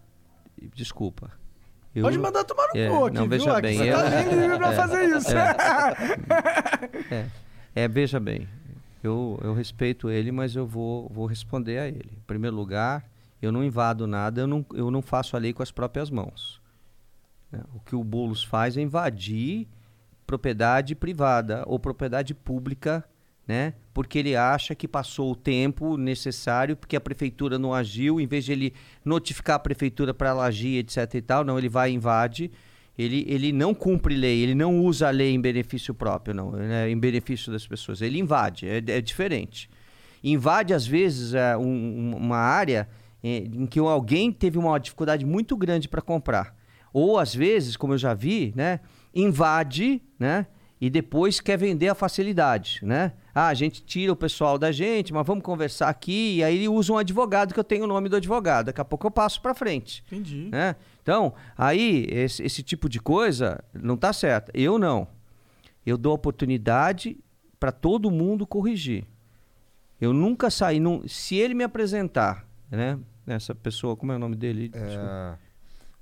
Speaker 3: Desculpa. Eu-
Speaker 1: Pode mandar tomar no
Speaker 3: É,
Speaker 1: cu aqui,
Speaker 3: não,
Speaker 1: viu?
Speaker 3: veja
Speaker 1: Aqui
Speaker 3: bem,
Speaker 1: Você
Speaker 3: eu-
Speaker 1: tá bem livre pra
Speaker 3: é,
Speaker 1: fazer isso.
Speaker 3: É, é, veja bem, eu, eu respeito ele, mas eu vou, vou responder a ele. Em primeiro lugar, eu não invado nada, eu não, eu não faço a lei com as próprias mãos. né? O que o Boulos faz é invadir propriedade privada ou propriedade pública, né? Porque ele acha que passou o tempo necessário, porque a prefeitura não agiu, em vez de ele notificar a prefeitura para ela agir, etc e tal, não, ele vai e invade. Ele, ele não cumpre lei, ele não usa a lei em benefício próprio, não, né? em benefício das pessoas. Ele invade, é, é diferente. Invade, às vezes, é, um- um- uma área é, em que alguém teve uma dificuldade muito grande para comprar. Ou, às vezes, como eu já vi, né, invade, né, e depois quer vender a facilidade, né? Ah, a gente tira o pessoal da gente, mas vamos conversar aqui, e aí ele usa um advogado que eu tenho o nome do advogado. Daqui a pouco eu passo para frente
Speaker 1: Entendi.
Speaker 3: né? Então, aí, esse, esse tipo de coisa não tá certo. Eu não. Eu dou oportunidade para todo mundo corrigir. Eu nunca saí. Num, se ele me apresentar, né? Essa pessoa, como é o nome dele?
Speaker 2: É...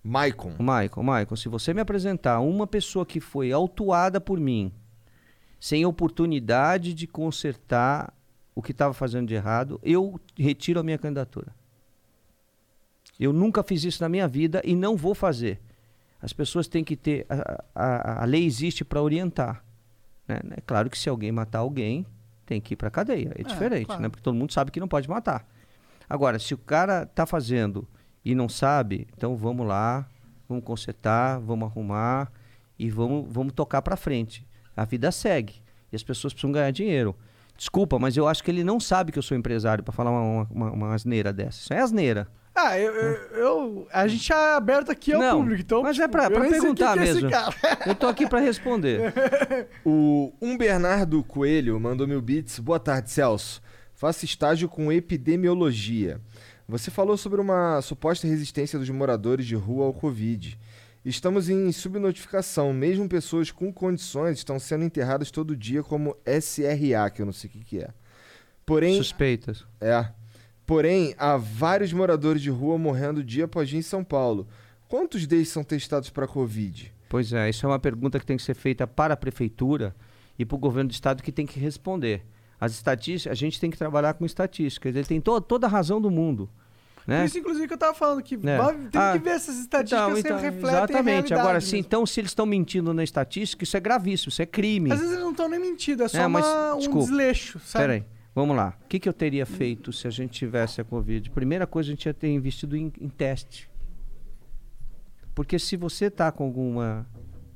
Speaker 2: Maicon.
Speaker 3: Michael, Michael, se você me apresentar uma pessoa que foi autuada por mim, sem oportunidade de consertar o que estava fazendo de errado, eu retiro a minha candidatura. Eu nunca fiz isso na minha vida e não vou fazer. As pessoas têm que ter. A, a, a lei existe para orientar. Né? É claro que se alguém matar alguém, tem que ir para cadeia. É,
Speaker 1: É,
Speaker 3: diferente,
Speaker 1: claro.
Speaker 3: né? Porque todo mundo sabe que não pode matar. Agora, se o cara tá fazendo e não sabe, então vamos lá, vamos consertar, vamos arrumar e vamos, vamos tocar para frente. A vida segue e as pessoas precisam ganhar dinheiro. Desculpa, mas eu acho que ele não sabe que eu sou empresário para falar uma, uma, uma asneira dessa. Isso é asneira.
Speaker 1: Ah, eu, eu, eu- A gente é aberto aqui ao
Speaker 3: Não,
Speaker 1: público, então.
Speaker 3: mas
Speaker 1: tipo,
Speaker 3: é pra- pra perguntar
Speaker 1: que é
Speaker 3: mesmo.
Speaker 1: cara.
Speaker 3: Eu tô aqui para responder.
Speaker 2: O Um Bernardo Coelho mandou mil bits. Boa tarde, Celso. Faço estágio com epidemiologia. Você falou sobre uma suposta resistência dos moradores de rua ao Covid. Estamos em subnotificação. Mesmo pessoas com condições estão sendo enterradas todo dia como SRA, que eu não sei o que, que é. Porém,
Speaker 3: Suspeitas.
Speaker 2: é. Porém, há vários moradores de rua morrendo dia após dia em São Paulo. Quantos deles são testados para Covid?
Speaker 3: Pois é, isso é uma pergunta que tem que ser feita para a prefeitura e para o governo do estado que tem que responder. As estatísticas, a gente tem que trabalhar com estatísticas. Ele tem to toda a razão do mundo. Né?
Speaker 1: Por isso, inclusive, que eu tava falando que
Speaker 3: É.
Speaker 1: tem
Speaker 3: Ah,
Speaker 1: que ver essas estatísticas
Speaker 3: Então, então,
Speaker 1: refletem
Speaker 3: exatamente.
Speaker 1: a realidade
Speaker 3: Agora, sim,
Speaker 1: mesmo.
Speaker 3: então, se eles estão mentindo na estatística, isso é gravíssimo, isso é crime.
Speaker 1: Às vezes eles não estão nem mentindo, é só
Speaker 3: É, mas,
Speaker 1: uma- um
Speaker 3: desculpa.
Speaker 1: desleixo, sabe?
Speaker 3: Peraí, vamos lá. O que, que eu teria feito se a gente tivesse a Covid? Primeira coisa, a gente ia ter investido em, em teste. Porque se você está com alguma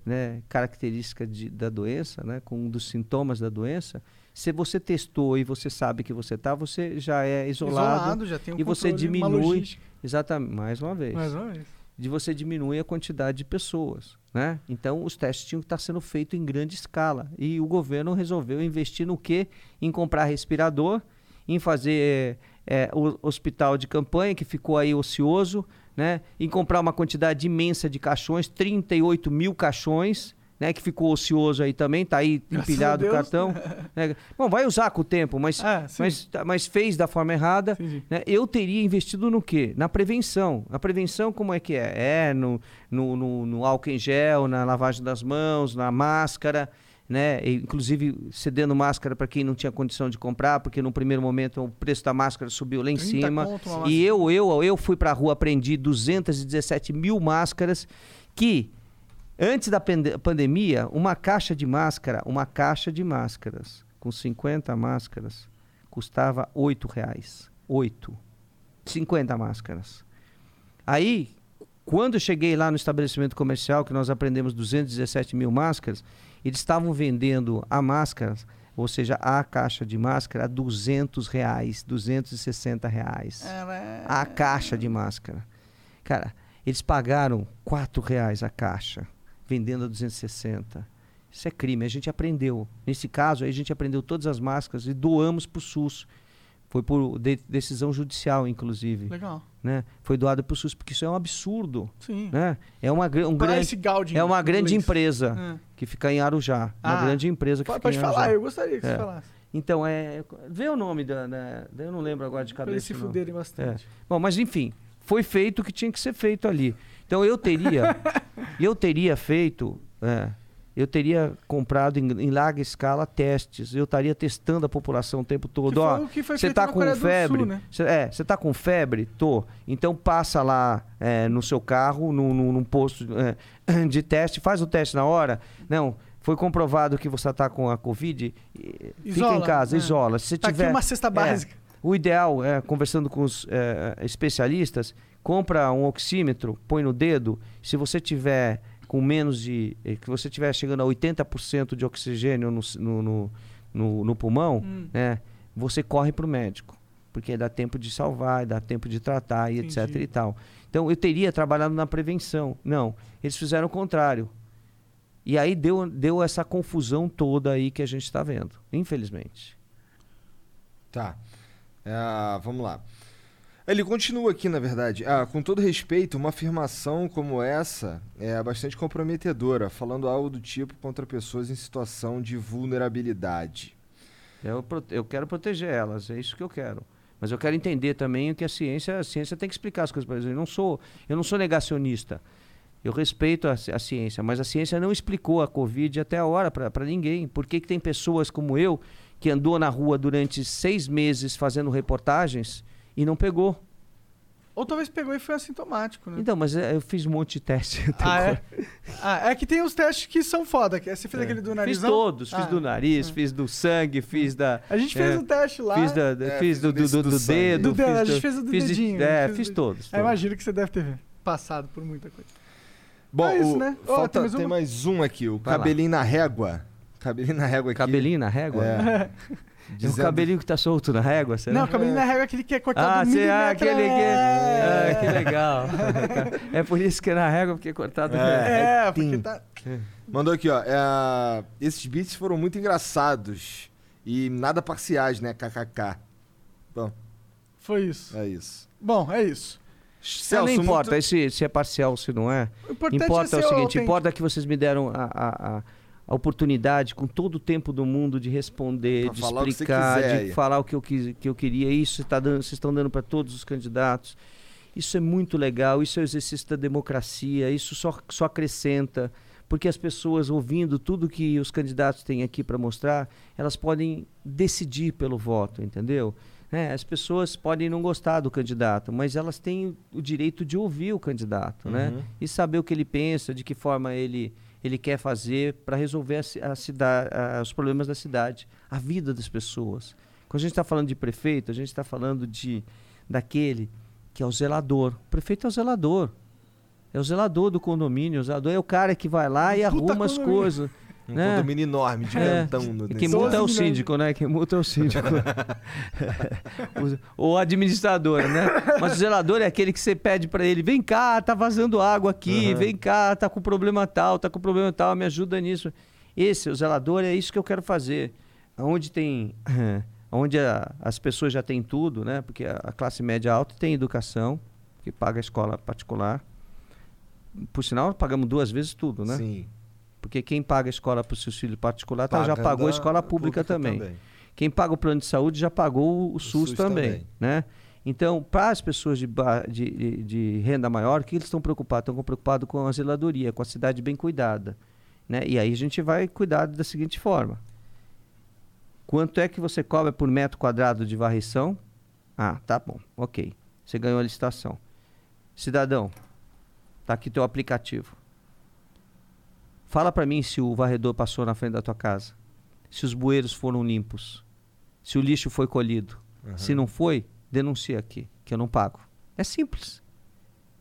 Speaker 3: né, característica de- da doença, né, com um dos sintomas da doença, se você testou e você sabe que você está, você já é isolado.
Speaker 1: já tem um
Speaker 3: e você diminui-. Exatamente, mais uma vez.
Speaker 1: Mais uma vez.
Speaker 3: De você diminui a quantidade de pessoas, né? Então os testes tinham que estar sendo feitos em grande escala e o governo resolveu investir no quê? Em comprar respirador, em fazer é, o hospital de campanha que ficou aí ocioso, né? Em comprar uma quantidade imensa de caixões, 38 mil caixões, né? Que ficou ocioso aí também, tá aí empilhado o cartão. né? Bom, vai usar com o tempo, mas,
Speaker 1: Ah,
Speaker 3: mas, mas fez da forma errada. Né? Eu teria investido no quê? Na prevenção. A prevenção como é que é? É no, no, no, no álcool em gel, na lavagem das mãos, na máscara, né? Inclusive cedendo máscara para quem não tinha condição de comprar, porque no primeiro momento o preço da máscara subiu lá em
Speaker 1: 30
Speaker 3: cima.
Speaker 1: conto
Speaker 3: E eu, eu, eu fui para a rua, aprendi 217 mil máscaras que Antes da pande- pandemia, uma caixa de máscara, uma caixa de máscaras com 50 máscaras custava R$ reais. 8. 50 máscaras. Aí, Quando eu cheguei lá no estabelecimento comercial, que nós aprendemos 217 mil máscaras, eles estavam vendendo a máscara, ou seja, a caixa de máscara, a 200 reais, 260 reais. A caixa de máscara. Cara, eles pagaram 4 reais a caixa, vendendo a 260. Isso é crime, a gente aprendeu. Nesse caso, aí a gente aprendeu todas as máscaras e doamos para o SUS. Foi por de- decisão judicial, inclusive.
Speaker 1: Legal.
Speaker 3: Né? Foi doado para o SUS, porque isso é um absurdo.
Speaker 1: Sim.
Speaker 3: Né? É uma, um grande, é uma grande empresa
Speaker 1: É.
Speaker 3: que fica em Arujá. Uma
Speaker 1: Ah,
Speaker 3: grande empresa que
Speaker 1: Pode,
Speaker 3: fica
Speaker 1: pode
Speaker 3: em
Speaker 1: falar,
Speaker 3: Arujá.
Speaker 1: eu gostaria que
Speaker 3: É.
Speaker 1: você falasse.
Speaker 3: Então, é, vê o nome da, da- Eu não lembro agora de
Speaker 1: Pra
Speaker 3: cabeça.
Speaker 1: eles se fuderem bastante.
Speaker 3: Bom, mas enfim, foi feito o que tinha que ser feito ali. Então eu teria, eu teria feito, é, eu teria comprado em, em larga escala testes. Eu estaria testando a população o tempo todo. Ó,
Speaker 1: foi o que foi
Speaker 3: você tá
Speaker 1: na
Speaker 3: com febre?
Speaker 1: Sul, né?
Speaker 3: Cê- é, você tá com febre? Tô. Então passa lá é, no seu carro, no, no, num posto é, de teste, faz o teste na hora. Não. Foi comprovado que você está com a Covid, e- fica
Speaker 1: Isola,
Speaker 3: em casa,
Speaker 1: é.
Speaker 3: isola. Se
Speaker 1: Tá
Speaker 3: tiver,
Speaker 1: aqui uma cesta
Speaker 3: é,
Speaker 1: básica.
Speaker 3: o ideal é, conversando com os é, especialistas, compra um oxímetro, põe no dedo. Se você tiver com menos de. eh, que você tiver chegando a 80% de oxigênio no, no, no, no- no pulmão,
Speaker 1: Hum.
Speaker 3: né, você corre para o médico. Porque dá tempo de salvar, dá tempo de tratar e etc
Speaker 1: Entendi.
Speaker 3: e tal. Então eu teria trabalhado na prevenção. Não, eles fizeram o contrário. E aí deu, deu essa confusão toda aí que a gente está vendo, infelizmente.
Speaker 2: Tá. É, vamos lá. Ele continua aqui, na verdade. Ah, com todo respeito, uma afirmação como essa é bastante comprometedora, falando algo do tipo contra pessoas em situação de vulnerabilidade.
Speaker 3: Eu, eu quero proteger elas, é isso que eu quero. Mas eu quero entender também o que a ciência, a ciência tem que explicar as coisas para eles. Eu não sou, eu não sou negacionista. Eu respeito a, a ciência, mas a ciência não explicou a Covid até a hora para ninguém. Por que, que tem pessoas como eu que andou na rua durante seis meses fazendo reportagens e não pegou?
Speaker 1: Ou talvez pegou e foi assintomático, né?
Speaker 3: Então, mas é, eu fiz um monte de teste. até
Speaker 1: Ah,
Speaker 3: agora.
Speaker 1: é? Ah, é que tem os testes que são foda. que é- Você fez aquele do nariz?
Speaker 3: Fiz todos, fiz
Speaker 1: Ah,
Speaker 3: do nariz, fiz do sangue, fiz da.
Speaker 1: A gente fez
Speaker 3: É.
Speaker 1: um teste lá.
Speaker 3: Fiz, da,
Speaker 2: É,
Speaker 3: fiz
Speaker 2: fiz
Speaker 3: do,
Speaker 2: o
Speaker 3: do, do,
Speaker 2: do
Speaker 3: dedo.
Speaker 1: Do dedo,
Speaker 3: fiz
Speaker 1: a gente fez o do
Speaker 3: fiz de-
Speaker 1: dedinho,
Speaker 3: é, fiz
Speaker 1: do-
Speaker 3: todos.
Speaker 1: Eu
Speaker 3: todos.
Speaker 1: imagino que você deve ter passado por muita coisa.
Speaker 2: Bom,
Speaker 1: É isso,
Speaker 2: o-
Speaker 1: né?
Speaker 2: Falta,
Speaker 1: tem mais
Speaker 2: tem mais um aqui, o
Speaker 3: Vai lá.
Speaker 2: cabelinho na régua. Cabelinho na régua aqui.
Speaker 3: Cabelinho na régua?
Speaker 2: É.
Speaker 3: É o
Speaker 2: Dizendo-
Speaker 3: cabelinho que tá solto na régua, será?
Speaker 1: Não, o cabelinho na régua é aquele que é cortado
Speaker 3: Ah, sei, ah, aquele que...
Speaker 1: é.
Speaker 3: Ah, que legal. é por isso que é na régua, porque é cortado.
Speaker 2: É.
Speaker 1: É, porque tá...
Speaker 2: Mandou aqui, ó. é, esses beats foram muito engraçados e nada parciais, né? KKK. Bom,
Speaker 1: Foi isso.
Speaker 2: é isso.
Speaker 1: Bom, é isso.
Speaker 2: Celso,
Speaker 3: não importa
Speaker 2: muito-
Speaker 3: se, se é parcial ou se não é.
Speaker 1: O importante
Speaker 3: Importa
Speaker 1: é,
Speaker 3: é o seguinte,
Speaker 1: autêntico.
Speaker 3: importa que vocês me deram a, a, a- a oportunidade, com todo o tempo do mundo, de responder,
Speaker 2: Pra
Speaker 3: de
Speaker 2: que
Speaker 3: explicar,
Speaker 2: quiser
Speaker 3: de falar o que eu, quis, que eu queria. Isso você tá dando, vocês estão dando para todos os candidatos. Isso é muito legal, isso é o exercício da democracia, isso só, só acrescenta. Porque as pessoas, ouvindo tudo que os candidatos têm aqui para mostrar, elas podem decidir pelo voto, entendeu? É, as pessoas podem não gostar do candidato, mas elas têm o direito de ouvir o candidato, né?
Speaker 2: Uhum.
Speaker 3: E saber o que ele pensa, de que forma ele, ele quer fazer para resolver a, a cida- a- os problemas da cidade, a vida das pessoas. Quando a gente está falando de prefeito, a gente está falando de daquele que é o zelador. O prefeito é o zelador. É o zelador do condomínio. O zelador é o cara que vai lá e
Speaker 1: Puta
Speaker 3: arruma as coisas.
Speaker 2: Um
Speaker 3: né?
Speaker 2: condomínio enorme, gigantão. no-
Speaker 3: Quem
Speaker 2: nesse-
Speaker 3: multa é o
Speaker 1: 12 milhões.
Speaker 3: síndico, né? Quem multa é o síndico. o, o administrador, né? Mas o zelador é aquele que você pede pra ele: vem cá, tá vazando água aqui,
Speaker 2: Uhum.
Speaker 3: vem cá, tá com problema tal, tá com problema tal, me ajuda nisso. Esse, o zelador, é isso que eu quero fazer. Onde tem. Onde a- as pessoas já têm tudo, né? Porque a, a classe média alta tem educação, que paga a escola particular. Por sinal, pagamos duas vezes tudo, né?
Speaker 2: Sim.
Speaker 3: Porque quem paga a escola para os seus filhos particular tá, já pagou a escola pública, também. Quem paga o plano de saúde já pagou o,
Speaker 2: O
Speaker 3: SUS,
Speaker 2: SUS
Speaker 3: também,
Speaker 2: também.
Speaker 3: né? Então, para as pessoas de, de- de renda maior, o que eles estão preocupados? Estão preocupados com a zeladoria, com a cidade bem cuidada. Né? E aí a gente vai cuidar da seguinte forma. Quanto é que você cobra por metro quadrado de varrição? Ah, tá bom, ok. Você ganhou a licitação. Cidadão, tá aqui teu aplicativo. Fala para mim se o varredor passou na frente da tua casa. Se os bueiros foram limpos. Se o lixo foi colhido.
Speaker 2: Uhum.
Speaker 3: Se não foi, denuncia aqui, que eu não pago. É simples.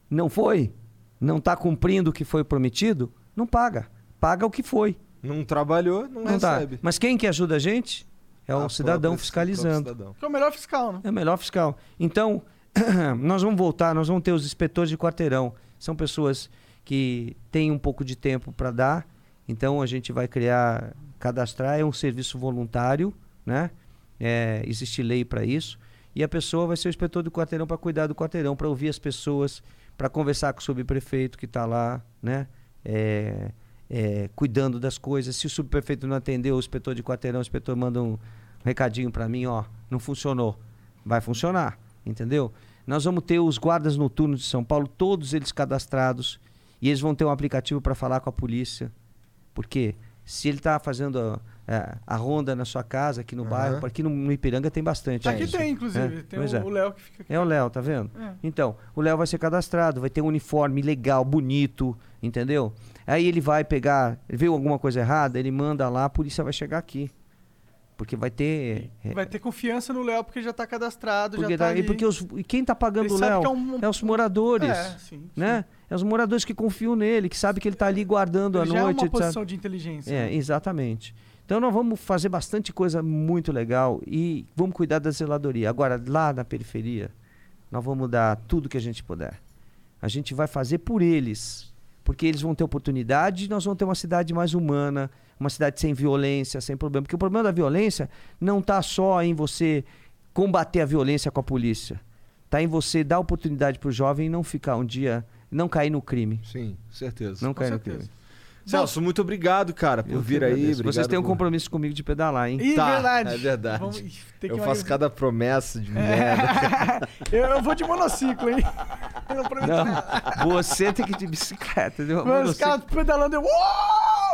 Speaker 3: Não foi? não está cumprindo o que foi prometido, não paga. Paga o que foi.
Speaker 2: Não trabalhou, não,
Speaker 3: Não dá.
Speaker 2: recebe.
Speaker 3: Mas quem que ajuda a gente? É o
Speaker 2: A
Speaker 3: cidadão
Speaker 2: própria-
Speaker 3: fiscalizando.
Speaker 2: cidadão.
Speaker 1: Que é o melhor fiscal, né?
Speaker 3: É o melhor fiscal. Então, nós vamos voltar, nós vamos ter os inspetores de quarteirão. São pessoas que têm um pouco de tempo para dar. Então, a gente vai criar, cadastrar, é um serviço voluntário, né? É, existe lei para isso. E a pessoa vai ser o inspetor do quarteirão para cuidar do quarteirão, para ouvir as pessoas, para conversar com o subprefeito que está lá, né? É, é, cuidando das coisas. Se o subprefeito não atendeu, o inspetor de quarteirão, o inspetor manda um recadinho para mim, ó, não funcionou. Vai funcionar, entendeu? Nós vamos ter os guardas noturnos de São Paulo, todos eles cadastrados, e eles vão ter um aplicativo para falar com a polícia. Porque se ele está fazendo a, a- a ronda na sua casa, aqui no
Speaker 2: Aham.
Speaker 3: bairro, aqui no, no Ipiranga tem bastante.
Speaker 1: Aqui
Speaker 3: isso.
Speaker 1: tem, inclusive.
Speaker 3: É,
Speaker 1: Tem
Speaker 3: pois
Speaker 1: o
Speaker 3: é.
Speaker 1: Léo que fica aqui.
Speaker 3: É o Léo, tá vendo?
Speaker 1: É.
Speaker 3: Então, o Léo vai ser cadastrado, vai ter um uniforme legal, bonito, entendeu? Aí ele vai pegar, viu alguma coisa errada, ele manda lá, a polícia vai chegar aqui. Porque vai ter. é,
Speaker 1: Vai ter confiança no Léo porque já tá cadastrado,
Speaker 3: porque
Speaker 1: já tá
Speaker 3: tá- e porque os, e quem tá pagando o
Speaker 1: sabe
Speaker 3: Léo
Speaker 1: é um-
Speaker 3: é os moradores,
Speaker 1: É, sim,
Speaker 3: né? É os moradores que confiam nele, que sabem que ele tá ali guardando
Speaker 1: Ele
Speaker 3: à
Speaker 1: já é
Speaker 3: noite,
Speaker 1: uma posição de inteligência.
Speaker 3: É,
Speaker 1: né?
Speaker 3: exatamente. Então nós vamos fazer bastante coisa muito legal e vamos cuidar da zeladoria. Agora, lá na periferia, nós vamos dar tudo que a gente puder. A gente vai fazer por eles, porque eles vão ter oportunidade e nós vamos ter uma cidade mais humana, uma cidade sem violência, sem problema. Porque o problema da violência não está só em você combater a violência com a polícia. Está em você dar oportunidade para o jovem não ficar um dia, não cair no crime.
Speaker 2: Sim, certeza.
Speaker 3: Não cair no crime.
Speaker 2: Celso, muito obrigado, cara, por
Speaker 3: Eu
Speaker 2: vir
Speaker 3: que
Speaker 2: aí.
Speaker 3: agradeço.
Speaker 2: Obrigado
Speaker 3: Vocês têm um
Speaker 2: por-
Speaker 3: compromisso comigo de pedalar, hein?
Speaker 1: Ih,
Speaker 2: Tá,
Speaker 1: verdade.
Speaker 2: é verdade.
Speaker 1: Vamos- Ih, tem que
Speaker 2: Eu faço cada promessa de
Speaker 1: É.
Speaker 2: merda.
Speaker 1: eu, eu vou de monociclo, hein? Eu não prometo
Speaker 3: Não,
Speaker 1: nada.
Speaker 3: você tem que ir de bicicleta, entendeu?
Speaker 1: Mano, os
Speaker 3: Você-
Speaker 1: caras pedalando, eu... Uou!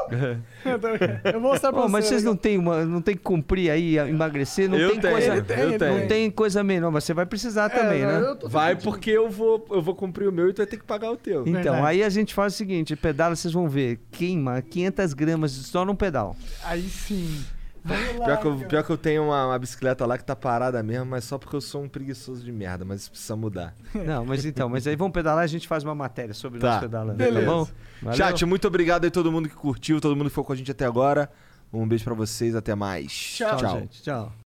Speaker 1: Eu tô- Eu vou mostrar pra
Speaker 3: Pô,
Speaker 1: você.
Speaker 3: mas vocês
Speaker 1: legal.
Speaker 3: não tem uma, não tem que cumprir aí, emagrecer, não
Speaker 2: Eu
Speaker 3: tem
Speaker 2: tenho,
Speaker 3: coisa,
Speaker 2: eu tenho.
Speaker 3: não tem coisa menor, mas você vai precisar também,
Speaker 1: É,
Speaker 3: né?
Speaker 1: eu tô-
Speaker 2: Vai porque eu vou, eu vou cumprir o meu e tu vai ter que pagar o teu.
Speaker 3: Então,
Speaker 1: Verdade.
Speaker 3: aí a gente faz o seguinte, pedala, vocês vão ver, queima 500 gramas só num pedal.
Speaker 1: Aí sim. Lá.
Speaker 2: Pior que, eu,
Speaker 1: cara.
Speaker 2: pior que eu tenho uma, uma bicicleta lá que tá parada mesmo, mas só porque eu sou um preguiçoso de merda, mas isso precisa mudar.
Speaker 3: Não, mas então, mas aí vamos pedalar, a gente faz uma matéria sobre
Speaker 2: Tá,
Speaker 3: nós pedalando,
Speaker 1: beleza.
Speaker 3: tá bom? Valeu.
Speaker 2: Chat, muito obrigado aí todo mundo que curtiu, todo mundo que ficou com a gente até agora. Um beijo pra vocês, até mais.
Speaker 1: Tchau.
Speaker 3: Tchau, gente. Tchau.